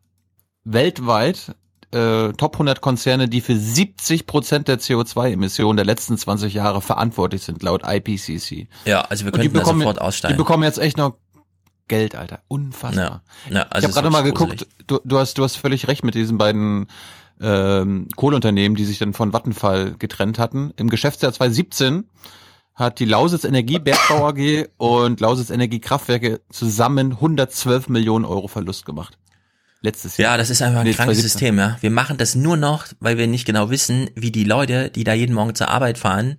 weltweit äh, Top 100 Konzerne, die für 70 Prozent der CO2-Emissionen der letzten 20 Jahre verantwortlich sind, laut IPCC. Ja, also wir könnten bekommen, sofort aussteigen. Die bekommen jetzt echt noch Geld, Alter. Unfassbar. Ja, ja, also ich habe gerade mal geguckt, du, du, hast, du hast völlig recht mit diesen beiden ähm, Kohleunternehmen, die sich dann von Vattenfall getrennt hatten. Im Geschäftsjahr 2017 hat die Lausitz Energie Bergbau AG und Lausitz Energie Kraftwerke zusammen 112 Millionen Euro Verlust gemacht letztes Jahr. Ja, das ist einfach ein nee, krankes System, ja. Wir machen das nur noch, weil wir nicht genau wissen, wie die Leute, die da jeden Morgen zur Arbeit fahren,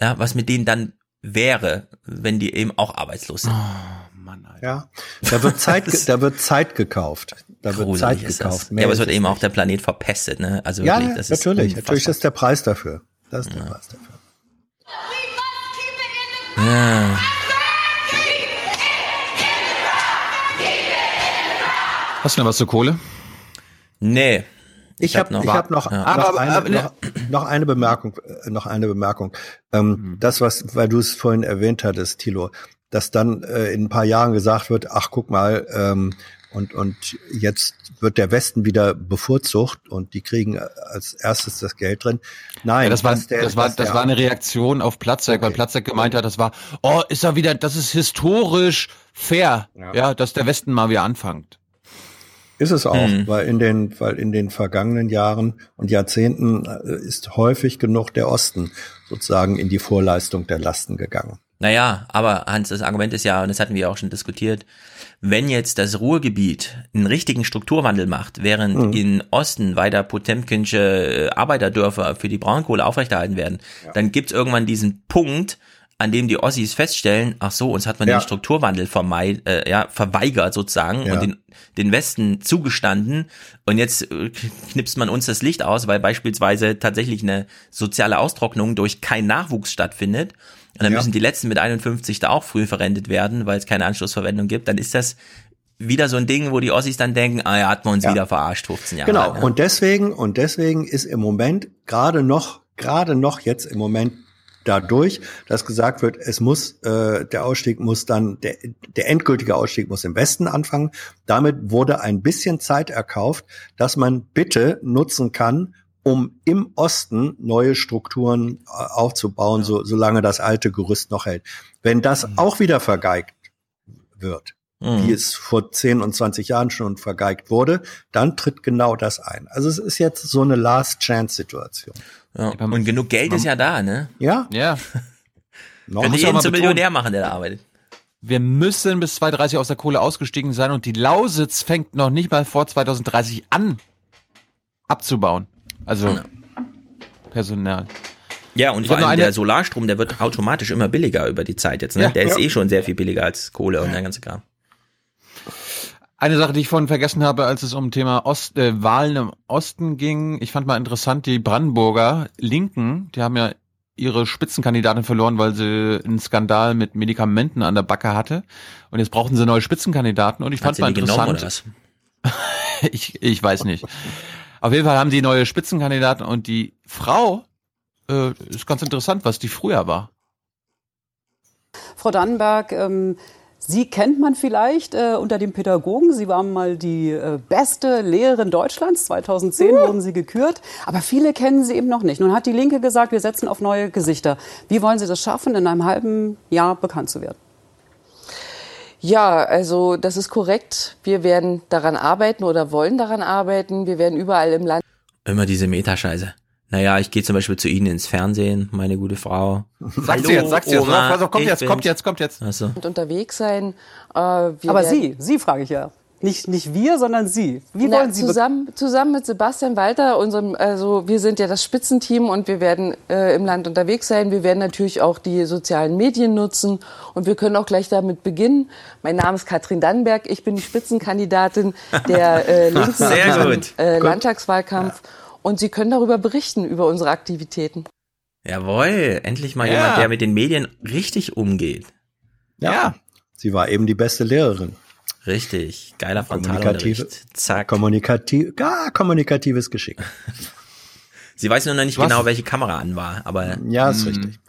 ja, was mit denen dann wäre, wenn die eben auch arbeitslos sind. Oh, Mann, Alter. Ja, da wird Zeit, da wird Zeit gekauft. Da wird Zeit gekauft. Ja, aber es wird eben auch der Planet verpestet, ne? Also ja, wirklich, das natürlich, ist natürlich ist der Preis dafür. Das ist der ja. Preis dafür. Ja. Hast du noch was zur Kohle? Nee. Ich, ich habe noch, ich hab noch, ja. noch, aber, eine, aber, noch, noch, eine Bemerkung, äh, noch eine Bemerkung. Ähm, mhm. Das, was, weil du es vorhin erwähnt hattest, Thilo, dass dann äh, in ein paar Jahren gesagt wird, ach guck mal, ähm, und, und jetzt wird der Westen wieder bevorzugt und die kriegen als erstes das Geld drin. Nein, ja, das war, der, das war, das war eine Reaktion auf Platzek, okay. weil Platzek gemeint hat, das war, oh, ist er wieder, das ist historisch fair, ja, ja dass der Westen mal wieder anfängt. Ist es auch, mhm. weil in den, weil in den vergangenen Jahren und Jahrzehnten äh, ist häufig genug der Osten sozusagen in die Vorleistung der Lasten gegangen. Naja, aber Hans, das Argument ist ja, und das hatten wir auch schon diskutiert, wenn jetzt das Ruhrgebiet einen richtigen Strukturwandel macht, während mhm. in Osten weiter Potemkinsche äh, Arbeiterdörfer für die Braunkohle aufrechterhalten werden, ja. dann gibt's irgendwann diesen Punkt, an dem die Ossis feststellen, ach so, uns hat man ja. den Strukturwandel vermeid, äh, ja, verweigert sozusagen ja. und den, den Westen zugestanden und jetzt äh, knipst man uns das Licht aus, weil beispielsweise tatsächlich eine soziale Austrocknung durch keinen Nachwuchs stattfindet und dann ja. müssen die letzten mit 51 da auch früh verrentet werden, weil es keine Anschlussverwendung gibt, dann ist das wieder so ein Ding, wo die Ossis dann denken, ah ja, hat man uns ja. wieder verarscht, 15 Jahre. Genau, lang, und deswegen, und deswegen ist im Moment gerade noch, gerade noch jetzt im Moment dadurch, dass gesagt wird, es muss, äh, der Ausstieg muss dann, der, der endgültige Ausstieg muss im Westen anfangen. Damit wurde ein bisschen Zeit erkauft, dass man bitte nutzen kann, um im Osten neue Strukturen äh, aufzubauen, so, solange das alte Gerüst noch hält. Wenn das mhm. auch wieder vergeigt wird, mhm. wie es vor 10 und 20 Jahren schon vergeigt wurde, dann tritt genau das ein. Also es ist jetzt so eine Last-Chance-Situation. Ja. Und genug Geld ist ja da, ne? Ja. Ja. Könnte jeden zum Millionär machen, der da arbeitet. Wir müssen bis 2030 aus der Kohle ausgestiegen sein und die Lausitz fängt noch nicht mal vor 2030 an abzubauen. Also ja. Personal. Ja, und ich vor allem der Solarstrom, der wird automatisch immer billiger über die Zeit jetzt. Ne? Ja, der ist eh schon sehr viel billiger als Kohle und der ganze Kram. Eine Sache, die ich vorhin vergessen habe, als es um Thema Ost, äh, Wahlen im Osten ging, ich fand mal interessant, die Brandenburger Linken, die haben ja ihre Spitzenkandidatin verloren, weil sie einen Skandal mit Medikamenten an der Backe hatte. Und jetzt brauchten sie neue Spitzenkandidaten und ich Hat fand mal interessant. ich, ich weiß nicht. Auf jeden Fall haben die neue Spitzenkandidaten und die Frau äh, ist ganz interessant, was die früher war. Frau Dannenberg, ähm, Sie kennt man vielleicht äh, unter den Pädagogen. Sie waren mal die äh, beste Lehrerin Deutschlands. 2010 uh. wurden Sie gekürt. Aber viele kennen Sie eben noch nicht. Nun hat die Linke gesagt, wir setzen auf neue Gesichter. Wie wollen Sie das schaffen, in einem halben Jahr bekannt zu werden? Ja, also das ist korrekt. Wir werden daran arbeiten oder wollen daran arbeiten. Wir werden überall im Land. Immer diese Metascheiße. Naja, ich gehe zum Beispiel zu Ihnen ins Fernsehen, meine gute Frau. Sag sie jetzt, sag sie jetzt. Also, kommt jetzt, kommt jetzt, kommt jetzt. Also. Und unterwegs sein. Äh, Aber Sie, Sie frage ich ja. Nicht, nicht wir, sondern Sie. Wie Na, wollen Sie zusammen, zusammen mit Sebastian Walter, unserem, also wir sind ja das Spitzenteam und wir werden äh, im Land unterwegs sein. Wir werden natürlich auch die sozialen Medien nutzen und wir können auch gleich damit beginnen. Mein Name ist Katrin Dannenberg. Ich bin die Spitzenkandidatin der äh, Linken äh, Landtagswahlkampf ja. Und Sie können darüber berichten über unsere Aktivitäten. Jawohl, endlich mal ja. jemand, der mit den Medien richtig umgeht. Ja. ja. Sie war eben die beste Lehrerin. Richtig, geiler Frontalunterricht. Zack. Kommunikativ, ja, kommunikatives Geschick. Sie weiß nur noch nicht Was? genau, welche Kamera an war, aber. Ja, ist mh. Hm. richtig.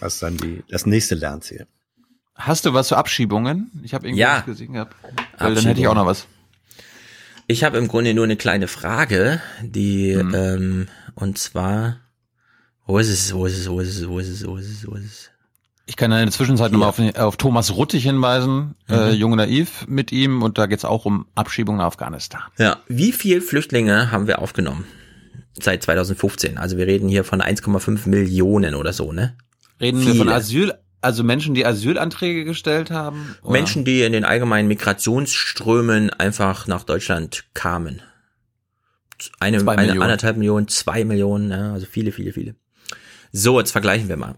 Das ist dann die, das nächste Lernziel. Hast du was zu Abschiebungen? Ich habe irgendwie ja. was gesehen gehabt. Weil dann hätte ich auch noch was. Ich habe im Grunde nur eine kleine Frage, die, hm. ähm, und zwar, wo ist es, wo ist es, wo ist es, wo ist es, wo ist es, wo ist es? Ich kann in der Zwischenzeit nochmal auf, auf Thomas Ruttig hinweisen, äh, mhm. äh, Junge Naiv mit ihm und da geht's auch um Abschiebung nach Afghanistan. Ja, wie viel Flüchtlinge haben wir aufgenommen seit 2015? Also wir reden hier von 1,5 Millionen oder so, ne? Reden Viele. wir von Asyl, also Menschen, die Asylanträge gestellt haben? Oder? Menschen, die in den allgemeinen Migrationsströmen einfach nach Deutschland kamen. Eine, eine anderthalb Millionen, zwei Millionen, ja, also viele, viele, viele. So, jetzt vergleichen wir mal.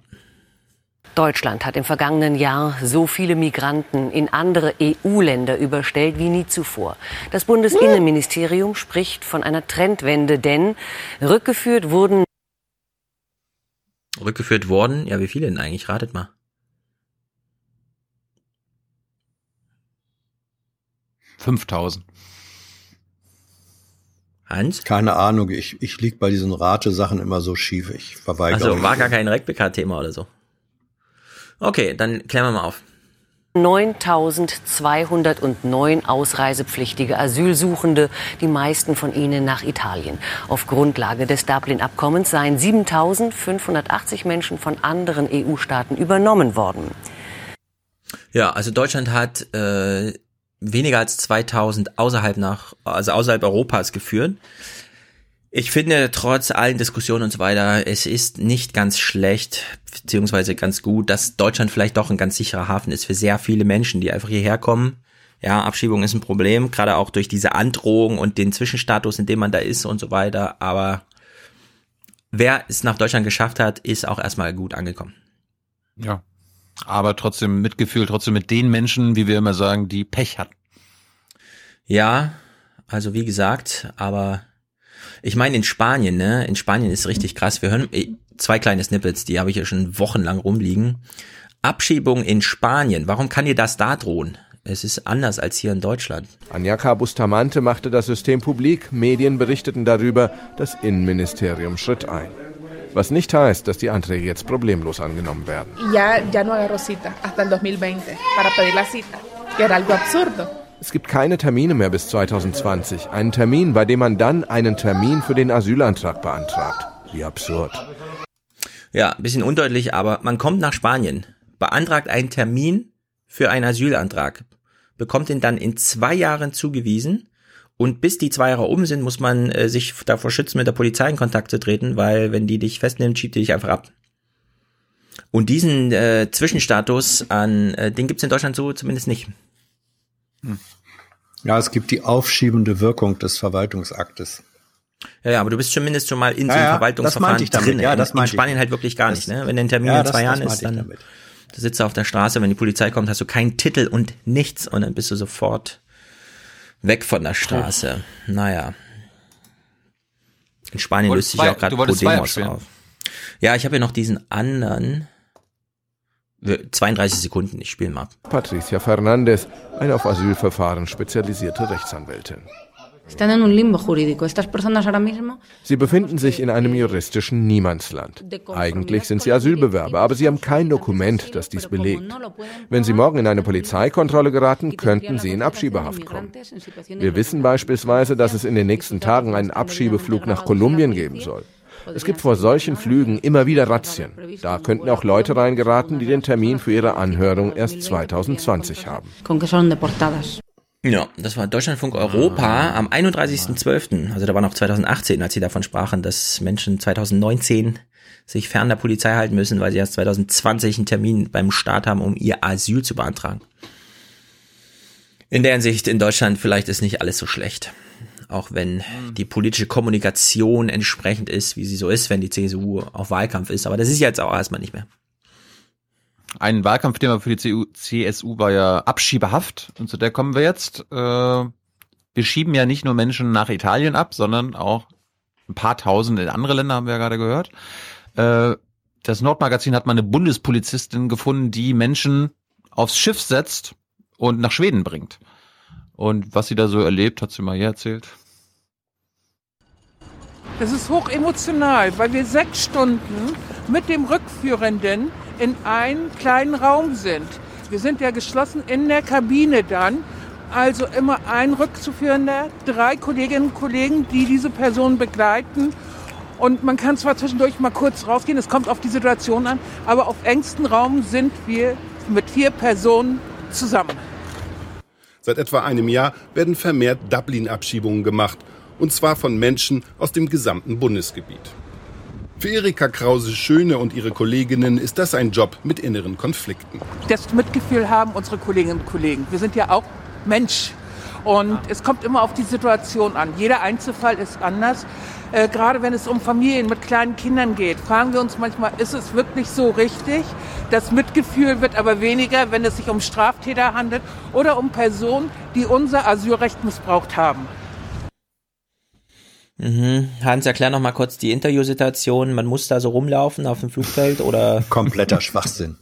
Deutschland hat im vergangenen Jahr so viele Migranten in andere EU-Länder überstellt wie nie zuvor. Das Bundesinnenministerium spricht von einer Trendwende, denn rückgeführt wurden Rückgeführt worden? Ja, wie viele denn eigentlich? Ratet mal. Fünftausend. Hans? Keine Ahnung, ich, ich lieg bei diesen Rate-Sachen immer so schief. Ich verweigere. Also war gar kein RecBK-Thema oder so. Okay, dann klären wir mal auf. 9209 ausreisepflichtige Asylsuchende, die meisten von ihnen nach Italien. Auf Grundlage des Dublin-Abkommens seien 7580 Menschen von anderen EU-Staaten übernommen worden. Ja, also Deutschland hat äh, weniger als 2000 außerhalb nach, also außerhalb Europas geführt. Ich finde, trotz allen Diskussionen und so weiter, es ist nicht ganz schlecht, beziehungsweise ganz gut, dass Deutschland vielleicht doch ein ganz sicherer Hafen ist für sehr viele Menschen, die einfach hierher kommen. Ja, Abschiebung ist ein Problem, gerade auch durch diese Androhung und den Zwischenstatus, in dem man da ist und so weiter. Aber wer es nach Deutschland geschafft hat, ist auch erstmal gut angekommen. Ja. Aber trotzdem Mitgefühl, trotzdem mit den Menschen, wie wir immer sagen, die Pech hatten. Ja, also wie gesagt, aber ich meine in Spanien, ne? In Spanien ist richtig krass. Wir hören zwei kleine Snippets, die habe ich ja schon wochenlang rumliegen. Abschiebung in Spanien. Warum kann dir das da drohen? Es ist anders als hier in Deutschland. Anjaka Bustamante machte das System publik. Medien berichteten darüber. Das Innenministerium schritt ein. Was nicht heißt, dass die Anträge jetzt problemlos angenommen werden. Ja, ya no agarró cita hasta el 2020 para pedir la cita, que era algo absurdo. Es gibt keine Termine mehr bis 2020. Einen Termin, bei dem man dann einen Termin für den Asylantrag beantragt. Wie absurd. Ja, ein bisschen undeutlich, aber man kommt nach Spanien, beantragt einen Termin für einen Asylantrag, bekommt ihn dann in zwei Jahren zugewiesen und bis die zwei Jahre um sind, muss man äh, sich davor schützen, mit der Polizei in Kontakt zu treten, weil wenn die dich festnimmt, schiebt die dich einfach ab. Und diesen äh, Zwischenstatus an, äh, den gibt's in Deutschland so zumindest nicht. Ja, es gibt die aufschiebende Wirkung des Verwaltungsaktes. Ja, ja, aber du bist zumindest schon mal in ja, so einem Verwaltungsverfahren drin. Ja, das in, in Spanien halt wirklich gar nicht. Ne? Wenn dein Termin ja, in zwei das, Jahren das ist, dann da sitzt du auf der Straße, wenn die Polizei kommt, hast du keinen Titel und nichts und dann bist du sofort weg von der Straße. Puh. Naja. In Spanien löst sich auch gerade Podemos auf. Ja, ich habe ja noch diesen anderen. 32 Sekunden, ich spiele mal. Patricia Fernandez, eine auf Asylverfahren spezialisierte Rechtsanwältin. Sie befinden sich in einem juristischen Niemandsland. Eigentlich sind sie Asylbewerber, aber sie haben kein Dokument, das dies belegt. Wenn sie morgen in eine Polizeikontrolle geraten, könnten sie in Abschiebehaft kommen. Wir wissen beispielsweise, dass es in den nächsten Tagen einen Abschiebeflug nach Kolumbien geben soll. Es gibt vor solchen Flügen immer wieder Razzien. Da könnten auch Leute reingeraten, die den Termin für ihre Anhörung erst 2020 haben. Ja, das war Deutschlandfunk Europa am 31.12., also da war noch 2018, als sie davon sprachen, dass Menschen 2019 sich fern der Polizei halten müssen, weil sie erst 2020 einen Termin beim Staat haben, um ihr Asyl zu beantragen. In der Hinsicht in Deutschland vielleicht ist nicht alles so schlecht. Auch wenn mhm. die politische Kommunikation entsprechend ist, wie sie so ist, wenn die CSU auf Wahlkampf ist. Aber das ist jetzt auch erstmal nicht mehr. Ein Wahlkampfthema für die CSU, CSU war ja Abschiebehaft. Und zu der kommen wir jetzt. Äh, wir schieben ja nicht nur Menschen nach Italien ab, sondern auch ein paar tausend in andere Länder, haben wir ja gerade gehört. Äh, das Nordmagazin hat mal eine Bundespolizistin gefunden, die Menschen aufs Schiff setzt und nach Schweden bringt. Und was sie da so erlebt, hat sie mal hier erzählt. Das ist hoch emotional, weil wir sechs Stunden mit dem Rückführenden in einem kleinen Raum sind. Wir sind ja geschlossen in der Kabine dann. Also immer ein Rückzuführender, drei Kolleginnen und Kollegen, die diese Person begleiten. Und man kann zwar zwischendurch mal kurz rausgehen, es kommt auf die Situation an, aber auf engstem Raum sind wir mit vier Personen zusammen. Seit etwa einem Jahr werden vermehrt Dublin-Abschiebungen gemacht, und zwar von Menschen aus dem gesamten Bundesgebiet. Für Erika Krause-Schöne und ihre Kolleginnen ist das ein Job mit inneren Konflikten. Das Mitgefühl haben unsere Kolleginnen und Kollegen. Wir sind ja auch Mensch. Und es kommt immer auf die Situation an. Jeder Einzelfall ist anders. Äh, gerade wenn es um Familien mit kleinen Kindern geht, fragen wir uns manchmal, ist es wirklich so richtig? Das Mitgefühl wird aber weniger, wenn es sich um Straftäter handelt oder um Personen, die unser Asylrecht missbraucht haben. Mhm. Hans, erklär noch mal kurz die Interviewsituation. Man muss da so rumlaufen auf dem Flugfeld oder? Kompletter Schwachsinn.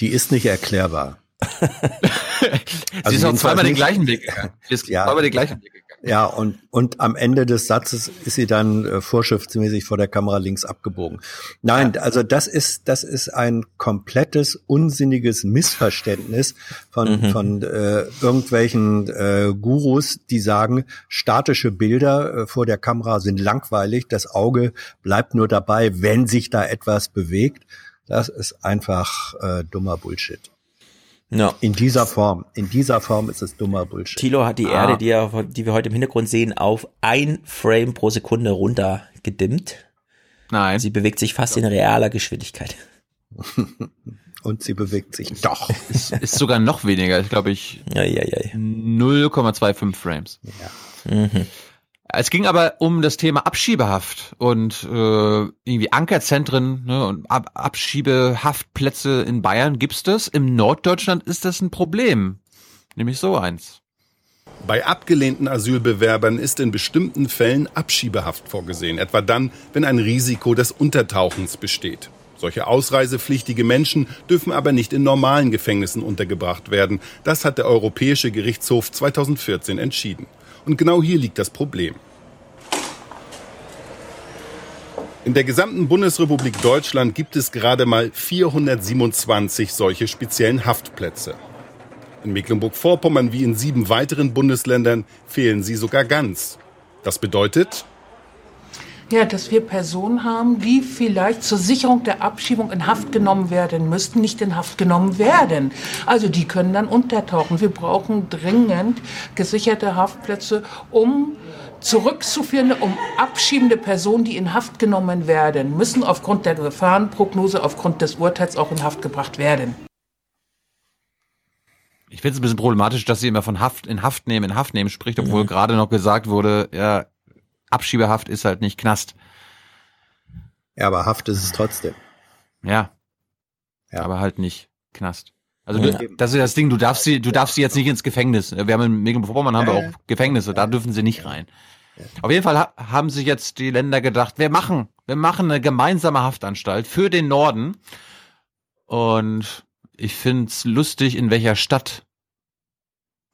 die ist nicht erklärbar. also Sie ist auch zweimal den gleichen Weg gegangen. Ja, zweimal den gleichen Weg gegangen. Ja, und, und am Ende des Satzes ist sie dann äh, vorschriftsmäßig vor der Kamera links abgebogen. Nein, also das ist, das ist ein komplettes, unsinniges Missverständnis von, mhm. von äh, irgendwelchen äh, Gurus, die sagen, statische Bilder äh, vor der Kamera sind langweilig, das Auge bleibt nur dabei, wenn sich da etwas bewegt. Das ist einfach äh, dummer Bullshit. No. In dieser Form, in dieser Form ist es dummer Bullshit. Tilo hat die ah. Erde, die, er, die wir heute im Hintergrund sehen, auf ein Frame pro Sekunde runter gedimmt. Nein. Sie bewegt sich fast in realer Geschwindigkeit. Und sie bewegt sich doch. ist, ist sogar noch weniger, ich glaube ich. Ja, ja, ja. 0,25 Frames. Ja. Mhm. Es ging aber um das Thema Abschiebehaft und äh, irgendwie Ankerzentren ne, und Ab Abschiebehaftplätze in Bayern gibt's das. Im Norddeutschland ist das ein Problem, nämlich so eins. Bei abgelehnten Asylbewerbern ist in bestimmten Fällen Abschiebehaft vorgesehen, etwa dann, wenn ein Risiko des Untertauchens besteht. Solche ausreisepflichtige Menschen dürfen aber nicht in normalen Gefängnissen untergebracht werden. Das hat der Europäische Gerichtshof 2014 entschieden. Und genau hier liegt das Problem. In der gesamten Bundesrepublik Deutschland gibt es gerade mal 427 solche speziellen Haftplätze. In Mecklenburg-Vorpommern wie in sieben weiteren Bundesländern fehlen sie sogar ganz. Das bedeutet, ja, dass wir Personen haben, die vielleicht zur Sicherung der Abschiebung in Haft genommen werden müssten, nicht in Haft genommen werden. Also die können dann untertauchen. Wir brauchen dringend gesicherte Haftplätze, um zurückzuführende, um abschiebende Personen, die in Haft genommen werden, müssen aufgrund der Gefahrenprognose, aufgrund des Urteils auch in Haft gebracht werden. Ich finde es ein bisschen problematisch, dass sie immer von Haft in Haft nehmen, in Haft nehmen spricht, obwohl mhm. gerade noch gesagt wurde, ja, Abschiebehaft ist halt nicht Knast. Ja, aber Haft ist es trotzdem. Ja. ja. Aber halt nicht Knast. Also ja. das ist das Ding, du darfst sie, du darfst sie jetzt nicht ins Gefängnis. Wir haben in Mecklenburg-Vorpommern haben wir auch Gefängnisse, da dürfen sie nicht rein. Auf jeden Fall ha haben sich jetzt die Länder gedacht, wir machen, wir machen eine gemeinsame Haftanstalt für den Norden. Und ich find's lustig, in welcher Stadt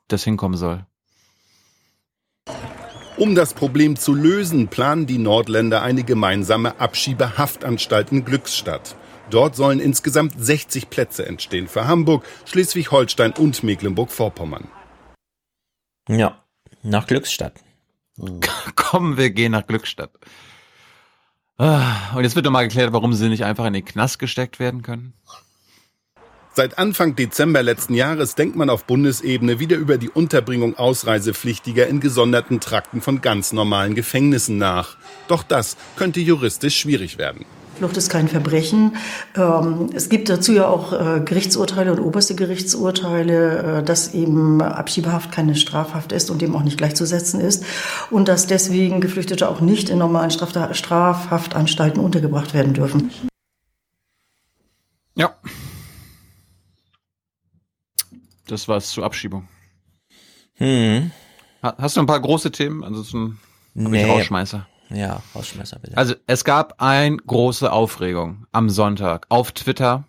das hinkommen soll. Um das Problem zu lösen, planen die Nordländer eine gemeinsame Abschiebehaftanstalt in Glückstadt. Dort sollen insgesamt 60 Plätze entstehen für Hamburg, Schleswig-Holstein und Mecklenburg-Vorpommern. Ja, nach Glückstadt. Kommen, wir gehen nach Glückstadt. Ah, und jetzt wird nochmal geklärt, warum sie nicht einfach in den Knast gesteckt werden können. Seit Anfang Dezember letzten Jahres denkt man auf Bundesebene wieder über die Unterbringung Ausreisepflichtiger in gesonderten Trakten von ganz normalen Gefängnissen nach. Doch das könnte juristisch schwierig werden. Flucht ist kein Verbrechen. Ähm, es gibt dazu ja auch äh, Gerichtsurteile und oberste Gerichtsurteile, äh, dass eben Abschiebehaft keine Strafhaft ist und dem auch nicht gleichzusetzen ist und dass deswegen Geflüchtete auch nicht in normalen Strafhaftanstalten untergebracht werden dürfen. Ja. Das war's zur Abschiebung. Hm. Hast du ein paar große Themen? Ansonsten nee. ich Rausschmeißer. Ja, Rausschmeißer bitte. Also es gab ein große Aufregung am Sonntag auf Twitter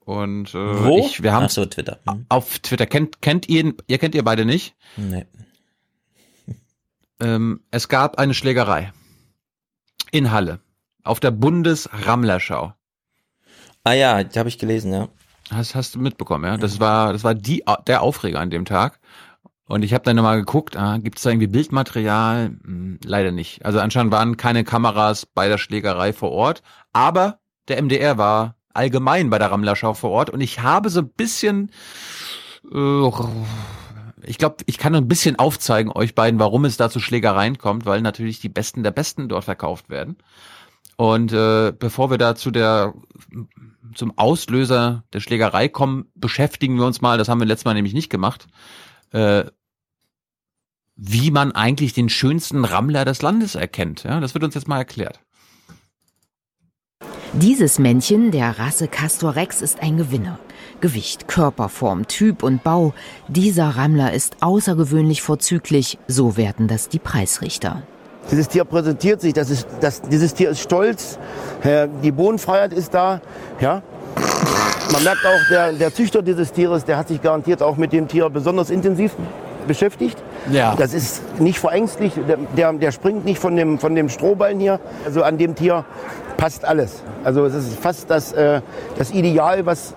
und äh, Wo? Ich, wir haben Ach so, Twitter. Hm. Auf Twitter kennt kennt ihr ihr kennt ihr beide nicht? Nee. Ähm, es gab eine Schlägerei in Halle auf der Bundesrammlerschau. Ah ja, die habe ich gelesen, ja. Hast, hast du mitbekommen, ja? Das war, das war die, der Aufreger an dem Tag. Und ich habe dann nochmal geguckt, ah, gibt es da irgendwie Bildmaterial? Hm, leider nicht. Also anscheinend waren keine Kameras bei der Schlägerei vor Ort, aber der MDR war allgemein bei der Rammlerschau vor Ort und ich habe so ein bisschen, äh, ich glaube, ich kann ein bisschen aufzeigen euch beiden, warum es da zu Schlägereien kommt, weil natürlich die Besten der Besten dort verkauft werden. Und äh, bevor wir da zu der zum Auslöser der Schlägerei kommen, beschäftigen wir uns mal, das haben wir letztes Mal nämlich nicht gemacht, äh, wie man eigentlich den schönsten Rammler des Landes erkennt. Ja, das wird uns jetzt mal erklärt. Dieses Männchen der Rasse Castor Rex ist ein Gewinner. Gewicht, Körperform, Typ und Bau. Dieser Rammler ist außergewöhnlich vorzüglich, so werten das die Preisrichter. Dieses Tier präsentiert sich, das ist, das, dieses Tier ist stolz, die Bodenfreiheit ist da. Ja? Man merkt auch, der, der Züchter dieses Tieres, der hat sich garantiert auch mit dem Tier besonders intensiv beschäftigt. Ja. Das ist nicht verängstlich, der, der springt nicht von dem, von dem Strohballen hier. Also an dem Tier passt alles. Also es ist fast das, äh, das Ideal, was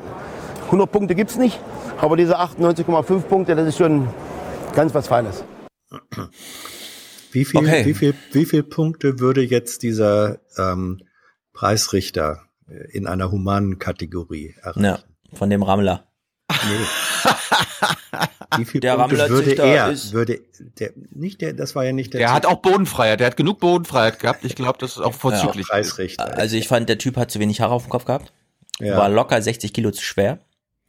100 Punkte gibt es nicht, aber diese 98,5 Punkte, das ist schon ganz was Feines. Wie viel, okay. wie viel, wie viel Punkte würde jetzt dieser ähm, Preisrichter in einer humanen Kategorie erreichen? Ja, von dem Rammler. Nee. Wie viel der Punkte würde er, ist würde der, nicht der, das war ja nicht der. Der hat auch Bodenfreiheit, der hat genug Bodenfreiheit gehabt. Ich glaube, das ist auch vorzüglich. Ja, Preisrichter. Also ich fand, der Typ hat zu wenig Haare auf dem Kopf gehabt. Ja. War locker 60 Kilo zu schwer.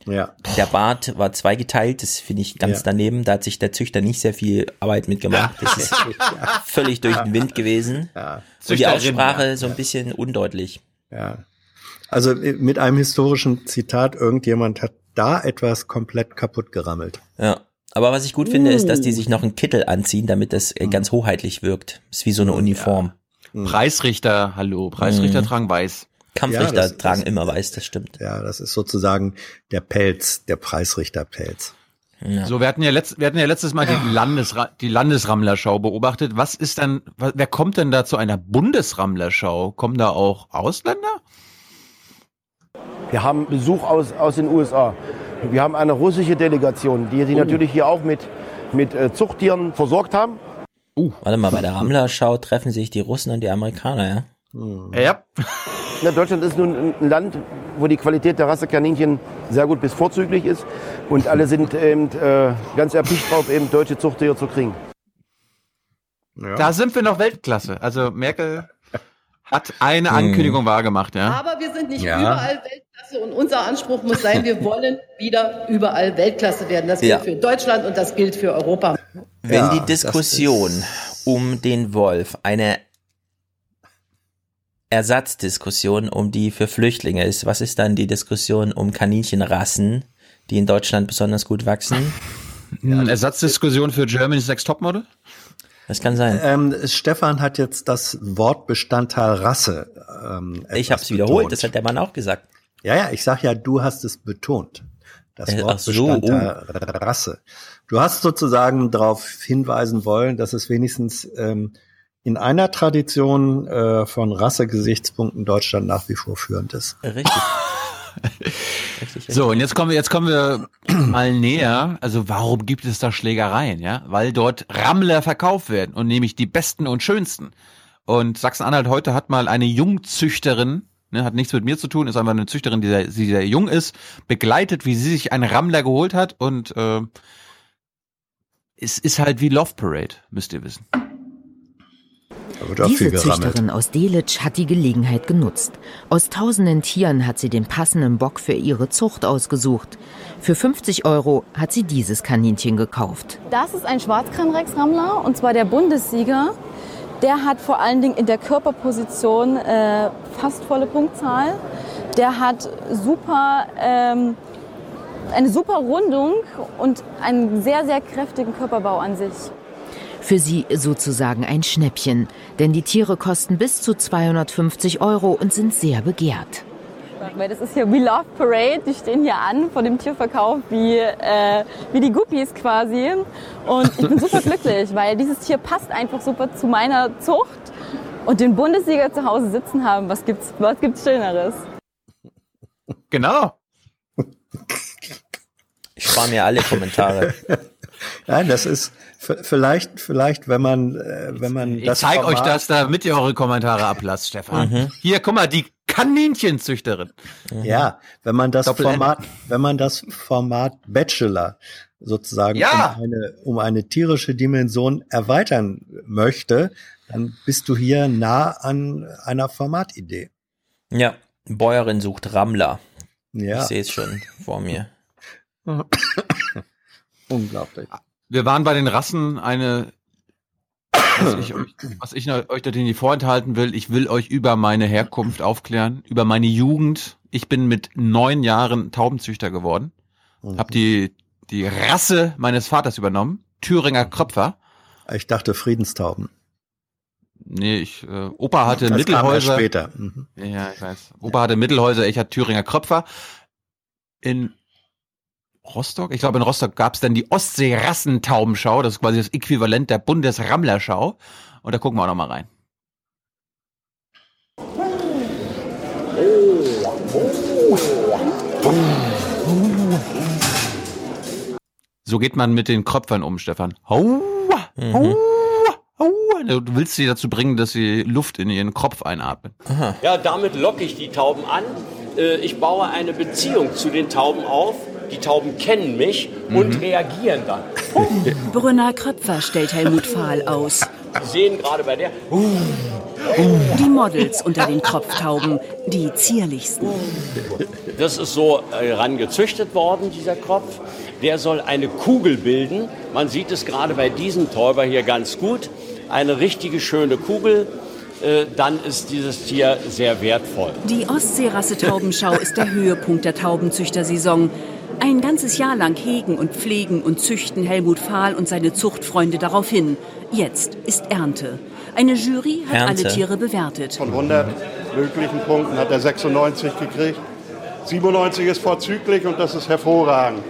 Ja. Der Bart war zweigeteilt, das finde ich ganz ja. daneben. Da hat sich der Züchter nicht sehr viel Arbeit mitgemacht. Das ist völlig durch den Wind gewesen. Ja. Und die Aussprache so ein bisschen undeutlich. Ja. Also äh, mit einem historischen Zitat, irgendjemand hat da etwas komplett kaputt gerammelt. Ja. Aber was ich gut finde, ist, dass die uh. sich noch einen Kittel anziehen, damit das äh, ganz hoheitlich wirkt. Ist wie so eine Uniform. Ja. Mhm. Preisrichter, hallo, Preisrichter mhm. tragen weiß. Kampfrichter ja, tragen ist, immer weiß, das stimmt. Ja, das ist sozusagen der Pelz, der Preisrichterpelz. Ja. So, wir hatten ja letzt, wir hatten ja letztes Mal die, Landesra die Landesrammlerschau beobachtet. Was ist denn, wer kommt denn da zu einer Bundesrammlerschau? Kommen da auch Ausländer? Wir haben Besuch aus, aus den USA. Wir haben eine russische Delegation, die sich oh. natürlich hier auch mit, mit äh, Zuchttieren versorgt haben. Uh. Warte mal, bei der Rammler-Schau treffen sich die Russen und die Amerikaner, ja? Hm. Ja. ja. Deutschland ist nun ein Land, wo die Qualität der Rassekaninchen sehr gut bis vorzüglich ist. Und alle sind eben äh, ganz erpicht drauf, eben deutsche Zuchttiere zu kriegen. Ja. Da sind wir noch Weltklasse. Also Merkel hat eine hm. Ankündigung hm. wahrgemacht, ja. Aber wir sind nicht ja. überall Weltklasse und unser Anspruch muss sein, wir wollen wieder überall Weltklasse werden. Das gilt ja. für Deutschland und das gilt für Europa. Wenn ja, die Diskussion um den Wolf eine Ersatzdiskussion um die für Flüchtlinge ist, was ist dann die Diskussion um Kaninchenrassen, die in Deutschland besonders gut wachsen? Eine Ersatzdiskussion für Germany's Next Topmodel? Das kann sein. Ähm, Stefan hat jetzt das Wortbestandteil Rasse. Ähm, ich habe es wiederholt, das hat der Mann auch gesagt. Ja, ja, ich sag ja, du hast es betont. Das äh, Wortbestandteil so, oh. Rasse. Du hast sozusagen darauf hinweisen wollen, dass es wenigstens ähm, in einer Tradition äh, von Rassegesichtspunkten Deutschland nach wie vor führend ist. Richtig. So, und jetzt kommen wir, jetzt kommen wir mal näher. Also warum gibt es da Schlägereien? Ja, weil dort Rammler verkauft werden und nämlich die besten und schönsten. Und Sachsen-Anhalt heute hat mal eine Jungzüchterin, ne, hat nichts mit mir zu tun, ist einfach eine Züchterin, die sehr, die sehr jung ist, begleitet, wie sie sich einen Rammler geholt hat und äh, es ist halt wie Love Parade, müsst ihr wissen. Diese Züchterin aus Delitzsch hat die Gelegenheit genutzt. Aus tausenden Tieren hat sie den passenden Bock für ihre Zucht ausgesucht. Für 50 Euro hat sie dieses Kaninchen gekauft. Das ist ein Schwarzkranrex-Rammler und zwar der Bundessieger. Der hat vor allen Dingen in der Körperposition äh, fast volle Punktzahl. Der hat super, ähm, eine super Rundung und einen sehr, sehr kräftigen Körperbau an sich. Für sie sozusagen ein Schnäppchen, denn die Tiere kosten bis zu 250 Euro und sind sehr begehrt. Weil das ist hier We Love Parade, die stehen hier an vor dem Tierverkauf wie, äh, wie die Guppies quasi. Und ich bin super glücklich, weil dieses Tier passt einfach super zu meiner Zucht. Und den Bundessieger zu Hause sitzen haben, was gibt's, was gibt's Schöneres? Genau. Ich spare mir alle Kommentare. Nein, das ist vielleicht, vielleicht, wenn man, äh, wenn man ich das. Ich zeige euch das, damit ihr eure Kommentare ablasst, Stefan. Mhm. Hier, guck mal, die Kaninchenzüchterin. Mhm. Ja, wenn man das Doppel Format, N. wenn man das Format Bachelor sozusagen ja. um, eine, um eine tierische Dimension erweitern möchte, dann bist du hier nah an einer Formatidee. Ja, Bäuerin sucht Rammler. Ja. Ich sehe es schon vor mir. Unglaublich. Wir waren bei den Rassen eine, was ich, euch, was ich euch natürlich nicht vorenthalten will. Ich will euch über meine Herkunft aufklären, über meine Jugend. Ich bin mit neun Jahren Taubenzüchter geworden. Mhm. Hab die, die Rasse meines Vaters übernommen. Thüringer Kröpfer. Ich dachte Friedenstauben. Nee, ich, äh, Opa hatte das Mittelhäuser. Kam später. Mhm. Ja, ich weiß. Opa hatte Mittelhäuser, ich hatte Thüringer Kröpfer. In Rostock? Ich glaube, in Rostock gab es dann die Ostsee-Rassentaubenschau. Das ist quasi das Äquivalent der Bundesrammlerschau. Und da gucken wir auch noch mal rein. So geht man mit den Kröpfern um, Stefan. Hau, hau, hau. Du willst sie dazu bringen, dass sie Luft in ihren Kopf einatmen. Aha. Ja, damit locke ich die Tauben an. Äh, ich baue eine Beziehung zu den Tauben auf die Tauben kennen mich und mhm. reagieren dann. Brünner Kröpfer stellt Helmut Fahl aus. Sie sehen gerade bei der. Die Models unter den Kropftauben, die zierlichsten. Das ist so herangezüchtet äh, worden, dieser Kropf. Der soll eine Kugel bilden. Man sieht es gerade bei diesem Täuber hier ganz gut. Eine richtige schöne Kugel äh, dann ist dieses Tier sehr wertvoll. Die Ostseerasse Taubenschau ist der Höhepunkt der Taubenzüchtersaison. Ein ganzes Jahr lang hegen und pflegen und züchten Helmut Fahl und seine Zuchtfreunde darauf hin. Jetzt ist Ernte. Eine Jury hat Ernte. alle Tiere bewertet. Von 100 möglichen Punkten hat er 96 gekriegt. 97 ist vorzüglich und das ist hervorragend.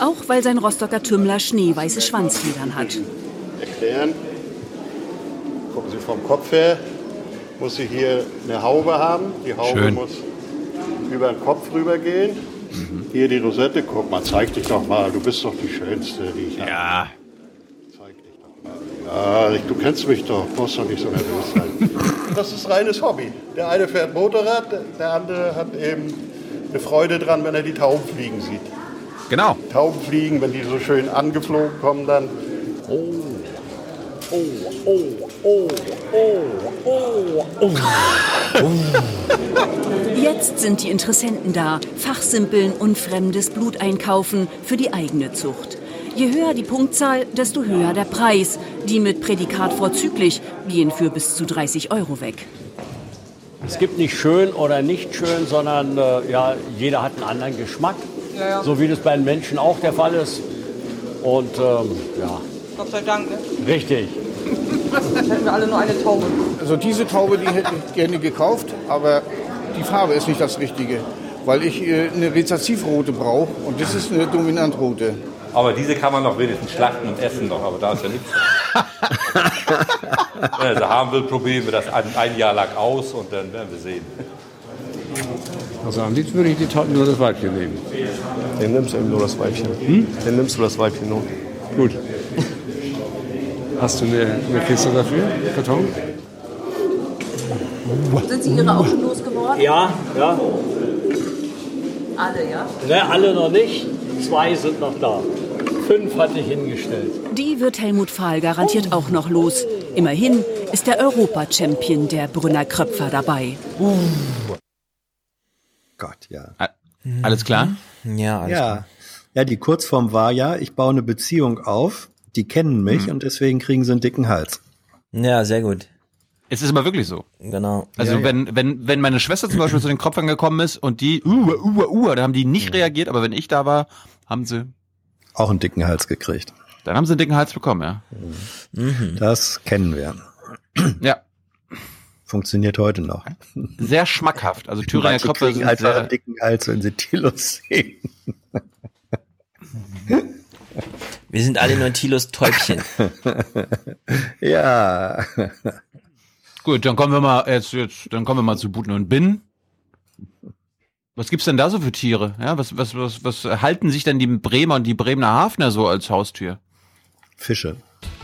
Auch weil sein Rostocker Tümmler schneeweiße Schwanzfedern hat. Erklären. Gucken Sie vom Kopf her. Muss sie hier eine Haube haben. Die Haube Schön. muss über den Kopf rübergehen. Mhm. Hier die Rosette, guck mal, zeig dich doch mal. Du bist doch die Schönste, die ich habe. Ja. Zeig dich doch mal. Ja, du kennst mich doch. Brauchst doch nicht so nervös sein. das ist reines Hobby. Der eine fährt Motorrad, der andere hat eben eine Freude dran, wenn er die Tauben fliegen sieht. Genau. Tauben fliegen, wenn die so schön angeflogen kommen, dann. Oh. Oh, oh, oh, oh, oh, oh. Jetzt sind die Interessenten da, fachsimpeln und fremdes Blut einkaufen für die eigene Zucht. Je höher die Punktzahl, desto höher der Preis. Die mit Prädikat vorzüglich gehen für bis zu 30 Euro weg. Es gibt nicht schön oder nicht schön, sondern äh, ja, jeder hat einen anderen Geschmack. Ja, ja. So wie das bei den Menschen auch der Fall ist. Und ähm, ja. Gott sei Dank. Ne? Richtig. Jetzt hätten wir alle nur eine Taube. Also diese Taube, die hätte ich gerne gekauft, aber die Farbe ist nicht das Richtige, weil ich äh, eine Rezessivrote brauche und das ist eine Dominantrote. Aber diese kann man noch wenigstens schlachten und essen noch, aber da ist ja nichts. Wenn er sie haben will, probieren wir das ein, Jahr lang aus und dann werden wir sehen. Also am liebsten würde ich die Taten nur das Weibchen nehmen. Dann nimmst du eben nur das Weibchen. Hm? Dann nimmst du das Weibchen nur. Gut. Hast du eine, eine Kiste dafür? Karton? Sind Sie Ihre auch schon losgeworden? Ja, ja. Alle, ja? Ne, alle noch nicht. Zwei sind noch da. Fünf hatte ich hingestellt. Die wird Helmut Fahl garantiert auch noch los. Immerhin ist der Europa-Champion der Brünner Kröpfer dabei. Uh. Gott, ja. Alles klar? Ja, alles ja. klar. Ja, die Kurzform war ja, ich baue eine Beziehung auf, die kennen mich Mhm. und deswegen kriegen sie einen dicken Hals. Ja, sehr gut. Es ist aber wirklich so. Genau. Also Ja, ja. wenn, wenn, wenn meine Schwester zum Beispiel zu den Kropfern gekommen ist und die, uh, uh, uh, da haben die nicht reagiert, aber wenn ich da war, haben sie auch einen dicken Hals gekriegt. Dann haben sie einen dicken Hals bekommen, ja. Das kennen wir. Ja. Funktioniert heute noch. Sehr schmackhaft. Also Thüringer kriegen sind einfach sehr, einen dicken Hals, wenn sie Tilos sehen. Wir sind alle nur Tilos Täubchen. ja. Gut, dann kommen wir mal jetzt, jetzt dann kommen wir mal zu Buten und Bin. Was gibt's denn da so für Tiere? Ja, was, was, was, was halten sich denn die Bremer und die Bremer Hafner so als Haustür? Fische.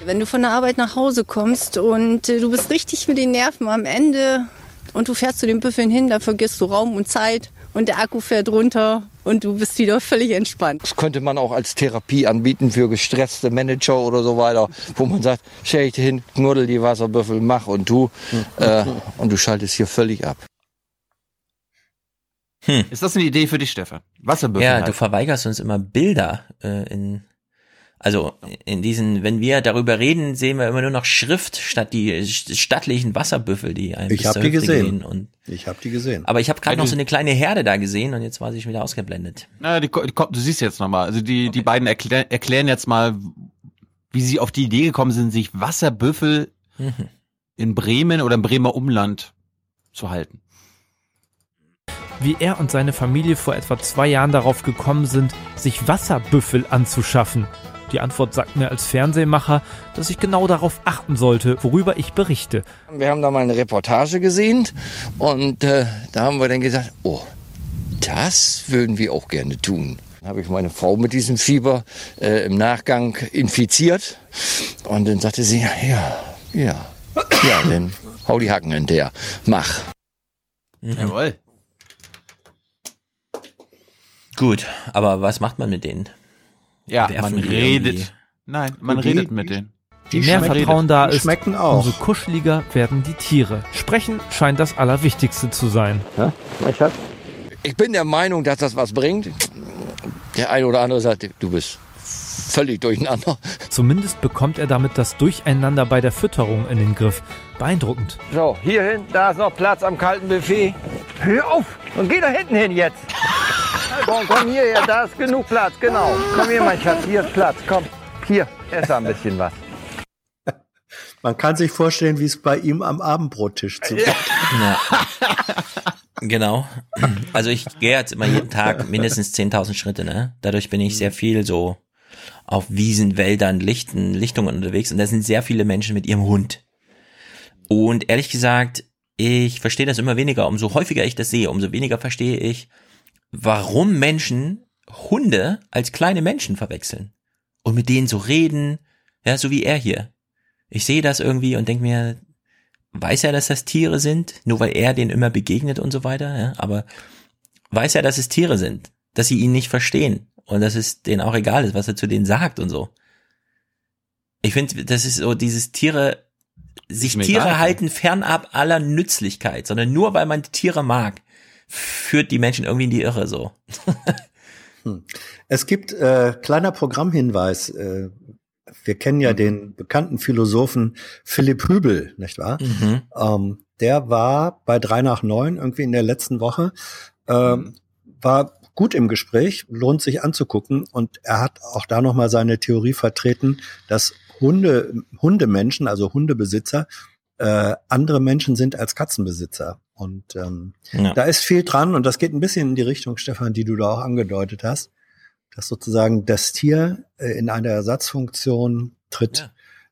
Wenn du von der Arbeit nach Hause kommst und äh, du bist richtig mit den Nerven am Ende und du fährst zu den Büffeln hin, da vergisst du Raum und Zeit und der Akku fährt runter und du bist wieder völlig entspannt. Das könnte man auch als Therapie anbieten für gestresste Manager oder so weiter, wo man sagt, stell dich hin, knuddel die Wasserbüffel, mach und tu. Äh, und du schaltest hier völlig ab. Ist das eine Idee für dich, Stefan? Wasserbüffel. Ja, halt. du verweigerst uns immer Bilder äh, in also in diesen, wenn wir darüber reden, sehen wir immer nur noch Schrift statt die st- stattlichen Wasserbüffel, die einem Ich bis hab zur die gesehen. und Ich habe die gesehen. aber ich habe gerade noch so eine kleine Herde da gesehen und jetzt war sie schon wieder ausgeblendet. Na, die, die, du siehst jetzt nochmal. Also die, die beiden erklär, erklären jetzt mal, wie sie auf die Idee gekommen sind, sich Wasserbüffel Mhm. in Bremen oder im Bremer Umland zu halten. wie er und seine Familie vor etwa zwei Jahren darauf gekommen sind, sich Wasserbüffel anzuschaffen. Die Antwort sagt mir als Fernsehmacher, dass ich genau darauf achten sollte, worüber ich berichte. Wir haben da mal eine Reportage gesehen und äh, da haben wir dann gesagt, oh, das würden wir auch gerne tun. Dann habe ich meine Frau mit diesem Fieber äh, im Nachgang infiziert und dann sagte sie, ja, ja, ja, dann hau die Hacken in der, mach. Jawohl. Gut, aber was macht man mit denen? Ja, Werfen man die redet. irgendwie- Nein, man Die- redet mit denen. Je mehr schmecken- Vertrauen da die ist, schmecken auch. umso kuscheliger werden die Tiere. Sprechen scheint das Allerwichtigste zu sein. Ja, mein Schatz? Ich bin der Meinung, dass das was bringt. Der eine oder andere sagt, du bist völlig durcheinander. Zumindest bekommt er damit das Durcheinander bei der Fütterung in den Griff. Beeindruckend. So, hier hin, da ist noch Platz am kalten Buffet. Hör auf und geh da hinten hin jetzt. Komm, komm hierher, da ist genug Platz, genau. Komm hier, mein Schatz, hier ist Platz, komm. Hier, ess ein bisschen was. Man kann sich vorstellen, wie es bei ihm am Abendbrottisch zugeht. Ja. Genau. Also ich gehe jetzt immer jeden Tag mindestens 10.000 Schritte, ne? Dadurch bin ich sehr viel so auf Wiesen, Wäldern, Lichten, Lichtungen unterwegs und da sind sehr viele Menschen mit ihrem Hund. Und ehrlich gesagt, ich verstehe das immer weniger. Umso häufiger ich das sehe, umso weniger verstehe ich, warum Menschen Hunde als kleine Menschen verwechseln und mit denen so reden, ja, so wie er hier. Ich sehe das irgendwie und denke mir, weiß er, dass das Tiere sind, nur weil er denen immer begegnet und so weiter, ja, aber weiß er, dass es Tiere sind, dass sie ihn nicht verstehen und dass es denen auch egal ist, was er zu denen sagt und so. Ich finde, das ist so dieses Tiere, sich Tiere egal. halten fernab aller Nützlichkeit, sondern nur weil man Tiere mag, führt die Menschen irgendwie in die Irre so. Es gibt äh, kleiner Programmhinweis. Äh, wir kennen ja den bekannten Philosophen Philipp Hübel, nicht wahr? Mhm. Ähm, der war bei drei nach neun irgendwie in der letzten Woche, ähm, war gut im Gespräch, lohnt sich anzugucken und er hat auch da noch mal seine Theorie vertreten, dass Hunde, Hundemenschen, also Hundebesitzer, äh, andere Menschen sind als Katzenbesitzer. Und ähm, Ja. da ist viel dran und das geht ein bisschen in die Richtung, Stefan, die du da auch angedeutet hast, dass sozusagen das Tier äh, in eine Ersatzfunktion tritt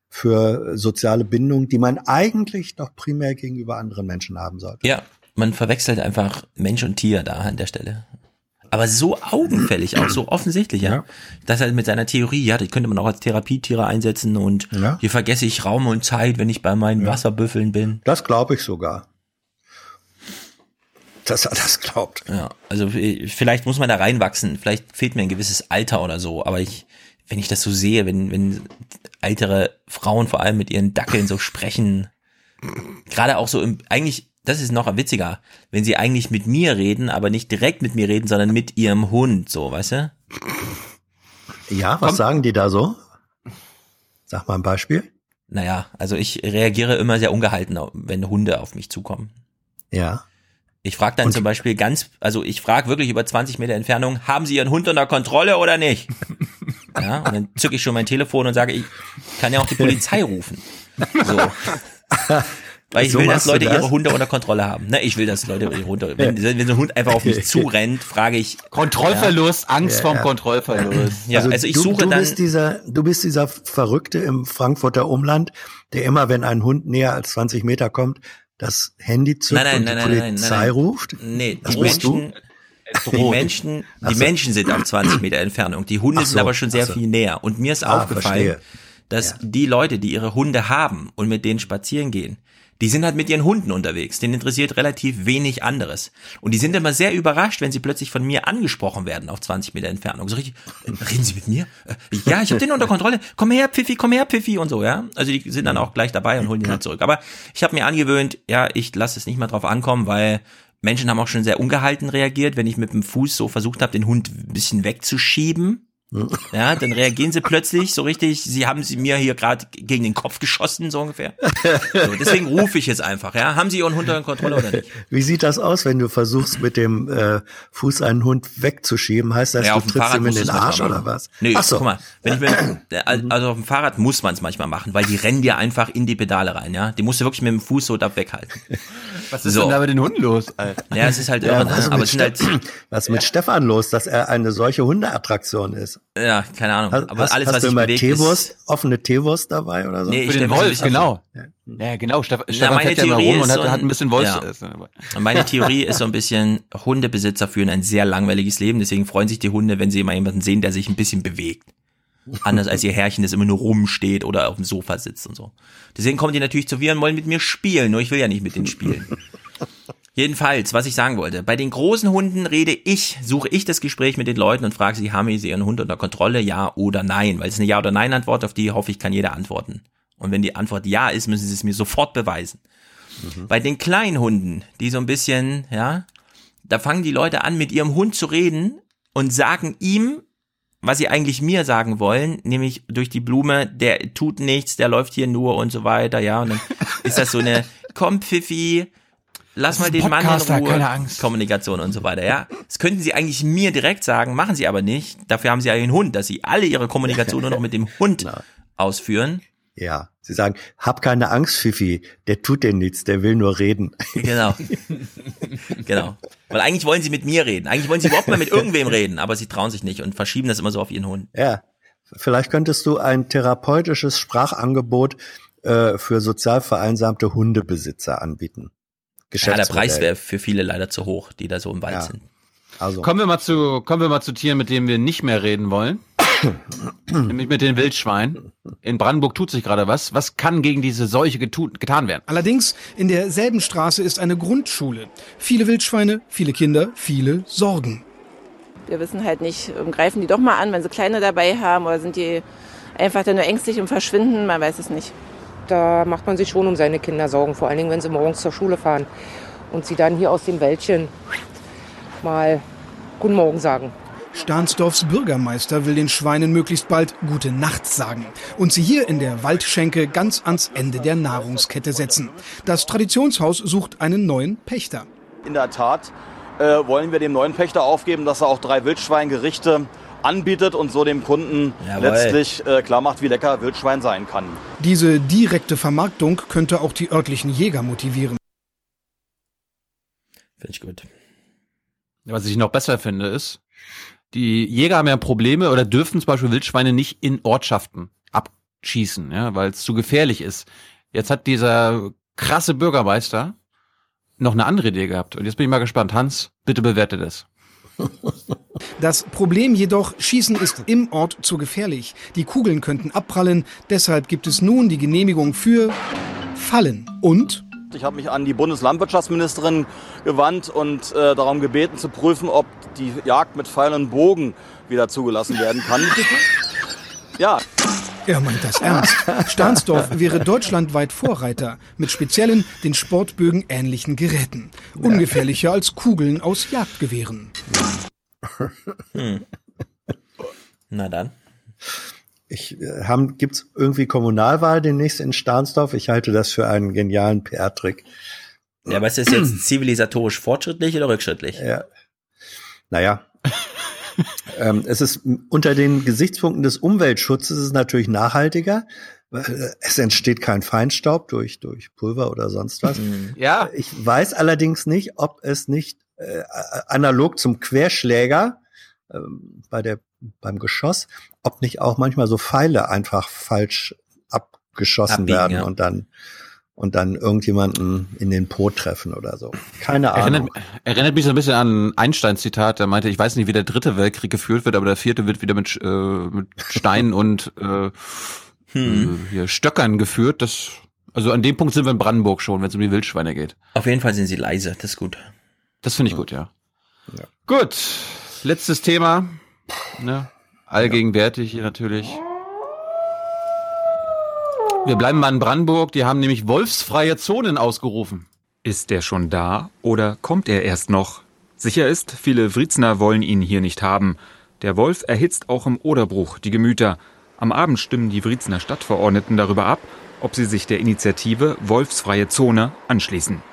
für soziale Bindung, die man eigentlich doch primär gegenüber anderen Menschen haben sollte. Ja, man verwechselt einfach Mensch und Tier da an der Stelle. Aber so augenfällig auch, so offensichtlich, ja. Dass er mit seiner Theorie, ja, die könnte man auch als Therapietiere einsetzen und hier vergesse ich Raum und Zeit, wenn ich bei meinen Wasserbüffeln bin. Das glaube ich sogar. Dass er das glaubt. Ja, also vielleicht muss man da reinwachsen, vielleicht fehlt mir ein gewisses Alter oder so, aber ich wenn ich das so sehe, wenn, wenn ältere Frauen vor allem mit ihren Dackeln so sprechen, gerade auch so im, eigentlich, das ist noch witziger, wenn sie eigentlich mit mir reden, aber nicht direkt mit mir reden, sondern mit ihrem Hund, so, weißt du? Ja, was Komm. sagen die da so? Sag mal ein Beispiel. Naja, also ich reagiere immer sehr ungehalten, wenn Hunde auf mich zukommen. Ja. Ich frage dann zum Beispiel ganz, also ich frage wirklich über 20 Meter Entfernung, haben Sie Ihren Hund unter Kontrolle oder nicht? Ja, und dann zücke ich schon mein Telefon und sage, ich kann ja auch die Polizei rufen. So. Weil ich So will, dass Leute das? ihre Hunde unter Kontrolle haben. Ne, ich will, dass Leute ihre Hunde, wenn, wenn so ein Hund einfach auf mich zurennt, frage ich. Kontrollverlust, Angst Ja, vorm ja. Kontrollverlust. Ja, also, ich du, suche du dann. Bist dieser, du bist dieser Verrückte im Frankfurter Umland, der immer, wenn ein Hund näher als 20 Meter kommt, das Handy zückt Nein, nein, und nein, die nein, nein, Polizei ruft. Nee, Das die bist du? Menschen, die Menschen, die Menschen sind auf 20 Meter Entfernung. Die Hunde so, sind aber schon sehr so. viel näher. Und mir ist Ah, aufgefallen, verstehe. dass die Leute, die ihre Hunde haben und mit denen spazieren gehen, die sind halt mit ihren Hunden unterwegs. Denen interessiert relativ wenig anderes. Und die sind immer sehr überrascht, wenn sie plötzlich von mir angesprochen werden auf 20 Meter Entfernung. So richtig, äh, reden Sie mit mir? Äh, Ja, ich habe den unter Kontrolle. Komm her, Pfiffi, komm her, Pfiffi und so, ja. Also die sind dann auch gleich dabei und holen ihn halt zurück. Aber ich habe mir angewöhnt, ja, ich lasse es nicht mal drauf ankommen, weil Menschen haben auch schon sehr ungehalten reagiert, wenn ich mit dem Fuß so versucht habe, den Hund ein bisschen wegzuschieben. Ja, dann reagieren sie plötzlich so richtig, sie haben sie mir hier gerade gegen den Kopf geschossen, so ungefähr. So, deswegen rufe ich jetzt einfach, ja. Haben Sie Ihren Hund unter Kontrolle oder nicht? Wie sieht das aus, wenn du versuchst, mit dem äh, Fuß einen Hund wegzuschieben? Heißt das, Ja, du auf dem trittst Fahrrad ihm in den Arsch oder was? Nee, Ach so. guck mal, wenn ich mir, also auf dem Fahrrad muss man es manchmal machen, weil die rennen dir einfach in die Pedale rein, ja. Die musst du wirklich mit dem Fuß so da weghalten. Was ist So. denn da mit den Hunden los, Alter? Ja, es ist halt Ja, irre, ne? was, aber mit es sind halt, was ist mit Stefan los, dass er eine solche Hundeattraktion ist? Ja, keine Ahnung. Hast, aber hast, alles, hast was du immer bewegt, Teewurst, ist, offene Teewurst dabei oder so? Nee, Für ich den Wolf, genau. Ja, genau. Stefan, Na, Stefan meine fährt ja immer Theorie rum und ist hat, so ein- hat ein bisschen Wolfs ja. zu essen. Und meine Theorie ist so ein bisschen, Hundebesitzer führen ein sehr langweiliges Leben, deswegen freuen sich die Hunde, wenn sie mal jemanden sehen, der sich ein bisschen bewegt. Anders als ihr Herrchen, das immer nur rumsteht oder auf dem Sofa sitzt und so. Deswegen kommen die natürlich zu mir und wollen mit mir spielen, nur ich will ja nicht mit denen spielen. Jedenfalls, was ich sagen wollte, bei den großen Hunden rede ich, suche ich das Gespräch mit den Leuten und frage sie, haben sie ihren Hund unter Kontrolle, ja oder nein? Weil es ist eine Ja- oder Nein-Antwort, auf die hoffe ich, kann jeder antworten. Und wenn die Antwort Ja ist, müssen sie es mir sofort beweisen. Bei den kleinen Hunden, die so ein bisschen, ja, da fangen die Leute an, mit ihrem Hund zu reden und sagen ihm, was sie eigentlich mir sagen wollen, nämlich durch die Blume, der tut nichts, der läuft hier nur und so weiter, ja, und dann ist das so eine, komm Pfiffi, lass mal den Mann in Ruhe, keine Angst. Kommunikation und so weiter, ja. Das könnten sie eigentlich mir direkt sagen, machen sie aber nicht, dafür haben sie ja einen Hund, dass sie alle ihre Kommunikation nur noch mit dem Hund ausführen. Ja, sie sagen, hab keine Angst, Fifi, der tut dir nichts, der will nur reden. Genau. genau. Weil eigentlich wollen sie mit mir reden. Eigentlich wollen sie überhaupt mal mit irgendwem reden, aber sie trauen sich nicht und verschieben das immer so auf ihren Hund. Ja, vielleicht könntest du ein therapeutisches Sprachangebot äh, für sozial vereinsamte Hundebesitzer anbieten. Ja, der Preis wäre für viele leider zu hoch, die da so im Wald Ja. sind. Also, Kommen wir mal zu, kommen wir mal zu Tieren, mit denen wir nicht mehr reden wollen. Nämlich mit den Wildschweinen. In Brandenburg tut sich gerade was. Was kann gegen diese Seuche getan werden? Allerdings, in derselben Straße ist eine Grundschule. Viele Wildschweine, viele Kinder, viele Sorgen. Wir wissen halt nicht, ähm, greifen die doch mal an, wenn sie Kleine dabei haben oder sind die einfach dann nur ängstlich und verschwinden, man weiß es nicht. Da macht man sich schon um seine Kinder Sorgen, vor allen Dingen, wenn sie morgens zur Schule fahren und sie dann hier aus dem Wäldchen mal Guten Morgen sagen. Stahnsdorfs Bürgermeister will den Schweinen möglichst bald gute Nacht sagen und sie hier in der Waldschenke ganz ans Ende der Nahrungskette setzen. Das Traditionshaus sucht einen neuen Pächter. In der Tat äh, wollen wir dem neuen Pächter aufgeben, dass er auch drei Wildschweingerichte anbietet und so dem Kunden Jawohl. letztlich äh, klar macht, wie lecker Wildschwein sein kann. Diese direkte Vermarktung könnte auch die örtlichen Jäger motivieren. Finde ich gut. Was ich noch besser finde, ist, die Jäger haben ja Probleme oder dürfen zum Beispiel Wildschweine nicht in Ortschaften abschießen, ja, weil es zu gefährlich ist. Jetzt hat dieser krasse Bürgermeister noch eine andere Idee gehabt. Und jetzt bin ich mal gespannt. Hans, bitte bewerte das. Das Problem jedoch, Schießen ist im Ort zu gefährlich. Die Kugeln könnten abprallen, deshalb gibt es nun die Genehmigung für Fallen und Ich habe mich an die Bundeslandwirtschaftsministerin gewandt und äh, darum gebeten zu prüfen, ob die Jagd mit Pfeil und Bogen wieder zugelassen werden kann. Ja. Er meint das ernst. Stahnsdorf wäre deutschlandweit Vorreiter mit speziellen, den Sportbögen ähnlichen Geräten. Ungefährlicher als Kugeln aus Jagdgewehren. Hm. Na dann. Ich, äh, haben, gibt's irgendwie Kommunalwahl demnächst in Stahnsdorf? Ich halte das für einen genialen PR-Trick. Ja, aber ist das jetzt zivilisatorisch fortschrittlich oder rückschrittlich? Ja. Naja. Ähm, es ist unter den Gesichtspunkten des Umweltschutzes ist es natürlich nachhaltiger. weil äh, Es entsteht kein Feinstaub durch, durch Pulver oder sonst was. Ja. Ich weiß allerdings nicht, ob es nicht äh, analog zum Querschläger ähm, bei der, beim Geschoss, ob nicht auch manchmal so Pfeile einfach falsch abgeschossen Abbiegen, werden ja. und dann und dann irgendjemanden in den Po treffen oder so. Keine Ahnung. Erinnert, erinnert mich so ein bisschen an Einsteins Zitat, der meinte, ich weiß nicht, wie der dritte Weltkrieg geführt wird, aber der vierte wird wieder mit, äh, mit Steinen und äh, Hm. äh, hier Stöckern geführt. Das, also an dem Punkt sind wir in Brandenburg schon, wenn es um die Wildschweine geht. Auf jeden Fall sind sie leise, das ist gut. Das finde ich gut, ja. Gut, letztes Thema. Ne? Allgegenwärtig hier natürlich. Wir bleiben mal in Brandenburg, die haben nämlich wolfsfreie Zonen ausgerufen. Ist er schon da oder kommt er erst noch? Sicher ist, viele Wriezener wollen ihn hier nicht haben. Der Wolf erhitzt auch im Oderbruch die Gemüter. Am Abend stimmen die Wriezener Stadtverordneten darüber ab, ob sie sich der Initiative Wolfsfreie Zone anschließen.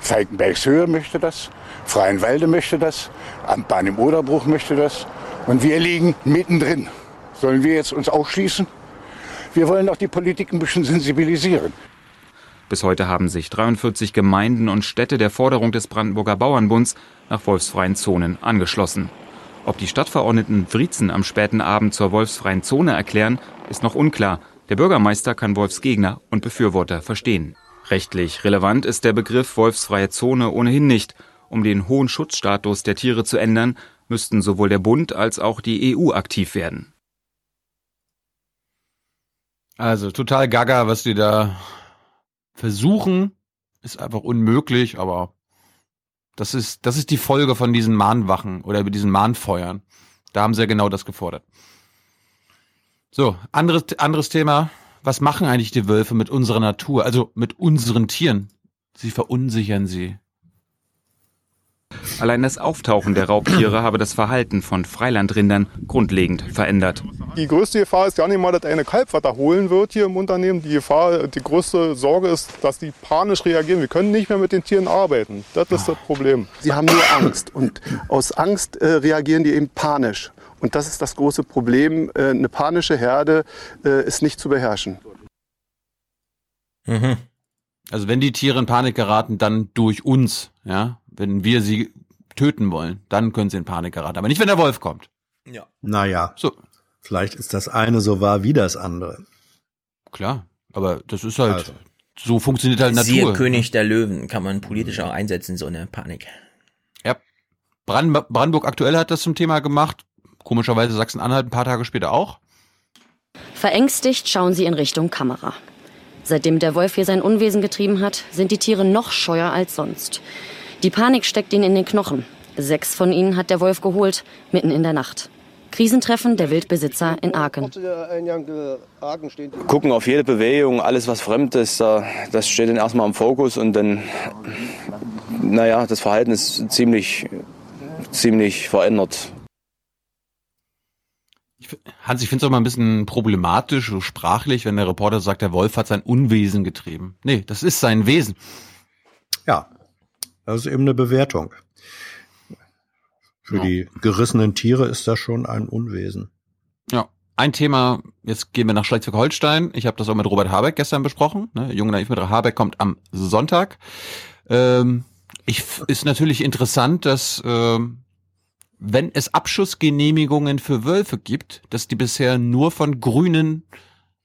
Falkenbergshöhe möchte das, Freienwalde möchte das, am Bahn im Oderbruch möchte das. Und wir liegen mittendrin. Sollen wir jetzt uns ausschließen? Wir wollen doch die Politik ein bisschen sensibilisieren. Bis heute haben sich 43 Gemeinden und Städte der Forderung des Brandenburger Bauernbunds nach wolfsfreien Zonen angeschlossen. Ob die Stadtverordneten Wriezen am späten Abend zur wolfsfreien Zone erklären, ist noch unklar. Der Bürgermeister kann Wolfsgegner und Befürworter verstehen. Rechtlich relevant ist der Begriff wolfsfreie Zone ohnehin nicht. Um den hohen Schutzstatus der Tiere zu ändern, müssten sowohl der Bund als auch die EU aktiv werden. Also total gaga, was die da versuchen, ist einfach unmöglich, aber das ist, das ist die Folge von diesen Mahnwachen oder diesen Mahnfeuern. Da haben sie ja genau das gefordert. So, anderes, anderes Thema. Was machen eigentlich die Wölfe mit unserer Natur, also mit unseren Tieren? Sie verunsichern sie. Allein das Auftauchen der Raubtiere habe das Verhalten von Freilandrindern grundlegend verändert. Die größte Gefahr ist gar nicht mal, dass eine Kalb was da holen wird hier im Unternehmen. Die Gefahr, die größte Sorge ist, dass die panisch reagieren. Wir können nicht mehr mit den Tieren arbeiten. Das ist das Problem. Sie haben nur Angst und aus Angst äh, reagieren die eben panisch. Und das ist das große Problem. Äh, eine panische Herde äh, ist nicht zu beherrschen. Mhm. Also wenn die Tiere in Panik geraten, dann durch uns, ja. Wenn wir sie töten wollen, dann können sie in Panik geraten. Aber nicht, wenn der Wolf kommt. Ja. Naja. So. Vielleicht ist das eine so wahr wie das andere. Klar. Aber das ist halt, Also. so funktioniert halt Siehe Natur. König der Löwen kann man politisch auch einsetzen, so eine Panik. Ja. Brand Brandenburg aktuell hat das zum Thema gemacht. Komischerweise Sachsen-Anhalt ein paar Tage später auch. Verängstigt schauen sie in Richtung Kamera. Seitdem der Wolf hier sein Unwesen getrieben hat, sind die Tiere noch scheuer als sonst. Die Panik steckt ihnen in den Knochen. Sechs von ihnen hat der Wolf geholt, mitten in der Nacht. Krisentreffen der Wildbesitzer in Aachen. gucken auf jede Bewegung, alles was fremd ist, da- das steht dann erstmal im Fokus und dann, naja, das Verhalten ist ziemlich, ziemlich verändert. Hans, ich finde es auch mal ein bisschen problematisch, so sprachlich, wenn der Reporter sagt, der Wolf hat sein Unwesen getrieben. Nee, das ist sein Wesen. Ja, das ist eben eine Bewertung. Für die gerissenen Tiere ist das schon ein Unwesen. Ja. Ein Thema, jetzt gehen wir nach Schleswig-Holstein. Ich habe das auch mit Robert Habeck gestern besprochen. Ne? Junge Naiv mit Habeck kommt am Sonntag. Ähm, ich, ist natürlich interessant, dass ähm, wenn es Abschussgenehmigungen für Wölfe gibt, dass die bisher nur von grünen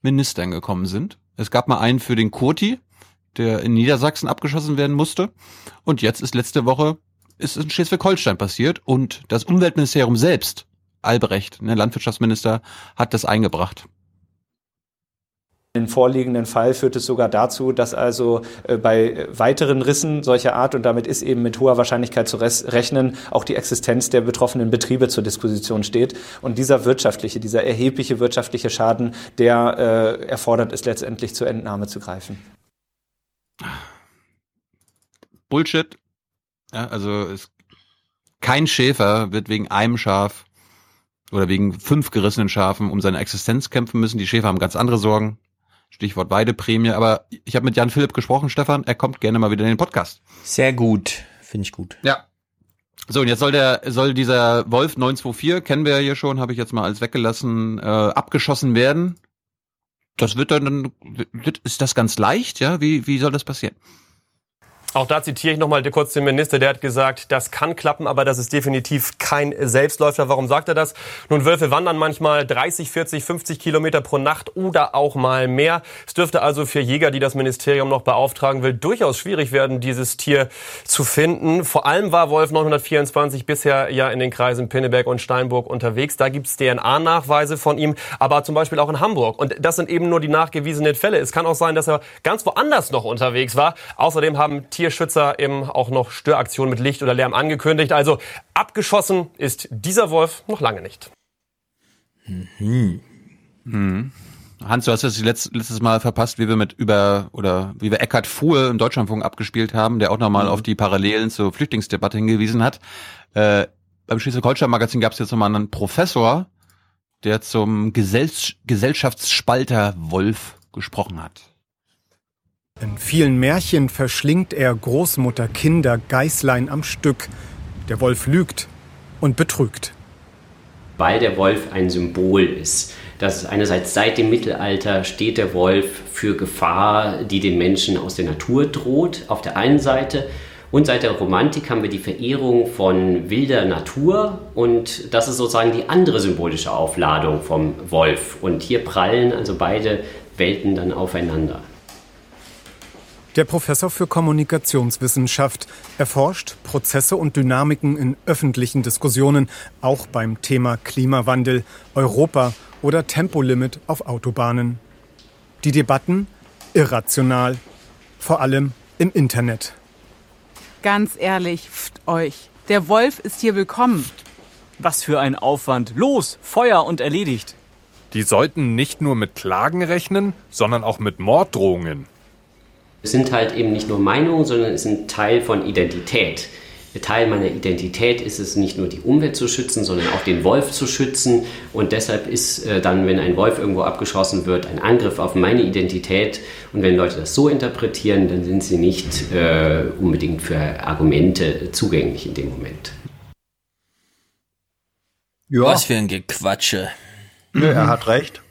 Ministern gekommen sind. Es gab mal einen für den Kurti, der in Niedersachsen abgeschossen werden musste. Und jetzt ist letzte Woche ist in Schleswig-Holstein passiert und das Umweltministerium selbst, Albrecht, der Landwirtschaftsminister, hat das eingebracht. Im vorliegenden Fall führt es sogar dazu, dass also äh, bei weiteren Rissen solcher Art, und damit ist eben mit hoher Wahrscheinlichkeit zu rechnen, auch die Existenz der betroffenen Betriebe zur Disposition steht. Und dieser wirtschaftliche, dieser erhebliche wirtschaftliche Schaden, der äh, erfordert es letztendlich zur Entnahme zu greifen. Bullshit. Ja, also es, kein Schäfer wird wegen einem Schaf oder wegen fünf gerissenen Schafen um seine Existenz kämpfen müssen. Die Schäfer haben ganz andere Sorgen. Stichwort Weideprämie. Aber ich habe mit Jan Philipp gesprochen, Stefan. Er kommt gerne mal wieder in den Podcast. Sehr gut. Finde ich gut. Ja. So, und jetzt soll der, soll dieser Wolf 924, kennen wir ja hier schon, habe ich jetzt mal alles weggelassen, äh, abgeschossen werden. Das wird dann, ist das ganz leicht, ja? Wie, wie soll das passieren? Auch da zitiere ich nochmal kurz den Minister, der hat gesagt, das kann klappen, aber das ist definitiv kein Selbstläufer. Warum sagt er das? Nun, Wölfe wandern manchmal 30, 40, 50 Kilometer pro Nacht oder auch mal mehr. Es dürfte also für Jäger, die das Ministerium noch beauftragen will, durchaus schwierig werden, dieses Tier zu finden. Vor allem war Wolf 924 bisher ja in den Kreisen Pinneberg und Steinburg unterwegs. Da gibt's DNA-Nachweise von ihm, aber zum Beispiel auch in Hamburg. Und das sind eben nur die nachgewiesenen Fälle. Es kann auch sein, dass er ganz woanders noch unterwegs war. Außerdem haben Tierschützer eben auch noch Störaktionen mit Licht oder Lärm angekündigt. Also abgeschossen ist dieser Wolf noch lange nicht. Mhm. Mhm. Hans, du hast das letztes, Mal verpasst, wie wir mit über oder wie wir Eckhard Fuhr im Deutschlandfunk abgespielt haben, der auch nochmal mhm. auf die Parallelen zur Flüchtlingsdebatte hingewiesen hat. Äh, beim Schleswig-Holstein-Magazin gab es jetzt nochmal einen Professor, der zum Gesell Gesellschaftsspalter Wolf gesprochen hat. In vielen Märchen verschlingt er Großmutter, Kinder, Geißlein am Stück. Der Wolf lügt und betrügt. Weil der Wolf ein Symbol ist. Das einerseits seit dem Mittelalter steht der Wolf für Gefahr, die den Menschen aus der Natur droht, auf der einen Seite. Und seit der Romantik haben wir die Verehrung von wilder Natur und das ist sozusagen die andere symbolische Aufladung vom Wolf. Und hier prallen also beide Welten dann aufeinander. Der Professor für Kommunikationswissenschaft erforscht Prozesse und Dynamiken in öffentlichen Diskussionen, auch beim Thema Klimawandel, Europa oder Tempolimit auf Autobahnen. Die Debatten irrational, vor allem im Internet. Ganz ehrlich, pft euch. Der Wolf ist hier willkommen. Was für ein Aufwand. Los, Feuer und erledigt. Die sollten nicht nur mit Klagen rechnen, sondern auch mit Morddrohungen. Es sind halt eben nicht nur Meinungen, sondern es sind Teil von Identität. Teil meiner Identität ist es nicht nur die Umwelt zu schützen, sondern auch den Wolf zu schützen. Und deshalb ist äh, dann, wenn ein Wolf irgendwo abgeschossen wird, ein Angriff auf meine Identität. Und wenn Leute das so interpretieren, dann sind sie nicht äh, unbedingt für Argumente zugänglich in dem Moment. Ja. Was für ein Gequatsche. Nö, er hat recht.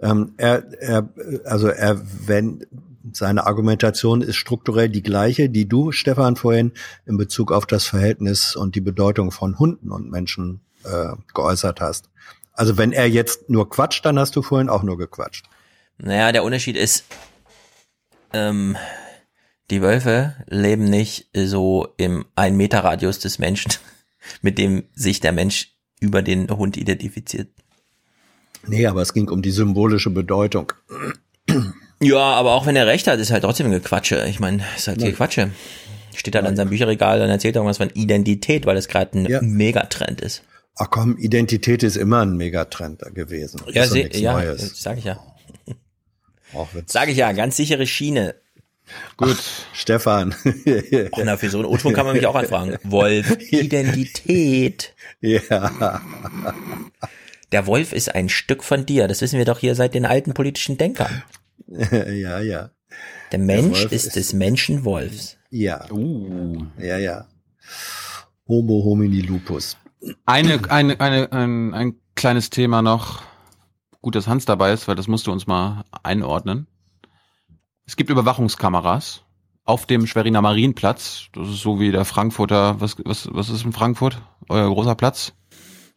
Ähm, er, er, also er, wenn seine Argumentation ist strukturell die gleiche, die du, Stefan, vorhin in Bezug auf das Verhältnis und die Bedeutung von Hunden und Menschen äh, geäußert hast. Also wenn er jetzt nur quatscht, dann hast du vorhin auch nur gequatscht. Naja, der Unterschied ist, ähm, die Wölfe leben nicht so im ein Meter Radius des Menschen, mit dem sich der Mensch über den Hund identifiziert. Nee, aber es ging um die symbolische Bedeutung. Ja, aber auch wenn er recht hat, ist halt trotzdem Gequatsche. Ich meine, ist halt. Gequatsche. Steht halt an seinem Bücherregal und erzählt irgendwas von Identität, weil das gerade ein ja. Megatrend ist. Ach komm, Identität ist immer ein Megatrend gewesen. Ja, ist se- ja Neues. sag ich ja. Sag ich ja, ganz sichere Schiene. Gut, Ach, Stefan. oh, na, für so einen O-Ton kann man mich auch anfragen. Wolf, Identität. Ja. Der Wolf ist ein Stück von dir. Das wissen wir doch hier seit den alten politischen Denkern. ja, ja. Der Mensch Der ist, ist des Menschen Wolfs. Ja. Uh. Ja, ja. Homo homini lupus. Eine, eine, eine, ein, ein kleines Thema noch. Gut, dass Hans dabei ist, weil das musst du uns mal einordnen. Es gibt Überwachungskameras auf dem Schweriner Marienplatz. Das ist so wie der Frankfurter, was, was, was ist in Frankfurt? Euer großer Platz?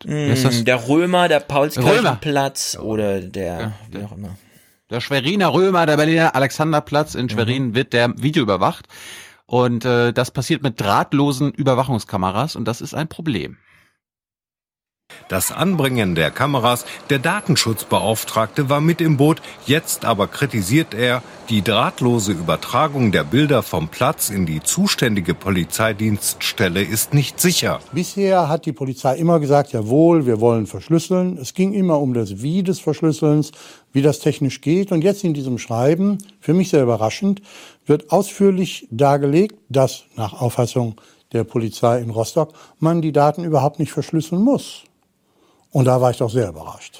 Mm, der Römer, der Paulskirchenplatz oder der, ja, wie auch immer. Der Schweriner Römer, der Berliner Alexanderplatz in Schwerin mhm. wird der Video überwacht. Und äh, das passiert mit drahtlosen Überwachungskameras und das ist ein Problem. Das Anbringen der Kameras, der Datenschutzbeauftragte war mit im Boot, jetzt aber kritisiert er, die drahtlose Übertragung der Bilder vom Platz in die zuständige Polizeidienststelle ist nicht sicher. Bisher hat die Polizei immer gesagt, jawohl, wir wollen verschlüsseln. Es ging immer um das Wie des Verschlüsselns, wie das technisch geht. Und jetzt in diesem Schreiben, für mich sehr überraschend, wird ausführlich dargelegt, dass nach Auffassung der Polizei in Rostock man die Daten überhaupt nicht verschlüsseln muss. Und da war ich doch sehr überrascht.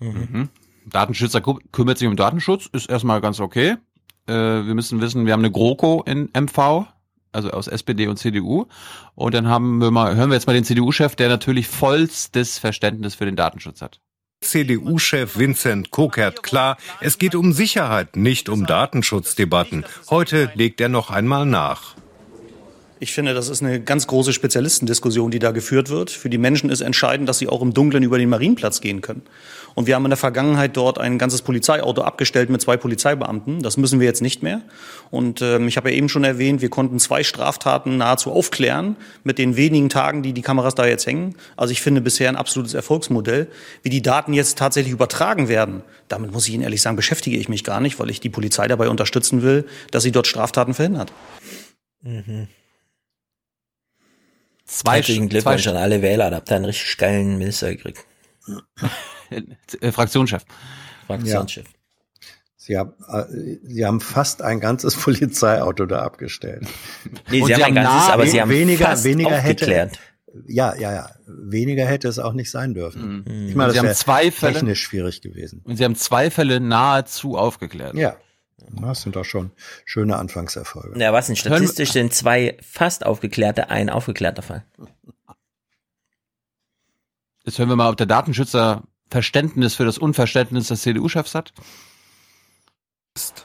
Mhm. Datenschützer kü- kümmert sich um Datenschutz, ist erstmal ganz okay. Äh, wir müssen wissen, wir haben eine GroKo in MV, also aus SPD und CDU. Und dann haben wir mal, hören wir jetzt mal den CDU-Chef, der natürlich vollstes Verständnis für den Datenschutz hat. CDU-Chef Vincent Kokert klar, es geht um Sicherheit, nicht um Datenschutzdebatten. Heute legt er noch einmal nach. Ich finde, das ist eine ganz große Spezialistendiskussion, die da geführt wird. Für die Menschen ist entscheidend, dass sie auch im Dunkeln über den Marienplatz gehen können. Und wir haben in der Vergangenheit dort ein ganzes Polizeiauto abgestellt mit zwei Polizeibeamten. Das müssen wir jetzt nicht mehr. Und ähm, ich habe ja eben schon erwähnt, wir konnten zwei Straftaten nahezu aufklären mit den wenigen Tagen, die die Kameras da jetzt hängen. Also ich finde bisher ein absolutes Erfolgsmodell. Wie die Daten jetzt tatsächlich übertragen werden, damit muss ich Ihnen ehrlich sagen, beschäftige ich mich gar nicht, weil ich die Polizei dabei unterstützen will, dass sie dort Straftaten verhindert. Mhm. Zwei Herzlichen Sch- Glückwunsch zwei an alle Wähler, da habt ihr einen richtig geilen Minister gekriegt. Äh, Fraktionschef. Fraktionschef. Sie haben, äh, Sie haben fast ein ganzes Polizeiauto da abgestellt. Nee, Sie Und haben Sie ein haben ganzes, nah- aber Sie haben weniger, fast weniger aufgeklärt. hätte. Ja, ja, ja. Weniger hätte es auch nicht sein dürfen. Mhm. Ich meine, Sie das haben wäre zwei Fälle- technisch schwierig gewesen. Und sie haben zwei Fälle nahezu aufgeklärt. Ja. Das sind doch schon schöne Anfangserfolge. Ja, was denn? Statistisch sind zwei fast aufgeklärte, ein aufgeklärter Fall. Jetzt hören wir mal, ob der Datenschützer Verständnis für das Unverständnis des CDU-Chefs hat.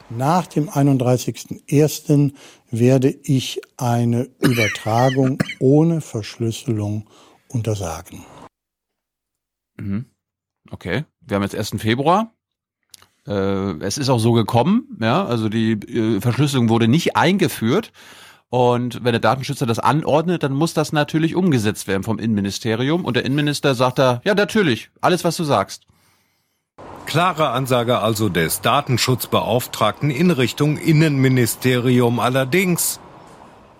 Nach dem 31.01. werde ich eine Übertragung ohne Verschlüsselung untersagen. Mhm. Okay, wir haben jetzt 1. Februar. Äh, es ist auch so gekommen, ja, also die äh, Verschlüsselung wurde nicht eingeführt. Und wenn der Datenschützer das anordnet, dann muss das natürlich umgesetzt werden vom Innenministerium. Und der Innenminister sagt da, ja, natürlich, alles, was du sagst. Klare Ansage also des Datenschutzbeauftragten in Richtung Innenministerium allerdings.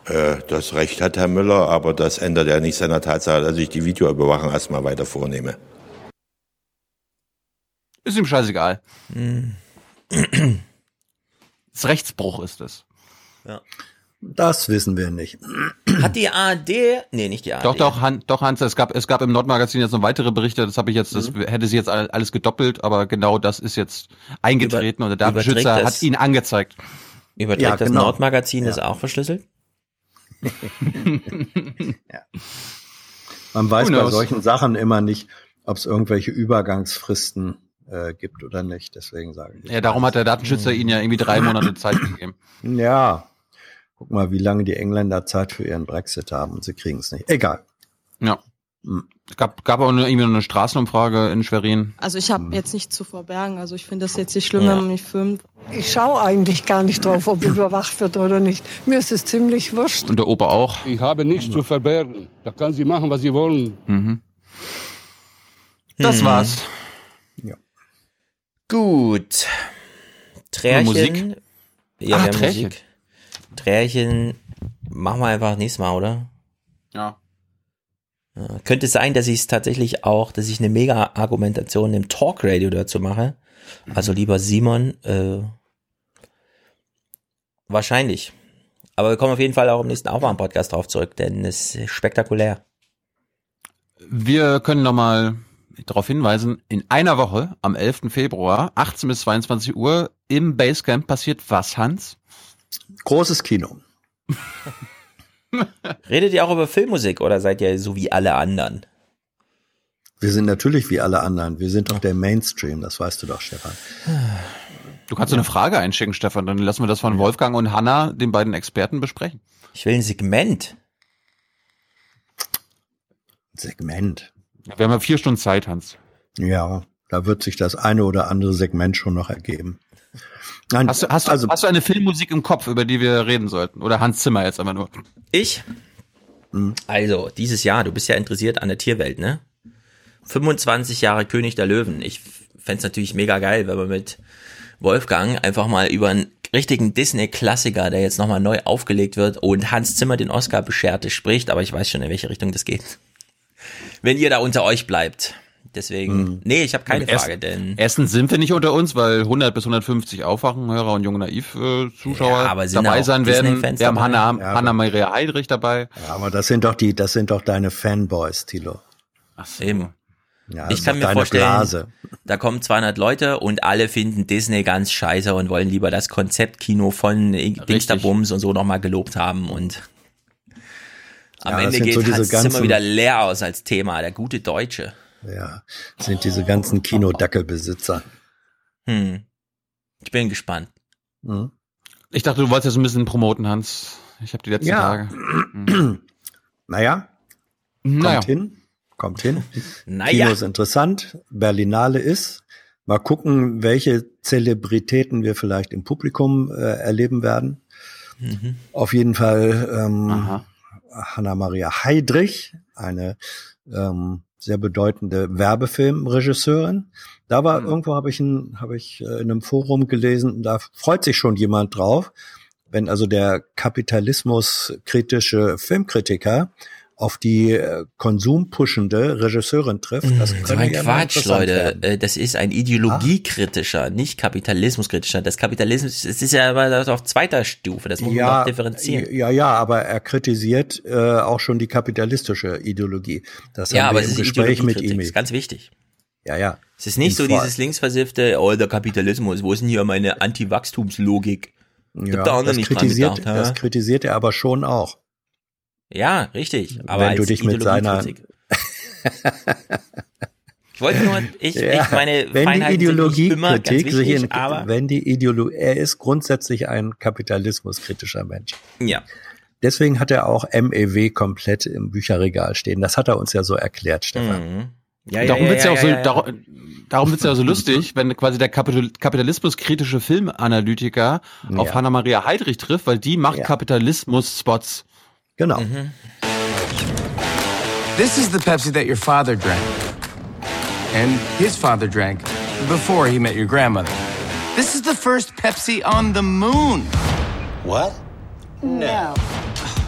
Äh, Das Recht hat Herr Müller, aber das ändert ja nicht seiner Tatsache, dass ich die Videoüberwachung erstmal weiter vornehme. Ist ihm scheißegal. Mhm. Das Rechtsbruch ist es. Ja. Das wissen wir nicht. Hat die ARD, nee, nicht die ARD. Doch, doch, Han, doch, Hans, es gab, es gab im Nordmagazin jetzt noch weitere Berichte, das habe ich jetzt, das hätte sie jetzt all- alles gedoppelt, aber genau das ist jetzt eingetreten und der Datenschützer das- hat ihn angezeigt. Überträgt Ja, das genau. Nordmagazin Ja. ist auch verschlüsselt? Man weiß bei solchen Sachen immer nicht, ob es irgendwelche Übergangsfristen äh, gibt oder nicht. Deswegen sagen Ja, darum hat der Datenschützer ihnen ja irgendwie drei Monate Zeit gegeben. Ja. Guck mal, wie lange die Engländer Zeit für ihren Brexit haben und sie kriegen es nicht. Egal. Ja. Hm. Es gab, gab auch nur irgendwie noch eine Straßenumfrage in Schwerin. Also ich habe jetzt nichts zu verbergen. Also ich finde das jetzt nicht schlimm, Ja. wenn man mich filmt. Ich schaue eigentlich gar nicht drauf, ob überwacht wird oder nicht. Mir ist es ziemlich wurscht. Und der Opa auch. Ich habe nichts zu verbergen. Da kann sie machen, was sie wollen. Mhm. Das Hm. war's. Gut. Trärchen. Musik? Ja, Ah, wir haben Trärchen. Musik. Trärchen machen wir einfach nächstes Mal, oder? Ja. Ja, Könnte sein, dass ich es tatsächlich auch, dass ich eine Mega-Argumentation im Talkradio dazu mache. Also lieber Simon, äh, wahrscheinlich. Aber wir kommen auf jeden Fall auch im nächsten Aufwärm-Podcast drauf zurück, denn es ist spektakulär. Wir können nochmal darauf hinweisen, in einer Woche, am 11. Februar, 18 bis 22 Uhr, im Basecamp passiert was, Hans? Großes Kino. Redet ihr auch über Filmmusik oder seid ihr so wie alle anderen? Wir sind natürlich wie alle anderen. Wir sind doch der Mainstream, das weißt du doch, Stefan. Du kannst so eine Frage einschicken, Stefan, dann lassen wir das von Wolfgang und Hanna, den beiden Experten, besprechen. Ich will ein Segment. Segment. Wir haben ja vier Stunden Zeit, Hans. Ja, da wird sich das eine oder andere Segment schon noch ergeben. Nein, Hast du, hast, du, also, hast du eine Filmmusik im Kopf, über die wir reden sollten? Oder Hans Zimmer jetzt einfach nur? Ich? Mhm. Also, dieses Jahr, du bist ja interessiert an der Tierwelt, ne? 25 Jahre König der Löwen. Ich fänd's natürlich mega geil, wenn man mit Wolfgang einfach mal über einen richtigen Disney-Klassiker, der jetzt nochmal neu aufgelegt wird und Hans Zimmer den Oscar bescherte, spricht, aber ich weiß schon, in welche Richtung das geht. Wenn ihr da unter euch bleibt. Deswegen, Mhm. nee, ich habe keine Frage, denn Erstens sind wir nicht unter uns, weil 100 bis 150 Aufwachenhörer und junge Naiv-Zuschauer Ja, aber sind dabei sein werden. Wir haben? Hannah, Ja, Hannah Maria Heydrich dabei. Ja, aber das sind doch die, das sind doch deine Fanboys, Tilo. Ach so. eben. Ja, ich kann mir vorstellen, Blase. da kommen 200 Leute und alle finden Disney ganz scheiße und wollen lieber das Konzeptkino von Dingsterbums und so nochmal gelobt haben und am Ja, Ende geht so Hans ganzen- wieder leer aus als Thema, der gute Deutsche. Ja, das sind diese ganzen Kinodackelbesitzer. Hm. Ich bin gespannt. Mhm. Ich dachte, du wolltest jetzt ein bisschen promoten, Hans. Ich habe die letzten Ja. Tage. Naja, kommt Naja. hin, kommt hin. Naja. Kino ist interessant, Berlinale ist. Mal gucken, welche Zelebritäten wir vielleicht im Publikum äh, erleben werden. Mhm. Auf jeden Fall ähm, Hanna-Maria Heydrich, eine ähm, sehr bedeutende Werbefilmregisseurin. Da war irgendwo habe ich ein, habe ich äh, in einem Forum gelesen, da freut sich schon jemand drauf, wenn also der kapitalismuskritische Filmkritiker auf die äh, konsumpushende Regisseurin trifft. Das So könnte ein ja Quatsch, Leute. werden. Äh, Das ist ein ideologiekritischer, nicht kapitalismuskritischer. Das Kapitalismus, es ist ja aber das auf zweiter Stufe, das muss man doch differenzieren. Ja, ja, aber er kritisiert äh, auch schon die kapitalistische Ideologie. Das ja, haben aber wir es im ist Gespräch mit ihm. ist ganz wichtig. Ja, ja. Es ist nicht so Im Vor- dieses linksversiffte, oh, der Kapitalismus, wo ist denn hier meine Anti-Wachstumslogik? Da Ja, auch noch das, nicht dran kritisiert, gedacht, das kritisiert er aber schon auch. Ja, richtig. Aber Wenn du dich mit seiner. Ich wollte nur, ich, Ja, ich meine, wenn Feinheiten die Ideologiekritik sich wichtig, in, aber wenn die Ideologie, er ist grundsätzlich ein kapitalismuskritischer Mensch. ja. Deswegen hat er auch MEW komplett im Bücherregal stehen. Das hat er uns ja so erklärt, Stefan. Mhm. Ja, darum ja, wird's ja, ja, auch so, ja, ja. Darum, darum wird's ja so lustig, wenn quasi der Kapital kapitalismuskritische Filmanalytiker auf Ja. Hannah Maria Heydrich trifft, weil die macht Ja. Kapitalismus-Spots. Genau. Mm-hmm. This is the Pepsi that your father drank. And his father drank before he met your grandmother. This is the first Pepsi on the moon. What? No.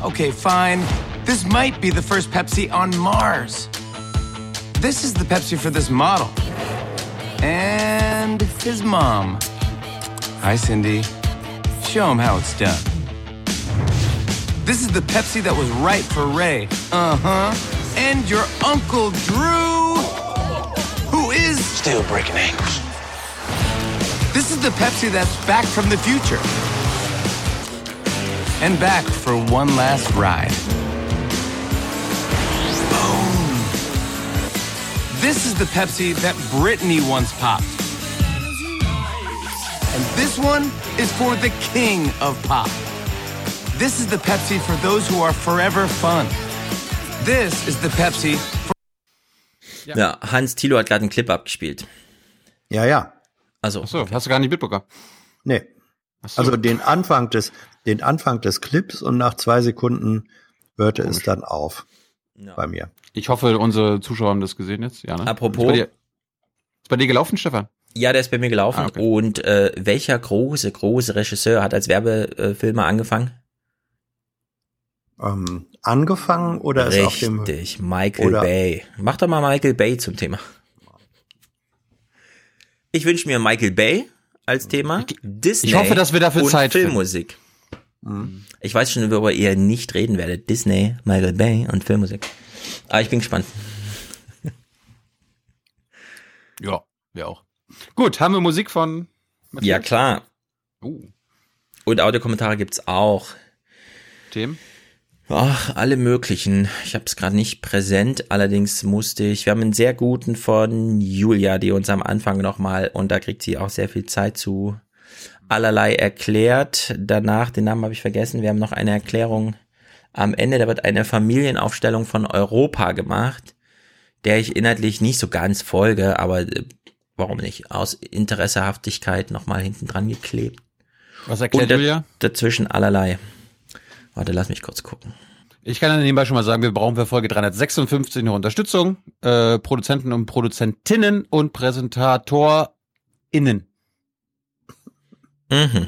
Okay, fine. This might be the first Pepsi on Mars. This is the Pepsi for this model. And his mom. Hi, Cindy. Show him how it's done. This is the Pepsi that was right for Ray. Uh huh. And your Uncle Drew, who is. Still breaking ankles. This is the Pepsi that's back from the future. And back for one last ride. Boom. This is the Pepsi that Brittany once popped. And this one is for the king of pop. This is the Pepsi for those who are forever fun. This is the Pepsi for Ja, Hans Thilo hat gerade einen Clip abgespielt. Ja, ja. Also. Achso, hast du gar nicht mitbekommen. Nee. Also den Anfang des, den Anfang des Clips und nach zwei Sekunden hörte es dann auf. Bei mir. Ich hoffe, unsere Zuschauer haben das gesehen jetzt. Ja, ne? Apropos- Ist bei dir, ist bei dir gelaufen, Stefan? Ja, der ist bei mir gelaufen. Ah, okay. Und äh, welcher große, große Regisseur hat als Werbefilmer angefangen? Ähm, angefangen oder ist auf dem Richtig, Michael oder- Bay. Mach doch mal Michael Bay zum Thema. Ich wünsche mir Michael Bay als Thema. Disney ich hoffe, dass wir dafür und Zeit finden. Filmmusik. Ich weiß schon, worüber ihr nicht reden werdet. Disney, Michael Bay und Filmmusik. Aber ich bin gespannt. Ja, wir auch. Gut, haben wir Musik von Matthias? Ja, klar. Uh. Und Audiokommentare gibt's auch. Themen? Ach, alle möglichen. Ich habe es gerade nicht präsent, allerdings musste ich. Wir haben einen sehr guten von Julia, die uns am Anfang nochmal, und da kriegt sie auch sehr viel Zeit zu, allerlei erklärt. Danach, den Namen habe ich vergessen, wir haben noch eine Erklärung am Ende, da wird eine Familienaufstellung von Europa gemacht, der ich inhaltlich nicht so ganz folge, aber äh, warum nicht? Aus Interessehaftigkeit nochmal hinten dran geklebt. Was erklärt Und Julia? Dazwischen allerlei. Warte, lass mich kurz gucken. Ich kann dann nebenbei schon mal sagen, wir brauchen für Folge 356 noch Unterstützung. Äh, Produzenten und Produzentinnen und PräsentatorInnen. Mhm.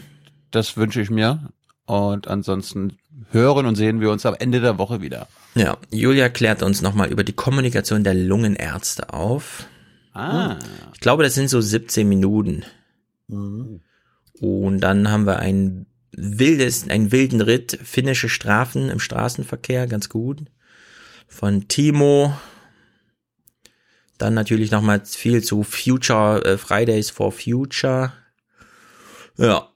Das wünsche ich mir. Und ansonsten hören und sehen wir uns am Ende der Woche wieder. Ja, Julia klärt uns nochmal über die Kommunikation der Lungenärzte auf. Ah. Ich glaube, das sind so 17 Minuten. Mhm. Und dann haben wir ein wildes, einen wilden Ritt, finnische Strafen im Straßenverkehr, ganz gut. Von Timo. Dann natürlich nochmal viel zu Future, äh, Fridays for Future. Ja.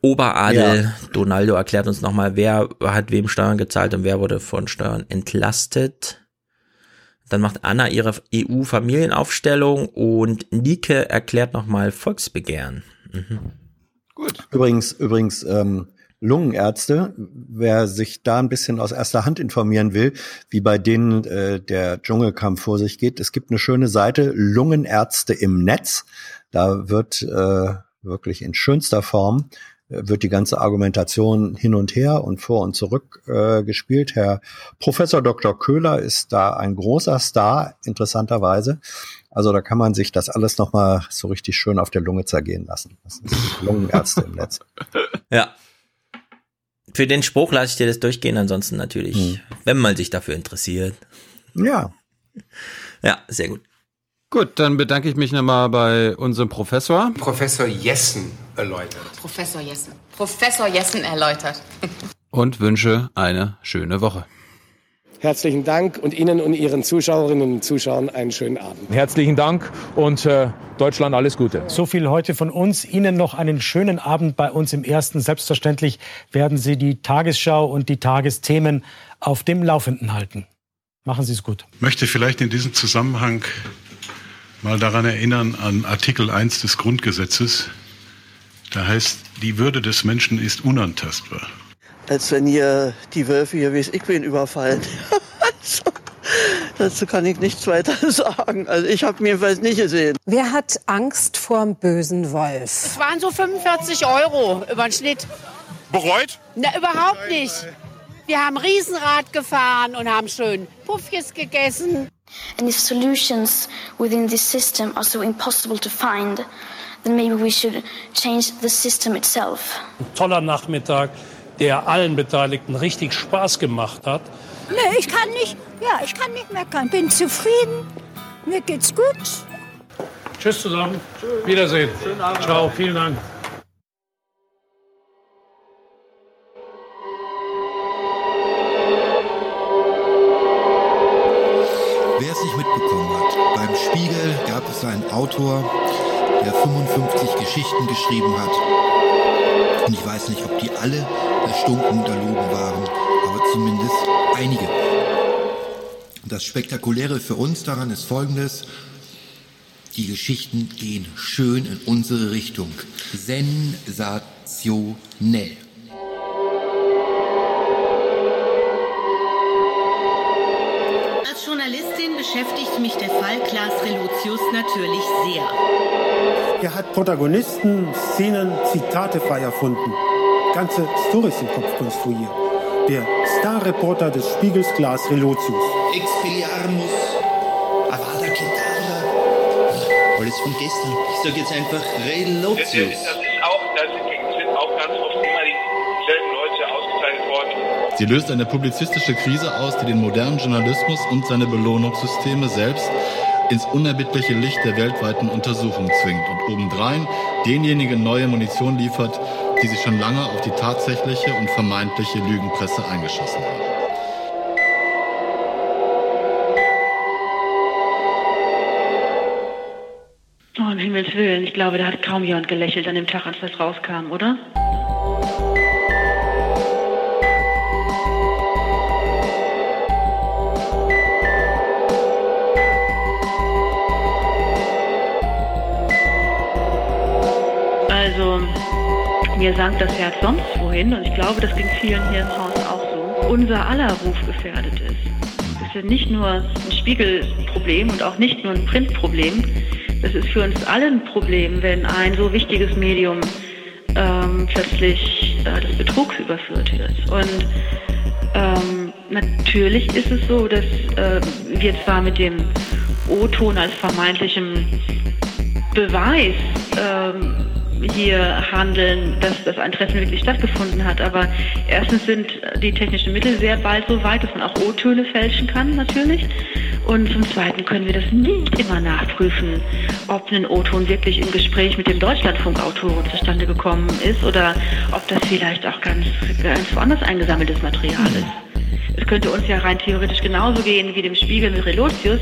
Oberadel, Ja. Donaldo erklärt uns nochmal, wer hat wem Steuern gezahlt und wer wurde von Steuern entlastet. Dann macht Anna ihre EU-Familienaufstellung und Nike erklärt nochmal Volksbegehren. Mhm. Übrigens, übrigens, ähm, Lungenärzte, wer sich da ein bisschen aus erster Hand informieren will, wie bei denen äh, der Dschungelkampf vor sich geht, es gibt eine schöne Seite, Lungenärzte im Netz. Da wird äh, wirklich in schönster Form äh, wird die ganze Argumentation hin und her und vor und zurück äh, gespielt. Herr Professor Dr. Köhler ist da ein großer Star, interessanterweise. Also da kann man sich das alles nochmal so richtig schön auf der Lunge zergehen lassen. Das ist Lungenärzte im Netz. Ja. Für den Spruch lasse ich dir das durchgehen, ansonsten natürlich, Hm. wenn man sich dafür interessiert. Ja. Ja, sehr gut. Gut, dann bedanke ich mich nochmal bei unserem Professor. Professor Jessen erläutert. Professor Jessen. Professor Jessen erläutert. Und wünsche eine schöne Woche. Herzlichen Dank und Ihnen und Ihren Zuschauerinnen und Zuschauern einen schönen Abend. Herzlichen Dank und äh, Deutschland alles Gute. So viel heute von uns. Ihnen noch einen schönen Abend bei uns im Ersten. Selbstverständlich werden Sie die Tagesschau und die Tagesthemen auf dem Laufenden halten. Machen Sie es gut. möchte vielleicht in diesem Zusammenhang mal daran erinnern an Artikel 1 des Grundgesetzes. Da heißt, die Würde des Menschen ist unantastbar. Als wenn hier die Wölfe hier wie es ich bin überfallen. also, dazu kann ich nichts weiter sagen. Also ich habe ihn jedenfalls nicht gesehen. Wer hat Angst vorm bösen Wolf? Es waren so 45 Euro über den Schnitt. Bereut? Na, überhaupt nicht. Wir haben Riesenrad gefahren und haben schön Puffjes gegessen. And if solutions within this system are so impossible to find, then maybe we should change the system itself. Ein toller Nachmittag, der allen Beteiligten richtig Spaß gemacht hat. Nee, ich kann nicht, ja, ich kann nicht meckern. Bin zufrieden. Mir geht's gut. Tschüss zusammen. Wiedersehen. Ciao, vielen Dank. Wer es nicht mitbekommen hat, beim Spiegel gab es einen Autor, der 55 Geschichten geschrieben hat. Und ich weiß nicht, ob die alle erstunken und erlogen waren, aber zumindest einige. Das Spektakuläre für uns daran ist folgendes. Die Geschichten gehen schön in unsere Richtung. Sensationell. Als Journalistin beschäftigt mich der Fall Klaas Relotius natürlich sehr. Er hat Protagonisten, Szenen, Zitate frei erfunden. Ganze Storys im Kopf konstruiert. Der Starreporter des Spiegels Klaas Relotius. Expelliarmus, Avada Kedavra. Alles von gestern. Ich sag jetzt einfach Relotius. Das ist auch, das sind auch ganz oft immer dieselben Leute ausgezeichnet worden. Sie löst eine publizistische Krise aus, die den modernen Journalismus und seine Belohnungssysteme selbst ins unerbittliche Licht der weltweiten Untersuchung zwingt und obendrein denjenigen neue Munition liefert, die sich schon lange auf die tatsächliche und vermeintliche Lügenpresse eingeschossen haben. Oh, um Himmels Willen. Ich glaube, da hat kaum jemand gelächelt an dem Tag, als das rauskam, oder? Mir sank das Herz sonst wohin und ich glaube, das ging vielen hier im Haus auch so. Unser aller Ruf gefährdet ist. Das ist ja nicht nur ein Spiegelproblem und auch nicht nur ein Printproblem. Das ist für uns alle ein Problem, wenn ein so wichtiges Medium ähm, plötzlich äh, des Betrugs überführt wird. Und ähm, natürlich ist es so, dass äh, wir zwar mit dem O-Ton als vermeintlichem Beweis ähm, hier handeln, dass das ein Treffen wirklich stattgefunden hat. Aber erstens sind die technischen Mittel sehr bald so weit, dass man auch O-Töne fälschen kann, natürlich. Und zum Zweiten können wir das nicht immer nachprüfen, ob ein O-Ton wirklich im Gespräch mit dem Deutschlandfunkautoren zustande gekommen ist oder ob das vielleicht auch ganz, ganz woanders eingesammeltes Material ist. Es könnte uns ja rein theoretisch genauso gehen wie dem Spiegel mit Relotius,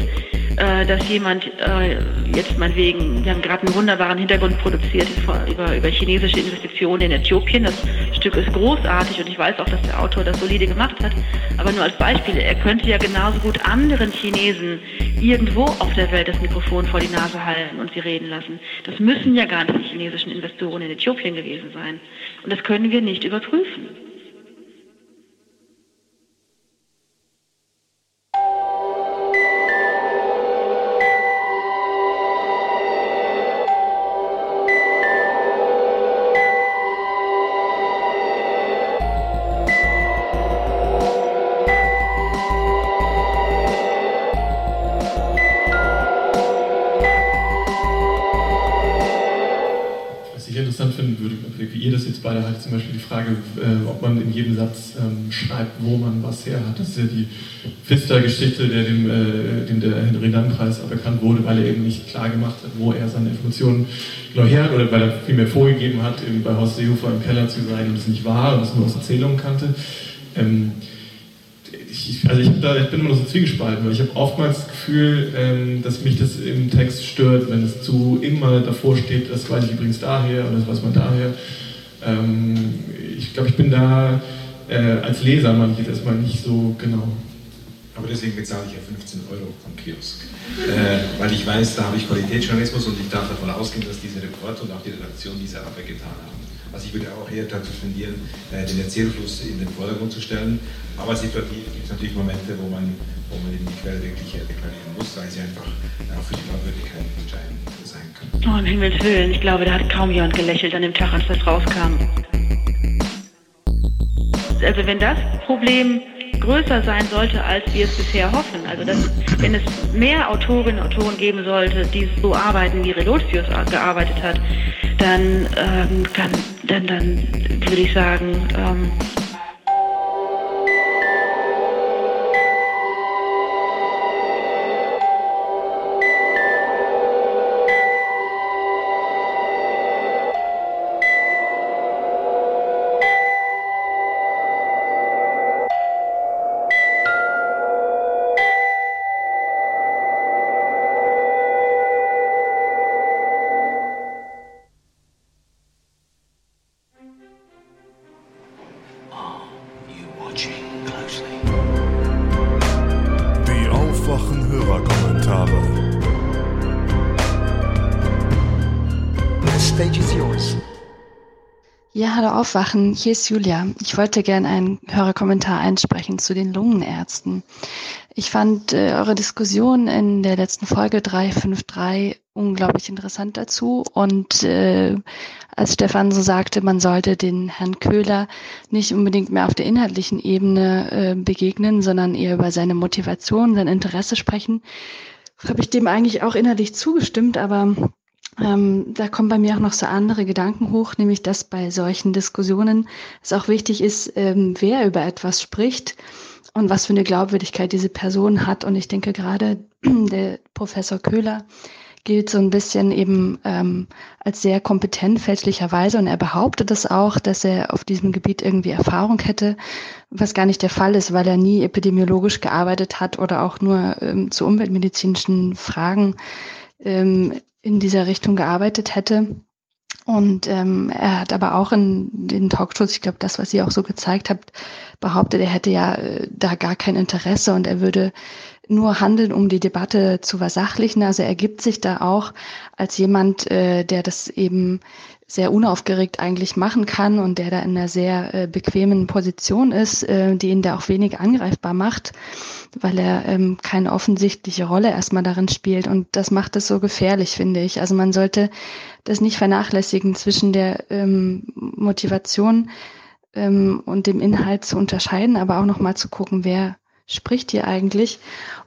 äh, dass jemand äh, jetzt meinetwegen, wir haben gerade einen wunderbaren Hintergrund produziert über, über chinesische Investitionen in Äthiopien. Das Stück ist großartig und ich weiß auch, dass der Autor das solide gemacht hat. Aber nur als Beispiel, er könnte ja genauso gut anderen Chinesen irgendwo auf der Welt das Mikrofon vor die Nase halten und sie reden lassen. Das müssen ja gar nicht die chinesischen Investoren in Äthiopien gewesen sein. Und das können wir nicht überprüfen. Pfister-Geschichte, der dem, äh, dem der Henry-Dunn-Preis aberkannt wurde, weil er eben nicht klar gemacht hat, wo er seine Informationen genau her oder weil er vielmehr vorgegeben hat, eben bei Horst Seehofer im Keller zu sein und es nicht war und es nur aus Erzählungen kannte. Ähm, ich, also ich, da, ich, bin immer noch so zwiegespalten, weil ich habe oftmals das Gefühl, ähm, dass mich das im Text stört, wenn es zu immer davor steht, das weiß ich übrigens daher und das weiß man daher. Ähm, ich glaube, ich bin da äh, als Leser man jetzt erstmal nicht so genau. Aber deswegen bezahle ich ja 15 Euro am Kiosk. Äh, weil ich weiß, da habe ich Qualitätsjournalismus und ich darf davon ausgehen, dass diese Reporter und auch die Redaktion diese Arbeit getan haben. Also ich würde auch eher dazu tendieren, äh, den Erzählfluss in den Vordergrund zu stellen. Aber situativ gibt es natürlich Momente, wo man, wo man eben die Quelle wirklich deklarieren muss, weil sie einfach auch für die Glaubwürdigkeit entscheidend sein kann. Oh, um Himmels Willen, ich glaube, da hat kaum jemand gelächelt an dem Tag, als das rauskam. Also wenn das Problem größer sein sollte, als wir es bisher hoffen. Also dass, wenn es mehr Autorinnen und Autoren geben sollte, die so arbeiten, wie Relotius gearbeitet hat, dann, ähm, kann, dann, dann würde ich sagen, ähm, Aufwachen, hier ist Julia. Ich wollte gerne einen Hörerkommentar einsprechen zu den Lungenärzten. Ich fand äh, eure Diskussion in der letzten Folge 353 unglaublich interessant dazu und äh, als Stefan so sagte, man sollte den Herrn Köhler nicht unbedingt mehr auf der inhaltlichen Ebene äh, begegnen, sondern eher über seine Motivation, sein Interesse sprechen, habe ich dem eigentlich auch innerlich zugestimmt, aber ähm, da kommen bei mir auch noch so andere Gedanken hoch, nämlich dass bei solchen Diskussionen es auch wichtig ist, ähm, wer über etwas spricht und was für eine Glaubwürdigkeit diese Person hat. Und ich denke gerade der Professor Köhler gilt so ein bisschen eben ähm, als sehr kompetent fälschlicherweise und er behauptet das auch, dass er auf diesem Gebiet irgendwie Erfahrung hätte, was gar nicht der Fall ist, weil er nie epidemiologisch gearbeitet hat oder auch nur ähm, zu umweltmedizinischen Fragen ähm, in dieser Richtung gearbeitet hätte. Und ähm, er hat aber auch in den Talkshows, ich glaube, das, was ihr auch so gezeigt habt, behauptet, er hätte ja äh, da gar kein Interesse und er würde nur handeln, um die Debatte zu versachlichen. Also er gibt sich da auch als jemand, äh, der das eben sehr unaufgeregt eigentlich machen kann und der da in einer sehr äh, bequemen Position ist, äh, die ihn da auch wenig angreifbar macht, weil er ähm, keine offensichtliche Rolle erstmal darin spielt. Und das macht es so gefährlich, finde ich. Also man sollte das nicht vernachlässigen zwischen der ähm, Motivation ähm, und dem Inhalt zu unterscheiden, aber auch nochmal zu gucken, wer spricht hier eigentlich.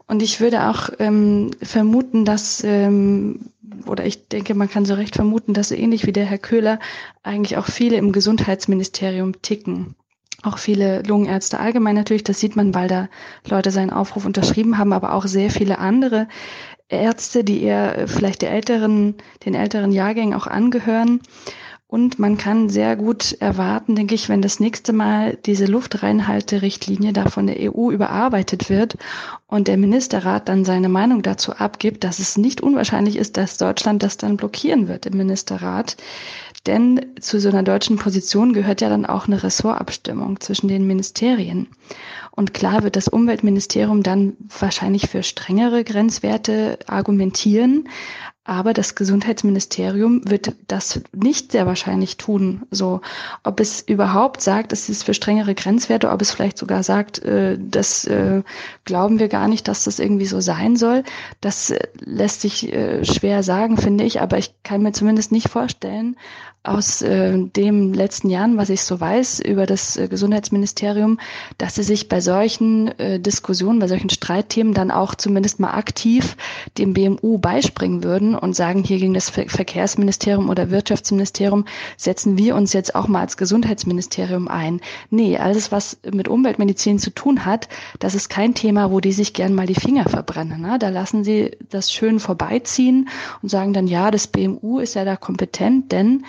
Und ich würde auch ähm, vermuten, dass, ähm, oder ich denke, man kann so recht vermuten, dass ähnlich wie der Herr Köhler eigentlich auch viele im Gesundheitsministerium ticken. Auch viele Lungenärzte allgemein natürlich, das sieht man, weil da Leute seinen Aufruf unterschrieben haben, aber auch sehr viele andere Ärzte, die eher vielleicht der älteren, den älteren Jahrgängen auch angehören. Und man kann sehr gut erwarten, denke ich, wenn das nächste Mal diese Luftreinhalterichtlinie da von der EU überarbeitet wird und der Ministerrat dann seine Meinung dazu abgibt, dass es nicht unwahrscheinlich ist, dass Deutschland das dann blockieren wird im Ministerrat. Denn zu so einer deutschen Position gehört ja dann auch eine Ressortabstimmung zwischen den Ministerien. Und klar wird das Umweltministerium dann wahrscheinlich für strengere Grenzwerte argumentieren. Aber das Gesundheitsministerium wird das nicht sehr wahrscheinlich tun. So, ob es überhaupt sagt, es ist für strengere Grenzwerte, ob es vielleicht sogar sagt, äh, das äh, glauben wir gar nicht, dass das irgendwie so sein soll, das äh, lässt sich äh, schwer sagen, finde ich. Aber ich kann mir zumindest nicht vorstellen, aus äh, dem letzten Jahren, was ich so weiß über das äh, Gesundheitsministerium, dass sie sich bei solchen äh, Diskussionen, bei solchen Streitthemen dann auch zumindest mal aktiv dem BMU beispringen würden und sagen, hier gegen das Ver Verkehrsministerium oder Wirtschaftsministerium setzen wir uns jetzt auch mal als Gesundheitsministerium ein. Nee, alles, was mit Umweltmedizin zu tun hat, das ist kein Thema, wo die sich gern mal die Finger verbrennen. Ne? Da lassen sie das schön vorbeiziehen und sagen dann, ja, das BMU ist ja da kompetent, denn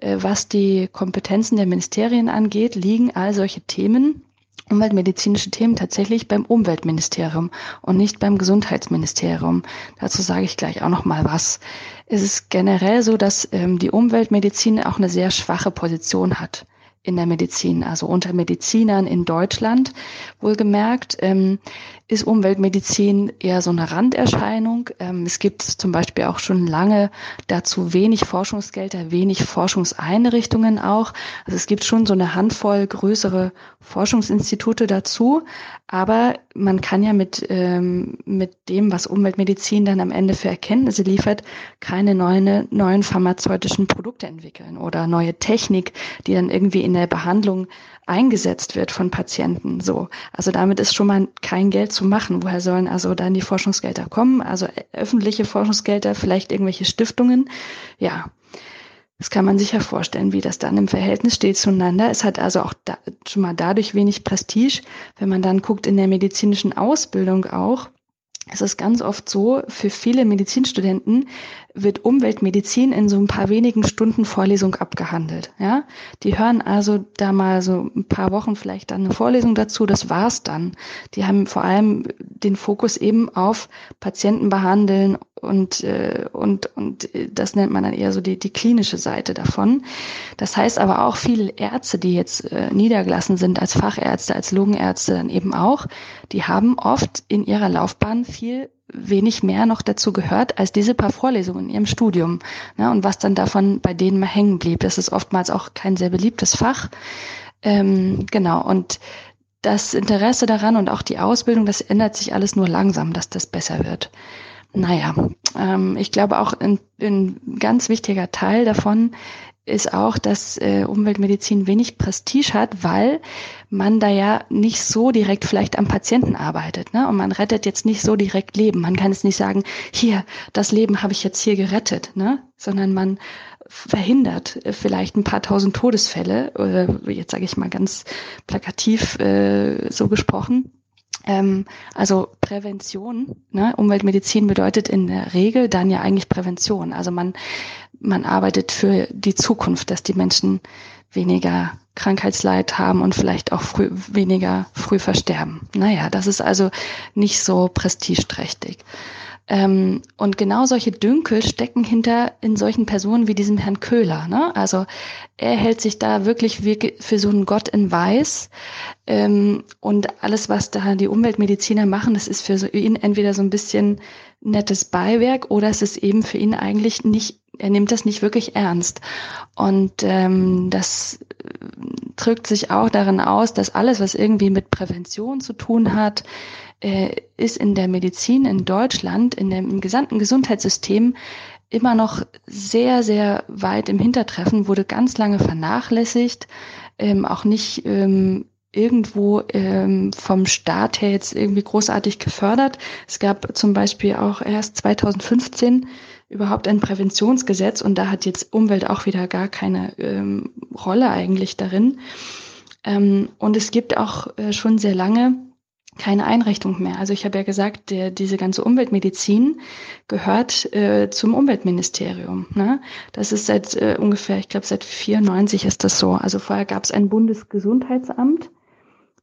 was die Kompetenzen der Ministerien angeht, liegen all solche Themen, umweltmedizinische Themen tatsächlich beim Umweltministerium und nicht beim Gesundheitsministerium. Dazu sage ich gleich auch noch mal was. Es ist generell so, dass ähm, die Umweltmedizin auch eine sehr schwache Position hat in der Medizin, also unter Medizinern in Deutschland. Wohlgemerkt ähm, ist Umweltmedizin eher so eine Randerscheinung. Ähm, es gibt zum Beispiel auch schon lange dazu wenig Forschungsgelder, wenig Forschungseinrichtungen auch. Also es gibt schon so eine Handvoll größere Forschungsinstitute dazu, aber man kann ja mit, ähm, mit dem, was Umweltmedizin dann am Ende für Erkenntnisse liefert, keine neuen, neuen pharmazeutischen Produkte entwickeln oder neue Technik, die dann irgendwie in der Behandlung eingesetzt wird von Patienten. So, also damit ist schon mal kein Geld zu machen. Woher sollen also dann die Forschungsgelder kommen? Also öffentliche Forschungsgelder, vielleicht irgendwelche Stiftungen. Ja, das kann man sich ja vorstellen, wie das dann im Verhältnis steht zueinander. Es hat also auch da, schon mal dadurch wenig Prestige. Wenn man dann guckt in der medizinischen Ausbildung auch, es ist ganz oft so, für viele Medizinstudenten wird Umweltmedizin in so ein paar wenigen Stunden Vorlesung abgehandelt. Ja, die hören also da mal so ein paar Wochen vielleicht dann eine Vorlesung dazu. Das war's dann. Die haben vor allem den Fokus eben auf Patienten behandeln und äh, und und das nennt man dann eher so die die klinische Seite davon. Das heißt aber auch viele Ärzte, die jetzt äh, niedergelassen sind als Fachärzte, als Lungenärzte dann eben auch, die haben oft in ihrer Laufbahn viel wenig mehr noch dazu gehört als diese paar Vorlesungen in ihrem Studium. Ne? Und was dann davon bei denen mal hängen blieb. Das ist oftmals auch kein sehr beliebtes Fach. Ähm, genau. Und das Interesse daran und auch die Ausbildung, das ändert sich alles nur langsam, dass das besser wird. Naja, ähm, ich glaube auch ein, ein ganz wichtiger Teil davon ist auch, dass äh, Umweltmedizin wenig Prestige hat, weil man da ja nicht so direkt vielleicht am Patienten arbeitet. Ne? Und man rettet jetzt nicht so direkt Leben. Man kann es nicht sagen, hier, das Leben habe ich jetzt hier gerettet, ne? sondern man verhindert vielleicht ein paar tausend Todesfälle, oder jetzt sage ich mal ganz plakativ äh, so gesprochen. Ähm, also Prävention, ne? Umweltmedizin bedeutet in der Regel dann ja eigentlich Prävention. Also man man arbeitet für die Zukunft, dass die Menschen weniger Krankheitsleid haben und vielleicht auch früh, weniger früh versterben. Naja, das ist also nicht so prestigeträchtig. Ähm, und genau solche Dünkel stecken hinter in solchen Personen wie diesem Herrn Köhler. Ne? Also er hält sich da wirklich für so einen Gott in Weiß. Ähm, und alles, was da die Umweltmediziner machen, das ist für ihn entweder so ein bisschen nettes Beiwerk oder es ist eben für ihn eigentlich nicht, er nimmt das nicht wirklich ernst. Und ähm, das äh, drückt sich auch darin aus, dass alles, was irgendwie mit Prävention zu tun hat, äh, ist in der Medizin in Deutschland, in dem im gesamten Gesundheitssystem immer noch sehr, sehr weit im Hintertreffen, wurde ganz lange vernachlässigt, ähm, auch nicht ähm, irgendwo ähm, vom Staat her jetzt irgendwie großartig gefördert. Es gab zum Beispiel auch erst 2015 überhaupt ein Präventionsgesetz und da hat jetzt Umwelt auch wieder gar keine ähm, Rolle eigentlich darin. Ähm, und es gibt auch äh, schon sehr lange keine Einrichtung mehr. Also ich habe ja gesagt, der, diese ganze Umweltmedizin gehört äh, zum Umweltministerium. Ne? Das ist seit äh, ungefähr, ich glaube seit 94 ist das so. Also vorher gab es ein Bundesgesundheitsamt,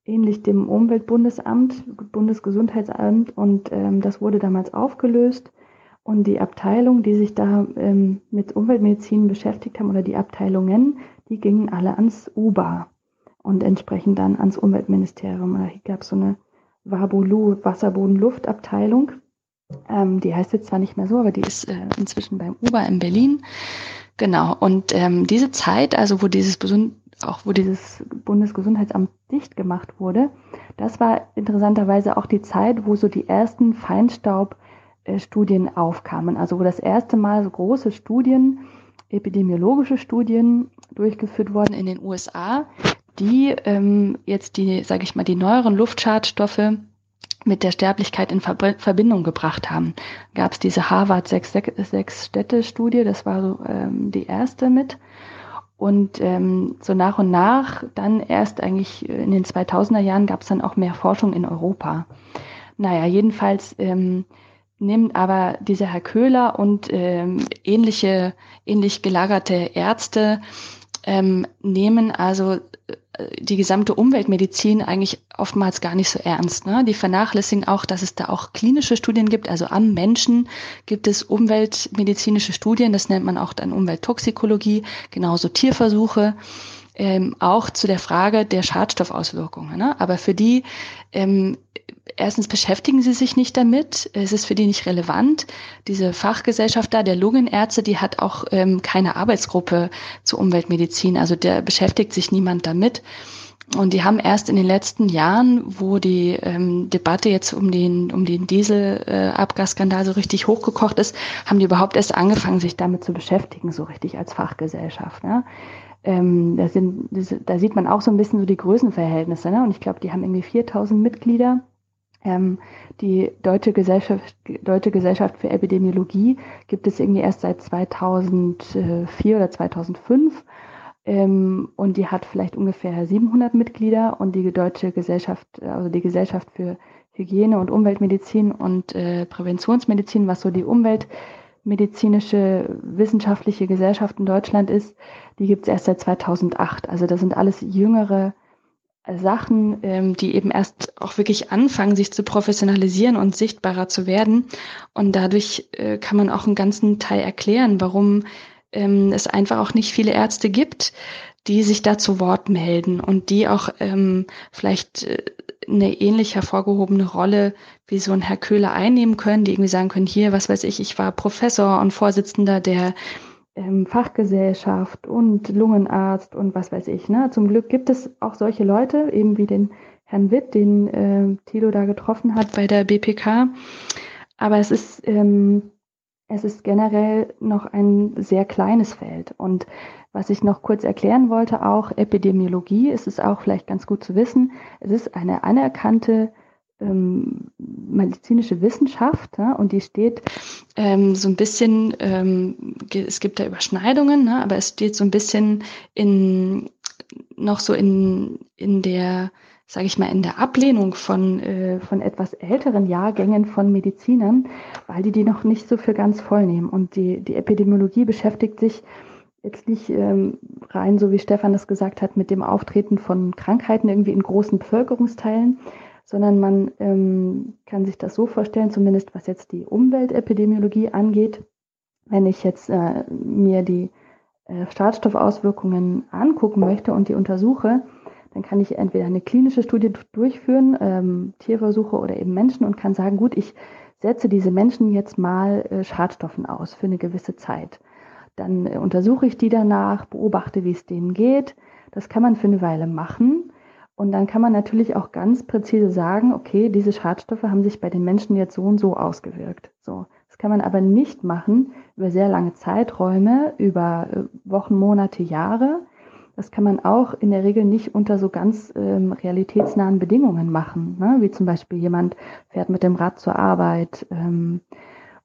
ähnlich dem Umweltbundesamt, Bundesgesundheitsamt, und ähm, das wurde damals aufgelöst. Und die Abteilungen, die sich da ähm, mit Umweltmedizin beschäftigt haben, oder die Abteilungen, die gingen alle ans UBA und entsprechend dann ans Umweltministerium. Da gab es so eine Wabulu Wasserboden-Luftabteilung. Ähm, die heißt jetzt zwar nicht mehr so, aber die ist äh, inzwischen beim UBA in Berlin. Genau. Und ähm, diese Zeit, also wo dieses auch wo dieses Bundesgesundheitsamt dicht gemacht wurde, das war interessanterweise auch die Zeit, wo so die ersten Feinstaubstudien aufkamen. Also wo das erste Mal so große Studien, epidemiologische Studien durchgeführt wurden in den USA, die ähm, jetzt die, sage ich mal, die neueren Luftschadstoffe mit der Sterblichkeit in Verbindung gebracht haben. Gab es diese Harvard Sechs-Städte-Studie, das war so ähm, die erste mit. Und ähm, so nach und nach, dann erst eigentlich in den 2000er Jahren, gab es dann auch mehr Forschung in Europa. Naja, jedenfalls ähm, nimmt aber dieser Herr Köhler und ähm, ähnliche, ähnlich gelagerte Ärzte ähm, nehmen also die gesamte Umweltmedizin eigentlich oftmals gar nicht so ernst. Ne? Die vernachlässigen auch, dass es da auch klinische Studien gibt. Also am Menschen gibt es umweltmedizinische Studien, das nennt man auch dann Umwelttoxikologie, genauso Tierversuche. Ähm, auch zu der Frage der Schadstoffauswirkungen. Ne? Aber für die ähm, erstens beschäftigen sie sich nicht damit, es ist für die nicht relevant. Diese Fachgesellschaft da, der Lungenärzte, die hat auch ähm, keine Arbeitsgruppe zur Umweltmedizin, also der beschäftigt sich niemand damit. Und die haben erst in den letzten Jahren, wo die ähm, Debatte jetzt um den, um den Dieselabgasskandal äh, so richtig hochgekocht ist, haben die überhaupt erst angefangen, sich damit zu beschäftigen, so richtig als Fachgesellschaft. Ne? Ähm, da, sind, da sieht man auch so ein bisschen so die Größenverhältnisse. Ne? Und ich glaube, die haben irgendwie 4000 Mitglieder ähm, die Deutsche Gesellschaft, Deutsche Gesellschaft für Epidemiologie gibt es irgendwie erst seit 2004 oder 2005. Ähm, und die hat vielleicht ungefähr 700 Mitglieder und die Deutsche Gesellschaft, also die Gesellschaft für Hygiene und Umweltmedizin und äh, Präventionsmedizin, was so die umweltmedizinische wissenschaftliche Gesellschaft in Deutschland ist, die gibt es erst seit 2008. Also das sind alles jüngere Sachen, ähm, die eben erst auch wirklich anfangen, sich zu professionalisieren und sichtbarer zu werden. Und dadurch äh, kann man auch einen ganzen Teil erklären, warum ähm, es einfach auch nicht viele Ärzte gibt, die sich da zu Wort melden und die auch ähm, vielleicht äh, eine ähnlich hervorgehobene Rolle wie so ein Herr Köhler einnehmen können, die irgendwie sagen können, hier, was weiß ich, ich war Professor und Vorsitzender der ähm, Fachgesellschaft und Lungenarzt und was weiß ich. Ne? Zum Glück gibt es auch solche Leute, eben wie den Herrn Witt, den äh, Thilo da getroffen hat bei der BPK. Aber es ist, ähm, es ist generell noch ein sehr kleines Feld. Und was ich noch kurz erklären wollte, auch Epidemiologie, ist es auch vielleicht ganz gut zu wissen, es ist eine anerkannte ähm, medizinische Wissenschaft ja, und die steht ähm, so ein bisschen, ähm, es gibt da Überschneidungen, ne, aber es steht so ein bisschen in noch so in, in der, sage ich mal, in der Ablehnung von, äh, von etwas älteren Jahrgängen von Medizinern, weil die die noch nicht so für ganz voll nehmen. Und die, die Epidemiologie beschäftigt sich jetzt nicht ähm, rein, so wie Stefan das gesagt hat, mit dem Auftreten von Krankheiten irgendwie in großen Bevölkerungsteilen, sondern man ähm, kann sich das so vorstellen, zumindest was jetzt die Umweltepidemiologie angeht, wenn ich jetzt äh, mir die äh, Schadstoffauswirkungen angucken möchte und die untersuche, dann kann ich entweder eine klinische Studie durchführen, ähm, Tierversuche oder eben Menschen und kann sagen, gut, ich setze diese Menschen jetzt mal äh, Schadstoffen aus für eine gewisse Zeit. Dann äh, untersuche ich die danach, beobachte, wie es denen geht. Das kann man für eine Weile machen. Und dann kann man natürlich auch ganz präzise sagen, okay, diese Schadstoffe haben sich bei den Menschen jetzt so und so ausgewirkt. So. Das kann man aber nicht machen über sehr lange Zeiträume, über äh, Wochen, Monate, Jahre. Das kann man auch in der Regel nicht unter so ganz ähm, realitätsnahen Bedingungen machen, ne? wie zum Beispiel jemand fährt mit dem Rad zur Arbeit ähm,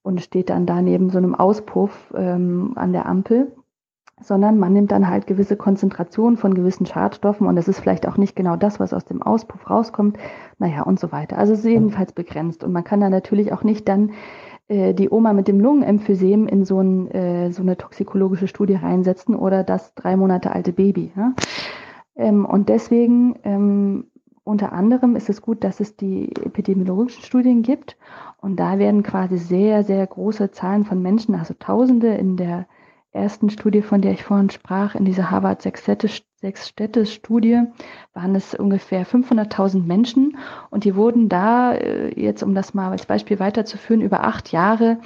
und steht dann da neben so einem Auspuff ähm, an der Ampel, sondern man nimmt dann halt gewisse Konzentrationen von gewissen Schadstoffen und es ist vielleicht auch nicht genau das, was aus dem Auspuff rauskommt, naja und so weiter. Also es ist jedenfalls begrenzt und man kann da natürlich auch nicht dann äh, die Oma mit dem Lungenemphysem in so, ein, äh, so eine toxikologische Studie reinsetzen oder das drei Monate alte Baby. Ja? Ähm, und deswegen ähm, unter anderem ist es gut, dass es die epidemiologischen Studien gibt. Und da werden quasi sehr, sehr große Zahlen von Menschen, also Tausende in der ersten Studie, von der ich vorhin sprach, in dieser Harvard Sechs-Städte-Studie, waren es ungefähr 500.000 Menschen und die wurden da, äh, jetzt um das mal als Beispiel weiterzuführen, über acht Jahre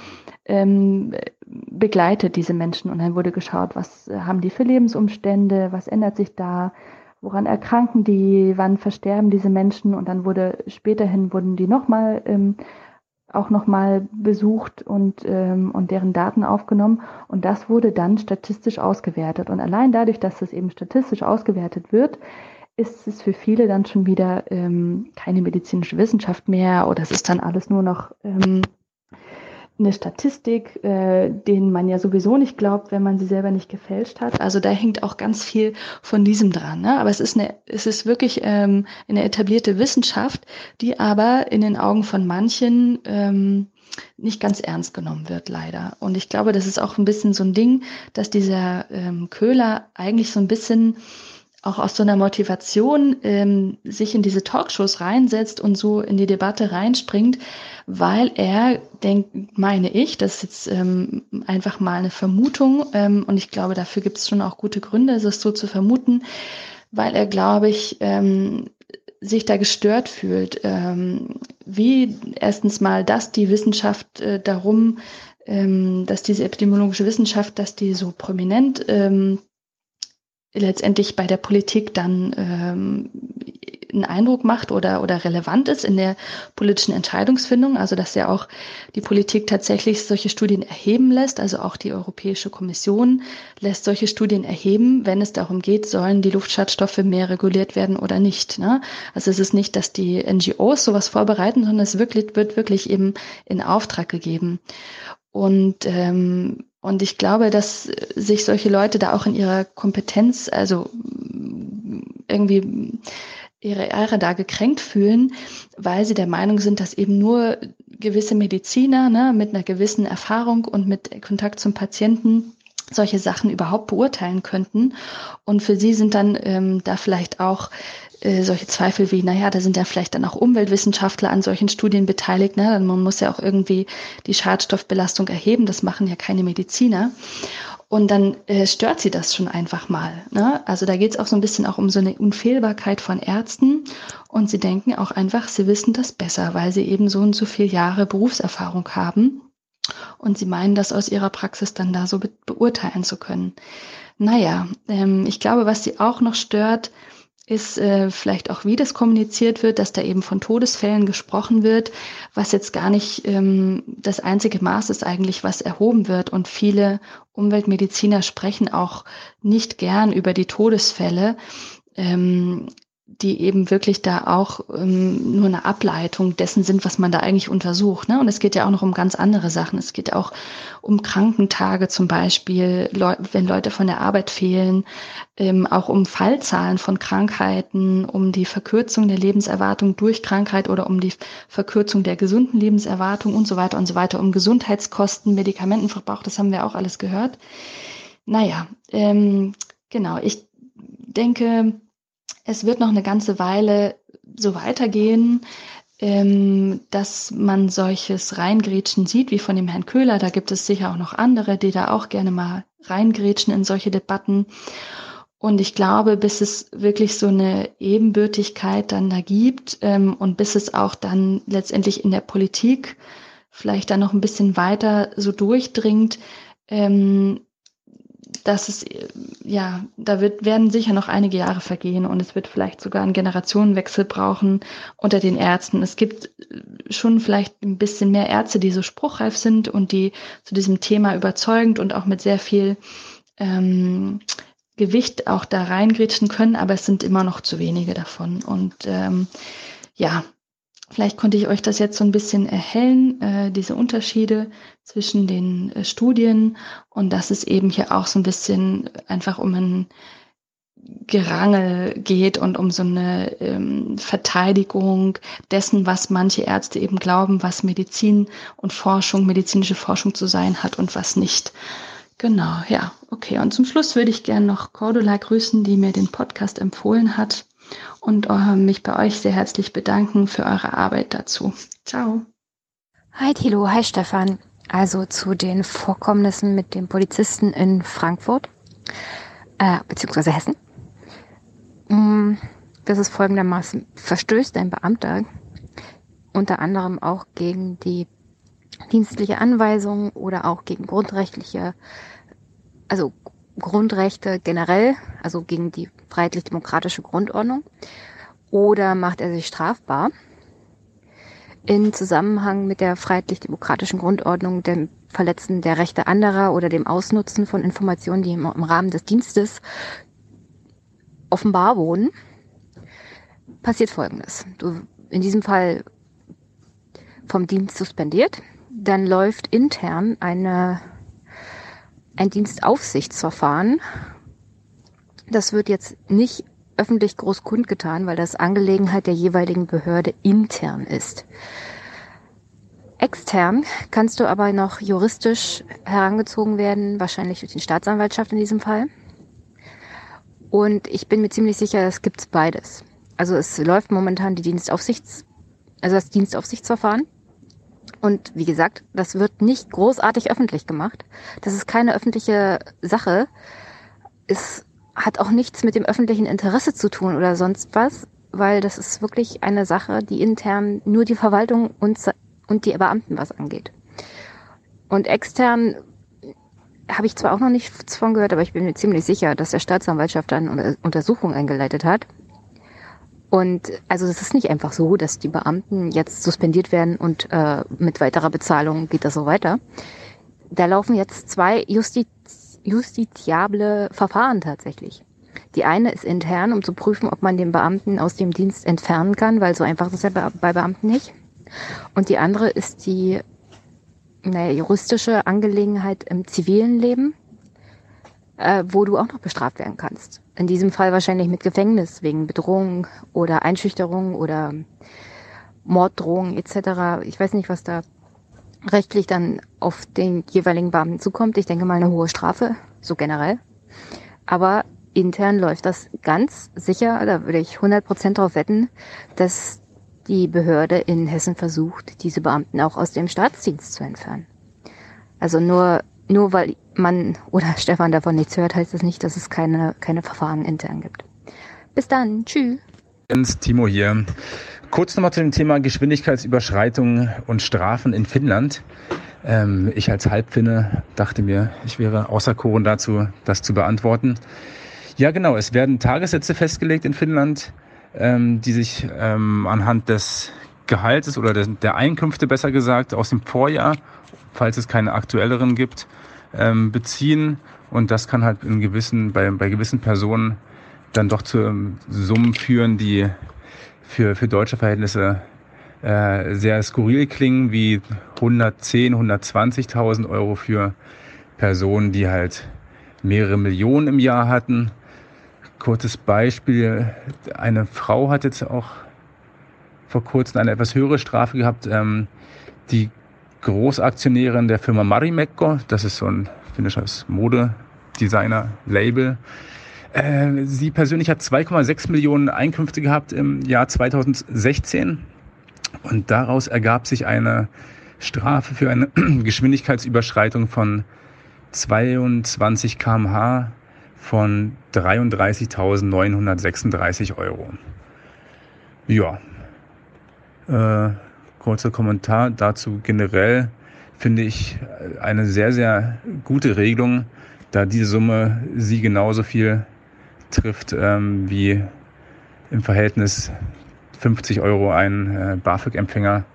ähm, begleitet, diese Menschen. Und dann wurde geschaut, was haben die für Lebensumstände, was ändert sich da, woran erkranken die, wann versterben diese Menschen und dann wurde späterhin wurden die nochmal ähm, auch nochmal besucht und, ähm, und deren Daten aufgenommen. Und das wurde dann statistisch ausgewertet. Und allein dadurch, dass das eben statistisch ausgewertet wird, ist es für viele dann schon wieder ähm, keine medizinische Wissenschaft mehr oder es ist dann alles nur noch ähm, eine Statistik, äh, denen man ja sowieso nicht glaubt, wenn man sie selber nicht gefälscht hat. Also da hängt auch ganz viel von diesem dran. Ne? Aber es ist eine, es ist wirklich ähm, eine etablierte Wissenschaft, die aber in den Augen von manchen ähm, nicht ganz ernst genommen wird, leider. Und ich glaube, das ist auch ein bisschen so ein Ding, dass dieser ähm, Köhler eigentlich so ein bisschen auch aus so einer Motivation ähm, sich in diese Talkshows reinsetzt und so in die Debatte reinspringt, weil er denkt, meine ich, das ist jetzt ähm, einfach mal eine Vermutung ähm, und ich glaube, dafür gibt es schon auch gute Gründe, es so zu vermuten, weil er, glaube ich, ähm, sich da gestört fühlt, ähm, wie erstens mal, dass die Wissenschaft äh, darum, ähm, dass diese epidemiologische Wissenschaft, dass die so prominent ähm, letztendlich bei der Politik dann ähm, einen Eindruck macht oder, oder relevant ist in der politischen Entscheidungsfindung. Also dass ja auch die Politik tatsächlich solche Studien erheben lässt. Also auch die Europäische Kommission lässt solche Studien erheben, wenn es darum geht, sollen die Luftschadstoffe mehr reguliert werden oder nicht. Ne? Also es ist nicht, dass die NGOs sowas vorbereiten, sondern es wirklich, wird wirklich eben in Auftrag gegeben. Und ähm, und ich glaube, dass sich solche Leute da auch in ihrer Kompetenz, also irgendwie ihre Ehre da gekränkt fühlen, weil sie der Meinung sind, dass eben nur gewisse Mediziner ne, mit einer gewissen Erfahrung und mit Kontakt zum Patienten solche Sachen überhaupt beurteilen könnten. Und für sie sind dann ähm, da vielleicht auch äh, solche Zweifel wie, naja, da sind ja vielleicht dann auch Umweltwissenschaftler an solchen Studien beteiligt. Ne? Man muss ja auch irgendwie die Schadstoffbelastung erheben. Das machen ja keine Mediziner. Und dann äh, stört sie das schon einfach mal. Ne? Also da geht es auch so ein bisschen auch um so eine Unfehlbarkeit von Ärzten. Und sie denken auch einfach, sie wissen das besser, weil sie eben so und so viele Jahre Berufserfahrung haben. Und sie meinen, das aus ihrer Praxis dann da so be beurteilen zu können. Naja, ähm, ich glaube, was sie auch noch stört, ist äh, vielleicht auch, wie das kommuniziert wird, dass da eben von Todesfällen gesprochen wird, was jetzt gar nicht ähm, das einzige Maß ist eigentlich, was erhoben wird. Und viele Umweltmediziner sprechen auch nicht gern über die Todesfälle. Ähm, die eben wirklich da auch ähm, nur eine Ableitung dessen sind, was man da eigentlich untersucht. Ne? Und es geht ja auch noch um ganz andere Sachen. Es geht auch um Krankentage zum Beispiel, Leu wenn Leute von der Arbeit fehlen, ähm, auch um Fallzahlen von Krankheiten, um die Verkürzung der Lebenserwartung durch Krankheit oder um die Verkürzung der gesunden Lebenserwartung und so weiter und so weiter, um Gesundheitskosten, Medikamentenverbrauch, das haben wir auch alles gehört. Naja, ähm, genau, ich denke, es wird noch eine ganze Weile so weitergehen, ähm, dass man solches Reingrätschen sieht, wie von dem Herrn Köhler. Da gibt es sicher auch noch andere, die da auch gerne mal reingrätschen in solche Debatten. Und ich glaube, bis es wirklich so eine Ebenbürtigkeit dann da gibt ähm, und bis es auch dann letztendlich in der Politik vielleicht dann noch ein bisschen weiter so durchdringt, ähm, dass es, ja, da wird, werden sicher noch einige Jahre vergehen und es wird vielleicht sogar einen Generationenwechsel brauchen unter den Ärzten. Es gibt schon vielleicht ein bisschen mehr Ärzte, die so spruchreif sind und die zu diesem Thema überzeugend und auch mit sehr viel ähm, Gewicht auch da reingrätschen können, aber es sind immer noch zu wenige davon. Und ähm, ja, vielleicht konnte ich euch das jetzt so ein bisschen erhellen, äh, diese Unterschiede zwischen den äh, Studien und dass es eben hier auch so ein bisschen einfach um ein Gerangel geht und um so eine ähm, Verteidigung dessen, was manche Ärzte eben glauben, was Medizin und Forschung, medizinische Forschung zu sein hat und was nicht. Genau, ja, okay. Und zum Schluss würde ich gerne noch Cordula grüßen, die mir den Podcast empfohlen hat und äh, mich bei euch sehr herzlich bedanken für eure Arbeit dazu. Ciao. Hi Thilo, hi Stefan. Also zu den Vorkommnissen mit dem Polizisten in Frankfurt, äh, beziehungsweise Hessen. Mm, das ist folgendermaßen, verstößt ein Beamter unter anderem auch gegen die dienstliche Anweisung oder auch gegen grundrechtliche, also Grundrechte generell, also gegen die freiheitlich-demokratische Grundordnung, oder macht er sich strafbar in Zusammenhang mit der freiheitlich-demokratischen Grundordnung, dem Verletzen der Rechte anderer oder dem Ausnutzen von Informationen, die im, Rahmen des Dienstes offenbar wurden, passiert Folgendes. Du in diesem Fall vom Dienst suspendiert, dann läuft intern eine, ein Dienstaufsichtsverfahren. Das wird jetzt nicht öffentlich groß kundgetan, weil das Angelegenheit der jeweiligen Behörde intern ist. Extern kannst du aber noch juristisch herangezogen werden, wahrscheinlich durch die Staatsanwaltschaft in diesem Fall. Und ich bin mir ziemlich sicher, es gibt beides. Also es läuft momentan die Dienstaufsichts, also das Dienstaufsichtsverfahren. Und wie gesagt, das wird nicht großartig öffentlich gemacht. Das ist keine öffentliche Sache. Es hat auch nichts mit dem öffentlichen Interesse zu tun oder sonst was, weil das ist wirklich eine Sache, die intern nur die Verwaltung und, und die Beamten was angeht. Und extern habe ich zwar auch noch nichts von gehört, aber ich bin mir ziemlich sicher, dass der Staatsanwaltschaft eine Untersuchung eingeleitet hat und also es ist nicht einfach so, dass die Beamten jetzt suspendiert werden und äh, mit weiterer Bezahlung geht das so weiter. Da laufen jetzt zwei Justiz justiziable Verfahren tatsächlich. Die eine ist intern, um zu prüfen, ob man den Beamten aus dem Dienst entfernen kann, weil so einfach ist es ja bei Beamten nicht. Und die andere ist die naja, juristische Angelegenheit im zivilen Leben, äh, wo du auch noch bestraft werden kannst in diesem Fall wahrscheinlich mit Gefängnis wegen Bedrohung oder Einschüchterung oder Morddrohung etc. Ich weiß nicht, was da rechtlich dann auf den jeweiligen Beamten zukommt. Ich denke mal eine hohe Strafe, so generell. Aber intern läuft das ganz sicher, da würde ich 100% drauf wetten, dass die Behörde in Hessen versucht, diese Beamten auch aus dem Staatsdienst zu entfernen. Also nur, nur weil man oder Stefan davon nichts hört, heißt das nicht, dass es keine, keine Verfahren intern gibt. Bis dann. Tschüss. Timo hier. Kurz nochmal zu dem Thema Geschwindigkeitsüberschreitung und Strafen in Finnland. Ähm, ich als Halbfinne dachte mir, ich wäre außer Koren dazu, das zu beantworten. Ja, genau. Es werden Tagessätze festgelegt in Finnland, ähm, die sich ähm, anhand des Gehaltes oder der, der Einkünfte besser gesagt aus dem Vorjahr, falls es keine aktuelleren gibt, ähm, beziehen. Und das kann halt in gewissen, bei, bei gewissen Personen dann doch zu ähm, Summen führen, die für, für deutsche Verhältnisse äh, sehr skurril klingen, wie 110, 120.000 Euro für Personen, die halt mehrere Millionen im Jahr hatten. Kurzes Beispiel, eine Frau hat jetzt auch vor kurzem eine etwas höhere Strafe gehabt. Ähm, die Großaktionärin der Firma Marimekko. Das ist so ein finnisches Modedesigner-Label. Äh, sie persönlich hat 2,6 Millionen Einkünfte gehabt im Jahr 2016 und daraus ergab sich eine Strafe für eine Geschwindigkeitsüberschreitung von 22 km/h von 33.936 Euro. Ja, äh, kurzer Kommentar dazu generell finde ich eine sehr, sehr gute Regelung, da diese Summe sie genauso viel trifft ähm, wie im Verhältnis 50 Euro ein äh, BAföG-Empfänger,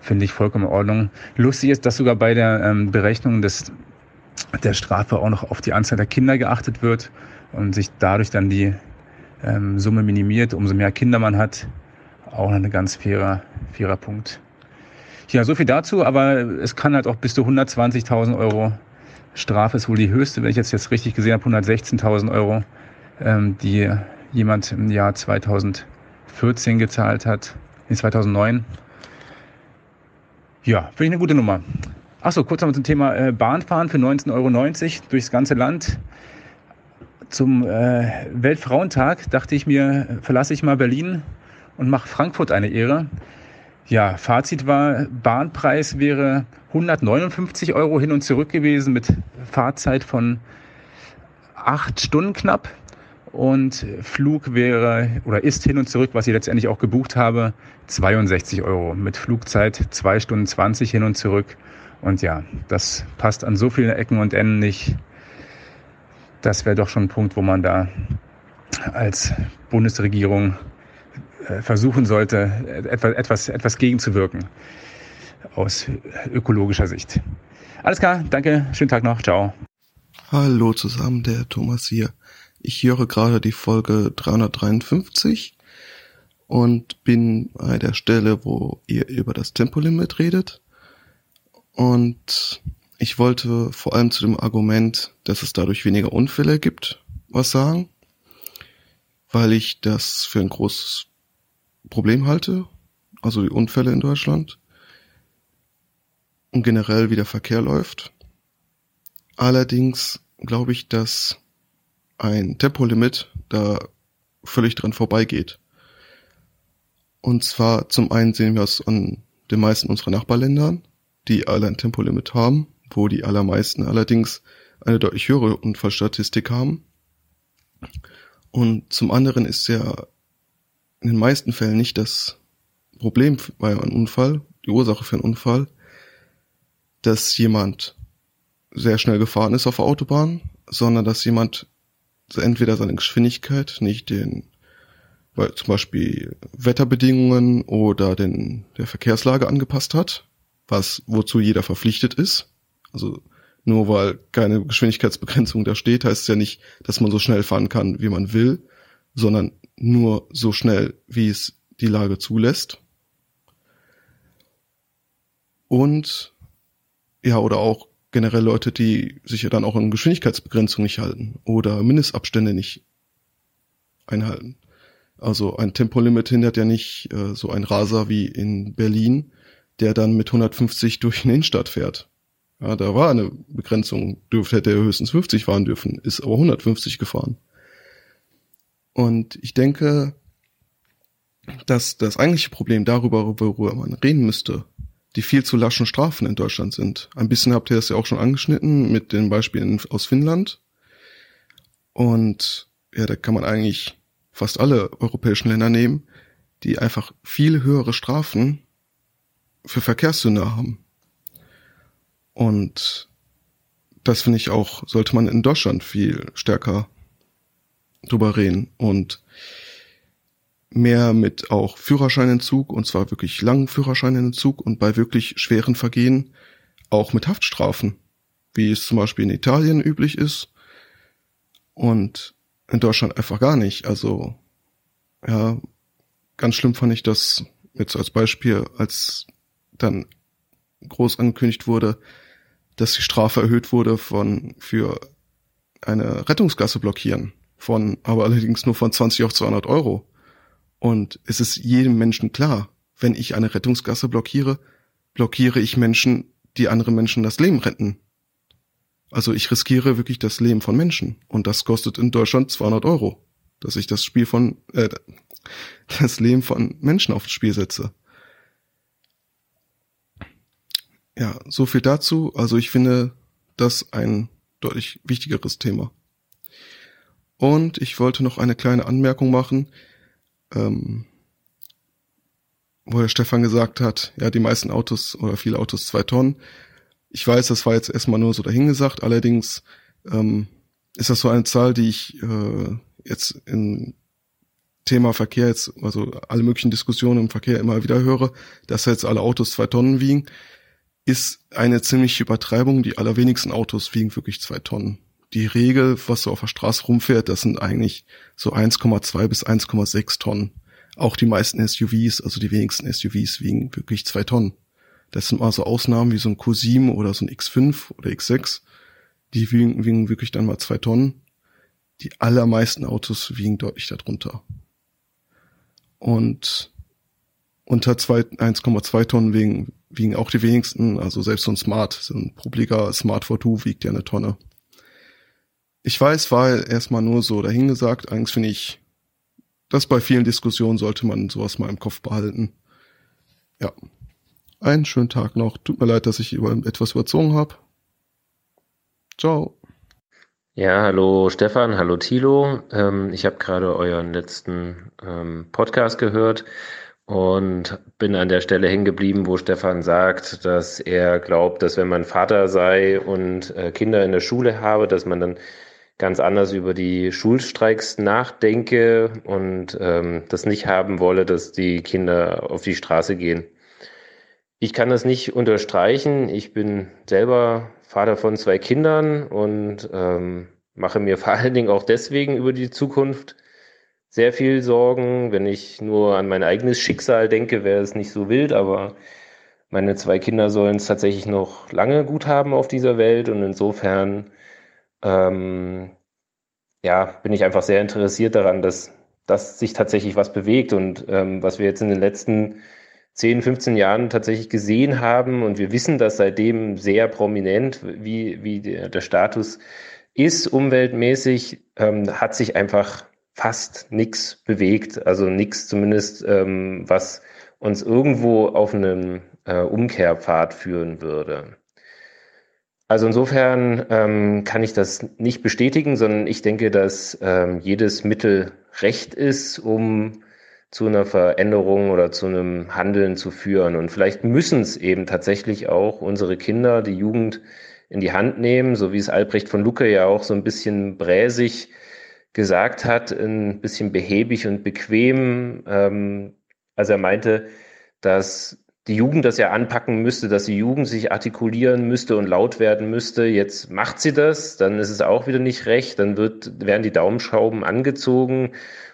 finde ich vollkommen in Ordnung. Lustig ist, dass sogar bei der ähm, Berechnung des, der Strafe auch noch auf die Anzahl der Kinder geachtet wird und sich dadurch dann die ähm, Summe minimiert. Umso mehr Kinder man hat, auch noch ein ganz fairer, fairer Punkt. Ja, so viel dazu, aber es kann halt auch bis zu 120.000 Euro Strafe ist wohl die höchste, wenn ich jetzt, jetzt richtig gesehen habe, 116.000 Euro, ähm, die jemand im Jahr 2014 gezahlt hat, in 2009. Ja, finde ich eine gute Nummer. Achso, kurz noch zum Thema äh, Bahnfahren für 19,90 Euro durchs ganze Land. Zum äh, Weltfrauentag dachte ich mir, verlasse ich mal Berlin und mache Frankfurt eine Ehre. Ja, Fazit war, Bahnpreis wäre 159 Euro hin und zurück gewesen mit Fahrzeit von acht Stunden knapp. Und Flug wäre oder ist hin und zurück, was ich letztendlich auch gebucht habe, 62 Euro. Mit Flugzeit zwei Stunden 20 hin und zurück. Und ja, das passt an so vielen Ecken und Enden nicht. Das wäre doch schon ein Punkt, wo man da als Bundesregierung äh, versuchen sollte, etwas, etwas gegenzuwirken aus ökologischer Sicht. Alles klar, danke, schönen Tag noch, ciao. Hallo zusammen, der Thomas hier. Ich höre gerade die Folge 353 und bin bei der Stelle, wo ihr über das Tempolimit redet. Und ich wollte vor allem zu dem Argument, dass es dadurch weniger Unfälle gibt, was sagen, weil ich das für ein großes Problem halte, also die Unfälle in Deutschland und generell wie der Verkehr läuft. Allerdings glaube ich, dass ein Tempolimit da völlig dran vorbeigeht. Und zwar zum einen sehen wir es an den meisten unserer Nachbarländern, die alle ein Tempolimit haben, wo die allermeisten allerdings eine deutlich höhere Unfallstatistik haben. Und zum anderen ist ja in den meisten Fällen nicht das Problem bei einem Unfall, die Ursache für einen Unfall, dass jemand sehr schnell gefahren ist auf der Autobahn, sondern dass jemand entweder seine Geschwindigkeit nicht den, weil zum Beispiel Wetterbedingungen oder den, der Verkehrslage angepasst hat, was, wozu jeder verpflichtet ist. Also, nur weil keine Geschwindigkeitsbegrenzung da steht, heißt es ja nicht, dass man so schnell fahren kann, wie man will, sondern nur so schnell, wie es die Lage zulässt. Und ja, oder auch generell Leute, die sich ja dann auch an Geschwindigkeitsbegrenzung nicht halten oder Mindestabstände nicht einhalten. Also ein Tempolimit hindert ja nicht äh, so ein Raser wie in Berlin, der dann mit 150 durch eine Innenstadt fährt. Ja, da war eine Begrenzung, dürfte hätte er höchstens 50 fahren dürfen, ist aber 150 gefahren. Und ich denke, dass das eigentliche Problem darüber, worüber man reden müsste, die viel zu laschen Strafen in Deutschland sind. Ein bisschen habt ihr das ja auch schon angeschnitten mit den Beispielen aus Finnland. Und ja, da kann man eigentlich fast alle europäischen Länder nehmen, die einfach viel höhere Strafen für Verkehrssünder haben. Und das finde ich auch, sollte man in Deutschland viel stärker drüber reden und mehr mit auch Führerscheinentzug und zwar wirklich langen Führerscheinentzug und bei wirklich schweren Vergehen auch mit Haftstrafen, wie es zum Beispiel in Italien üblich ist und in Deutschland einfach gar nicht. Also ja, ganz schlimm fand ich das jetzt als Beispiel, als dann groß angekündigt wurde, dass die Strafe erhöht wurde von für eine Rettungsgasse blockieren von, aber allerdings nur von 20 auf 200 Euro. Und es ist jedem Menschen klar, wenn ich eine Rettungsgasse blockiere, blockiere ich Menschen, die andere Menschen das Leben retten. Also ich riskiere wirklich das Leben von Menschen. Und das kostet in Deutschland 200 Euro, dass ich das Spiel von, äh, das Leben von Menschen aufs Spiel setze. Ja, so viel dazu. Also ich finde das ein deutlich wichtigeres Thema. Und ich wollte noch eine kleine Anmerkung machen, ähm, wo der Stefan gesagt hat, ja, die meisten Autos oder viele Autos zwei Tonnen. Ich weiß, das war jetzt erstmal nur so dahingesagt, allerdings ähm, ist das so eine Zahl, die ich äh, jetzt in Thema Verkehr jetzt, also alle möglichen Diskussionen im Verkehr immer wieder höre, dass jetzt alle Autos zwei Tonnen wiegen, ist eine ziemliche Übertreibung. Die allerwenigsten Autos wiegen wirklich zwei Tonnen. Die Regel, was so auf der Straße rumfährt, das sind eigentlich so 1,2 bis 1,6 Tonnen. Auch die meisten SUVs, also die wenigsten SUVs wiegen wirklich zwei Tonnen. Das sind mal so Ausnahmen wie so ein Q7 oder so ein X5 oder X6. Die wiegen, wiegen wirklich dann mal zwei Tonnen. Die allermeisten Autos wiegen deutlich darunter. Und unter 1,2 Tonnen wiegen, wiegen auch die wenigsten, also selbst so ein Smart, so ein Publiger Smart 42 wiegt ja eine Tonne. Ich weiß, war erstmal nur so dahingesagt, eigentlich finde ich, dass bei vielen Diskussionen sollte man sowas mal im Kopf behalten. Ja. Einen schönen Tag noch. Tut mir leid, dass ich über etwas überzogen habe. Ciao. Ja, hallo Stefan, hallo Thilo. Ähm, ich habe gerade euren letzten ähm, Podcast gehört und bin an der Stelle hängen geblieben, wo Stefan sagt, dass er glaubt, dass wenn man Vater sei und äh, Kinder in der Schule habe, dass man dann ganz anders über die Schulstreiks nachdenke und ähm, das nicht haben wolle, dass die Kinder auf die Straße gehen. Ich kann das nicht unterstreichen. Ich bin selber Vater von zwei Kindern und ähm, mache mir vor allen Dingen auch deswegen über die Zukunft sehr viel Sorgen. Wenn ich nur an mein eigenes Schicksal denke, wäre es nicht so wild, aber meine zwei Kinder sollen es tatsächlich noch lange gut haben auf dieser Welt und insofern ähm, ja, bin ich einfach sehr interessiert daran, dass, dass sich tatsächlich was bewegt und ähm, was wir jetzt in den letzten 10, 15 Jahren tatsächlich gesehen haben und wir wissen das seitdem sehr prominent, wie, wie der, der Status ist umweltmäßig, ähm, hat sich einfach fast nichts bewegt, also nichts zumindest, ähm, was uns irgendwo auf einen äh, Umkehrpfad führen würde. Also insofern ähm, kann ich das nicht bestätigen, sondern ich denke, dass ähm, jedes Mittel recht ist, um zu einer Veränderung oder zu einem Handeln zu führen. Und vielleicht müssen es eben tatsächlich auch unsere Kinder, die Jugend in die Hand nehmen, so wie es Albrecht von Lucke ja auch so ein bisschen bräsig gesagt hat, ein bisschen behäbig und bequem. Ähm, also er meinte, dass die Jugend das ja anpacken müsste, dass die Jugend sich artikulieren müsste und laut werden müsste. Jetzt macht sie das, dann ist es auch wieder nicht recht, dann wird, werden die Daumenschrauben angezogen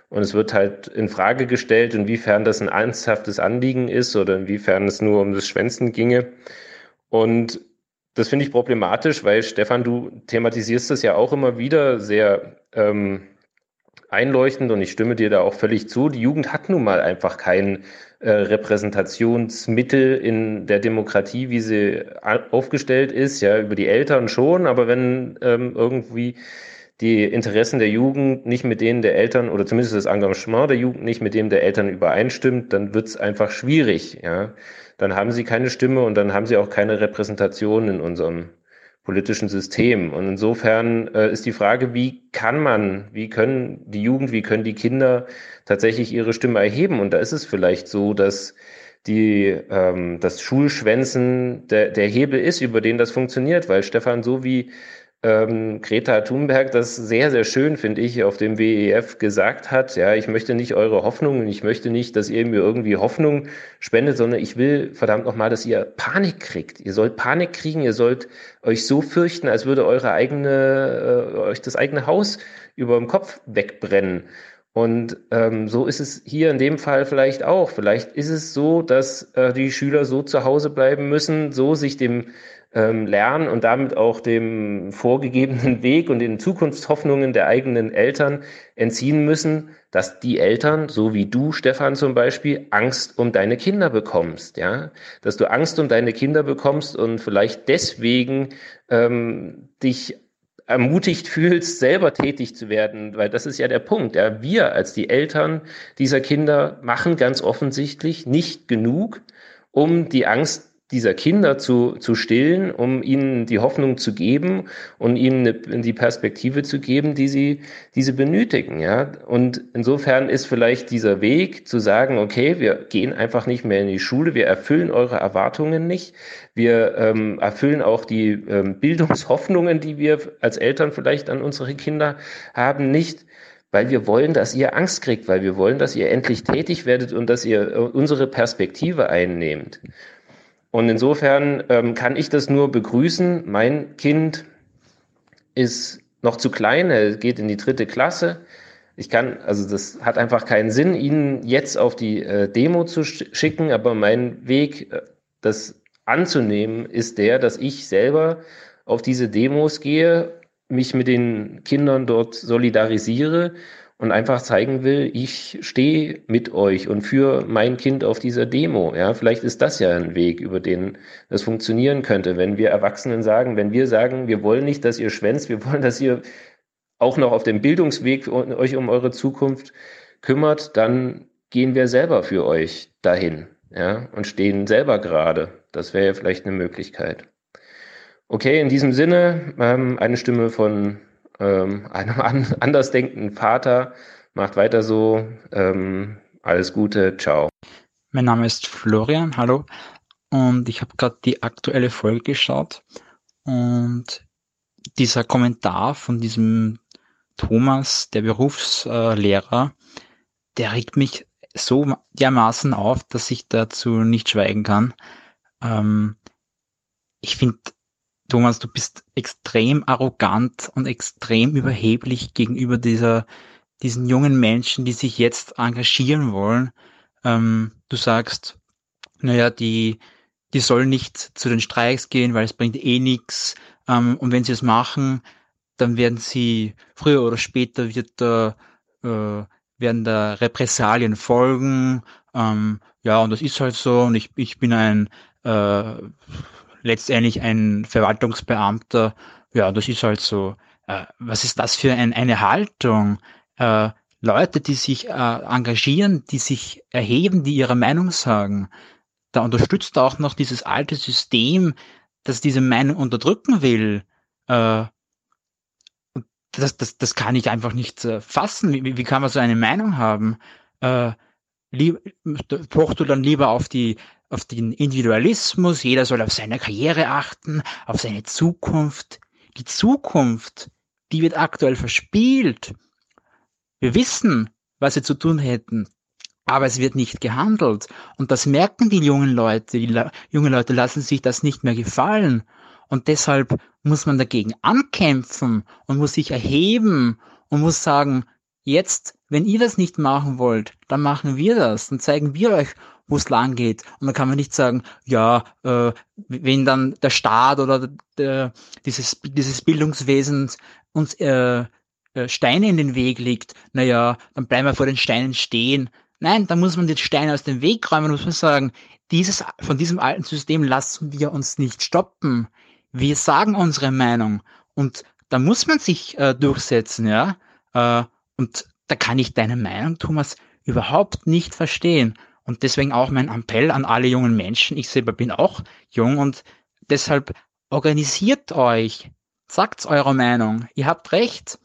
und es wird halt in Frage gestellt, inwiefern das ein ernsthaftes Anliegen ist oder inwiefern es nur um das Schwänzen ginge. Und das finde ich problematisch, weil Stefan, du thematisierst das ja auch immer wieder sehr ähm, einleuchtend und ich stimme dir da auch völlig zu. Die Jugend hat nun mal einfach kein äh, Repräsentationsmittel in der Demokratie, wie sie aufgestellt ist, ja, über die Eltern schon, aber wenn ähm, irgendwie die Interessen der Jugend nicht mit denen der Eltern oder zumindest das Engagement der Jugend nicht mit dem der Eltern übereinstimmt, dann wird es einfach schwierig. Ja? Dann haben sie keine Stimme und dann haben sie auch keine Repräsentation in unserem politischen System. Und insofern äh, ist die Frage, wie kann man, wie können die Jugend, wie können die Kinder tatsächlich ihre Stimme erheben? Und da ist es vielleicht so, dass die ähm, das Schulschwänzen der, der Hebel ist, über den das funktioniert, weil Stefan, so wie ähm, Greta Thunberg das sehr, sehr schön, finde ich, auf dem WEF gesagt hat. Ja, ich möchte nicht eure Hoffnungen, ich möchte nicht, dass ihr mir irgendwie Hoffnung spendet, sondern ich will verdammt nochmal, dass ihr Panik kriegt. Ihr sollt Panik kriegen, ihr sollt euch so fürchten, als würde eure eigene, äh, euch das eigene Haus über dem Kopf wegbrennen. Und ähm, so ist es hier in dem Fall vielleicht auch. Vielleicht ist es so, dass äh, die Schüler so zu Hause bleiben müssen, so sich dem ähm, Lernen und damit auch dem vorgegebenen Weg und den Zukunftshoffnungen der eigenen Eltern entziehen müssen, dass die Eltern, so wie du, Stefan zum Beispiel, Angst um deine Kinder bekommst, ja, dass du Angst um deine Kinder bekommst und vielleicht deswegen ähm, dich ermutigt fühlst, selber tätig zu werden, weil das ist ja der Punkt. Ja. Wir als die Eltern dieser Kinder machen ganz offensichtlich nicht genug, um die Angst dieser Kinder zu, zu stillen, um ihnen die Hoffnung zu geben und ihnen eine, die Perspektive zu geben, die sie, die sie benötigen. Ja? Und insofern ist vielleicht dieser Weg zu sagen, okay, wir gehen einfach nicht mehr in die Schule, wir erfüllen eure Erwartungen nicht, wir ähm, erfüllen auch die ähm, Bildungshoffnungen, die wir als Eltern vielleicht an unsere Kinder haben, nicht weil wir wollen, dass ihr Angst kriegt, weil wir wollen, dass ihr endlich tätig werdet und dass ihr äh, unsere Perspektive einnehmt. Und insofern ähm, kann ich das nur begrüßen. Mein Kind ist noch zu klein, er geht in die dritte Klasse. Ich kann, also das hat einfach keinen Sinn, ihn jetzt auf die äh, Demo zu schicken, aber mein Weg, äh, das anzunehmen, ist der, dass ich selber auf diese Demos gehe, mich mit den Kindern dort solidarisiere und einfach zeigen will, ich stehe mit euch und für mein Kind auf dieser Demo. Ja, vielleicht ist das ja ein Weg, über den das funktionieren könnte, wenn wir Erwachsenen sagen, wenn wir sagen, wir wollen nicht, dass ihr schwänzt, wir wollen, dass ihr auch noch auf dem Bildungsweg euch um eure Zukunft kümmert, dann gehen wir selber für euch dahin, ja, und stehen selber gerade. Das wäre ja vielleicht eine Möglichkeit. Okay, in diesem Sinne, ähm, eine Stimme von ähm, einem an, andersdenkenden Vater. Macht weiter so. Ähm, alles Gute. Ciao. Mein Name ist Florian. Hallo. Und ich habe gerade die aktuelle Folge geschaut. Und dieser Kommentar von diesem Thomas, der Berufslehrer, der regt mich so dermaßen auf, dass ich dazu nicht schweigen kann. Ähm, ich finde, Thomas, du bist extrem arrogant und extrem überheblich gegenüber dieser, diesen jungen Menschen, die sich jetzt engagieren wollen. Ähm, du sagst, naja, die, die sollen nicht zu den Streiks gehen, weil es bringt eh nichts. Ähm, und wenn sie es machen, dann werden sie früher oder später wird da, äh, werden da Repressalien folgen. Ähm, ja, und das ist halt so. Und ich, ich bin ein äh, letztendlich ein Verwaltungsbeamter, ja, das ist halt so. Äh, was ist das für ein, eine Haltung? Äh, Leute, die sich äh, engagieren, die sich erheben, die ihre Meinung sagen. Da unterstützt auch noch dieses alte System, das diese Meinung unterdrücken will. Äh, das, das, das kann ich einfach nicht äh, fassen. Wie, wie kann man so eine Meinung haben? Äh, pocht du dann lieber auf die auf den Individualismus, jeder soll auf seine Karriere achten, auf seine Zukunft. Die Zukunft, die wird aktuell verspielt. Wir wissen, was sie zu tun hätten, aber es wird nicht gehandelt. Und das merken die jungen Leute. Die jungen Leute lassen sich das nicht mehr gefallen. Und deshalb muss man dagegen ankämpfen und muss sich erheben und muss sagen, jetzt, wenn ihr das nicht machen wollt, dann machen wir das. Dann zeigen wir euch, wo es lang geht. Und dann kann man nicht sagen, ja, äh, wenn dann der Staat oder der, dieses, dieses Bildungswesen uns äh, äh, Steine in den Weg legt, naja, dann bleiben wir vor den Steinen stehen. Nein, da muss man die Steine aus dem Weg räumen, muss man sagen, dieses, von diesem alten System lassen wir uns nicht stoppen. Wir sagen unsere Meinung und da muss man sich äh, durchsetzen, ja. Äh, und da kann ich deine Meinung, Thomas, überhaupt nicht verstehen. Und deswegen auch mein Appell an alle jungen Menschen. Ich selber bin auch jung und deshalb organisiert euch. Sagt eure Meinung. Ihr habt recht.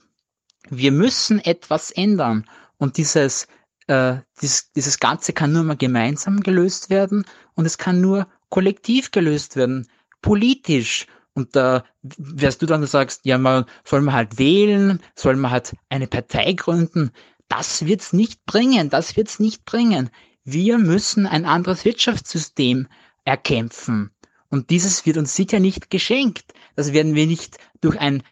Wir müssen etwas ändern. Und dieses, äh, dieses, dieses Ganze kann nur mal gemeinsam gelöst werden und es kann nur kollektiv gelöst werden. Politisch. Und da wirst du dann sagst, ja, man soll man halt wählen, soll man halt eine Partei gründen. Das wird's nicht bringen, das wird's nicht bringen. Wir müssen ein anderes Wirtschaftssystem erkämpfen. Und dieses wird uns sicher nicht geschenkt. Das werden wir nicht durch ein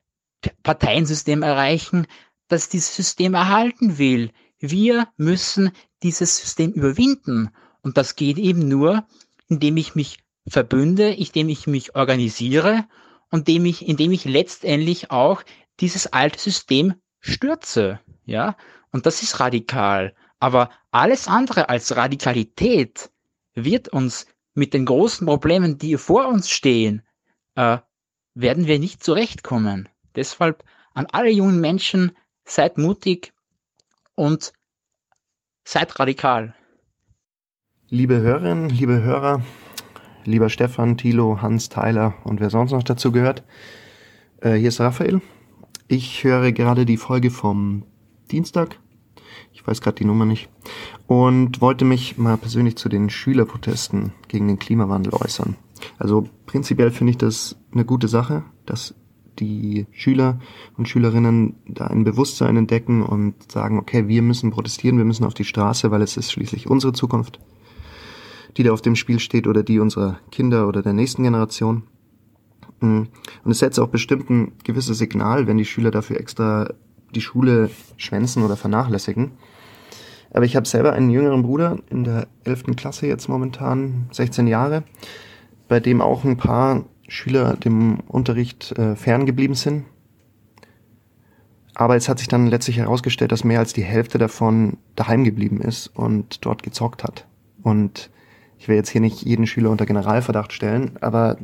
Parteiensystem erreichen, das dieses System erhalten will. Wir müssen dieses System überwinden. Und das geht eben nur, indem ich mich verbünde, indem ich mich organisiere und indem ich, indem ich letztendlich auch dieses alte System stürze. Ja, und das ist radikal. Aber alles andere als Radikalität wird uns mit den großen Problemen, die vor uns stehen, äh, werden wir nicht zurechtkommen. Deshalb an alle jungen Menschen, seid mutig und seid radikal. Liebe Hörerinnen, liebe Hörer, lieber Stefan, Thilo, Hans, Tyler und wer sonst noch dazu gehört. Äh, hier ist Raphael. Ich höre gerade die Folge vom Dienstag. Ich weiß gerade die Nummer nicht. Und wollte mich mal persönlich zu den Schülerprotesten gegen den Klimawandel äußern. Also prinzipiell finde ich das eine gute Sache, dass die Schüler und Schülerinnen da ein Bewusstsein entdecken und sagen, okay, wir müssen protestieren, wir müssen auf die Straße, weil es ist schließlich unsere Zukunft, die da auf dem Spiel steht oder die unserer Kinder oder der nächsten Generation. Mm. Und es setzt auch bestimmt ein gewisses Signal, wenn die Schüler dafür extra die Schule schwänzen oder vernachlässigen. Aber ich habe selber einen jüngeren Bruder in der 11. Klasse jetzt momentan, 16 Jahre, bei dem auch ein paar Schüler dem Unterricht äh, ferngeblieben sind. Aber es hat sich dann letztlich herausgestellt, dass mehr als die Hälfte davon daheim geblieben ist und dort gezockt hat. Und ich will jetzt hier nicht jeden Schüler unter Generalverdacht stellen, aber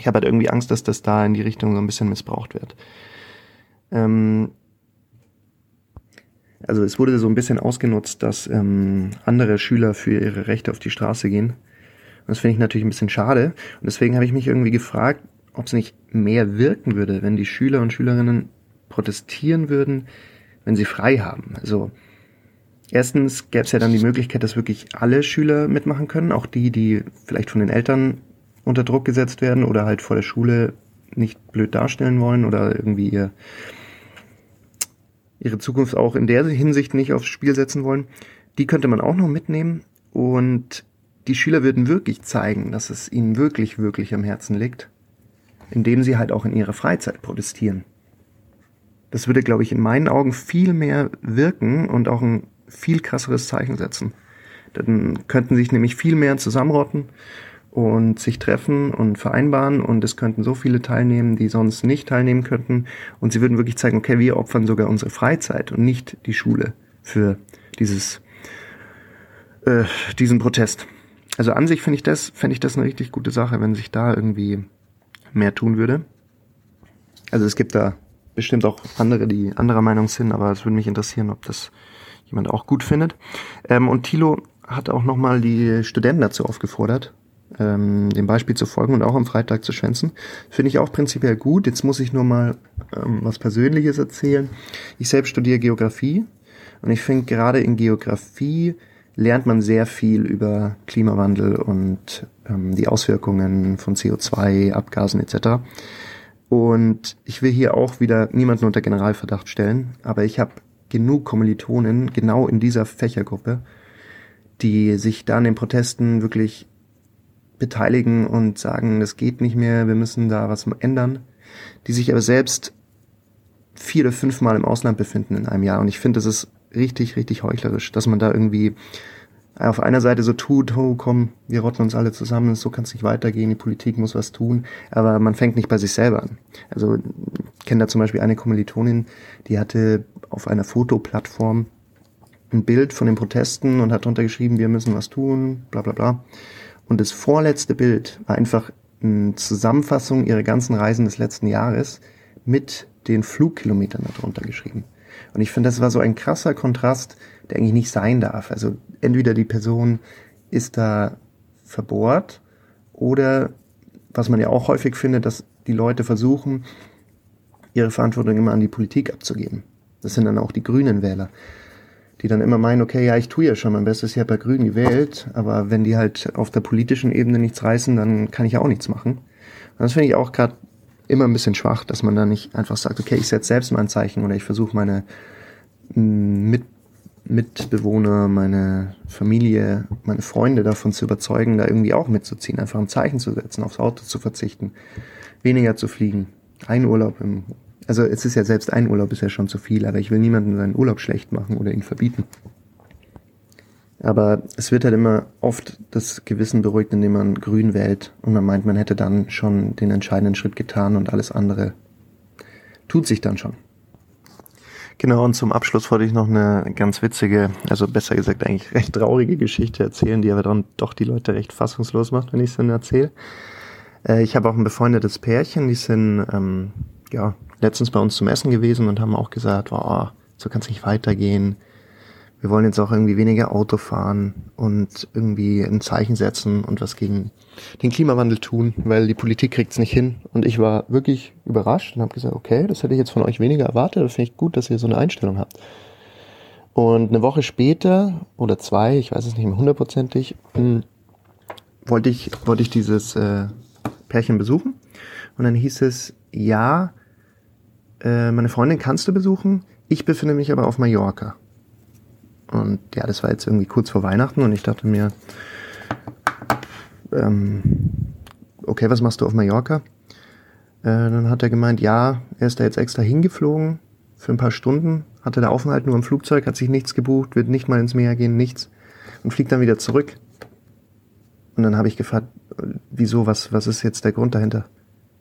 ich habe halt irgendwie Angst, dass das da in die Richtung so ein bisschen missbraucht wird. Ähm also es wurde so ein bisschen ausgenutzt, dass ähm, andere Schüler für ihre Rechte auf die Straße gehen das finde ich natürlich ein bisschen schade. Und deswegen habe ich mich irgendwie gefragt, ob es nicht mehr wirken würde, wenn die Schüler und Schülerinnen protestieren würden, wenn sie frei haben. Also erstens gäbe es ja dann die Möglichkeit, dass wirklich alle Schüler mitmachen können, auch die, die vielleicht von den Eltern unter Druck gesetzt werden oder halt vor der Schule nicht blöd darstellen wollen oder irgendwie ihr, ihre Zukunft auch in der Hinsicht nicht aufs Spiel setzen wollen. Die könnte man auch noch mitnehmen und die Schüler würden wirklich zeigen, dass es ihnen wirklich, wirklich am Herzen liegt, indem sie halt auch in ihrer Freizeit protestieren. Das würde, glaube ich, in meinen Augen viel mehr wirken und auch ein viel krasseres Zeichen setzen. Dann könnten sich nämlich viel mehr zusammenrotten und sich treffen und vereinbaren und es könnten so viele teilnehmen, die sonst nicht teilnehmen könnten und sie würden wirklich zeigen, okay, wir opfern sogar unsere Freizeit und nicht die Schule für dieses äh, diesen Protest. Also an sich finde ich das, fände ich das eine richtig gute Sache, wenn sich da irgendwie mehr tun würde. Also es gibt da bestimmt auch andere, die anderer Meinung sind, aber es würde mich interessieren, ob das jemand auch gut findet. Ähm, und Thilo hat auch nochmal die Studenten dazu aufgefordert, ähm, dem Beispiel zu folgen und auch am Freitag zu schwänzen. Finde ich auch prinzipiell gut. Jetzt muss ich nur mal ähm, was Persönliches erzählen. Ich selbst studiere Geografie und ich finde gerade in Geografie lernt man sehr viel über Klimawandel und ähm, die Auswirkungen von CO2, Abgasen etc. Und ich will hier auch wieder niemanden unter Generalverdacht stellen, aber ich habe genug Kommilitonen genau in dieser Fächergruppe, die sich da an den Protesten wirklich beteiligen und sagen, das geht nicht mehr, wir müssen da was ändern, die sich aber selbst vier oder fünfmal im Ausland befinden in einem Jahr. Und ich finde, das ist richtig, richtig heuchlerisch, dass man da irgendwie auf einer Seite so tut, oh komm, wir rotten uns alle zusammen, so kann es nicht weitergehen, die Politik muss was tun, aber man fängt nicht bei sich selber an. Also ich kenne da zum Beispiel eine Kommilitonin, die hatte auf einer Fotoplattform ein Bild von den Protesten und hat drunter geschrieben, wir müssen was tun, bla bla bla. Und das vorletzte Bild war einfach eine Zusammenfassung ihrer ganzen Reisen des letzten Jahres mit den Flugkilometern darunter geschrieben. Und ich finde, das war so ein krasser Kontrast, der eigentlich nicht sein darf. Also entweder die Person ist da verbohrt oder, was man ja auch häufig findet, dass die Leute versuchen, ihre Verantwortung immer an die Politik abzugeben. Das sind dann auch die grünen Wähler, die dann immer meinen, okay, ja, ich tue ja schon mein Bestes, ich habe ja grün gewählt, aber wenn die halt auf der politischen Ebene nichts reißen, dann kann ich ja auch nichts machen. Und das finde ich auch gerade immer ein bisschen schwach, dass man da nicht einfach sagt, okay, ich setze selbst mal ein Zeichen oder ich versuche meine mm, mit, Mitbewohner, meine Familie, meine Freunde davon zu überzeugen, da irgendwie auch mitzuziehen, einfach ein Zeichen zu setzen, aufs Auto zu verzichten, weniger zu fliegen, ein Urlaub im, also es ist ja selbst ein Urlaub ist ja schon zu viel, aber ich will niemanden seinen Urlaub schlecht machen oder ihn verbieten. Aber es wird halt immer oft das Gewissen beruhigt, indem man grün wählt und man meint, man hätte dann schon den entscheidenden Schritt getan und alles andere tut sich dann schon. Genau, und zum Abschluss wollte ich noch eine ganz witzige, also besser gesagt eigentlich recht traurige Geschichte erzählen, die aber dann doch die Leute recht fassungslos macht, wenn ich es dann erzähle. Äh, ich habe auch ein befreundetes Pärchen, die sind ähm, ja letztens bei uns zum Essen gewesen und haben auch gesagt, oh, so kann es nicht weitergehen wir wollen jetzt auch irgendwie weniger Auto fahren und irgendwie ein Zeichen setzen und was gegen den Klimawandel tun, weil die Politik kriegt's nicht hin. Und ich war wirklich überrascht und habe gesagt, okay, das hätte ich jetzt von euch weniger erwartet. Das finde ich gut, dass ihr so eine Einstellung habt. Und eine Woche später oder zwei, ich weiß es nicht mehr hundertprozentig, hm, wollte ich, wollte ich dieses äh, Pärchen besuchen. Und dann hieß es, ja, äh, meine Freundin kannst du besuchen, ich befinde mich aber auf Mallorca. Und ja, das war jetzt irgendwie kurz vor Weihnachten und ich dachte mir, ähm, okay, was machst du auf Mallorca? Äh, dann hat er gemeint, ja, er ist da jetzt extra hingeflogen für ein paar Stunden, hatte da Aufenthalt nur im Flugzeug, hat sich nichts gebucht, wird nicht mal ins Meer gehen, nichts und fliegt dann wieder zurück. Und dann habe ich gefragt, wieso, was, was ist jetzt der Grund dahinter?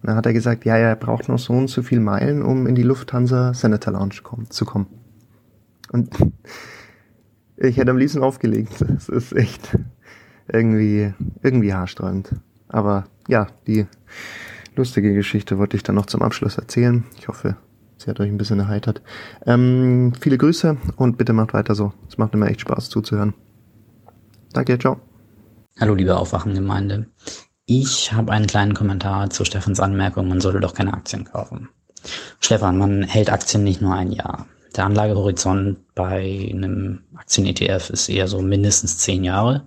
Dann hat er gesagt, ja, er braucht noch so und so viel Meilen, um in die Lufthansa Senator Lounge kommen, zu kommen. Und ich hätte am liebsten aufgelegt. Das ist echt irgendwie, irgendwie haarsträubend. Aber ja, die lustige Geschichte wollte ich dann noch zum Abschluss erzählen. Ich hoffe, sie hat euch ein bisschen erheitert. Ähm, viele Grüße und bitte macht weiter so. Es macht immer echt Spaß zuzuhören. Danke, ciao. Hallo, liebe Aufwachengemeinde. Ich habe einen kleinen Kommentar zu Stefans Anmerkung, man sollte doch keine Aktien kaufen. Stefan, man hält Aktien nicht nur ein Jahr. Der Anlagehorizont bei einem Aktien-ETF ist eher so mindestens zehn Jahre,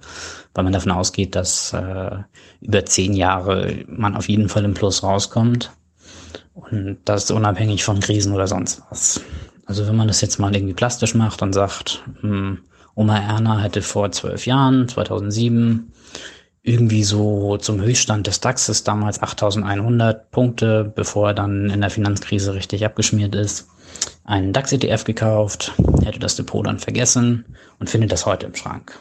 weil man davon ausgeht, dass äh, über zehn Jahre man auf jeden Fall im Plus rauskommt. Und das unabhängig von Krisen oder sonst was. Also wenn man das jetzt mal irgendwie plastisch macht und sagt, mh, hm, Oma Erna hätte vor zwölf Jahren, 2007, irgendwie so zum Höchststand des DAXes damals 8100 Punkte, bevor er dann in der Finanzkrise richtig abgeschmiert ist, einen DAX-ETF gekauft, hätte das Depot dann vergessen und findet das heute im Schrank.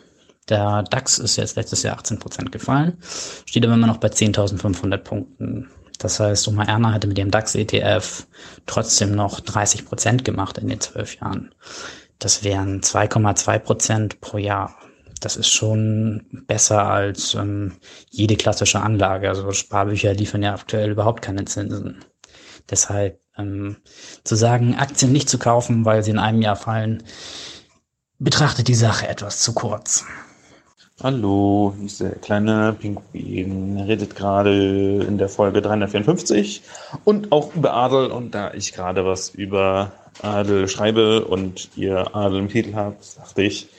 Der DAX ist jetzt letztes Jahr 18% gefallen, steht aber immer noch bei 10.500 Punkten. Das heißt, Oma Erna hatte mit dem DAX-ETF trotzdem noch 30% gemacht in den zwölf Jahren. Das wären 2,2% pro Jahr das ist schon besser als ähm, jede klassische Anlage. Also Sparbücher liefern ja aktuell überhaupt keine Zinsen. Deshalb ähm, zu sagen, Aktien nicht zu kaufen, weil sie in einem Jahr fallen, betrachtet die Sache etwas zu kurz. Hallo, der kleine Pinguin, redet gerade in der Folge 354 und auch über Adel. Und da ich gerade was über Adel schreibe und ihr Adel im Titel habt, dachte ich,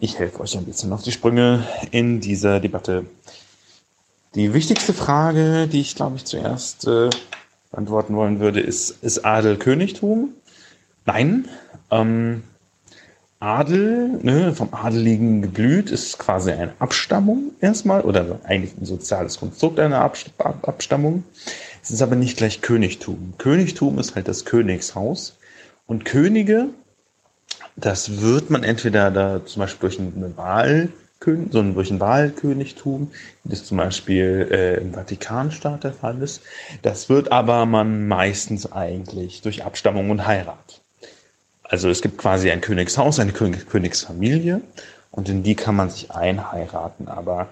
ich helfe euch ein bisschen auf die Sprünge in dieser Debatte. Die wichtigste Frage, die ich glaube ich zuerst äh, beantworten wollen würde, ist, ist Adel Königtum? Nein. Ähm, Adel, ne, vom Adeligen geblüht, ist quasi eine Abstammung erstmal oder eigentlich ein soziales Konstrukt einer Abstammung. Es ist aber nicht gleich Königtum. Königtum ist halt das Königshaus und Könige das wird man entweder da zum Beispiel durch eine Wahl, so ein, durch ein Wahlkönigtum, wie das zum Beispiel äh, im Vatikanstaat der Fall ist. Das wird aber man meistens eigentlich durch Abstammung und Heirat. Also es gibt quasi ein Königshaus, eine Königsfamilie und in die kann man sich einheiraten. Aber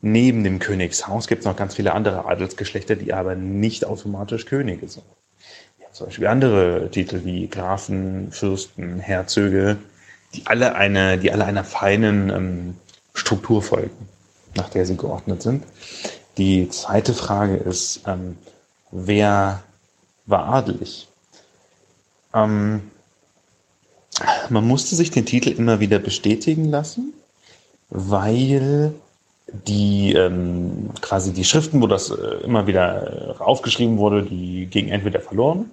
neben dem Königshaus gibt es noch ganz viele andere Adelsgeschlechter, die aber nicht automatisch Könige sind zum Beispiel andere Titel wie Grafen, Fürsten, Herzöge, die alle eine, die alle einer feinen ähm, Struktur folgen, nach der sie geordnet sind. Die zweite Frage ist, ähm, wer war adelig? Ähm, man musste sich den Titel immer wieder bestätigen lassen, weil die ähm, quasi die Schriften, wo das äh, immer wieder äh, aufgeschrieben wurde, die gingen entweder verloren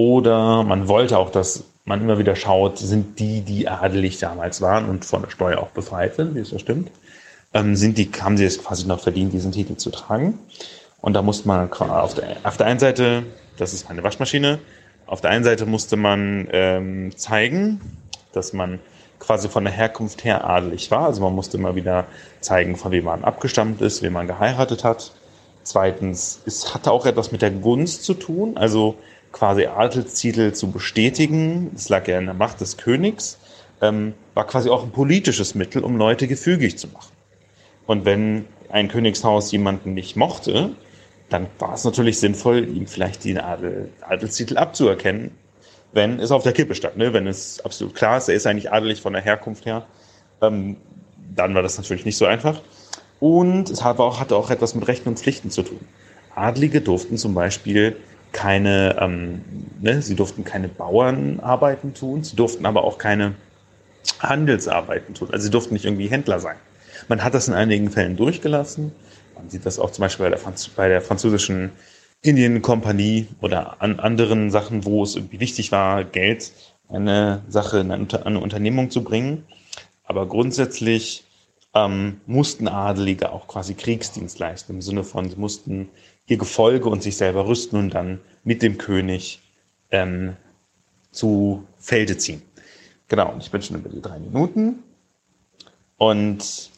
oder man wollte auch, dass man immer wieder schaut, sind die, die adelig damals waren und von der Steuer auch befreit sind, wie es ja stimmt, ähm, sind die, haben sie es quasi noch verdient, diesen Titel zu tragen. Und da musste man auf der, auf der einen Seite, das ist meine Waschmaschine, auf der einen Seite musste man ähm, zeigen, dass man quasi von der Herkunft her adelig war. Also man musste immer wieder zeigen, von wem man abgestammt ist, wem man geheiratet hat. Zweitens, es hatte auch etwas mit der Gunst zu tun, also quasi Adelstitel zu bestätigen. Das lag ja in der Macht des Königs, ähm, war quasi auch ein politisches Mittel, um Leute gefügig zu machen. Und wenn ein Königshaus jemanden nicht mochte, dann war es natürlich sinnvoll, ihm vielleicht den Adel, Adelstitel abzuerkennen wenn es auf der Kippe stand. Ne? Wenn es absolut klar ist, er ist eigentlich adelig von der Herkunft her, ähm, dann war das natürlich nicht so einfach. Und es hatte auch, hatte auch etwas mit Rechten und Pflichten zu tun. Adlige durften zum Beispiel keine, ähm, ne, sie durften keine Bauernarbeiten tun, sie durften aber auch keine Handelsarbeiten tun. Also sie durften nicht irgendwie Händler sein. Man hat das in einigen Fällen durchgelassen. Man sieht das auch zum Beispiel bei der, Franz bei der französischen Indienkompanie oder an anderen Sachen, wo es irgendwie wichtig war, Geld eine Sache in eine Unternehmung zu bringen. Aber grundsätzlich ähm, mussten Adelige auch quasi Kriegsdienst leisten, im Sinne von, sie mussten ihr Gefolge und sich selber rüsten und dann mit dem König ähm, zu Felde ziehen. Genau, und ich bin schon über die drei Minuten. Und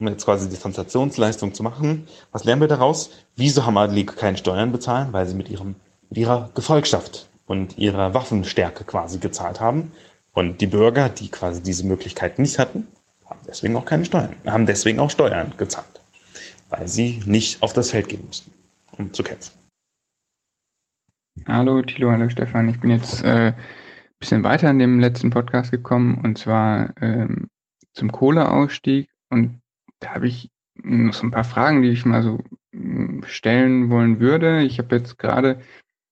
um jetzt quasi die Transaktionsleistung zu machen, was lernen wir daraus? Wieso haben Adelige keine Steuern bezahlen? Weil sie mit, ihrem, mit ihrer Gefolgschaft und ihrer Waffenstärke quasi gezahlt haben. Und die Bürger, die quasi diese Möglichkeit nicht hatten, haben deswegen auch keine Steuern, haben deswegen auch Steuern gezahlt, weil sie nicht auf das Feld gehen mussten, um zu kämpfen. Hallo Thilo, hallo Stefan. Ich bin jetzt äh, ein bisschen weiter in dem letzten Podcast gekommen und zwar ähm, zum Kohleausstieg und da habe ich noch so ein paar Fragen, die ich mal so hm, stellen wollen würde. Ich habe jetzt gerade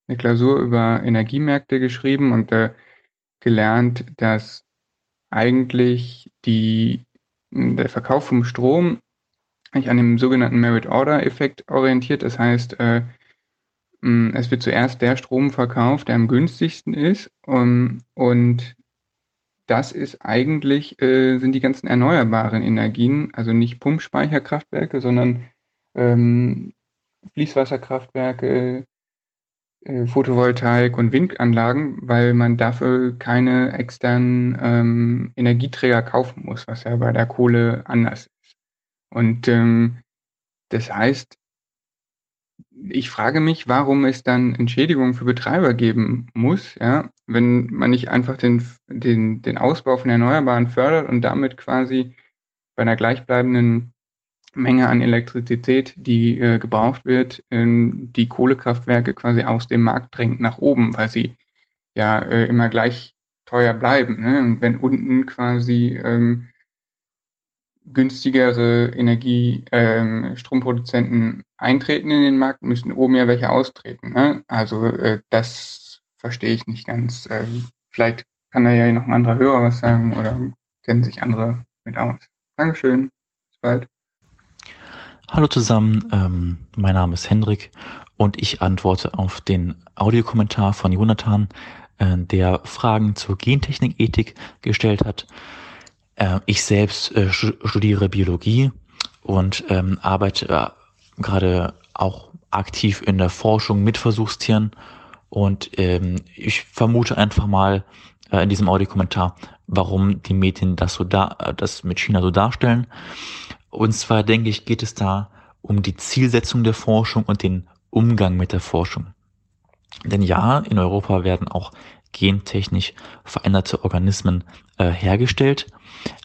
eine Klausur über Energiemärkte geschrieben und äh, gelernt, dass eigentlich die, der Verkauf vom Strom sich an dem sogenannten Merit-Order-Effekt orientiert. Das heißt, äh, es wird zuerst der Strom verkauft, der am günstigsten ist. Um, und das ist eigentlich, äh, sind die ganzen erneuerbaren Energien, also nicht Pumpspeicherkraftwerke, sondern ähm, Fließwasserkraftwerke, äh, Photovoltaik und Windanlagen, weil man dafür keine externen ähm, Energieträger kaufen muss, was ja bei der Kohle anders ist. Und ähm, das heißt, ich frage mich, warum es dann Entschädigungen für Betreiber geben muss, ja, wenn man nicht einfach den, den, den Ausbau von Erneuerbaren fördert und damit quasi bei einer gleichbleibenden Menge an Elektrizität, die äh, gebraucht wird, ähm, die Kohlekraftwerke quasi aus dem Markt drängt nach oben, weil sie ja äh, immer gleich teuer bleiben. Ne? Und wenn unten quasi ähm, günstigere Energie, ähm, Stromproduzenten eintreten in den Markt, müssen oben ja welche austreten. Ne? Also äh, das verstehe ich nicht ganz. Äh, vielleicht kann da ja noch ein anderer Hörer was sagen oder kennen sich andere mit aus. Dankeschön. Bis bald. Hallo zusammen, ähm, mein Name ist Hendrik und ich antworte auf den Audiokommentar von Jonathan, äh, der Fragen zur Gentechnik-Ethik gestellt hat. Äh, ich selbst äh, studiere Biologie und ähm, arbeite äh, gerade auch aktiv in der Forschung mit Versuchstieren und ähm, ich vermute einfach mal äh, in diesem Audiokommentar, warum die Medien das so da, äh, das mit China so darstellen. Und zwar denke ich, geht es da um die Zielsetzung der Forschung und den Umgang mit der Forschung. Denn ja, in Europa werden auch gentechnisch veränderte Organismen äh, hergestellt.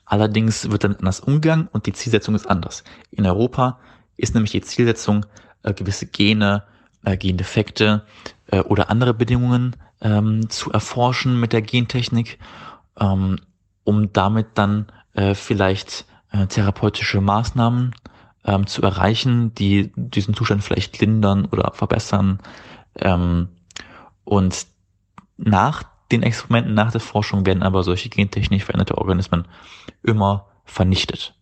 Allerdings wird dann anders Umgang und die Zielsetzung ist anders. In Europa ist nämlich die Zielsetzung, äh, gewisse Gene, äh, Gendefekte äh, oder andere Bedingungen ähm, zu erforschen mit der Gentechnik, ähm, um damit dann äh, vielleicht äh, therapeutische Maßnahmen ähm, zu erreichen, die diesen Zustand vielleicht lindern oder verbessern. Ähm, und nach den Experimenten, nach der Forschung werden aber solche gentechnisch veränderte Organismen immer vernichtet.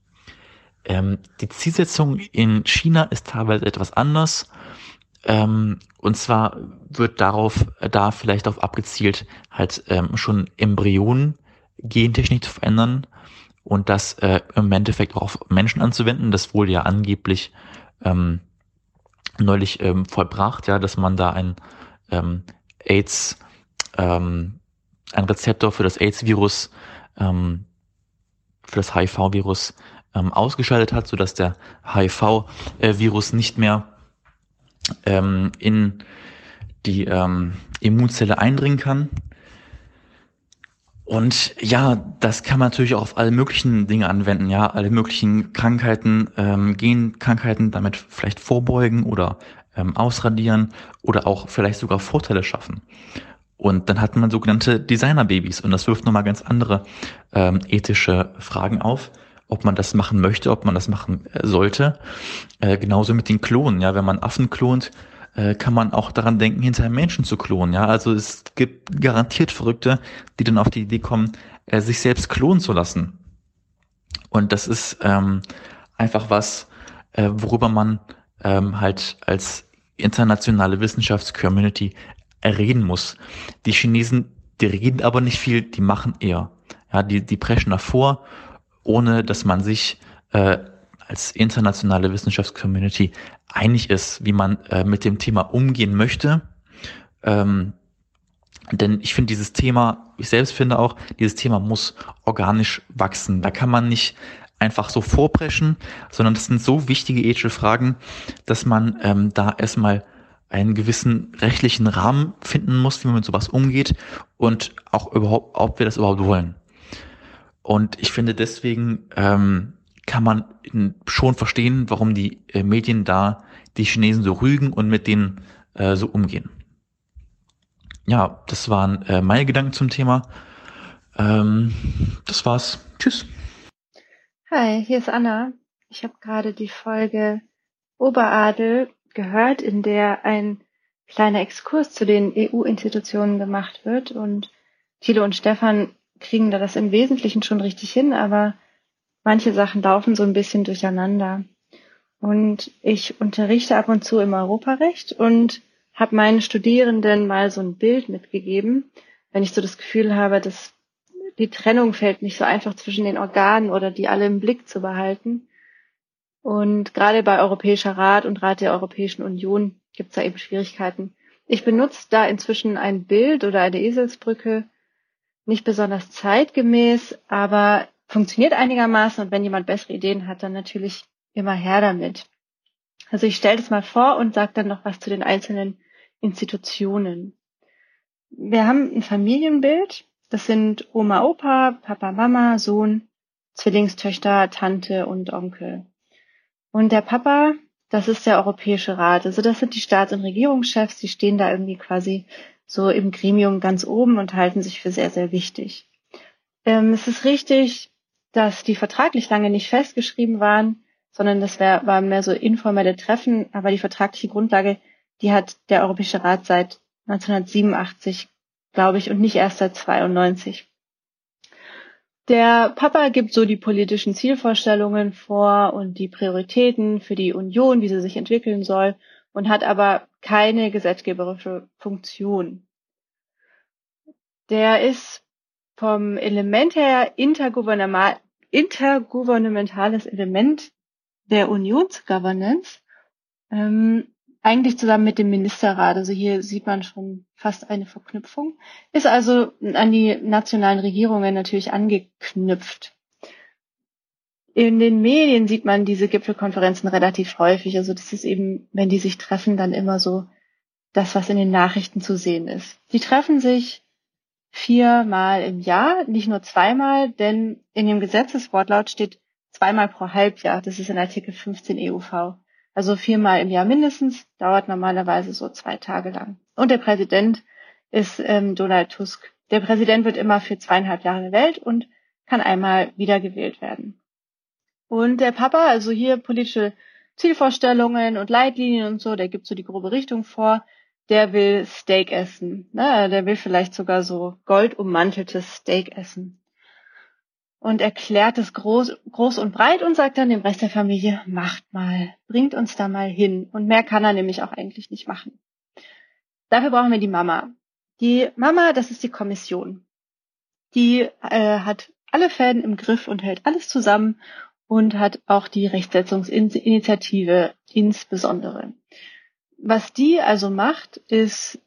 Ähm, die Zielsetzung in China ist teilweise etwas anders. Ähm, und zwar wird darauf, da vielleicht darauf abgezielt, halt ähm, schon Embryonen Gentechnik zu verändern und das äh, im Endeffekt auch auf Menschen anzuwenden, das wohl ja angeblich ähm, neulich ähm, vollbracht, ja, dass man da ein ähm, AIDS, ähm, ein Rezeptor für das AIDS-Virus, ähm, für das HIV-Virus ähm, ausgeschaltet hat, sodass der HIV-Virus nicht mehr ähm, in die ähm, Immunzelle eindringen kann und ja, das kann man natürlich auch auf alle möglichen Dinge anwenden, ja, alle möglichen Krankheiten, ähm, Genkrankheiten damit vielleicht vorbeugen oder ähm, ausradieren oder auch vielleicht sogar Vorteile schaffen. Und dann hat man sogenannte Designerbabys und das wirft nochmal ganz andere ähm, ethische Fragen auf, ob man das machen möchte, ob man das machen äh, sollte. Äh, genauso mit den Klonen, ja, wenn man Affen klont, äh, kann man auch daran denken, hinterher Menschen zu klonen, ja. Also es gibt garantiert Verrückte, die dann auf die Idee kommen, äh, sich selbst klonen zu lassen. Und das ist ähm, einfach was, äh, worüber man ähm, halt als internationale Wissenschaftscommunity reden muss. Die Chinesen, die reden aber nicht viel, die machen eher. Ja, die, die preschen davor, ohne dass man sich äh, als internationale Wissenschaftscommunity einig ist, wie man äh, mit dem Thema umgehen möchte. Ähm, denn ich finde dieses Thema, ich selbst finde auch, dieses Thema muss organisch wachsen. Da kann man nicht einfach so vorpreschen, sondern das sind so wichtige ethische Fragen, dass man ähm, da erstmal einen gewissen rechtlichen Rahmen finden muss, wie man mit sowas umgeht und auch überhaupt, ob wir das überhaupt wollen. Und ich finde deswegen ähm, kann man schon verstehen, warum die äh, Medien da die Chinesen so rügen und mit denen äh, so umgehen. Ja, das waren äh, meine Gedanken zum Thema. Ähm, das war's. Tschüss. Hi, hier ist Anna. Ich habe gerade die Folge Oberadel gehört, in der ein kleiner Exkurs zu den EU-Institutionen gemacht wird. Und Thilo und Stefan kriegen da das im Wesentlichen schon richtig hin, aber manche Sachen laufen so ein bisschen durcheinander. Und ich unterrichte ab und zu im Europarecht und habe meinen Studierenden mal so ein Bild mitgegeben, wenn ich so das Gefühl habe, dass die Trennung fällt nicht so einfach zwischen den Organen oder die alle im Blick zu behalten. Und gerade bei Europäischer Rat und Rat der Europäischen Union gibt es da eben Schwierigkeiten. Ich benutze da inzwischen ein Bild oder eine Eselsbrücke, nicht besonders zeitgemäß, aber funktioniert einigermaßen und wenn jemand bessere Ideen hat, dann natürlich immer her damit. Also ich stelle das mal vor und sage dann noch was zu den einzelnen Institutionen. Wir haben ein Familienbild, das sind Oma, Opa, Papa, Mama, Sohn, Zwillingstöchter, Tante und Onkel. Und der Papa, das ist der Europäische Rat. Also das sind die Staats- und Regierungschefs, die stehen da irgendwie quasi so im Gremium ganz oben und halten sich für sehr, sehr wichtig. Ähm, es ist richtig, dass die vertraglich lange nicht festgeschrieben waren, sondern das wär, waren mehr so informelle Treffen, aber die vertragliche Grundlage, die hat der Europäische Rat seit 1987, glaube ich, und nicht erst seit 92. Der Papa gibt so die politischen Zielvorstellungen vor und die Prioritäten für die Union, wie sie sich entwickeln soll, und hat aber keine gesetzgeberische Funktion. Der ist vom Element her intergouvernementales Element der Unionsgovernance, ähm, eigentlich zusammen mit dem Ministerrat. Also hier sieht man schon fast eine Verknüpfung. Ist also an die nationalen Regierungen natürlich angeknüpft. In den Medien sieht man diese Gipfelkonferenzen relativ häufig. Also das ist eben, wenn die sich treffen, dann immer so das, was in den Nachrichten zu sehen ist. Die treffen sich viermal im Jahr, nicht nur zweimal, denn in dem Gesetzeswortlaut steht zweimal pro Halbjahr. Das ist in Artikel 15 EUV. Also viermal im Jahr mindestens, dauert normalerweise so zwei Tage lang. Und der Präsident ist ähm, Donald Tusk. Der Präsident wird immer für zweieinhalb Jahre gewählt und kann einmal wiedergewählt werden. Und der Papa, also hier politische Zielvorstellungen und Leitlinien und so, der gibt so die grobe Richtung vor. Der will Steak essen. Ne? Der will vielleicht sogar so goldummanteltes Steak essen und erklärt es groß, groß und breit und sagt dann dem Rest der Familie, macht mal, bringt uns da mal hin. Und mehr kann er nämlich auch eigentlich nicht machen. Dafür brauchen wir die Mama. Die Mama, das ist die Kommission. Die äh, hat alle Fäden im Griff und hält alles zusammen und hat auch die Rechtsetzungsinitiative insbesondere. Was die also macht, ist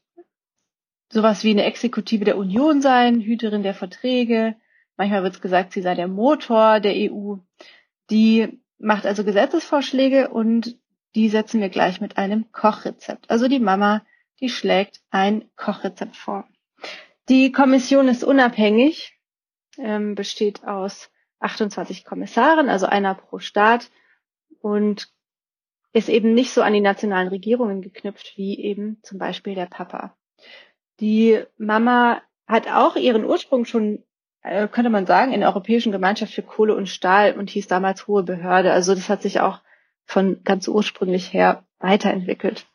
sowas wie eine Exekutive der Union sein, Hüterin der Verträge, Manchmal wird gesagt, sie sei der Motor der EU. Die macht also Gesetzesvorschläge und die setzen wir gleich mit einem Kochrezept. Also die Mama, die schlägt ein Kochrezept vor. Die Kommission ist unabhängig, ähm, besteht aus 28 Kommissaren, also einer pro Staat und ist eben nicht so an die nationalen Regierungen geknüpft wie eben zum Beispiel der Papa. Die Mama hat auch ihren Ursprung schon, äh, könnte man sagen, in der Europäischen Gemeinschaft für Kohle und Stahl und hieß damals Hohe Behörde. Also das hat sich auch von ganz ursprünglich her weiterentwickelt.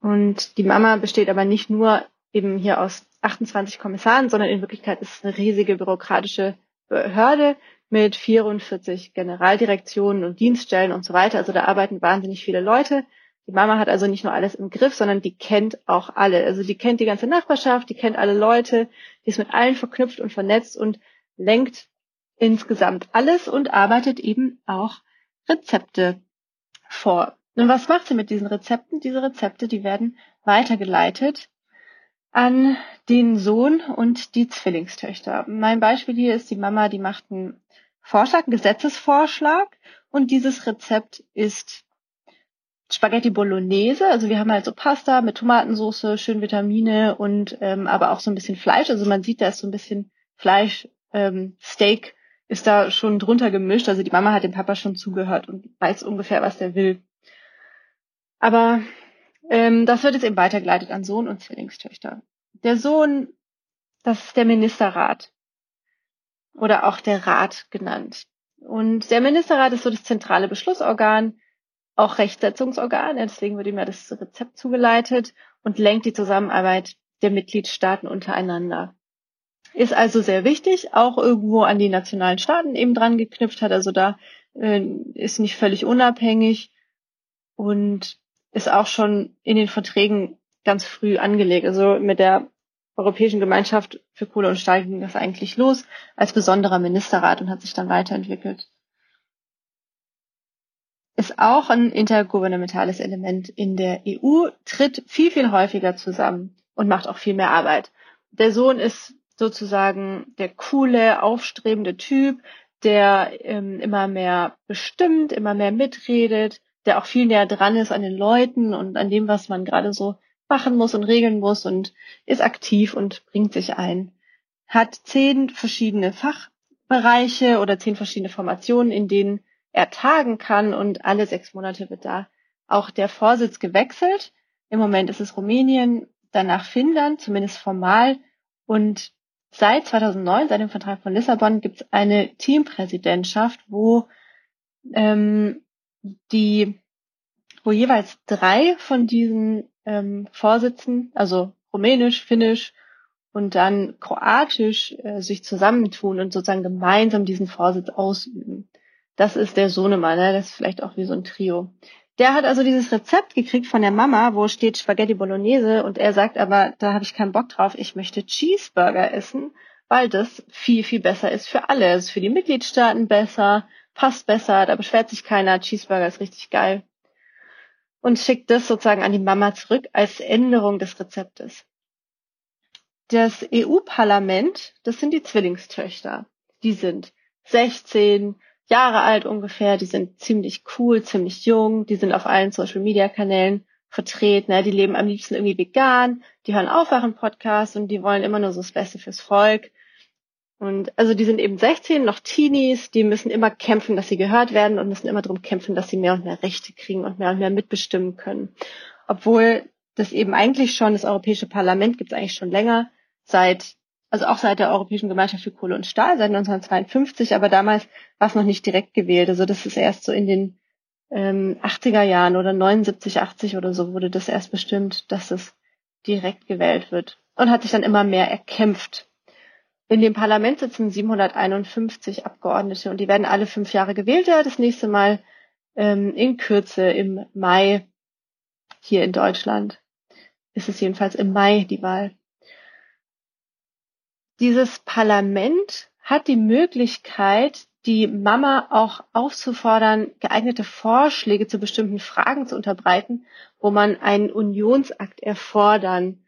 Und die Mama besteht aber nicht nur eben hier aus 28 Kommissaren, sondern in Wirklichkeit ist es eine riesige bürokratische Behörde mit 44 Generaldirektionen und Dienststellen und so weiter. Also da arbeiten wahnsinnig viele Leute. Die Mama hat also nicht nur alles im Griff, sondern die kennt auch alle. Also die kennt die ganze Nachbarschaft, die kennt alle Leute, die ist mit allen verknüpft und vernetzt und lenkt insgesamt alles und arbeitet eben auch Rezepte vor. Und was macht sie mit diesen Rezepten? Diese Rezepte, die werden weitergeleitet an den Sohn und die Zwillingstöchter. Mein Beispiel hier ist die Mama, die macht einen Vorschlag, einen Gesetzesvorschlag und dieses Rezept ist Spaghetti Bolognese. Also wir haben halt so Pasta mit Tomatensauce, schön Vitamine und ähm, aber auch so ein bisschen Fleisch. Also man sieht, da ist so ein bisschen Fleisch, ähm, Steak ist da schon drunter gemischt. Also die Mama hat dem Papa schon zugehört und weiß ungefähr, was der will. Aber ähm, das wird jetzt eben weitergeleitet an Sohn und Zwillingstöchter. Der Sohn, das ist der Ministerrat oder auch der Rat genannt. Und der Ministerrat ist so das zentrale Beschlussorgan, auch Rechtsetzungsorgan, deswegen wird ihm ja das Rezept zugeleitet und lenkt die Zusammenarbeit der Mitgliedstaaten untereinander. Ist also sehr wichtig, auch irgendwo an die nationalen Staaten eben dran geknüpft hat, also da äh, ist nicht völlig unabhängig und ist auch schon in den Verträgen ganz früh angelegt. Also mit der Europäischen Gemeinschaft für Kohle und Stahl ging das eigentlich los als besonderer Ministerrat und hat sich dann weiterentwickelt. Ist auch ein intergouvernementales Element in der EU, tritt viel, viel häufiger zusammen und macht auch viel mehr Arbeit. Der Sohn ist sozusagen der coole, aufstrebende Typ, der ähm, immer mehr bestimmt, immer mehr mitredet, der auch viel näher dran ist an den Leuten und an dem, was man gerade so machen muss und regeln muss und ist aktiv und bringt sich ein. Hat zehn verschiedene Fachbereiche oder zehn verschiedene Formationen, in denen er tagen kann und alle sechs Monate wird da auch der Vorsitz gewechselt. Im Moment ist es Rumänien, danach Finnland, zumindest formal. Und seit 2009, seit dem Vertrag von Lissabon, gibt es eine Teampräsidentschaft, wo ähm, die, wo jeweils drei von diesen ähm, Vorsitzen, also Rumänisch, Finnisch und dann Kroatisch, äh, sich zusammentun und sozusagen gemeinsam diesen Vorsitz ausüben. Das ist der Sohnemann, ne? das ist vielleicht auch wie so ein Trio. Der hat also dieses Rezept gekriegt von der Mama, wo steht Spaghetti Bolognese und er sagt aber, da habe ich keinen Bock drauf, ich möchte Cheeseburger essen, weil das viel, viel besser ist für alle. Es ist für die Mitgliedstaaten besser, passt besser, da beschwert sich keiner, Cheeseburger ist richtig geil. Und schickt das sozusagen an die Mama zurück als Änderung des Rezeptes. Das EU-Parlament, das sind die Zwillingstöchter. Die sind 16 Jahre alt ungefähr, die sind ziemlich cool, ziemlich jung, die sind auf allen Social-Media-Kanälen vertreten, die leben am liebsten irgendwie vegan, die hören Aufwachen-Podcasts und die wollen immer nur so das Beste fürs Volk und also die sind eben 16, noch Teenies, die müssen immer kämpfen, dass sie gehört werden und müssen immer darum kämpfen, dass sie mehr und mehr Rechte kriegen und mehr und mehr mitbestimmen können. Obwohl das eben eigentlich schon, das Europäische Parlament gibt es eigentlich schon länger, seit, also auch seit der Europäischen Gemeinschaft für Kohle und Stahl, seit 1952, aber damals war es noch nicht direkt gewählt. Also das ist erst so in den ähm, 80er Jahren oder 79, 80 oder so wurde das erst bestimmt, dass es direkt gewählt wird und hat sich dann immer mehr erkämpft in dem Parlament sitzen 751 Abgeordnete und die werden alle fünf Jahre gewählt. Ja, das nächste Mal ähm, in Kürze im Mai hier in Deutschland. Ist es jedenfalls im Mai die Wahl. Dieses Parlament hat die Möglichkeit, die Mama auch aufzufordern, geeignete Vorschläge zu bestimmten Fragen zu unterbreiten, wo man einen Unionsakt erfordern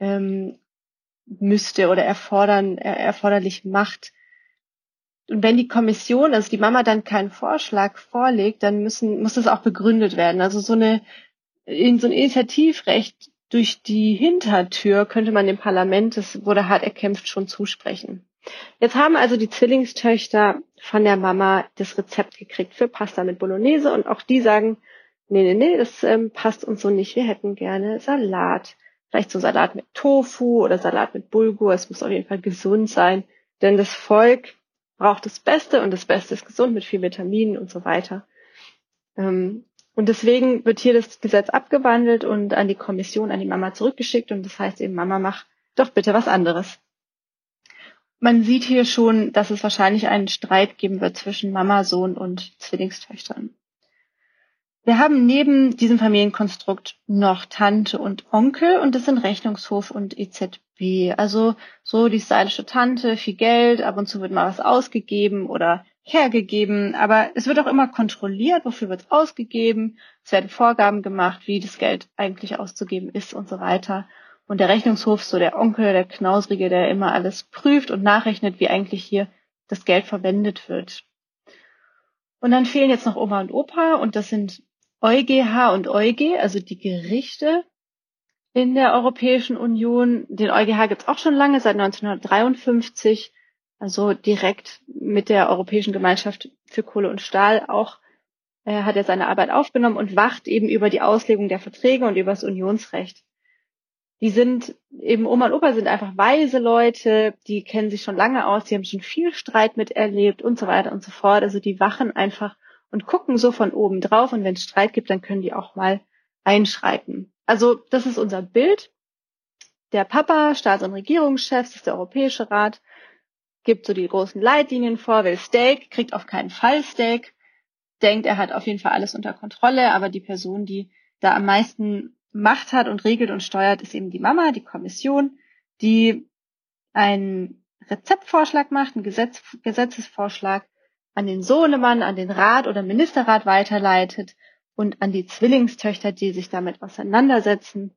ähm, müsste oder erfordern, erforderlich macht. Und wenn die Kommission, also die Mama dann keinen Vorschlag vorlegt, dann müssen, muss das auch begründet werden. Also so eine, in so ein Initiativrecht durch die Hintertür könnte man dem Parlament, das wurde hart erkämpft, schon zusprechen. Jetzt haben also die Zwillingstöchter von der Mama das Rezept gekriegt für Pasta mit Bolognese und auch die sagen, nee, nee, nee, das ähm, passt uns so nicht. Wir hätten gerne Salat vielleicht so Salat mit Tofu oder Salat mit Bulgur. Es muss auf jeden Fall gesund sein, denn das Volk braucht das Beste und das Beste ist gesund mit viel Vitaminen und so weiter. Ähm, und deswegen wird hier das Gesetz abgewandelt und an die Kommission, an die Mama zurückgeschickt und das heißt eben, Mama, mach doch bitte was anderes. Man sieht hier schon, dass es wahrscheinlich einen Streit geben wird zwischen Mama, Sohn und Zwillingstöchtern. Wir haben neben diesem Familienkonstrukt noch Tante und Onkel und das sind Rechnungshof und EZB. Also so die stylische Tante, viel Geld, ab und zu wird mal was ausgegeben oder hergegeben, aber es wird auch immer kontrolliert, wofür wird es ausgegeben, es werden Vorgaben gemacht, wie das Geld eigentlich auszugeben ist und so weiter. Und der Rechnungshof, so der Onkel, der Knausrige, der immer alles prüft und nachrechnet, wie eigentlich hier das Geld verwendet wird. Und dann fehlen jetzt noch Oma und Opa und das sind EuGH und EuG, also die Gerichte in der Europäischen Union. Den EuGH gibt es auch schon lange, seit 1953 also direkt mit der Europäischen Gemeinschaft für Kohle und Stahl auch äh, hat er seine Arbeit aufgenommen und wacht eben über die Auslegung der Verträge und über das Unionsrecht. Die sind eben Oma und Opa sind einfach weise Leute, die kennen sich schon lange aus, die haben schon viel Streit miterlebt und so weiter und so fort. Also die wachen einfach und gucken so von oben drauf und wenn es Streit gibt, dann können die auch mal einschreiten. Also das ist unser Bild. Der Papa, Staats- und Regierungschef, das ist der Europäische Rat gibt so die großen Leitlinien vor, will Steak, kriegt auf keinen Fall Steak, denkt, er hat auf jeden Fall alles unter Kontrolle, aber die Person, die da am meisten Macht hat und regelt und steuert, ist eben die Mama, die Kommission, die einen Rezeptvorschlag macht, einen Gesetz, Gesetzesvorschlag an den Sohnemann, an den Rat oder Ministerrat weiterleitet und an die Zwillingstöchter, die sich damit auseinandersetzen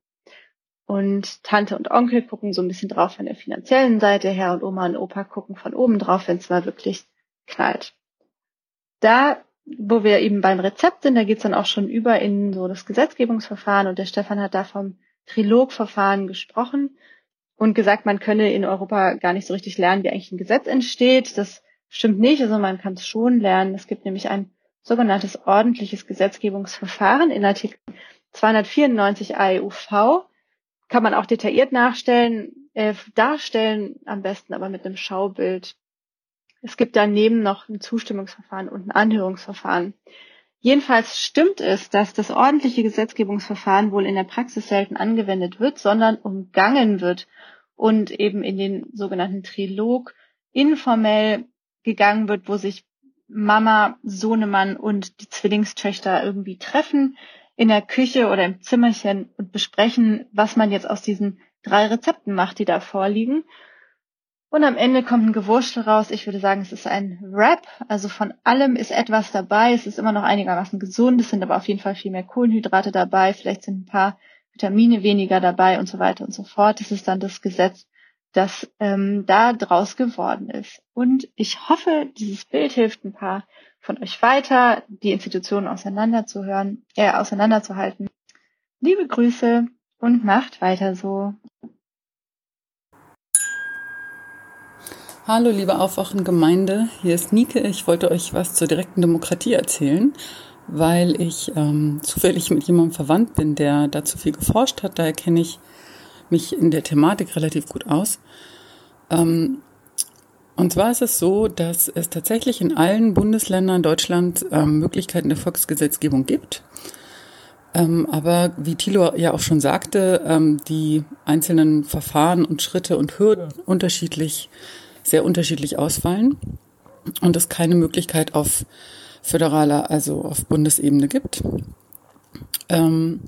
und Tante und Onkel gucken so ein bisschen drauf von der finanziellen Seite her und Oma und Opa gucken von oben drauf, wenn es mal wirklich knallt. Da, wo wir eben beim Rezept sind, da geht's dann auch schon über in so das Gesetzgebungsverfahren und der Stefan hat da vom Trilogverfahren gesprochen und gesagt, man könne in Europa gar nicht so richtig lernen, wie eigentlich ein Gesetz entsteht. Das stimmt nicht, also man kann es schon lernen. Es gibt nämlich ein sogenanntes ordentliches Gesetzgebungsverfahren in Artikel 294 AEUV kann man auch detailliert nachstellen, äh, darstellen, am besten aber mit einem Schaubild. Es gibt daneben noch ein Zustimmungsverfahren und ein Anhörungsverfahren. Jedenfalls stimmt es, dass das ordentliche Gesetzgebungsverfahren wohl in der Praxis selten angewendet wird, sondern umgangen wird und eben in den sogenannten Trilog informell gegangen wird, wo sich Mama, Sohnemann und die Zwillingstöchter irgendwie treffen, in der Küche oder im Zimmerchen und besprechen, was man jetzt aus diesen drei Rezepten macht, die da vorliegen. Und am Ende kommt ein Gewurschtel raus. Ich würde sagen, es ist ein Wrap. Also von allem ist etwas dabei. Es ist immer noch einigermaßen gesund. Es sind aber auf jeden Fall viel mehr Kohlenhydrate dabei. Vielleicht sind ein paar Vitamine weniger dabei und so weiter und so fort. Das ist dann das Gesetz, das ähm, da draus geworden ist. Und ich hoffe, dieses Bild hilft ein paar von euch weiter, die Institutionen auseinanderzuhören, äh, auseinanderzuhalten. Liebe Grüße und macht weiter so. Hallo, liebe Aufwachen-Gemeinde. Hier ist Nike. Ich wollte euch was zur direkten Demokratie erzählen, weil ich ähm, zufällig mit jemandem verwandt bin, der dazu viel geforscht hat. Daher kenne ich mich in der Thematik relativ gut aus. Ähm, und zwar ist es so, dass es tatsächlich in allen Bundesländern Deutschland ähm, Möglichkeiten der Volksgesetzgebung gibt. Ähm, aber wie Thilo ja auch schon sagte, ähm, die einzelnen Verfahren und Schritte und Hürden unterschiedlich, sehr unterschiedlich ausfallen und es keine Möglichkeit auf föderaler, also auf Bundesebene gibt. Ähm,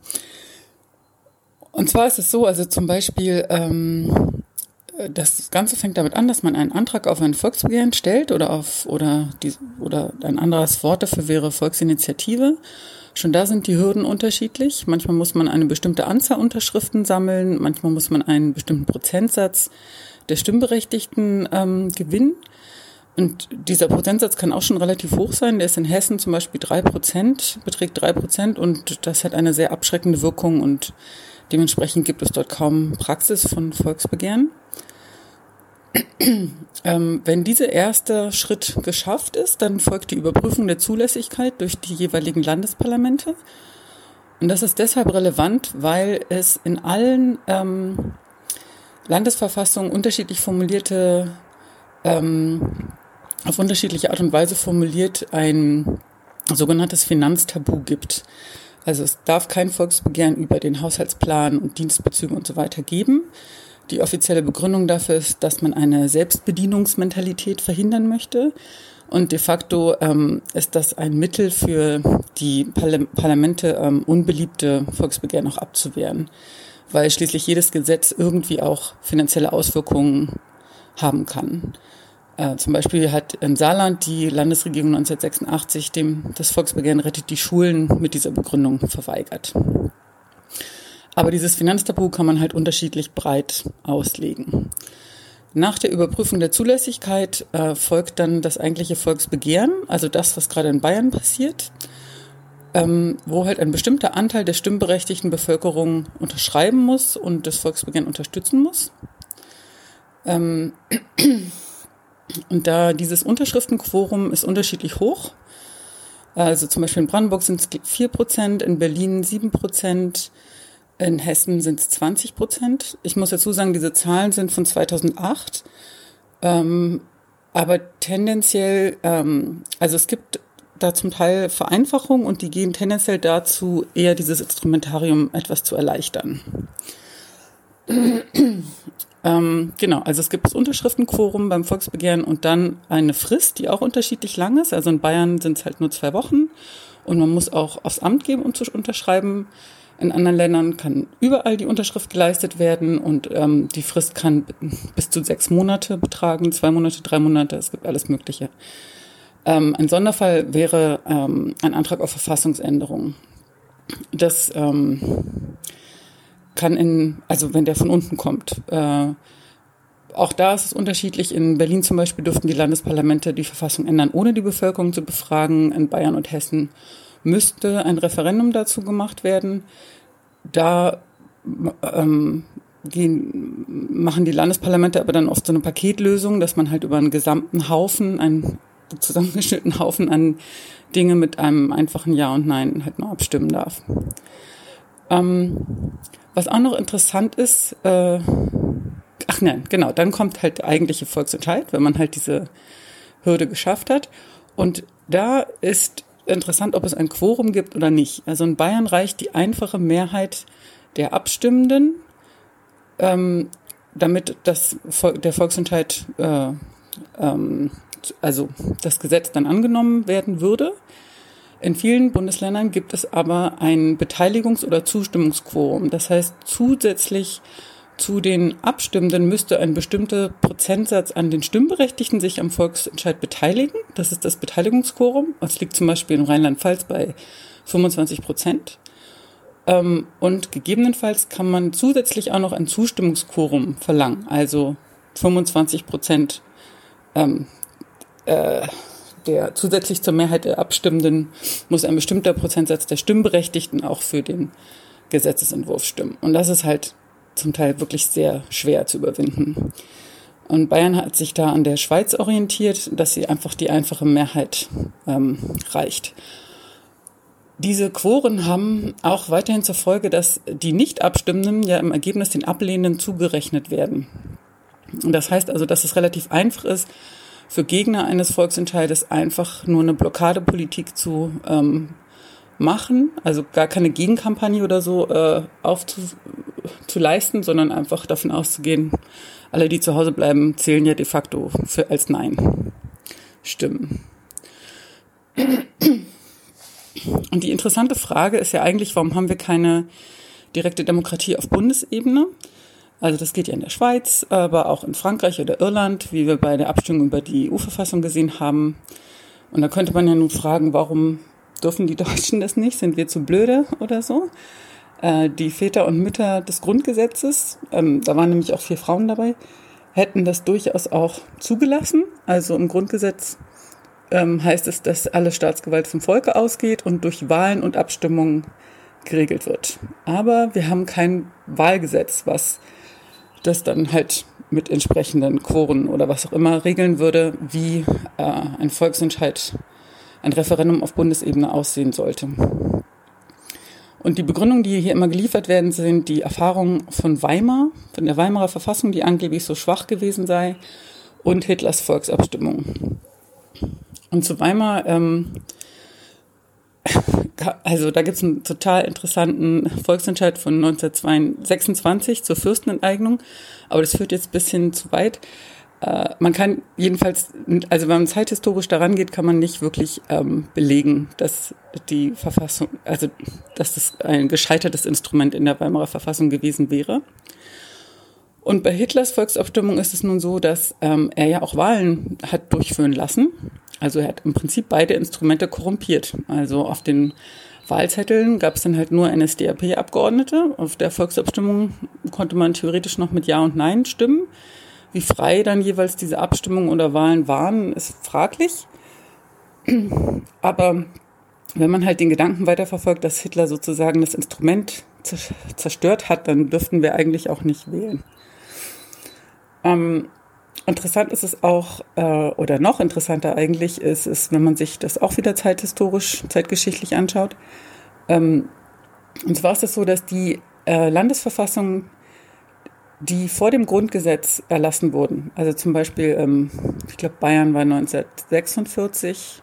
und zwar ist es so, also zum Beispiel, ähm, das Ganze fängt damit an, dass man einen Antrag auf ein Volksbegehren stellt oder auf oder die, oder ein anderes Wort dafür wäre Volksinitiative. Schon da sind die Hürden unterschiedlich. Manchmal muss man eine bestimmte Anzahl Unterschriften sammeln, manchmal muss man einen bestimmten Prozentsatz der Stimmberechtigten ähm, gewinnen. Und dieser Prozentsatz kann auch schon relativ hoch sein. Der ist in Hessen zum Beispiel drei Prozent, beträgt drei Prozent und das hat eine sehr abschreckende Wirkung und dementsprechend gibt es dort kaum Praxis von Volksbegehren. Ähm, wenn dieser erste Schritt geschafft ist, dann folgt die Überprüfung der Zulässigkeit durch die jeweiligen Landesparlamente. Und das ist deshalb relevant, weil es in allen ähm, Landesverfassungen unterschiedlich formulierte, ähm, auf unterschiedliche Art und Weise formuliert ein sogenanntes Finanztabu gibt. Also es darf kein Volksbegehren über den Haushaltsplan und Dienstbezüge und so weiter geben. Die offizielle Begründung dafür ist, dass man eine Selbstbedienungsmentalität verhindern möchte. Und de facto ähm, ist das ein Mittel für die Parla Parlamente, ähm, unbeliebte Volksbegehren auch abzuwehren, weil schließlich jedes Gesetz irgendwie auch finanzielle Auswirkungen haben kann. Äh, zum Beispiel hat in Saarland die Landesregierung 1986 dem das Volksbegehren rettet die Schulen mit dieser Begründung verweigert. Aber dieses Finanztabu kann man halt unterschiedlich breit auslegen. Nach der Überprüfung der Zulässigkeit äh, folgt dann das eigentliche Volksbegehren, also das, was gerade in Bayern passiert, ähm, wo halt ein bestimmter Anteil der stimmberechtigten Bevölkerung unterschreiben muss und das Volksbegehren unterstützen muss. Ähm, und da dieses Unterschriftenquorum ist unterschiedlich hoch, also zum Beispiel in Brandenburg sind es 4 Prozent, in Berlin 7 Prozent, in Hessen sind es 20 Prozent. Ich muss dazu sagen, diese Zahlen sind von 2008. Ähm, aber tendenziell, ähm, also es gibt da zum Teil Vereinfachungen und die gehen tendenziell dazu, eher dieses Instrumentarium etwas zu erleichtern. ähm, genau, also es gibt das Unterschriftenquorum beim Volksbegehren und dann eine Frist, die auch unterschiedlich lang ist. Also in Bayern sind es halt nur zwei Wochen und man muss auch aufs Amt geben, um zu unterschreiben. In anderen Ländern kann überall die Unterschrift geleistet werden und ähm, die Frist kann bis zu sechs Monate betragen, zwei Monate, drei Monate, es gibt alles Mögliche. Ähm, ein Sonderfall wäre ähm, ein Antrag auf Verfassungsänderung. Das ähm, kann in, also wenn der von unten kommt, äh, auch da ist es unterschiedlich. In Berlin zum Beispiel durften die Landesparlamente die Verfassung ändern, ohne die Bevölkerung zu befragen. In Bayern und Hessen müsste ein Referendum dazu gemacht werden. Da ähm, gehen, machen die Landesparlamente aber dann oft so eine Paketlösung, dass man halt über einen gesamten Haufen, einen zusammengeschnittenen Haufen an Dinge mit einem einfachen Ja und Nein halt nur abstimmen darf. Ähm, was auch noch interessant ist, äh, ach nein, genau, dann kommt halt der eigentliche Volksentscheid, wenn man halt diese Hürde geschafft hat. Und da ist interessant, ob es ein Quorum gibt oder nicht. Also in Bayern reicht die einfache Mehrheit der Abstimmenden, ähm, damit das, der Volksentscheid, äh, ähm, also das Gesetz dann angenommen werden würde. In vielen Bundesländern gibt es aber ein Beteiligungs- oder Zustimmungsquorum. Das heißt, zusätzlich zu den Abstimmenden müsste ein bestimmter Prozentsatz an den Stimmberechtigten sich am Volksentscheid beteiligen. Das ist das Beteiligungsquorum. Das liegt zum Beispiel in Rheinland-Pfalz bei 25 Prozent. Ähm, und gegebenenfalls kann man zusätzlich auch noch ein Zustimmungsquorum verlangen, also 25 Prozent ähm, äh, der zusätzlich zur Mehrheit der Abstimmenden muss ein bestimmter Prozentsatz der Stimmberechtigten auch für den Gesetzesentwurf stimmen. Und das ist halt zum Teil wirklich sehr schwer zu überwinden. Und Bayern hat sich da an der Schweiz orientiert, dass sie einfach die einfache Mehrheit ähm, reicht. Diese Quoren haben auch weiterhin zur Folge, dass die Nicht-Abstimmenden ja im Ergebnis den Ablehnenden zugerechnet werden. Und das heißt also, dass es relativ einfach ist, für Gegner eines Volksentscheides einfach nur eine Blockadepolitik zu ähm, machen, also gar keine Gegenkampagne oder so äh, aufzuleisten, sondern einfach davon auszugehen, alle, die zu Hause bleiben, zählen ja de facto für, als Nein Stimmen. Und die interessante Frage ist ja eigentlich, warum haben wir keine direkte Demokratie auf Bundesebene? Also das geht ja in der Schweiz, aber auch in Frankreich oder Irland, wie wir bei der Abstimmung über die EU-Verfassung gesehen haben. Und da könnte man ja nun fragen, warum dürfen die Deutschen das nicht? Sind wir zu blöde oder so? Äh, die Väter und Mütter des Grundgesetzes, ähm, da waren nämlich auch vier Frauen dabei, hätten das durchaus auch zugelassen. Also im Grundgesetz ähm, heißt es, dass alle Staatsgewalt vom Volke ausgeht und durch Wahlen und Abstimmungen geregelt wird. Aber wir haben kein Wahlgesetz, was das dann halt mit entsprechenden Quoren oder was auch immer regeln würde, wie äh, ein Volksentscheid ein Referendum auf Bundesebene aussehen sollte. Und die Begründungen, die hier immer geliefert werden, sind die Erfahrungen von Weimar, von der Weimarer Verfassung, die angeblich so schwach gewesen sei, und Hitlers Volksabstimmung. Und zu Weimar, ähm, also da gibt es einen total interessanten Volksentscheid von 1926 zur Fürstenenteignung, aber das führt jetzt ein bisschen zu weit. Äh, man kann jedenfalls, also wenn man zeithistorisch daran geht, kann man nicht wirklich ähm, belegen, dass die Verfassung, also dass das ein gescheitertes Instrument in der Weimarer Verfassung gewesen wäre. Und bei Hitlers Volksabstimmung ist es nun so, dass ähm, er ja auch Wahlen hat durchführen lassen. Also er hat im Prinzip beide Instrumente korrumpiert. Also auf den Wahlzetteln gab es dann halt nur NSDAP-Abgeordnete. Auf der Volksabstimmung konnte man theoretisch noch mit Ja und Nein stimmen. Wie frei dann jeweils diese Abstimmungen oder Wahlen waren, ist fraglich. Aber wenn man halt den Gedanken weiterverfolgt, dass Hitler sozusagen das Instrument zerstört hat, dann dürften wir eigentlich auch nicht wählen. Ähm, interessant ist es auch, äh, oder noch interessanter eigentlich ist es, wenn man sich das auch wieder zeithistorisch, zeitgeschichtlich anschaut. Ähm, und zwar ist es so, dass die äh, Landesverfassung die vor dem Grundgesetz erlassen wurden. Also zum Beispiel, ähm, ich glaube, Bayern war 1946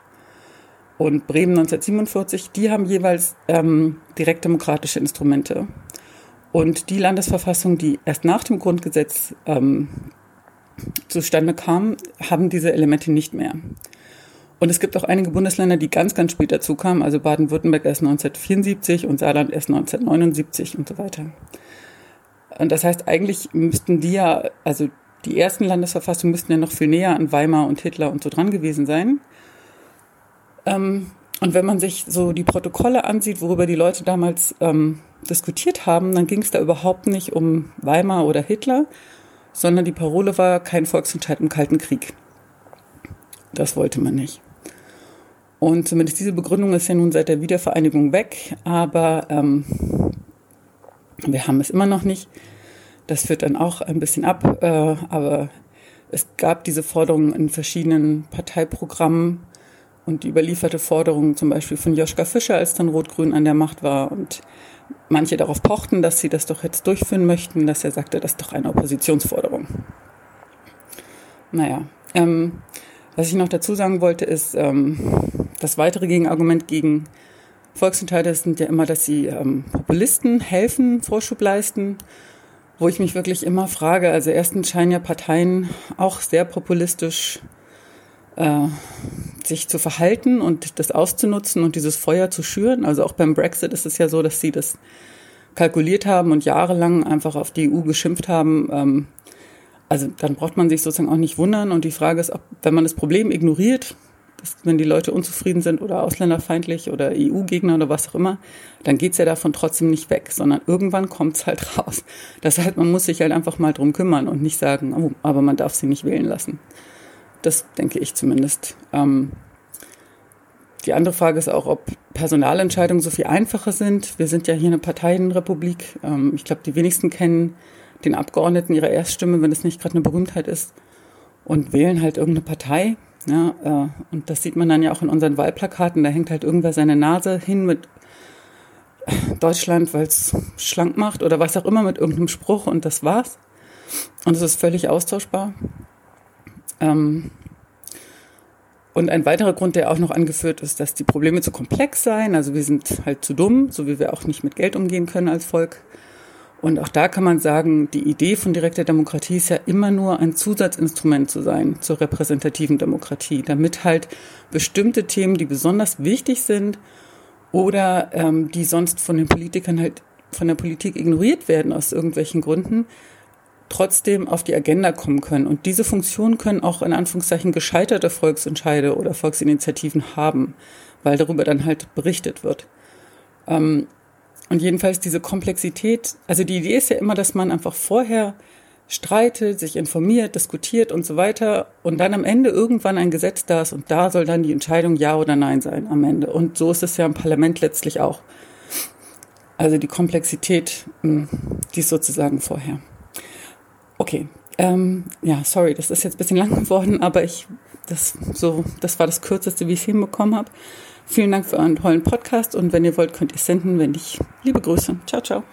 und Bremen 1947, die haben jeweils ähm, direktdemokratische Instrumente. Und die Landesverfassung, die erst nach dem Grundgesetz ähm, zustande kam, haben diese Elemente nicht mehr. Und es gibt auch einige Bundesländer, die ganz, ganz spät dazu kamen, also Baden-Württemberg erst 1974 und Saarland erst 1979 und so weiter. Und das heißt, eigentlich müssten die ja, also die ersten Landesverfassungen müssten ja noch viel näher an Weimar und Hitler und so dran gewesen sein. Ähm, und wenn man sich so die Protokolle ansieht, worüber die Leute damals ähm, diskutiert haben, dann ging es da überhaupt nicht um Weimar oder Hitler, sondern die Parole war kein Volksentscheid im Kalten Krieg. Das wollte man nicht. Und zumindest diese Begründung ist ja nun seit der Wiedervereinigung weg, aber ähm, wir haben es immer noch nicht. Das führt dann auch ein bisschen ab, äh, aber es gab diese Forderungen in verschiedenen Parteiprogrammen und die überlieferte Forderung zum Beispiel von Joschka Fischer, als dann Rot-Grün an der Macht war und manche darauf pochten, dass sie das doch jetzt durchführen möchten, dass er sagte, das ist doch eine Oppositionsforderung. Naja, ähm, was ich noch dazu sagen wollte, ist, ähm, das weitere Gegenargument gegen Volksentscheide sind ja immer, dass sie ähm, Populisten helfen, Vorschub leisten, wo ich mich wirklich immer frage, also erstens scheinen ja Parteien auch sehr populistisch äh, sich zu verhalten und das auszunutzen und dieses Feuer zu schüren. Also auch beim Brexit ist es ja so, dass sie das kalkuliert haben und jahrelang einfach auf die EU geschimpft haben. Ähm, also dann braucht man sich sozusagen auch nicht wundern. Und die Frage ist, ob, wenn man das Problem ignoriert, dass, wenn die Leute unzufrieden sind oder ausländerfeindlich oder EU-Gegner oder was auch immer, dann geht's ja davon trotzdem nicht weg, sondern irgendwann kommt's halt raus. Das heißt, man muss sich halt einfach mal drum kümmern und nicht sagen, oh, aber man darf sie nicht wählen lassen. Das denke ich zumindest. Ähm, die andere Frage ist auch, ob Personalentscheidungen so viel einfacher sind. Wir sind ja hier eine Parteienrepublik. Ähm, ich glaube, die wenigsten kennen den Abgeordneten ihre Erststimme, wenn es nicht gerade eine Berühmtheit ist, und wählen halt irgendeine Partei. Ja, äh, und das sieht man dann ja auch in unseren Wahlplakaten. Da hängt halt irgendwer seine Nase hin mit Deutschland, weil es schlank macht oder was auch immer mit irgendeinem Spruch und das war's. Und es ist völlig austauschbar. Ähm, und ein weiterer Grund, der auch noch angeführt ist, dass die Probleme zu komplex seien. Also wir sind halt zu dumm, so wie wir auch nicht mit Geld umgehen können als Volk. Und auch da kann man sagen, die Idee von direkter Demokratie ist ja immer nur ein Zusatzinstrument zu sein zur repräsentativen Demokratie, damit halt bestimmte Themen, die besonders wichtig sind oder ähm, die sonst von den Politikern halt von der Politik ignoriert werden aus irgendwelchen Gründen, trotzdem auf die Agenda kommen können. Und diese Funktion können auch in Anführungszeichen gescheiterte Volksentscheide oder Volksinitiativen haben, weil darüber dann halt berichtet wird. Ähm, und jedenfalls diese Komplexität, also die Idee ist ja immer, dass man einfach vorher streitet, sich informiert, diskutiert und so weiter und dann am Ende irgendwann ein Gesetz da ist und da soll dann die Entscheidung Ja oder Nein sein am Ende. Und so ist es ja im Parlament letztlich auch. Also die Komplexität, hm, die ist sozusagen vorher. Okay, ähm, ja, sorry, das ist jetzt ein bisschen lang geworden, aber ich das, so, das war das Kürzeste, wie ich es hinbekommen habe. Vielen Dank für euren tollen Podcast und wenn ihr wollt, könnt ihr senden, wenn ich. Liebe Grüße. Ciao, ciao.